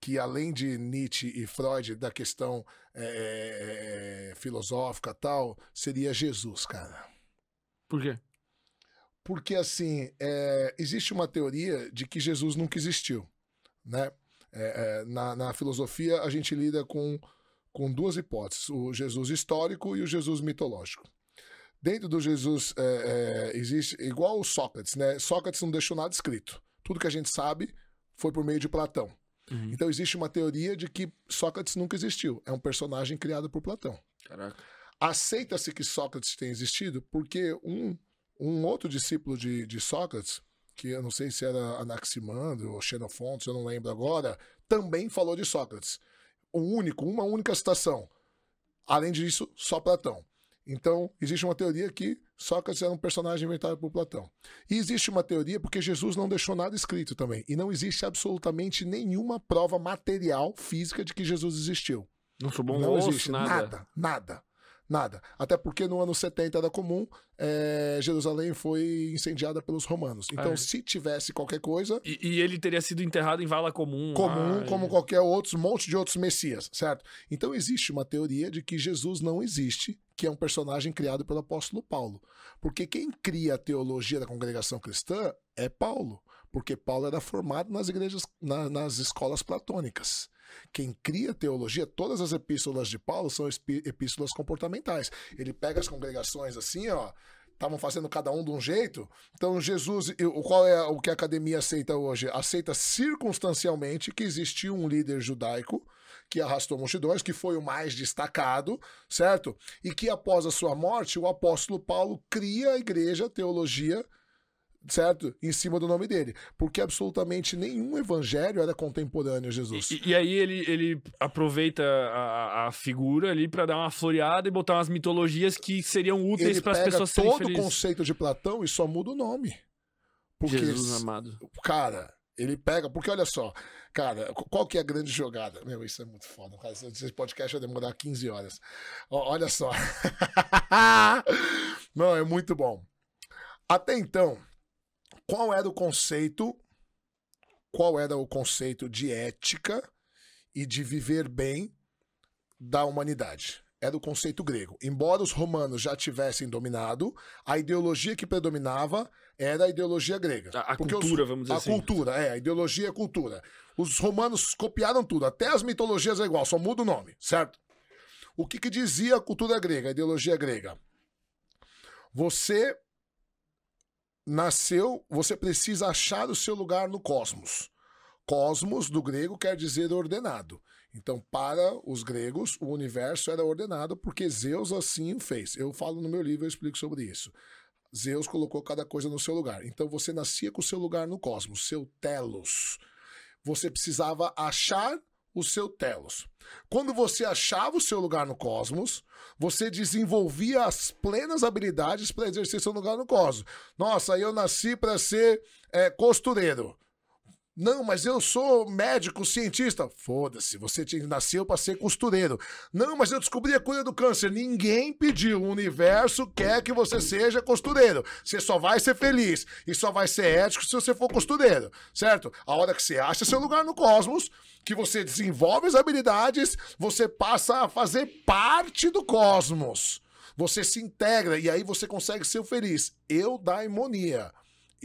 que além de Nietzsche e Freud, da questão é, é, filosófica tal, seria Jesus, cara. Por quê? Porque, assim, é, existe uma teoria de que Jesus nunca existiu, né? É, é, na, na, filosofia, a gente lida com, com duas hipóteses: o Jesus histórico e o Jesus mitológico. Dentro do Jesus é, é, existe, igual o Sócrates, né? Sócrates não deixou nada escrito. Tudo que a gente sabe foi por meio de Platão. Uhum. Então existe uma teoria de que Sócrates nunca existiu. É um personagem criado por Platão. Caraca. Aceita-se que Sócrates tenha existido porque um, um outro discípulo de, de Sócrates, que eu não sei se era Anaximandro ou Xenofontes, eu não lembro agora, também falou de Sócrates. Um único, uma única citação. Além disso, só Platão. Então, existe uma teoria que Sócrates era um personagem inventado por Platão. E existe uma teoria porque Jesus não deixou nada escrito também. E não existe absolutamente nenhuma prova material, física, de que Jesus existiu. Não sobrou um não osso, existe nada. Nada, nada. Nada. Até porque no ano 70 era comum, é, Jerusalém foi incendiada pelos romanos. Então, é. se tivesse qualquer coisa. E, e, ele teria sido enterrado em vala comum. Comum, como qualquer outro, um monte de outros messias, certo? Então, existe uma teoria de que Jesus não existe, que é um personagem criado pelo apóstolo Paulo. Porque quem cria a teologia da congregação cristã é Paulo. Porque Paulo era formado nas igrejas, na, nas escolas platônicas. Quem cria teologia, todas as epístolas de Paulo são epístolas comportamentais. Ele pega as congregações assim, ó, estavam fazendo cada um de um jeito. Então, Jesus, qual é o que a academia aceita hoje? Aceita circunstancialmente que existiu um líder judaico que arrastou multidões, que foi o mais destacado, certo? E que após a sua morte, o apóstolo Paulo cria a igreja, a teologia certo? Em cima do nome dele. Porque absolutamente nenhum evangelho era contemporâneo a Jesus. E, e aí ele, ele aproveita a, a figura ali para dar uma floreada e botar umas mitologias que seriam úteis para as pessoas serem todo o conceito de Platão e só muda o nome. Porque, Jesus amado. Cara, ele pega, porque olha só, cara, qual que é a grande jogada? Meu, isso é muito foda, cara. Esse podcast vai demorar 15 horas. Olha só. Não, é muito bom. Até então, qual era o conceito? Qual era o conceito de ética e de viver bem da humanidade? Era o conceito grego. Embora os romanos já tivessem dominado, a ideologia que predominava era a ideologia grega. A, a cultura, os, vamos dizer a assim. A cultura, é, a ideologia é cultura. Os romanos copiaram tudo, até as mitologias é igual, só muda o nome, certo? O que, que dizia a cultura grega, a ideologia grega? Você nasceu, você precisa achar o seu lugar no cosmos. Cosmos, do grego, quer dizer ordenado. Então, para os gregos, o universo era ordenado porque Zeus assim o fez. Eu falo no meu livro, eu explico sobre isso. Zeus colocou cada coisa no seu lugar. Então, você nascia com o seu lugar no cosmos, seu telos. Você precisava achar o seu telos. Quando você achava o seu lugar no cosmos, você desenvolvia as plenas habilidades para exercer seu lugar no cosmos. Nossa, eu nasci para ser é, costureiro. Não, mas eu sou médico, cientista. Foda-se, você nasceu para ser costureiro. Não, mas eu descobri a cura do câncer. Ninguém pediu. O universo quer que você seja costureiro. Você só vai ser feliz e só vai ser ético se você for costureiro, certo? A hora que você acha seu lugar no cosmos, que você desenvolve as habilidades, você passa a fazer parte do cosmos. Você se integra e aí você consegue ser feliz. Eudaimonia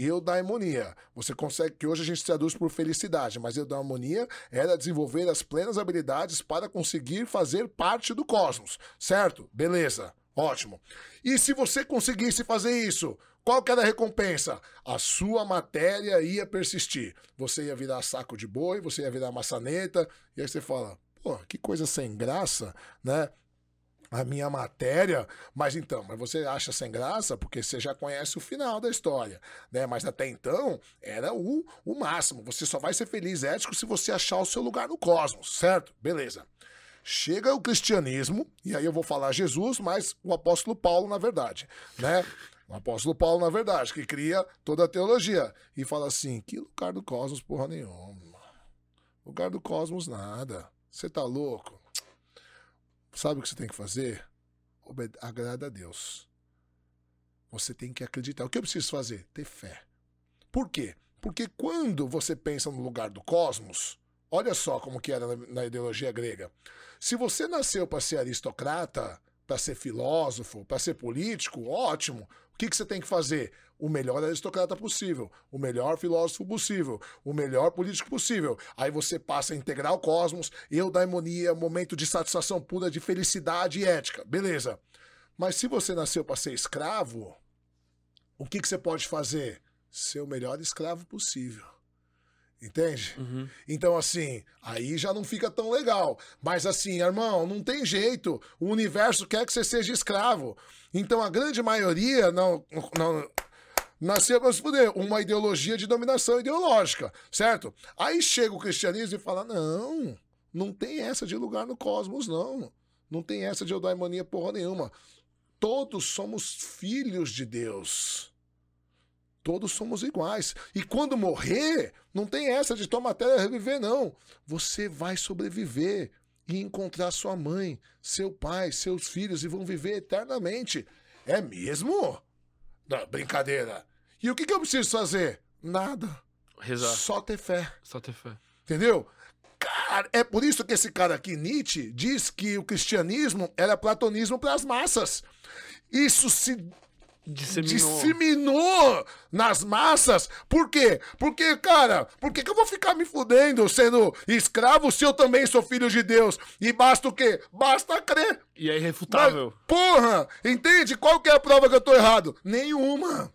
eudaimonia. Você consegue, que hoje a gente traduz por felicidade, mas eudaimonia era desenvolver as plenas habilidades para conseguir fazer parte do cosmos, certo? Beleza, ótimo. E se você conseguisse fazer isso, qual que era a recompensa? A sua matéria ia persistir. Você ia virar saco de boi, você ia virar maçaneta, e aí você fala, pô, que coisa sem graça, né? A minha matéria, mas então, mas você acha sem graça porque você já conhece o final da história, né? Mas até então era o, o máximo. Você só vai ser feliz ético se você achar o seu lugar no cosmos, certo? Beleza. Chega o cristianismo, e aí eu vou falar Jesus, mas o apóstolo Paulo, na verdade, né? O apóstolo Paulo, na verdade, que cria toda a teologia. E fala assim: que lugar do cosmos, porra nenhuma. Lugar do cosmos, nada. Você tá louco? Sabe o que você tem que fazer? Agrada a Deus. Você tem que acreditar. O que eu preciso fazer? Ter fé. Por quê? Porque quando você pensa no lugar do cosmos, olha só como que era na, na ideologia grega. Se você nasceu para ser aristocrata, para ser filósofo, para ser político, ótimo. Que, que você tem que fazer? O melhor aristocrata possível, o melhor filósofo possível, o melhor político possível. Aí você passa a integrar o cosmos, eudaimonia, momento de satisfação pura, de felicidade e ética. Beleza. Mas se você nasceu para ser escravo, o que, que você pode fazer? Ser o melhor escravo possível. Entende? Uhum. Então, assim, aí já não fica tão legal. Mas, assim, irmão, não tem jeito. O universo quer que você seja escravo. Então, a grande maioria não. não nasceu para se fuder. Uma ideologia de dominação ideológica, certo? Aí chega o cristianismo e fala: não, não tem essa de lugar no cosmos, não. Não tem essa de eudaimonia porra nenhuma. Todos somos filhos de Deus. Todos somos iguais. E quando morrer, não tem essa de tua matéria reviver, não. Você vai sobreviver e encontrar sua mãe, seu pai, seus filhos e vão viver eternamente. É mesmo? Não, brincadeira. E o que, que eu preciso fazer? Nada. Rezar. Só ter fé. Só ter fé. Entendeu? Cara, é por isso que esse cara aqui, Nietzsche, diz que o cristianismo era platonismo para as massas. Isso se Disseminou. disseminou nas massas. Por quê? Porque, cara, por que, que eu vou ficar me fudendo sendo escravo se eu também sou filho de Deus? E basta o quê? Basta crer. E é irrefutável. Mas, porra, entende? Qual que é a prova que eu tô errado? Nenhuma.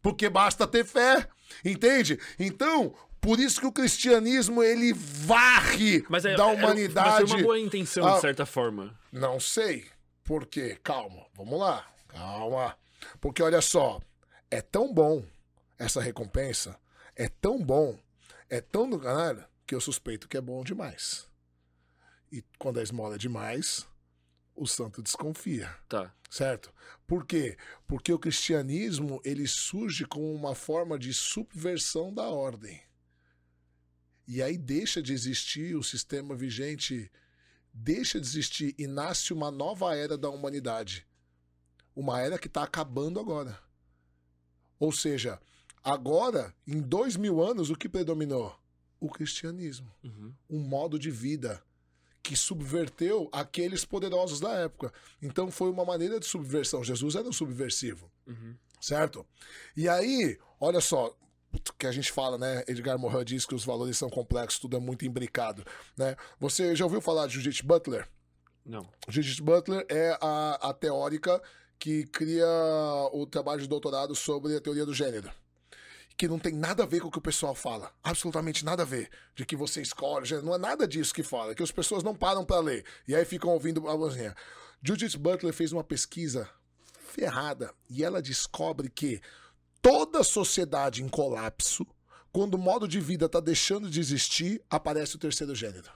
Porque basta ter fé, entende? Então, por isso que o cristianismo ele varre é, da é- humanidade. mas é uma boa intenção, Ah. de certa forma. Não sei. Por quê? Calma, vamos lá. Calma. Porque olha só, é tão bom essa recompensa, é tão bom, é tão do caralho, que eu suspeito que é bom demais. E quando a esmola é demais, o santo desconfia, Tá. certo? Por quê? Porque o cristianismo, ele surge como uma forma de subversão da ordem. E aí deixa de existir o sistema vigente deixa de existir e nasce uma nova era da humanidade. Uma era que está acabando agora. Ou seja, agora, em dois mil anos, o que predominou? O cristianismo. Uhum. Um modo de vida que subverteu aqueles poderosos da época. Então foi uma maneira de subversão. Jesus era um subversivo Uhum. certo? E aí, olha só, que a gente fala, né? Edgar Morin diz que os valores são complexos, tudo é muito imbricado, né? Você já ouviu falar de Judith Butler? Não. Judith Butler é a, a teórica que cria o trabalho de doutorado sobre a teoria do gênero. Que não tem nada a ver com o que o pessoal fala. Absolutamente nada a ver. De que você escolhe. gênero. Não é nada disso que fala. Que as pessoas não param para ler. E aí ficam ouvindo a vozinha. Judith Butler fez uma pesquisa ferrada. E ela descobre que toda sociedade em colapso, quando o modo de vida está deixando de existir, aparece o terceiro gênero.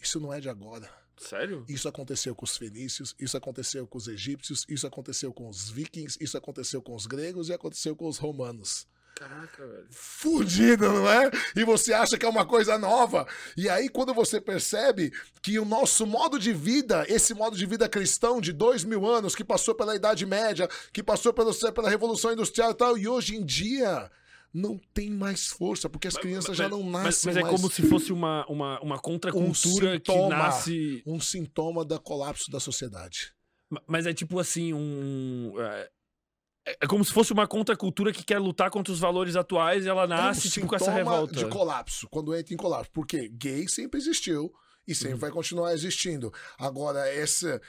Isso não é de agora. Sério? Isso aconteceu com os fenícios, isso aconteceu com os egípcios, isso aconteceu com os vikings, isso aconteceu com os gregos e aconteceu com os romanos. Caraca, velho. Fudido, não é? E você acha que é uma coisa nova. E aí, quando você percebe que o nosso modo de vida, esse modo de vida cristão de dois mil anos, que passou pela Idade Média, que passou pela, pela Revolução Industrial e tal, e hoje em dia não tem mais força, porque as crianças já não Mas, nascem mas é mais. como se fosse uma, uma, uma contracultura que sintoma. nasce. um sintoma da colapso da sociedade. Ma- Mas é tipo assim, um. É, é como se fosse uma contracultura que quer lutar contra os valores atuais e ela nasce, É um tipo, com essa revolta. de colapso, quando entra em colapso. Porque gay sempre existiu e sempre Uhum. vai continuar existindo. Agora, essa,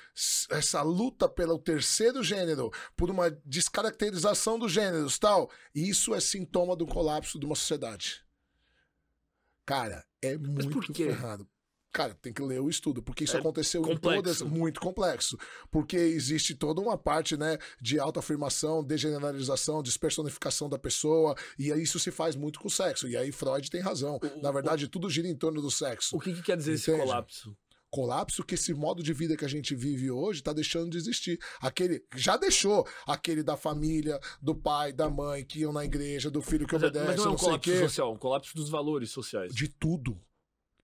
essa luta pelo terceiro gênero, por uma descaracterização dos gêneros tal, isso é sintoma do colapso de uma sociedade. Cara, é muito por quê? ferrado. Cara, tem que ler o estudo, porque isso É aconteceu complexo. em todas. Muito complexo. Porque existe toda uma parte, né, de autoafirmação, degeneralização, despersonificação da pessoa, e aí isso se faz muito com o sexo. E aí Freud tem razão. O- Na verdade, tudo gira em torno do sexo. O que, que quer dizer esse Entende? colapso? Colapso que esse modo de vida que a gente vive hoje está deixando de existir. Aquele já deixou aquele da família, do pai, da mãe que iam na igreja, do filho que Mas, é- obedece, mas não é um não o colapso social, é um colapso dos valores sociais. de tudo.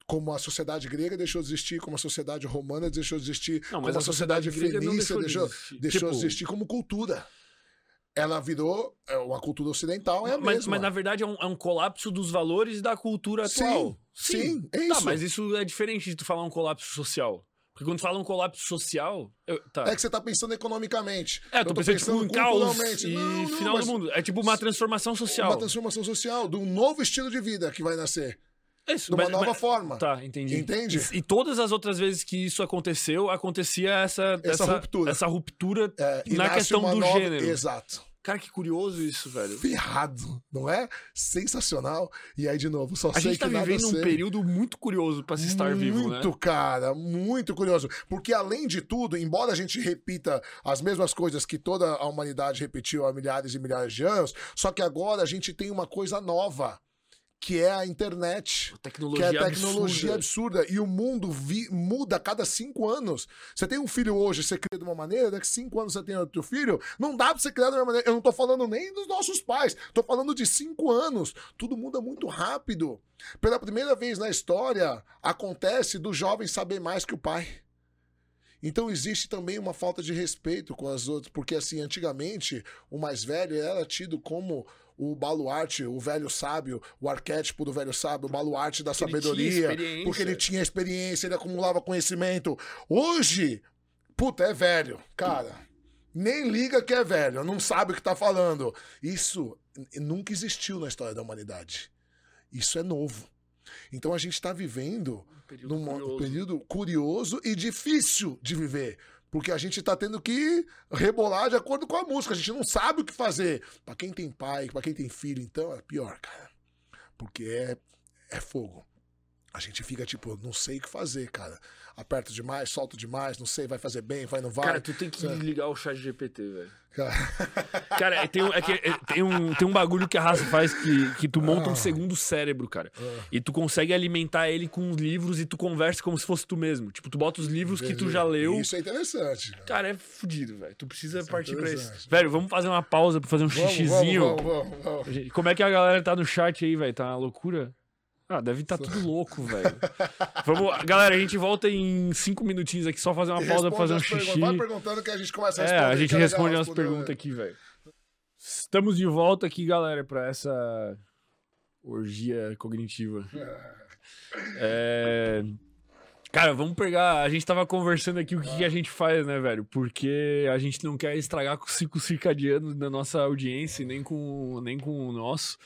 Como a sociedade grega deixou de existir, como a sociedade romana deixou de existir, Não, como a sociedade, não fenícia deixou de deixou, existir. deixou Tipo, de existir como cultura. ela virou é, uma cultura ocidental, é a mas, mesma. mas na verdade é um, é um colapso dos valores da cultura atual. Sim, sim, é Tá, isso. mas isso é diferente de tu falar um colapso social. Porque quando fala um colapso social. eu- tá. É que você tá pensando economicamente. É, Eu tô pensando, tipo, um caos culturalmente. e Não, não, final do mundo. É tipo uma transformação social. Uma transformação social, de um novo estilo de vida que vai nascer. É isso, De uma mas- nova mas- forma. Tá, entendi. Entende? E, e todas as outras vezes que isso aconteceu, acontecia essa, Essa ruptura. Essa ruptura É, na questão do nova- gênero. Exato. Cara, que curioso isso, velho. Ferrado, não é? Sensacional. E aí, de novo, só A sei gente tá que nada vivendo um sei. período muito curioso pra se estar vivo, né? Muito, cara, muito curioso. Porque, além de tudo, embora a gente repita as mesmas coisas que toda a humanidade repetiu há milhares e milhares de anos, só que agora a gente tem uma coisa nova, que é a internet. Que Tecnologia é a tecnologia absurda. absurda. E o mundo vi- muda a cada cinco anos. Você tem um filho hoje, você cria de uma maneira, daqui cinco anos você tem outro filho. Não dá pra você criar da mesma maneira. Eu não tô falando nem dos nossos pais. Tô falando de cinco anos. Tudo muda muito rápido. Pela primeira vez na história, acontece do jovem saber mais que o pai. Então existe também uma falta de respeito com as outras, porque assim, antigamente, o mais velho era tido como o baluarte, o velho sábio, o arquétipo do velho sábio, o baluarte da Porque ele sabedoria, experiência. porque ele tinha experiência, ele acumulava conhecimento. Hoje, puta, é velho, cara. Nem liga que é velho, não sabe o que tá falando. Isso nunca existiu na história da humanidade. Isso é novo. Então a gente tá vivendo Período num curioso. período curioso e difícil de viver. Porque a gente tá tendo que rebolar de acordo com a música. A gente não sabe o que fazer. Pra quem tem pai, pra quem tem filho, então é pior, cara. Porque é, é fogo. A gente fica tipo, não sei o que fazer, cara. Aperto demais, solto demais, não sei, vai fazer bem, vai, não vai. Cara, tu tem que Sabe? ligar o chat GPT, velho. Cara, Cara, é- tem, um, é que- é- tem, um, tem um bagulho que a raça faz que, que tu monta um Ah. segundo cérebro, cara. Ah. E tu consegue alimentar ele com os livros e tu conversa como se fosse tu mesmo. Tipo, tu bota os livros que tu entendi. já leu. Isso é interessante. cara. Cara, é fudido, velho. Tu precisa Isso é partir pra isso. Velho, vamos fazer uma pausa pra fazer um Vamos, xixizinho. Vamos, vamos, vamos, vamos. Como é que a galera tá no chat aí, velho? Tá uma loucura? Ah, deve estar tudo louco, velho. Vamos, galera, a gente volta em cinco minutinhos aqui, só fazer uma pausa pra fazer um as xixi. Vai perguntando que a gente começa a É, responder. a gente é responde umas responder. perguntas aqui, velho. Estamos de volta aqui, galera, pra essa orgia cognitiva. É... Cara, vamos pegar. A gente tava conversando aqui o que, que a gente faz, né, velho? Porque a gente não quer estragar com os ciclos circadianos da nossa audiência, nem com, nem com o nosso.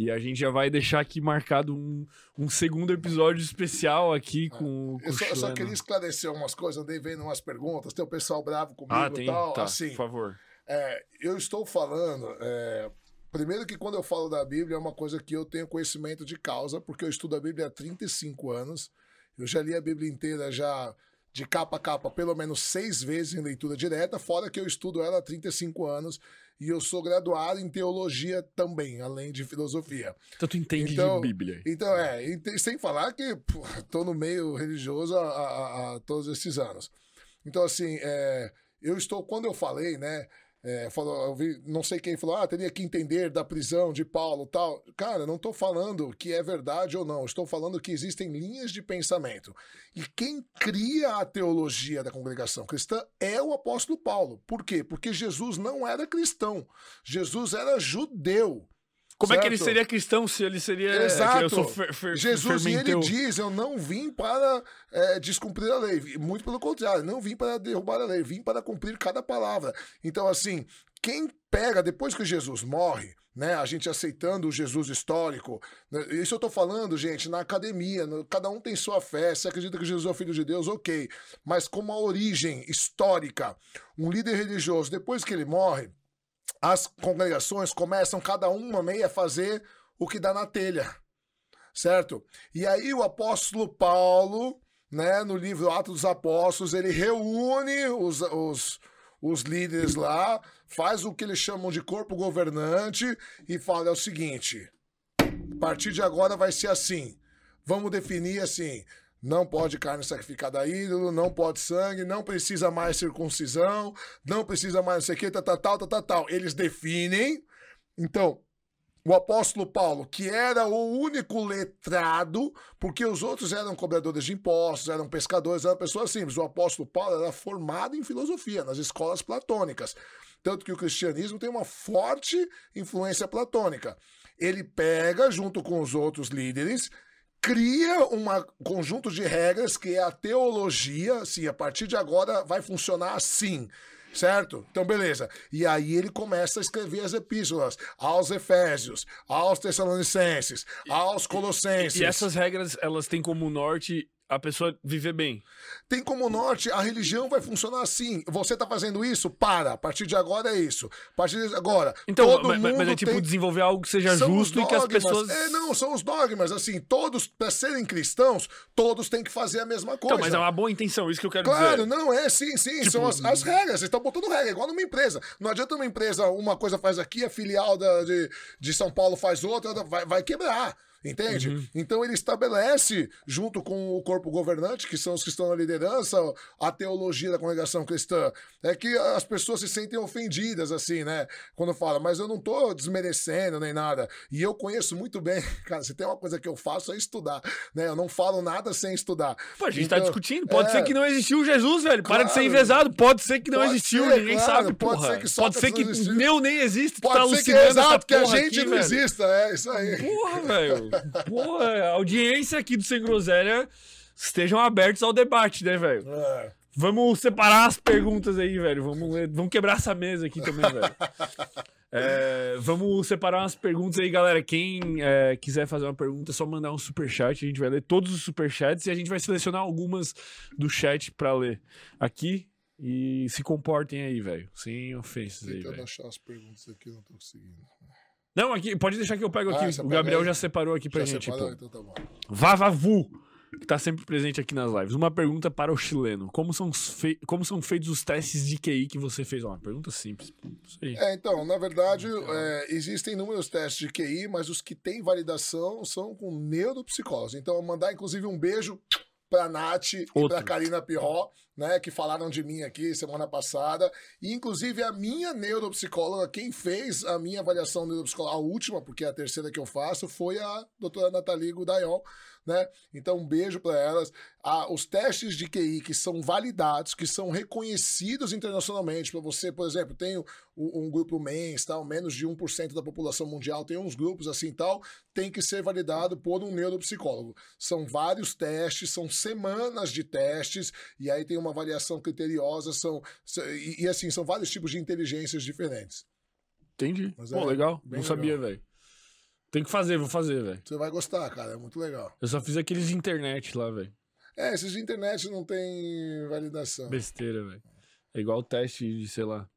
E a gente já vai deixar aqui marcado um, um segundo episódio especial aqui com, com Eu o só, eu só queria esclarecer umas coisas, andei vendo umas perguntas, tem o pessoal bravo comigo Ah, e tem? tal. Tá, assim, por favor. é, eu estou falando. é, primeiro que quando eu falo da Bíblia é uma coisa que eu tenho conhecimento de causa, porque eu estudo a Bíblia há 35 anos. Eu já li a Bíblia inteira já de capa a capa pelo menos seis vezes em leitura direta, fora que eu estudo ela há 35 anos e eu sou graduado em teologia também, além de filosofia. Então tu entende Então, de Bíblia. Então, é, sem falar que pô, tô no meio religioso há, há- há todos esses anos. Então, assim, é, eu estou, quando eu falei, né, é, falou, eu vi, não sei quem falou, ah, teria que entender da prisão de Paulo tal. Cara, não estou falando que é verdade ou não, estou falando que existem linhas de pensamento. E quem cria a teologia da congregação cristã é o apóstolo Paulo. Por quê? Porque Jesus não era cristão, Jesus era judeu. Como é que ele certo? seria cristão se ele seria. Exato. Eu sou fer, fer, Jesus, e ele fermenteu. diz: Eu não vim para é, descumprir a lei. Muito pelo contrário, não vim para derrubar a lei, vim para cumprir cada palavra. Então, assim, quem pega, depois que Jesus morre, né, a gente aceitando o Jesus histórico, né, isso eu tô falando, gente, na academia, no- cada um tem sua fé, se acredita que Jesus é o Filho de Deus, ok. Mas como a origem histórica, um líder religioso, depois que ele morre, as congregações começam cada uma meio a fazer o que dá na telha certo? E aí o apóstolo Paulo, né, no livro Atos dos Apóstolos, ele reúne os, os, os líderes lá, faz o que eles chamam de corpo governante e fala é o seguinte: a partir de agora vai ser assim. Vamos definir assim. Não pode carne sacrificada a ídolo, não pode sangue, não precisa mais circuncisão, não precisa mais não sei o que, tal, tal, tal, tal, tal. Eles definem. Então, o apóstolo Paulo, que era o único letrado, porque os outros eram cobradores de impostos, eram pescadores, eram pessoas simples. O apóstolo Paulo era formado em filosofia, nas escolas platônicas. Tanto que o cristianismo tem uma forte influência platônica. Ele pega, junto com os outros líderes, cria um conjunto de regras que é a teologia, assim, a partir de agora vai funcionar assim. Certo? Então, beleza. E aí ele começa a escrever as epístolas aos Efésios, aos Tessalonicenses, aos Colossenses. E essas regras, elas têm como norte a pessoa viver bem. Tem como norte, a religião vai funcionar assim. Você tá fazendo isso? Para. A partir de agora é isso. A partir de agora. Então, todo mas, mundo mas é tipo tem... desenvolver algo que seja são justo e que as pessoas. É, não, são os dogmas. Assim, todos, para serem cristãos, todos têm que fazer a mesma coisa. Então, mas é uma boa intenção, isso que eu quero claro, dizer. Claro, não, é sim, sim. Tipo... São as, as, regras. Vocês estão botando regra, igual numa empresa. Não adianta uma empresa, uma coisa faz aqui, a filial da, de, de São Paulo faz outra, vai, vai quebrar. Entende? Uhum. Então ele estabelece, junto com o corpo governante, que são os que estão na liderança, a teologia da congregação cristã. É que as pessoas se sentem ofendidas, assim, né? Quando fala, mas eu não tô desmerecendo nem nada. E eu conheço muito bem, cara, se tem uma coisa que eu faço é estudar, né? Eu não falo nada sem estudar. Pô, a gente tá então, tá discutindo. Pode é... ser que não existiu Jesus, velho. Para claro, de ser envezado. Pode ser que não existiu, ser, ninguém claro, sabe, pode porra. Ser que pode ser que meu nem existe. Pode tá ser que, exato, que a gente aqui, não velho. exista. É isso aí. Porra, velho. Pô, a audiência aqui do Sem Groselha estejam abertos ao debate, né, velho? É. Vamos separar as perguntas aí, velho. Vamos, vamos quebrar essa mesa aqui também, velho. É, vamos separar umas perguntas aí, galera. Quem é, quiser fazer uma pergunta, é só mandar um super chat. A gente vai ler todos os super chats e a gente vai selecionar algumas do chat para ler aqui. E se comportem aí, velho. Sem ofensas aí, velho. achar as perguntas aqui, não tô conseguindo. Não, aqui, pode deixar que eu pego aqui. Ah, o Gabriel já separou aqui pra já gente. Separou, então tá bom. Vavavu, que tá sempre presente aqui nas lives. Uma pergunta para o chileno. Como são, fei como são feitos os testes de QI que você fez? Uma pergunta simples. É, então, na verdade, é, existem inúmeros testes de QI, mas os que têm validação são com neuropsicólogos. Então, eu mandar, inclusive, um beijo pra Nath Outro. e pra Karina Pirró, né, que falaram de mim aqui semana passada. E, inclusive, a minha neuropsicóloga, quem fez a minha avaliação neuropsicológica, a última, porque é a terceira que eu faço, foi a doutora Nathalie Gudayon, né? Então, um beijo para elas. Ah, os testes de QI que são validados, que são reconhecidos internacionalmente. Para você, por exemplo, tem um, um grupo MENS, tal, menos de 1% da população mundial, tem uns grupos assim tal, tem que ser validado por um neuropsicólogo. São vários testes, são semanas de testes, e aí tem uma avaliação criteriosa, são, e, e assim, são vários tipos de inteligências diferentes. Entendi. Mas Pô, é legal. Não legal. sabia, velho. Tem que fazer, vou fazer, velho. Você vai gostar, cara. É muito legal. Eu só fiz aqueles de internet lá, velho. É, esses de internet não tem validação. Besteira, velho. É igual o teste de, sei lá.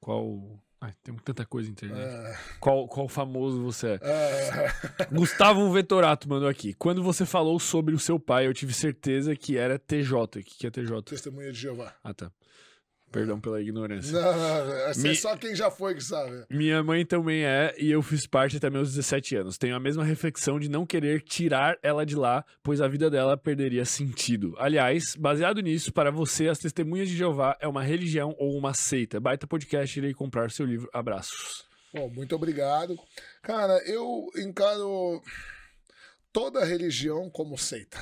Qual. Ai, tem tanta coisa na internet. É. Qual, qual famoso você é? é. Gustavo Vetorato mandou aqui. Quando você falou sobre o seu pai, eu tive certeza que era TJ. O que, que é TJ? Testemunha de Jeová. Ah, tá. Perdão pela ignorância. Não, não, é Mi... só quem já foi que sabe. Minha mãe também é, e eu fiz parte até meus 17 anos. Tenho a mesma reflexão de não querer tirar ela de lá, pois a vida dela perderia sentido. Aliás, baseado nisso, para você, as Testemunhas de Jeová é uma religião ou uma seita? Baita podcast, irei comprar seu livro. Abraços. Bom, muito obrigado. Cara, eu encaro toda religião como seita.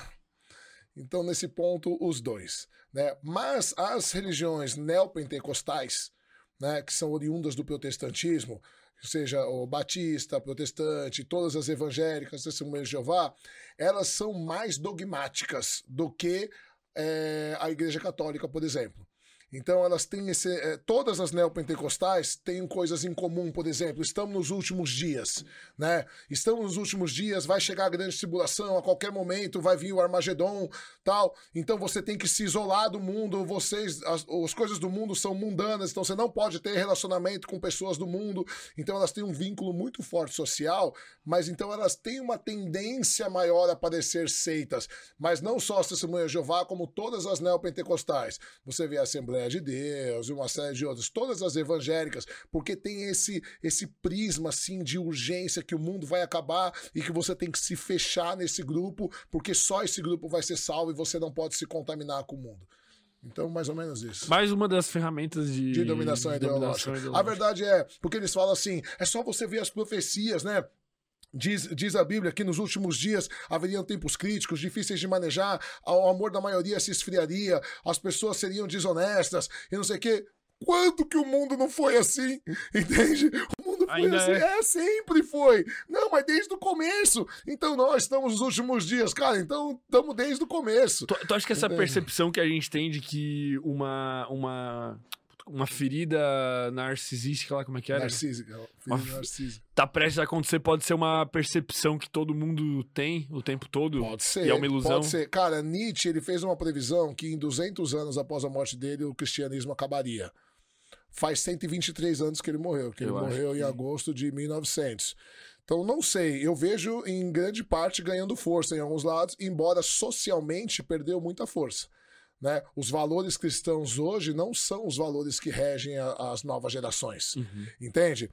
Então, nesse ponto, os dois. Né? Mas as religiões neopentecostais, né, que são oriundas do protestantismo, seja o batista, protestante, todas as evangélicas, testemunhas de Jeová, elas são mais dogmáticas do que é, a Igreja Católica, por exemplo. Então elas têm esse. Eh, todas as neopentecostais têm coisas em comum, por exemplo, estamos nos últimos dias, né? Estamos nos últimos dias, vai chegar a grande tribulação, a qualquer momento vai vir o Armagedon, tal. Então você tem que se isolar do mundo, vocês. As, as coisas do mundo são mundanas, então você não pode ter relacionamento com pessoas do mundo. Então elas têm um vínculo muito forte social, mas então elas têm uma tendência maior a parecer seitas. Mas não só as testemunhas de Jeová, como todas as neopentecostais. Você vê a Assembleia Assembleia de Deus e uma série de outras, todas as evangélicas, porque tem esse esse prisma assim de urgência que o mundo vai acabar e que você tem que se fechar nesse grupo, porque só esse grupo vai ser salvo e você não pode se contaminar com o mundo. Então, mais ou menos isso. Mais uma das ferramentas de, de dominação, de ideológica. dominação ideológica. A verdade é, porque eles falam assim, é só você ver as profecias, né? Diz, diz a Bíblia que nos últimos dias haveriam tempos críticos, difíceis de manejar, o amor da maioria se esfriaria, as pessoas seriam desonestas e não sei o quê. Quando que o mundo não foi assim? Entende? O mundo foi Ainda assim. é. É. sempre foi. Não, mas desde o começo. Então nós estamos nos últimos dias, cara. Então estamos desde o começo. Tu, tu acha que essa Entende? percepção que a gente tem de que uma. uma uma ferida narcisística lá, como é que era? Narcísica. Uma Narciso. Tá prestes a acontecer, pode ser uma percepção que todo mundo tem o tempo todo. Pode ser. E é uma ilusão. Pode ser. Cara, Nietzsche ele fez uma previsão que em 200 anos após a morte dele o cristianismo acabaria. Faz 123 anos que ele morreu, que ele Eu acho morreu que- em agosto de 1900. Então não sei, eu vejo em grande parte ganhando força em alguns lados, embora socialmente perdeu muita força. Né? Os valores cristãos hoje não são os valores que regem a- as novas gerações. Uhum. Entende?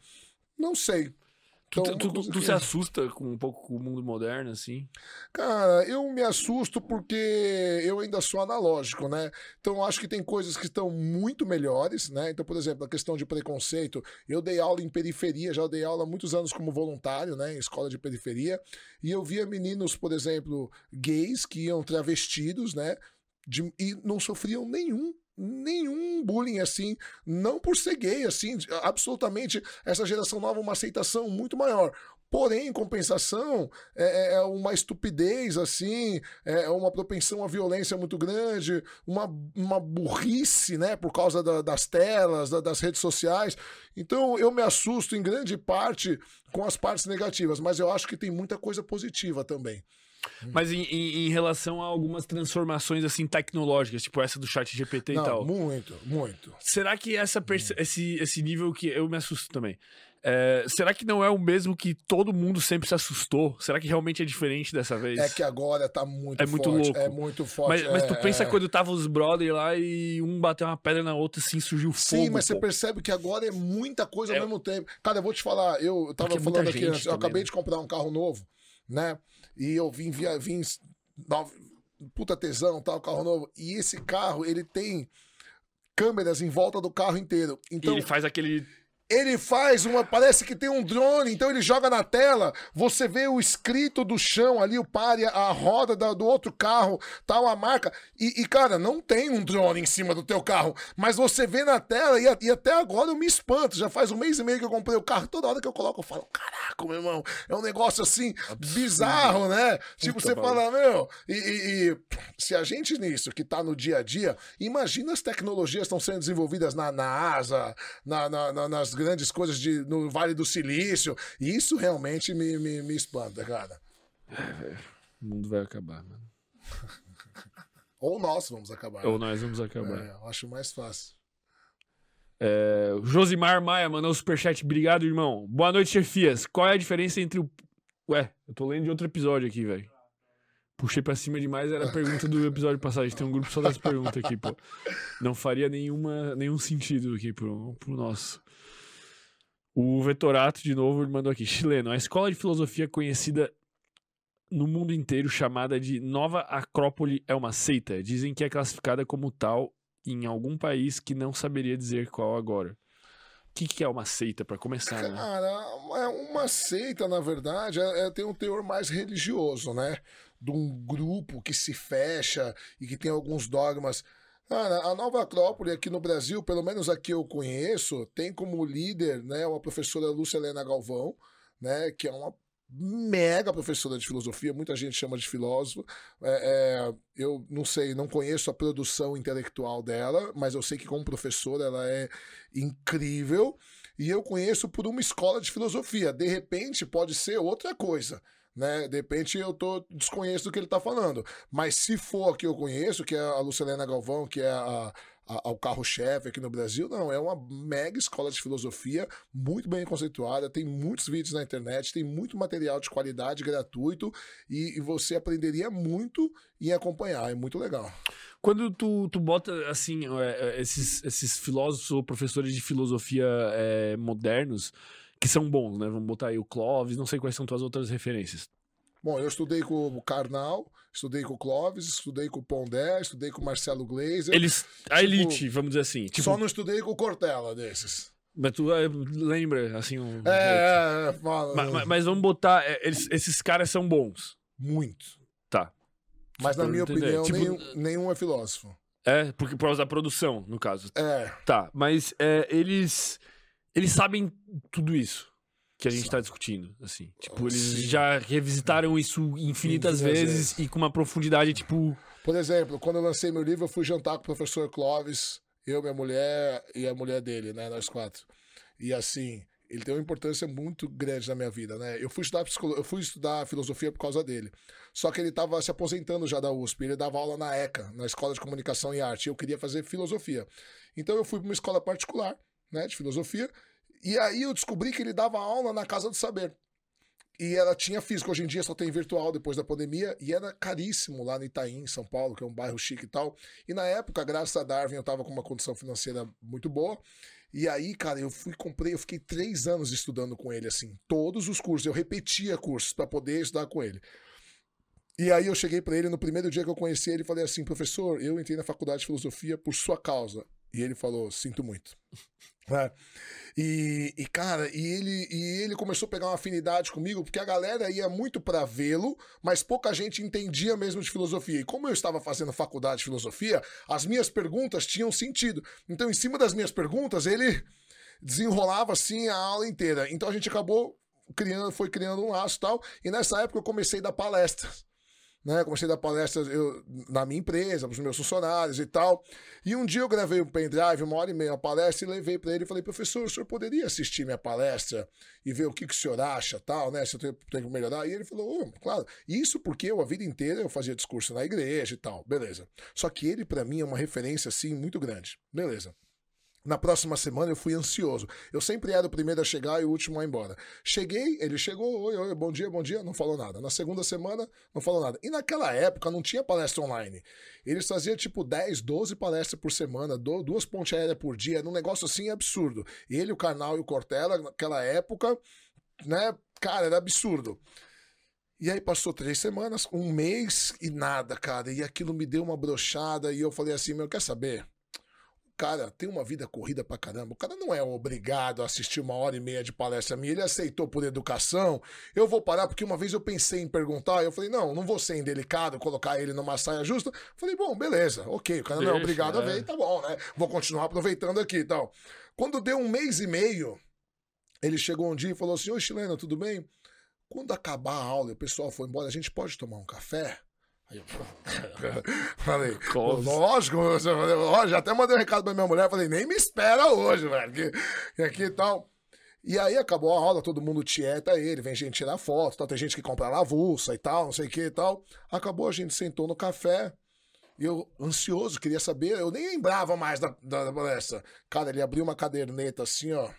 Não sei. Tu, Então, tu- tu- tu se assusta com um pouco com o mundo moderno, assim? Cara, eu me assusto porque eu ainda sou analógico, né? Então eu acho que tem coisas que estão muito melhores, né? Então, por exemplo, a questão de preconceito, eu dei aula em periferia, já dei aula há muitos anos como voluntário, né? Em escola de periferia, e eu via meninos, por exemplo, gays que iam travestidos, né? De- e não sofriam nenhum nenhum bullying assim, não por ser gay, assim, absolutamente essa geração nova uma aceitação muito maior. Porém, em compensação, é, é uma estupidez, assim, é uma propensão à violência muito grande, uma, uma burrice, né, por causa da- das telas, da- das redes sociais. Então, eu me assusto em grande parte com as partes negativas, mas eu acho que tem muita coisa positiva também. Mas em, em- em relação a algumas transformações, assim, tecnológicas, tipo essa do chat GPT e Não, tal. muito, muito. Será que essa perce- esse, esse nível que eu me assusto também? é, será que não é o mesmo que todo mundo sempre se assustou? Será que realmente é diferente dessa vez? É que agora tá muito É muito forte. louco. É muito forte. mas, mas tu é, pensa é. quando tava os brother lá e um bateu uma pedra na outra, assim, surgiu fogo. Sim, mas você pô. percebe que agora é muita coisa ao É. mesmo tempo. Cara, eu vou te falar, eu, eu tava Porque é falando aqui antes, eu acabei né? de comprar um carro novo, né? E eu vim via vim nove- puta tesão, tal, carro novo. E esse carro, ele tem câmeras em volta do carro inteiro. E Então, ele faz aquele. Ele faz uma. Parece que tem um drone, então ele joga na tela. Você vê o escrito do chão ali, o pare, a roda da- do outro carro, tal, a marca. E, e, cara, não tem um drone em cima do teu carro. Mas você vê na tela e, e até agora eu me espanto. Já faz um mês e meio que eu comprei o carro. Toda hora que eu coloco, eu falo: caraca, meu irmão, é um negócio assim, bizarro, né? Tipo, você maluco. fala, meu. E, e- se a gente nisso, que tá no dia a dia, imagina as tecnologias estão sendo desenvolvidas na NASA, na- na- na- nas grandes coisas de, no Vale do Silício. E isso realmente me, me, me espanta, cara. O mundo vai acabar, mano. Ou nós vamos acabar. Ou nós vamos acabar. É, eu acho mais fácil. É, Josimar Maia mandou um superchat. Obrigado, irmão. Boa noite, chefias. Qual é a diferença entre o. Ué, eu tô lendo de outro episódio aqui, velho. Puxei pra cima demais, era a pergunta do episódio passado. A gente tem um grupo só das perguntas aqui, pô. Não faria nenhuma, nenhum sentido aqui pro, pro nosso. O Vetorato, de novo, ele mandou aqui. Chileno, a escola de filosofia conhecida no mundo inteiro, chamada de Nova Acrópole, é uma seita. Dizem que é classificada como tal em algum país que não saberia dizer qual agora. O que, que é uma seita, pra começar, né? Cara, é uma seita, na verdade, é, é- tem um teor mais religioso, né? De um grupo que se fecha e que tem alguns dogmas. Cara, a Nova Acrópole aqui no Brasil, pelo menos aqui eu conheço, tem como líder, né, uma professora Lúcia Helena Galvão, né, que é uma mega professora de filosofia, muita gente chama de filósofo. É, é, eu não sei, não conheço a produção intelectual dela, mas eu sei que como professora ela é incrível e eu conheço por uma escola de filosofia. De repente pode ser outra coisa. Né? De repente eu tô desconheço do que ele tá falando. Mas se for a que eu conheço, que é a Lucilena Galvão, que é a, a- carro-chefe aqui no Brasil, não, é uma mega escola de filosofia, muito bem conceituada, tem muitos vídeos na internet, tem muito material de qualidade gratuito e, e você aprenderia muito em acompanhar, é muito legal. Quando tu, tu bota, assim, é, é, esses, esses filósofos ou professores de filosofia é, modernos, que são bons, né? Vamos botar aí o Clóvis, não sei quais são tuas outras referências. Bom, eu estudei com o Karnal, estudei com o Clóvis, estudei com o Pondé, estudei com o Marcelo Gleiser. Eles, a Tipo, elite, vamos dizer assim. Tipo, Só não estudei com o Cortella desses. mas tu é, lembra, assim, um. É, é, fala. Ma- ma- Mas, vamos botar, é, eles- esses caras são bons. Muito. Tá. Mas na minha entender. opinião, Tipo, nenhum, nenhum é filósofo. É, porque por causa da produção, no caso. É, Tá, mas é, eles. Eles sabem tudo isso que a gente Sabe. tá discutindo, assim. Tipo, eles Sim. já revisitaram isso infinitas vezes e com uma profundidade, tipo. Por exemplo, quando eu lancei meu livro, eu fui jantar com o professor Clóvis, eu, minha mulher e a mulher dele, né? Nós quatro. E assim, ele tem uma importância muito grande na minha vida, né? Eu fui estudar, psicolo... eu fui estudar filosofia por causa dele. Só que ele estava se aposentando já da USP, ele dava aula na ECA, na Escola de Comunicação e Arte. e Eu queria fazer filosofia. Então eu fui para uma escola particular, né, de filosofia, e aí eu descobri que ele dava aula na Casa do Saber. E ela tinha físico, hoje em dia só tem virtual depois da pandemia, e era caríssimo lá no Itaim, em São Paulo, que é um bairro chique e tal. E na época, graças a Darwin, eu tava com uma condição financeira muito boa. E aí, cara, eu fui, comprei, eu fiquei três anos estudando com ele, assim, todos os cursos. Eu repetia cursos para poder estudar com ele. E aí eu cheguei para ele no primeiro dia que eu conheci ele falei assim, professor, eu entrei na faculdade de filosofia por sua causa. E ele falou, sinto muito. É. E, e, cara, e ele, e ele começou a pegar uma afinidade comigo, porque a galera ia muito para vê-lo, mas pouca gente entendia mesmo de filosofia. E como eu estava fazendo faculdade de filosofia, as minhas perguntas tinham sentido. Então, em cima das minhas perguntas, ele desenrolava assim a aula inteira. Então a gente acabou criando, foi criando um laço e tal. E nessa época eu comecei a dar palestras. Né, comecei a dar palestras eu, na minha empresa, para os meus funcionários e tal. E um dia eu gravei um pendrive, uma hora e meia, uma palestra, e levei para ele e falei, professor, o senhor poderia assistir minha palestra e ver o que, que o senhor acha, tal, né? Se eu tenho, tenho que melhorar. E ele falou, oh, claro. Isso porque eu, a vida inteira, eu fazia discurso na igreja e tal, beleza. Só que ele, para mim, é uma referência, assim, muito grande. Beleza. Na próxima semana eu fui ansioso. Eu sempre era o primeiro a chegar e o último a ir embora. Cheguei, ele chegou, oi, oi, bom dia, bom dia, não falou nada. Na segunda semana, não falou nada. E naquela época não tinha palestra online. Eles faziam tipo 10, 12 palestras por semana, duas pontes aéreas por dia, era um negócio assim absurdo. Ele, o Karnal e o Cortella, naquela época, né, cara, era absurdo. E aí passou três semanas, um mês e nada, cara. E aquilo me deu uma brochada e eu falei assim, meu, quer saber? Cara tem uma vida corrida pra caramba. O cara não é obrigado a assistir uma hora e meia de palestra minha. Ele aceitou por educação. Eu vou parar porque uma vez eu pensei em perguntar. Eu falei, não, não vou ser indelicado, colocar ele numa saia justa. Falei, bom, beleza, ok. O cara não é Deixa, obrigado a é. ver, tá bom, né? Vou continuar aproveitando aqui e tal. Quando deu um mês e meio, ele chegou um dia e falou assim: Oi, chileno, tudo bem? Quando acabar a aula e o pessoal for embora, a gente pode tomar um café? Eu falei, lógico, lógico, até mandei um recado pra minha mulher, falei, nem me espera hoje, velho, que aqui e tal. E aí acabou a aula, todo mundo tieta ele, vem gente tirar foto, tal, tem gente que compra lavulsa e tal, não sei o que e tal. Acabou, a gente sentou no café, e eu, ansioso, queria saber, eu nem lembrava mais da, da, da palestra. Cara, ele abriu uma caderneta assim, ó.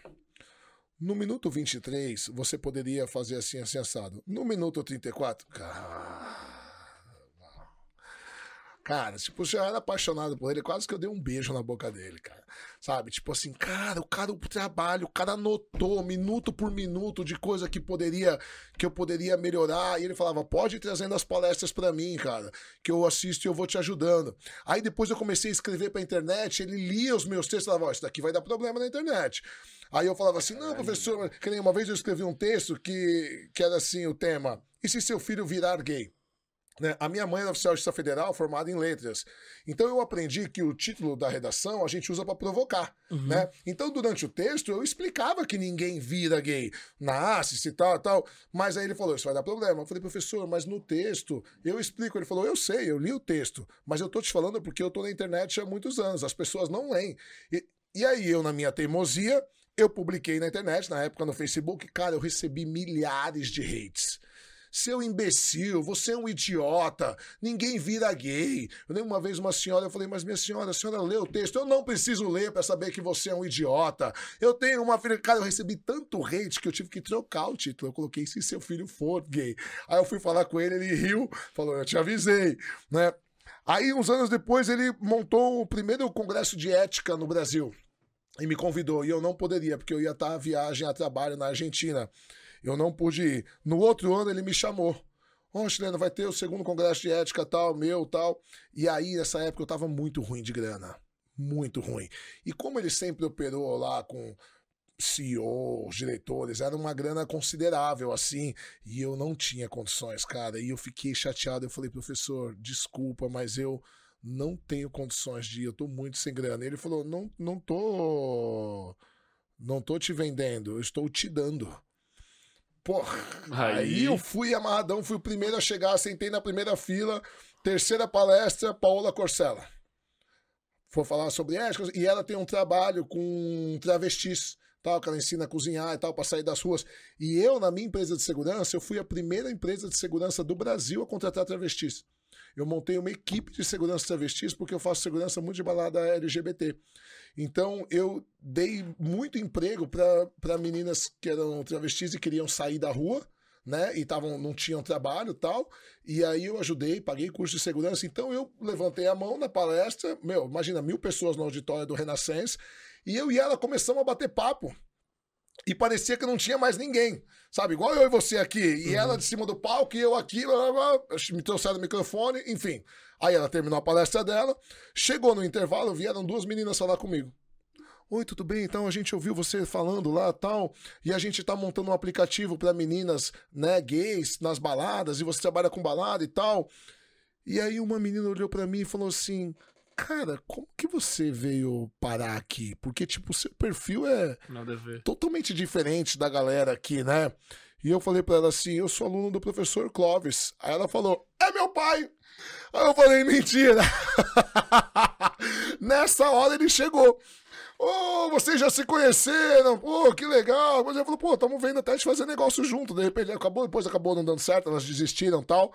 No minuto 23, você poderia fazer assim, assim, assado. No minuto 34, cara. Cara, tipo, eu já era apaixonado por ele, quase que eu dei um beijo na boca dele, cara. Sabe? Tipo assim, cara, o cara, o trabalho, o cara anotou minuto por minuto de coisa que poderia, que eu poderia melhorar. E ele falava, pode ir trazendo as palestras pra mim, cara, que eu assisto e eu vou te ajudando. Aí depois eu comecei a escrever pra internet, ele lia os meus textos e falava, ó, isso daqui vai dar problema na internet. Aí eu falava assim, não, professor, que nem uma vez eu escrevi um texto que, que era assim, o tema, e se seu filho virar gay? Né? A minha mãe era oficial de Justiça Federal, formada em letras. Então eu aprendi que o título da redação a gente usa para provocar. Né? Então, durante o texto, eu explicava que ninguém vira gay. Nasce, e tal, tal. Mas aí ele falou: Isso vai dar problema. Eu falei, professor, mas no texto eu explico. Ele falou: Eu sei, eu li o texto. Mas eu tô te falando porque eu tô na internet há muitos anos. As pessoas não leem. E, e aí eu, na minha teimosia, eu publiquei na internet, na época no Facebook, cara, eu recebi milhares de hates. Seu imbecil, você é um idiota, ninguém vira gay. Eu lembro uma vez uma senhora, eu falei, mas minha senhora, a senhora lê o texto? Eu não preciso ler para saber que você é um idiota. Eu tenho uma filha. Cara, eu recebi tanto hate que eu tive que trocar o título. Eu coloquei se seu filho for gay. Aí eu fui falar com ele, ele riu, falou, eu te avisei, né? Aí, uns anos depois, ele montou o primeiro congresso de ética no Brasil e me convidou. E eu não poderia, porque eu ia estar a viagem a trabalho na Argentina. Eu não pude ir. No outro ano ele me chamou. Ó, oh, vai ter o segundo congresso de ética tal, meu, tal. E aí, nessa época, eu tava muito ruim de grana. Muito ruim. E como ele sempre operou lá com CEOs, diretores, era uma grana considerável, assim, e eu não tinha condições, cara. E eu fiquei chateado. Eu falei, professor, desculpa, mas eu não tenho condições de ir, eu tô muito sem grana. Ele falou: não, não tô. Não tô te vendendo, eu estou te dando. Porra, aí... aí eu fui amarradão, fui o primeiro a chegar, sentei na primeira fila, terceira palestra, Paola Corcella. Foi falar sobre ética, e ela tem um trabalho com travestis tal, que ela ensina a cozinhar e tal, para sair das ruas. E eu, na minha empresa de segurança, eu fui a primeira empresa de segurança do Brasil a contratar travestis. Eu montei uma equipe de segurança travestis porque eu faço segurança muito de balada LGBT. Então, eu dei muito emprego para meninas que eram travestis e queriam sair da rua, né? E tavam, não tinham trabalho tal. E aí eu ajudei, paguei curso de segurança. Então, eu levantei a mão na palestra. Meu, imagina, mil pessoas no auditório do Renascença. E eu e ela começamos a bater papo. E parecia que não tinha mais ninguém. Sabe? Igual eu e você aqui. E uhum. ela de cima do palco e eu aqui. Blá, blá, blá, me trouxeram o microfone, enfim. Aí ela terminou a palestra dela. Chegou no intervalo, vieram duas meninas falar comigo. Oi, tudo bem? Então a gente ouviu você falando lá tal, e a gente tá montando um aplicativo para meninas, né, gays nas baladas, e você trabalha com balada e tal. E aí uma menina olhou para mim e falou assim: cara, como que você veio parar aqui? Porque, tipo, o seu perfil é totalmente diferente da galera aqui, né? E eu falei para ela assim: eu sou aluno do professor Clóvis. Aí ela falou: é meu pai. Aí eu falei: mentira. Nessa hora ele chegou. Ô, oh, vocês já se conheceram, pô, que legal. Mas eu falou, pô, estamos vendo até de fazer negócio junto. De repente acabou, depois acabou não dando certo, elas desistiram tal.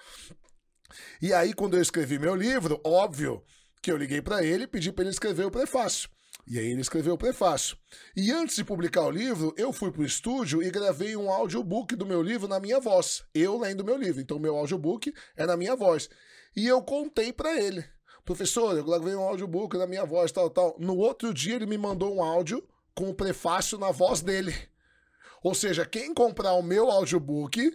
E aí, quando eu escrevi meu livro, óbvio, que eu liguei para ele e pedi para ele escrever o prefácio. E aí ele escreveu o prefácio. E antes de publicar o livro, eu fui pro estúdio e gravei um audiobook do meu livro na minha voz. Eu lendo meu livro. Então meu audiobook é na minha voz. E eu contei para ele. Professor, eu gravei um audiobook na minha voz, tal, tal. No outro dia ele me mandou um áudio com o prefácio na voz dele. Ou seja, quem comprar o meu audiobook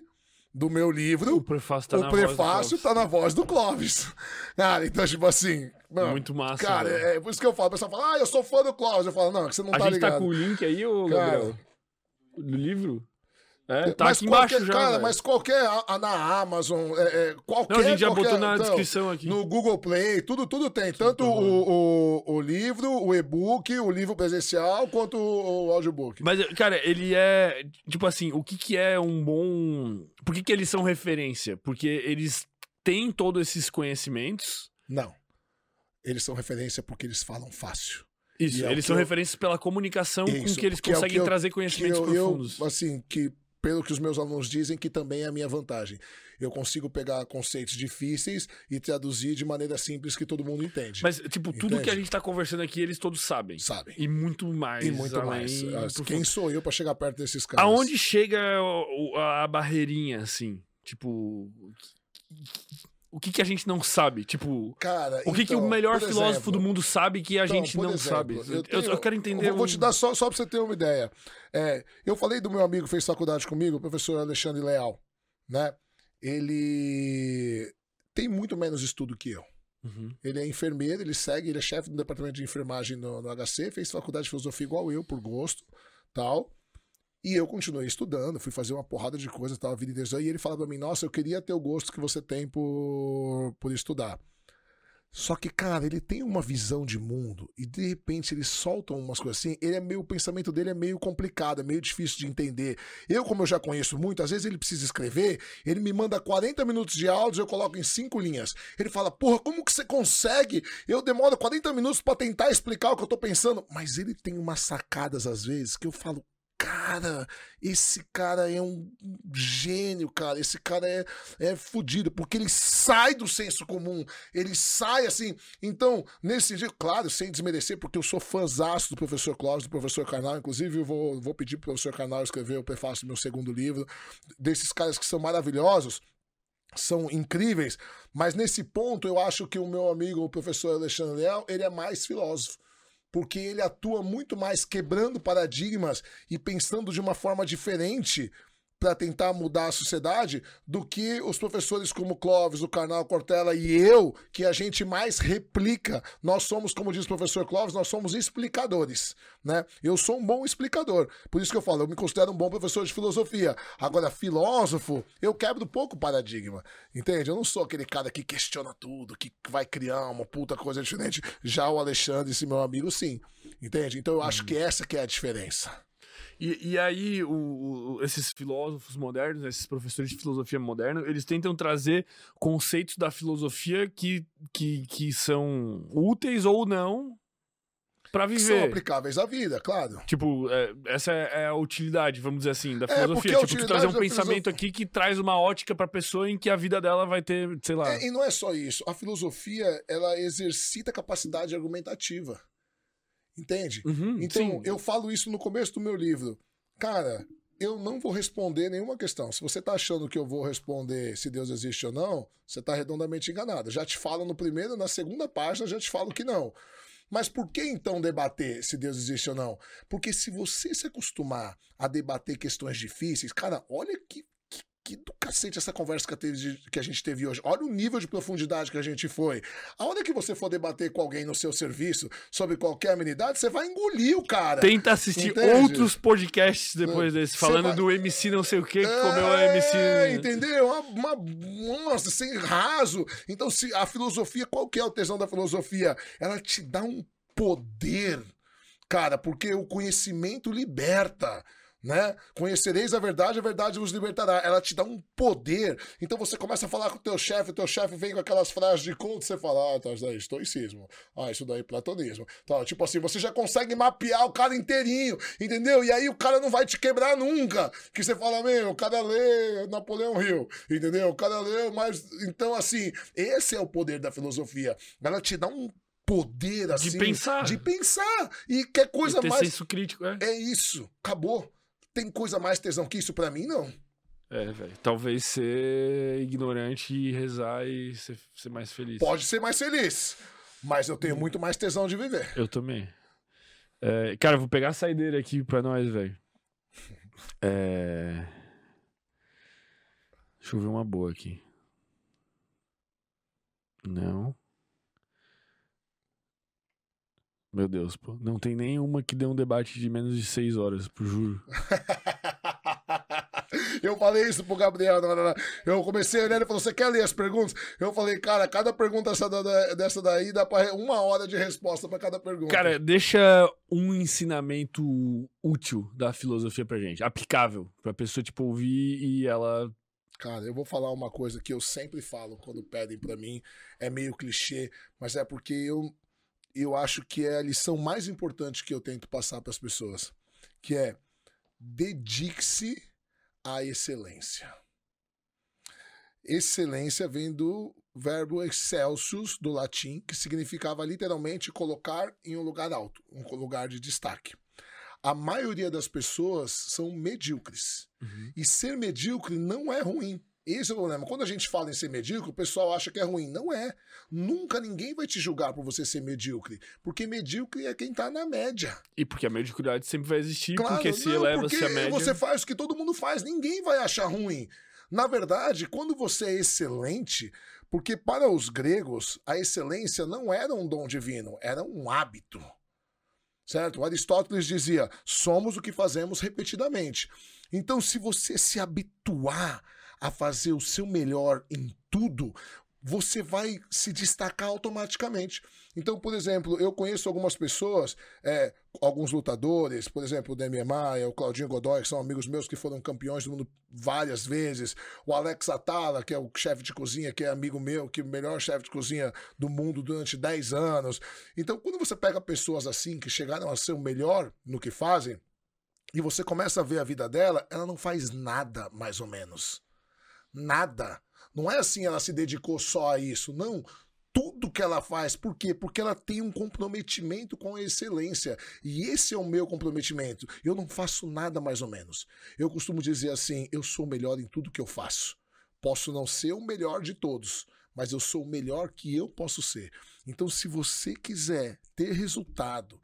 do meu livro, o prefácio tá, o na, prefácio voz tá na voz do Clóvis. Cara, então, tipo assim. Mano, Muito massa. Cara, é, é, por isso que eu falo. O pessoal fala, ah, eu sou fã do Clóvis. Eu falo, não, é que você não a tá ligado. A gente tá com o link aí, ô Gabriel? Do livro? É, tá mas aqui embaixo já. Cara, mas qualquer. Na Amazon, é, é, qualquer. Não, a gente já qualquer, botou na então, descrição aqui. No Google Play, tudo, tudo tem. Tanto o, o, o, livro, o e-book, o livro presencial, quanto o, o audiobook. Mas, cara, ele é. Tipo assim, o que, que é um bom. Por que, que eles são referência? Porque eles têm todos esses conhecimentos. Não. Eles são referência porque eles falam fácil. Isso, é eles são eu... referências pela comunicação Isso, com que eles conseguem é que eu, trazer conhecimentos eu, profundos. assim, que pelo que os meus alunos dizem, que também é a minha vantagem. Eu consigo pegar conceitos difíceis e traduzir de maneira simples que todo mundo entende. Mas, tipo, tudo entende? que a gente tá conversando aqui, eles todos sabem. Sabem. E muito mais. E muito mais. Quem sou eu para chegar perto desses caras? Aonde chega a barreirinha, assim? Tipo o que, que a gente não sabe? Tipo, Cara, o que, então, que o então, melhor filósofo exemplo, do mundo sabe que a então, gente não exemplo, sabe? Eu, tenho, eu, eu, quero entender. Eu vou te dar só, só pra você ter uma ideia. É, eu falei do meu amigo que fez faculdade comigo, o professor Alexandre Leal, né? Ele tem muito menos estudo que eu. Uhum. Ele é enfermeiro, ele segue, ele é chefe do departamento de enfermagem no, no HC, fez faculdade de filosofia igual eu, por gosto, tal. E eu continuei estudando, fui fazer uma porrada de coisas, tava a vida inteira. E ele falava pra mim, nossa, eu queria ter o gosto que você tem por, por estudar. Só que, cara, ele tem uma visão de mundo e de repente ele solta umas coisas assim. Ele é meio, o pensamento dele é meio complicado, é meio difícil de entender. Eu, como eu já conheço muito, às vezes ele precisa escrever, ele me manda 40 minutos de áudio, eu coloco em cinco linhas. Ele fala, porra, como que você consegue? Eu demoro 40 minutos para tentar explicar o que eu tô pensando. Mas ele tem umas sacadas às vezes que eu falo, cara, esse cara é um gênio, cara. Esse cara é, é fodido, porque ele sai do senso comum. Ele sai assim. Então, nesse dia, claro, sem desmerecer, porque eu sou fãzaço do professor Clóvis, do professor Carnal. Inclusive, eu vou, vou pedir pro professor Carnal escrever o prefácio do meu segundo livro. Desses caras que são maravilhosos são incríveis, mas nesse ponto eu acho que o meu amigo, o professor Alexandre Leal, ele é mais filósofo porque ele atua muito mais quebrando paradigmas e pensando de uma forma diferente para tentar mudar a sociedade do que os professores como Clóvis, o Carnal Cortella e eu, que a gente mais replica. Nós somos, como diz o professor Clóvis, nós somos explicadores, né? Eu sou um bom explicador. Por isso que eu falo, eu me considero um bom professor de filosofia. Agora, filósofo, eu quebro pouco o paradigma, entende? Eu não sou aquele cara que questiona tudo, que vai criar uma puta coisa diferente. Já o Alexandre, esse meu amigo, sim. Entende? Então eu acho hum. que essa que é a diferença. E, e aí, o, o, esses filósofos modernos, esses professores de filosofia moderna, eles tentam trazer conceitos da filosofia que, que, que são úteis ou não para viver. Que são aplicáveis à vida, claro. Tipo, é, essa é, é a utilidade, vamos dizer assim, da é, filosofia. É, tipo, tu trazer um pensamento aqui que traz uma ótica pra pessoa em que a vida dela vai ter, sei lá. É, e não é só isso. A filosofia, ela exercita a capacidade argumentativa. Entende? Uhum, então, sim. eu falo isso no começo do meu livro. Cara, eu não vou responder nenhuma questão. Se você está achando que eu vou responder se Deus existe ou não, você está redondamente enganado. Já te falo no primeiro, na segunda página, já te falo que não. Mas por que então debater se Deus existe ou não? Porque se você se acostumar a debater questões difíceis, cara, olha que que do cacete essa conversa que, teve, que a gente teve hoje. Olha o nível de profundidade que a gente foi. A hora que você for debater com alguém no seu serviço sobre qualquer amenidade, você vai engolir o cara. Tenta assistir entende? outros podcasts depois desse, falando vai... do MC não sei o que, que é, comeu a MC. É, entendeu? Uma, uma, nossa, sem raso. Então, se a filosofia, qual que é o tesão da filosofia? Ela te dá um poder, cara, porque o conhecimento liberta né? Conhecereis a verdade, a verdade vos libertará. Ela te dá um poder. Então você começa a falar com o teu chefe, o teu chefe vem com aquelas frases de conto, você fala, ah, tá, isso daí é estoicismo. Ah, isso daí é platonismo. Tá, tipo assim, você já consegue mapear o cara inteirinho, entendeu? E aí o cara não vai te quebrar nunca. Que você fala, meu, o cara lê Napoleão Hill, entendeu? O cara lê, mas... Então, assim, esse é o poder da filosofia. Ela te dá um poder assim de pensar de pensar e quer coisa e ter mais senso crítico é. é isso acabou tem coisa mais tesão que isso para mim, não. É, velho. Talvez ser ignorante e rezar e ser, ser, mais feliz. Pode ser mais feliz. Mas eu tenho muito mais tesão de viver. Eu também. É, cara, vou pegar a saideira aqui pra nós, velho. É... Deixa eu ver uma boa aqui. Não. Meu Deus, pô. Não tem nenhuma que dê um debate de menos de seis horas, por juro. eu falei isso pro Gabriel. Não, não, não. Eu comecei a olhar e falou: Você quer ler as perguntas? Eu falei, cara, cada pergunta dessa, dessa daí dá pra uma hora de resposta para cada pergunta. Cara, deixa um ensinamento útil da filosofia pra gente, aplicável, pra pessoa, tipo, ouvir e ela Cara, eu vou falar uma coisa que eu sempre falo quando pedem para mim, é meio clichê, mas é porque eu eu acho que é a lição mais importante que eu tento passar para as pessoas, que é dedique-se à excelência. Excelência vem do verbo excelsius do latim, que significava literalmente colocar em um lugar alto, um lugar de destaque. A maioria das pessoas são medíocres. Uhum. E ser medíocre não é ruim. Esse é o problema. Quando a gente fala em ser medíocre, o pessoal acha que é ruim. Não é. Nunca ninguém vai te julgar por você ser medíocre. Porque medíocre é quem tá na média. E porque a mediocridade sempre vai existir, claro, porque se eleva-se a média. Você faz o que todo mundo faz, ninguém vai achar ruim. Na verdade, quando você é excelente, porque para os gregos, a excelência não era um dom divino, era um hábito. Certo? Aristóteles dizia: somos o que fazemos repetidamente. Então, se você se habituar a fazer o seu melhor em tudo, você vai se destacar automaticamente. Então, por exemplo, eu conheço algumas pessoas, é, alguns lutadores, por exemplo, o Demi Maia, o Claudinho Godoy, que são amigos meus que foram campeões do mundo várias vezes, o Alex Atala, que é o chefe de cozinha, que é amigo meu, que é o melhor chefe de cozinha do mundo durante 10 anos. Então, quando você pega pessoas assim, que chegaram a ser o melhor no que fazem, e você começa a ver a vida dela, ela não faz nada mais ou menos nada. Não é assim ela se dedicou só a isso, não. Tudo que ela faz, por quê? Porque ela tem um comprometimento com a excelência. E esse é o meu comprometimento. Eu não faço nada mais ou menos. Eu costumo dizer assim: eu sou o melhor em tudo que eu faço. Posso não ser o melhor de todos, mas eu sou o melhor que eu posso ser. Então, se você quiser ter resultado,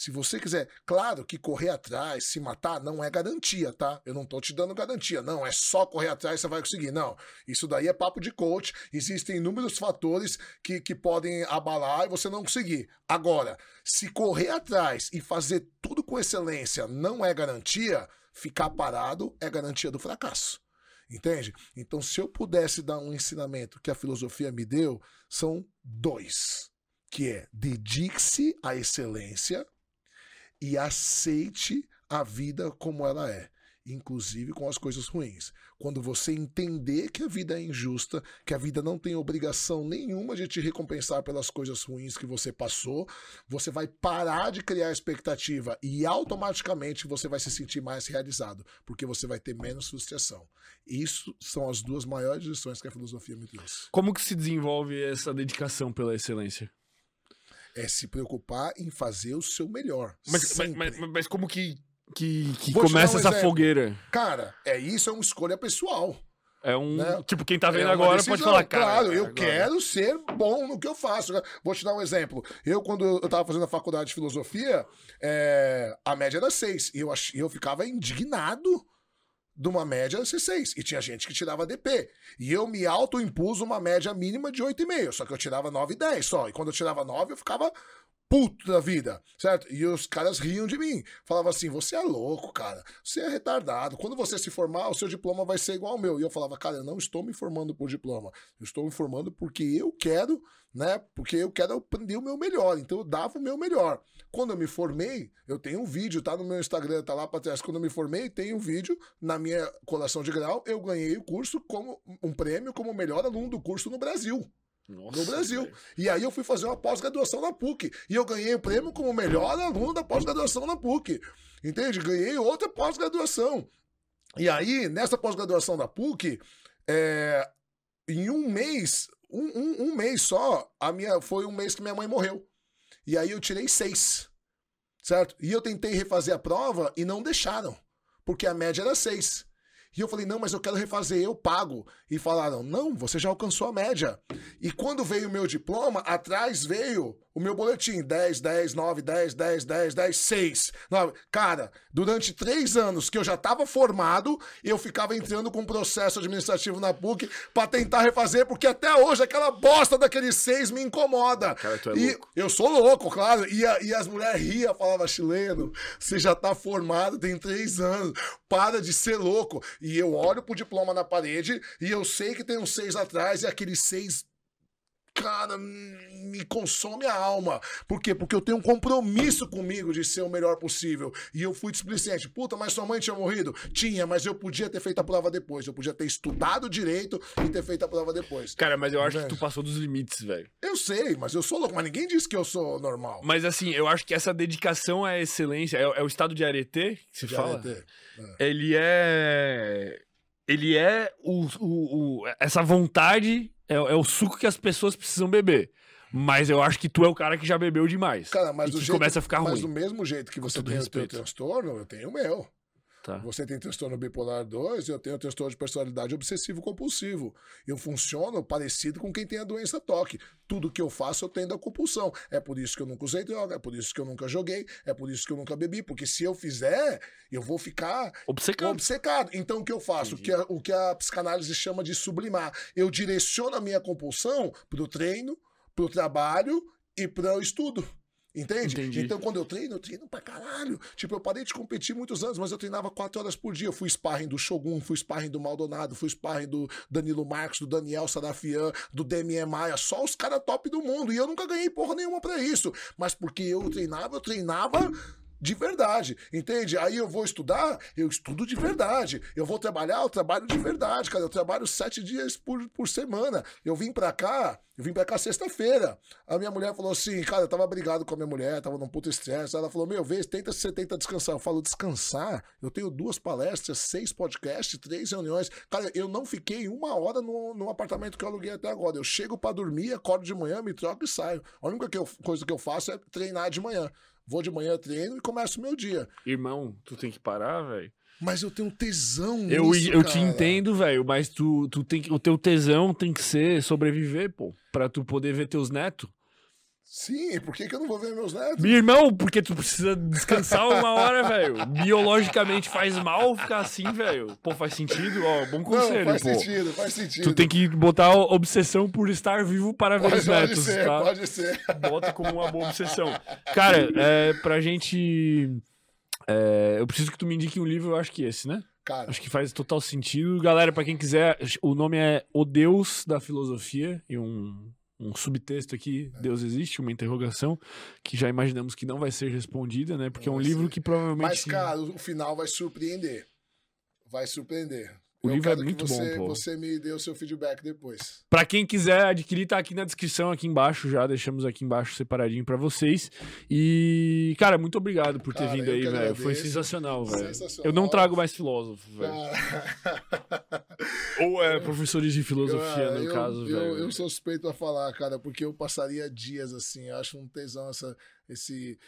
Se você quiser, claro que correr atrás, se matar, não é garantia, tá? Eu não tô te dando garantia. Não, é só correr atrás você vai conseguir. Não. Isso daí é papo de coach. Existem inúmeros fatores que, que podem abalar e você não conseguir. Agora, se correr atrás e fazer tudo com excelência não é garantia, ficar parado é garantia do fracasso. Entende? Então, se eu pudesse dar um ensinamento que a filosofia me deu, são dois. Que é dedique-se à excelência e aceite a vida como ela é inclusive com as coisas ruins. Quando você entender que a vida é injusta, que a vida não tem obrigação nenhuma de te recompensar pelas coisas ruins que você passou, você vai parar de criar expectativa e automaticamente você vai se sentir mais realizado, porque você vai ter menos frustração. Isso são as duas maiores lições que a filosofia me trouxe. Como que se desenvolve essa dedicação pela excelência? É se preocupar em fazer o seu melhor. Mas, mas, mas, mas como que que, que começa um essa exemplo. fogueira. Cara, é isso, é uma escolha pessoal. É um. Né? Tipo, quem tá vendo é agora decisão. pode falar, cara. Claro, eu agora... quero ser bom no que eu faço. Vou te dar um exemplo. Eu, quando eu tava fazendo a faculdade de filosofia, é... a média era seis. E eu, ach... eu ficava indignado de uma média ser seis. E tinha gente que tirava DP. E eu me autoimpus uma média mínima de 8,5. Só que eu tirava 9 e 10 só. E quando eu tirava 9, eu ficava puto da vida, certo? E os caras riam de mim. Falavam assim: você é louco, cara. Você é retardado. Quando você se formar, o seu diploma vai ser igual ao meu. E eu falava, cara, eu não estou me formando por diploma. Eu estou me formando porque eu quero, né? Porque eu quero aprender o meu melhor. Então eu dava o meu melhor. Quando eu me formei, eu tenho um vídeo, tá no meu Instagram, tá lá pra trás. Quando eu me formei, tem um vídeo na minha colação de grau. Eu ganhei o curso como um prêmio como o melhor aluno do curso no Brasil. Nossa, no Brasil. Véio. E aí eu fui fazer uma pós-graduação na PUC. E eu ganhei o prêmio como melhor aluno da pós-graduação na PUC. Entende? Ganhei outra pós-graduação. E aí, nessa pós-graduação da PUC, é, em um mês, um, um, um, mês só, a minha, foi um mês que minha mãe morreu. E aí eu tirei seis. Certo? E eu tentei refazer a prova e não deixaram. Porque a média era seis. E eu falei, não, mas eu quero refazer, eu pago. E falaram, não, você já alcançou a média. E quando veio o meu diploma, atrás veio o meu boletim: 10, 10, 9, 10, 10, 10, 10, 6. 9. Cara, durante três anos que eu já estava formado, eu ficava entrando com um processo administrativo na PUC para tentar refazer, porque até hoje aquela bosta daqueles seis me incomoda. Cara, tu é e louco. eu sou louco, claro. E, a, e as mulheres riam, falavam, chileno, você já tá formado, tem três anos, para de ser louco. E eu olho pro diploma na parede e eu sei que tem um seis atrás e aqueles seis cara, me consome a alma. Por quê? Porque eu tenho um compromisso comigo de ser o melhor possível. E eu fui displicente. Puta, mas sua mãe tinha morrido? Tinha, mas eu podia ter feito a prova depois. Eu podia ter estudado direito e ter feito a prova depois. Cara, mas eu acho que tu passou dos limites, velho. Eu sei, mas eu sou louco. Mas ninguém disse que eu sou normal. Mas assim, eu acho que essa dedicação à excelência, é, é o estado de arete que se de fala? Arete. É. Ele é... Ele é o, o, o essa vontade é, é o suco que as pessoas precisam beber. Mas eu acho que tu é o cara que já bebeu demais. Cara, mas e do que jeito, começa a ficar ruim. Mas do mesmo jeito que você tem respeito. o teu transtorno, eu tenho o meu. Tá. Você tem transtorno bipolar 2, eu tenho transtorno de personalidade obsessivo compulsivo. Eu funciono parecido com quem tem a doença TOC. Tudo que eu faço eu tendo a compulsão. É por isso que eu nunca usei droga, é por isso que eu nunca joguei, é por isso que eu nunca bebi, porque se eu fizer, eu vou ficar obcecado. obcecado. Então o que eu faço? O que, a, o que a psicanálise chama de sublimar. Eu direciono a minha compulsão pro treino, pro trabalho e para o estudo. Entende? Entendi. Então, quando eu treino, eu treino pra caralho. Tipo, eu parei de competir muitos anos, mas eu treinava quatro horas por dia. Eu fui sparring do Shogun, fui sparring do Maldonado, fui sparring do Danilo Marques, do Daniel Sarafian, do Demian Maia, só os caras top do mundo. E eu nunca ganhei porra nenhuma pra isso. Mas porque eu treinava, eu treinava de verdade, entende? Aí eu vou estudar, eu estudo de verdade. Eu vou trabalhar, eu trabalho de verdade, cara. Eu trabalho sete dias por, por semana. Eu vim pra cá, eu vim pra cá sexta-feira. A minha mulher falou assim, cara, eu tava brigado com a minha mulher, tava num puto estresse. Ela falou, meu, vê, tenta, você tenta descansar. Eu falo, descansar? Eu tenho duas palestras, seis podcasts, três reuniões. Cara, eu não fiquei uma hora no, no apartamento que eu aluguei até agora. Eu chego para dormir, acordo de manhã, me troco e saio. A única que eu, coisa que eu faço é treinar de manhã. Vou de manhã, treino e começo o meu dia. Irmão, tu tem que parar, velho. Mas eu tenho tesão eu, nisso, Eu cara. te entendo, velho, mas tu, tu tem, o teu tesão tem que ser sobreviver, pô. Pra tu poder ver teus netos. Sim, por que, que eu não vou ver meus netos? Meu irmão, porque tu precisa descansar uma hora, velho. Biologicamente faz mal ficar assim, velho. Pô, faz sentido, ó, bom conselho, não, faz pô. sentido, faz sentido. Tu tem que botar obsessão por estar vivo para ver pode, os netos, pode ser, tá? Pode ser. Bota como uma boa obsessão. Cara, é, pra gente... é, eu preciso que tu me indique um livro, eu acho que esse, né? Cara, Acho que faz total sentido. Galera, pra quem quiser, o nome é O Deus da Filosofia e um, um subtexto aqui, É. Deus existe, uma interrogação, que já imaginamos que não vai ser respondida, né? Porque é Não um vai livro ser. que provavelmente... mas, cara, o final vai surpreender. Vai surpreender. O eu livro é muito você, bom, pô. você me o seu feedback depois. Pra quem quiser adquirir, tá aqui na descrição, aqui embaixo já, deixamos aqui embaixo separadinho pra vocês. E, cara, muito obrigado por ter Cara, vindo eu aí, velho. Foi sensacional, velho. Eu não trago mais filósofo, velho. Cara, Ou é professores de filosofia, cara, no eu, caso, eu, velho. eu sou suspeito a falar, cara, porque eu passaria dias assim. Eu acho um tesão essa, esse,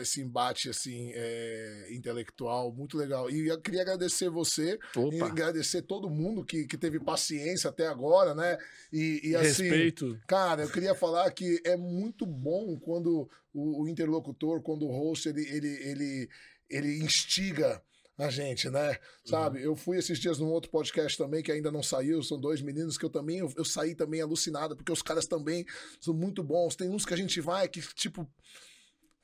esse embate assim é, intelectual muito legal. E eu queria agradecer você e agradecer todo mundo que, que teve paciência até agora, né? E, e assim. respeito. Cara, eu queria falar que é muito bom quando o, o interlocutor, quando o host, ele, ele, ele, ele instiga a gente, né? Sabe? Eu fui esses dias num outro podcast também que ainda não saiu, são dois meninos que eu também, eu, eu saí também alucinado, porque os caras também são muito bons. Tem uns que a gente vai que, tipo.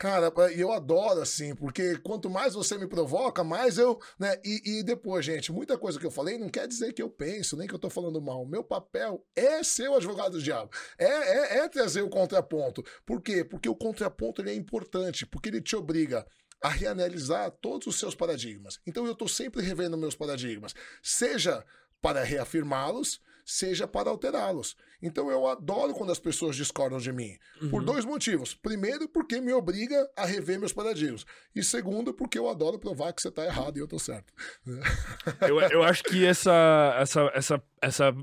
Cara, e eu adoro assim, porque quanto mais você me provoca, mais eu, né? E, e depois, gente, muita coisa que eu falei não quer dizer que eu penso, nem que eu tô falando mal. Meu papel é ser o advogado do diabo, é, é, é trazer o contraponto. Por quê? Porque o contraponto ele é importante, porque ele te obriga a reanalisar todos os seus paradigmas. Então eu estou sempre revendo meus paradigmas, seja para reafirmá-los, seja para alterá-los. Então eu adoro quando as pessoas discordam de mim, por Uhum. dois motivos. Primeiro, porque me obriga a rever meus paradigmas. E segundo, porque eu adoro provar que você está errado e eu estou certo. Eu, eu acho que essa, essa, essa, essa,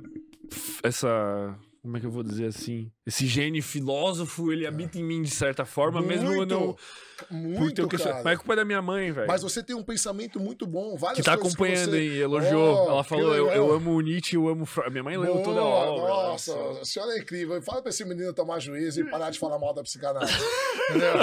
essa, como é que eu vou dizer assim? Esse gene filósofo, ele habita em mim de certa forma, mesmo eu não... Por muito, cara. Mas é culpa da minha mãe, velho. Mas você tem um pensamento muito bom, várias Que tá acompanhando você... aí, elogiou. Oh, Ela falou, eu, eu amo o Nietzsche, eu amo... Minha mãe leu toda a obra. Nossa, nossa. a senhora é incrível. Fala pra esse menino tomar juízo e parar de falar mal da psicanálise. Entendeu?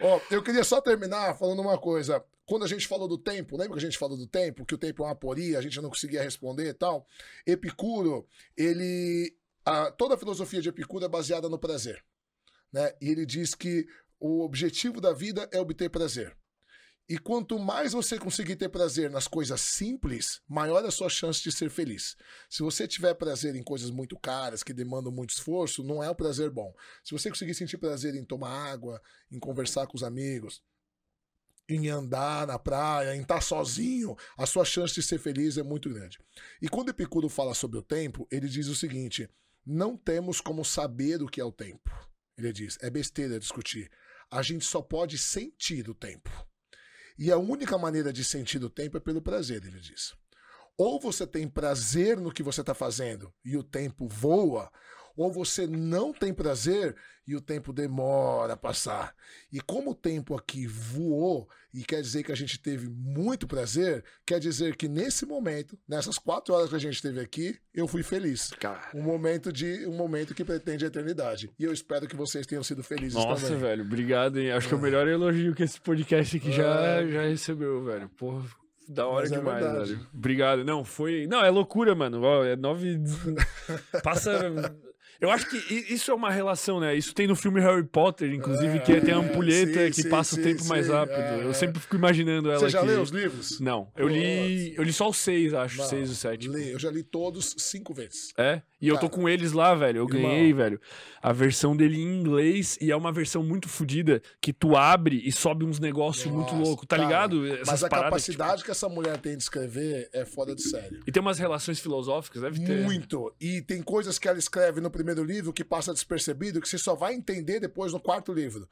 Ó, eu queria só terminar falando uma coisa. Quando a gente falou do tempo, lembra que a gente falou do tempo? Que o tempo é uma aporia, a gente não conseguia responder e tal. Epicuro, ele. A- toda a filosofia de Epicuro é baseada no prazer. Né? E ele diz que o objetivo da vida é obter prazer. E quanto mais você conseguir ter prazer nas coisas simples, maior é a sua chance de ser feliz. Se você tiver prazer em coisas muito caras, que demandam muito esforço, não é um prazer bom. Se você conseguir sentir prazer em tomar água, em conversar com os amigos, em andar na praia, em estar sozinho, a sua chance de ser feliz é muito grande. E quando Epicuro fala sobre o tempo, ele diz o seguinte: não temos como saber o que é o tempo. Ele diz: é besteira discutir. A gente só pode sentir o tempo. E a única maneira de sentir o tempo é pelo prazer, ele diz. Ou você tem prazer no que você está fazendo e o tempo voa, ou você não tem prazer e o tempo demora a passar. E como o tempo aqui voou e quer dizer que a gente teve muito prazer, quer dizer que nesse momento, nessas quatro horas que a gente esteve aqui, eu fui feliz. Cara. Um momento de um momento que pretende a eternidade. E eu espero que vocês tenham sido felizes Nossa, também. velho, obrigado, hein? Acho que é o melhor elogio que esse podcast aqui já, já recebeu, velho. Porra, da hora Mas é demais, verdade. velho. Obrigado. Não, foi. Não, é loucura, mano. É nove. Passa. Eu acho que isso é uma relação, né? Isso tem no filme Harry Potter, inclusive, que tem a ampulheta sim, que sim, passa o sim, tempo mais rápido. é, Eu é. sempre fico imaginando ela Você já aqui. leu os livros? Não, eu li. Eu li só os seis, acho. Não, seis ou sete. Li, eu já li todos cinco vezes. É? E eu tô Cara, com eles lá, velho. Eu irmão. ganhei, velho. A versão dele em inglês e é uma versão muito fodida que tu abre e sobe uns negócios muito loucos, tá cara, ligado? Essas Mas a paradas tipo, capacidade que essa mulher tem de escrever é fora de sério. E tem umas relações filosóficas, deve ter. Muito. E tem coisas que ela escreve no primeiro livro que passa despercebido, que você só vai entender depois no quarto livro.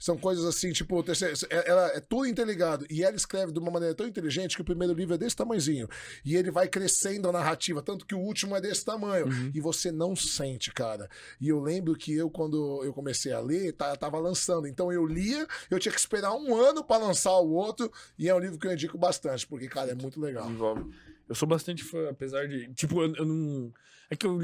São coisas assim, tipo, terceiro- ela é tudo interligado. E ela escreve de uma maneira tão inteligente que o primeiro livro é desse tamanhozinho. E ele vai crescendo a narrativa, tanto que o último é desse tamanho. Uhum. E você não sente, cara. E eu lembro que eu, quando eu comecei a ler, tá, tava lançando. Então eu lia, eu tinha que esperar um ano para lançar o outro. E é um livro que eu indico bastante, porque, cara, é muito legal. Eu sou bastante fã, apesar de. Tipo, eu, eu não. É que eu,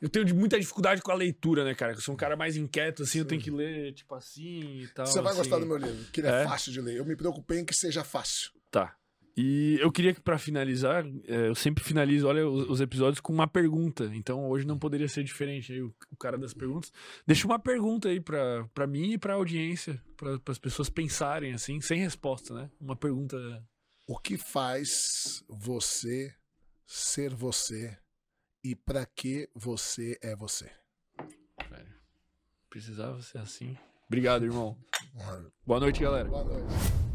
eu tenho muita dificuldade com a leitura, né, cara? Eu sou um cara mais inquieto, assim, Sim. eu tenho que ler, tipo assim e tal. Você vai assim. gostar do meu livro, que ele é, é fácil de ler. Eu me preocupei em que seja fácil. Tá. E eu queria que, para finalizar, é, eu sempre finalizo, olha, os, episódios com uma pergunta. Então hoje não poderia ser diferente. Aí o, o cara das perguntas. Deixa uma pergunta aí para mim e pra audiência, para as pessoas pensarem, assim, sem resposta, né? Uma pergunta. O que faz você ser você e para que você é você? Precisava ser assim. Obrigado, irmão. Boa noite, galera. Boa noite.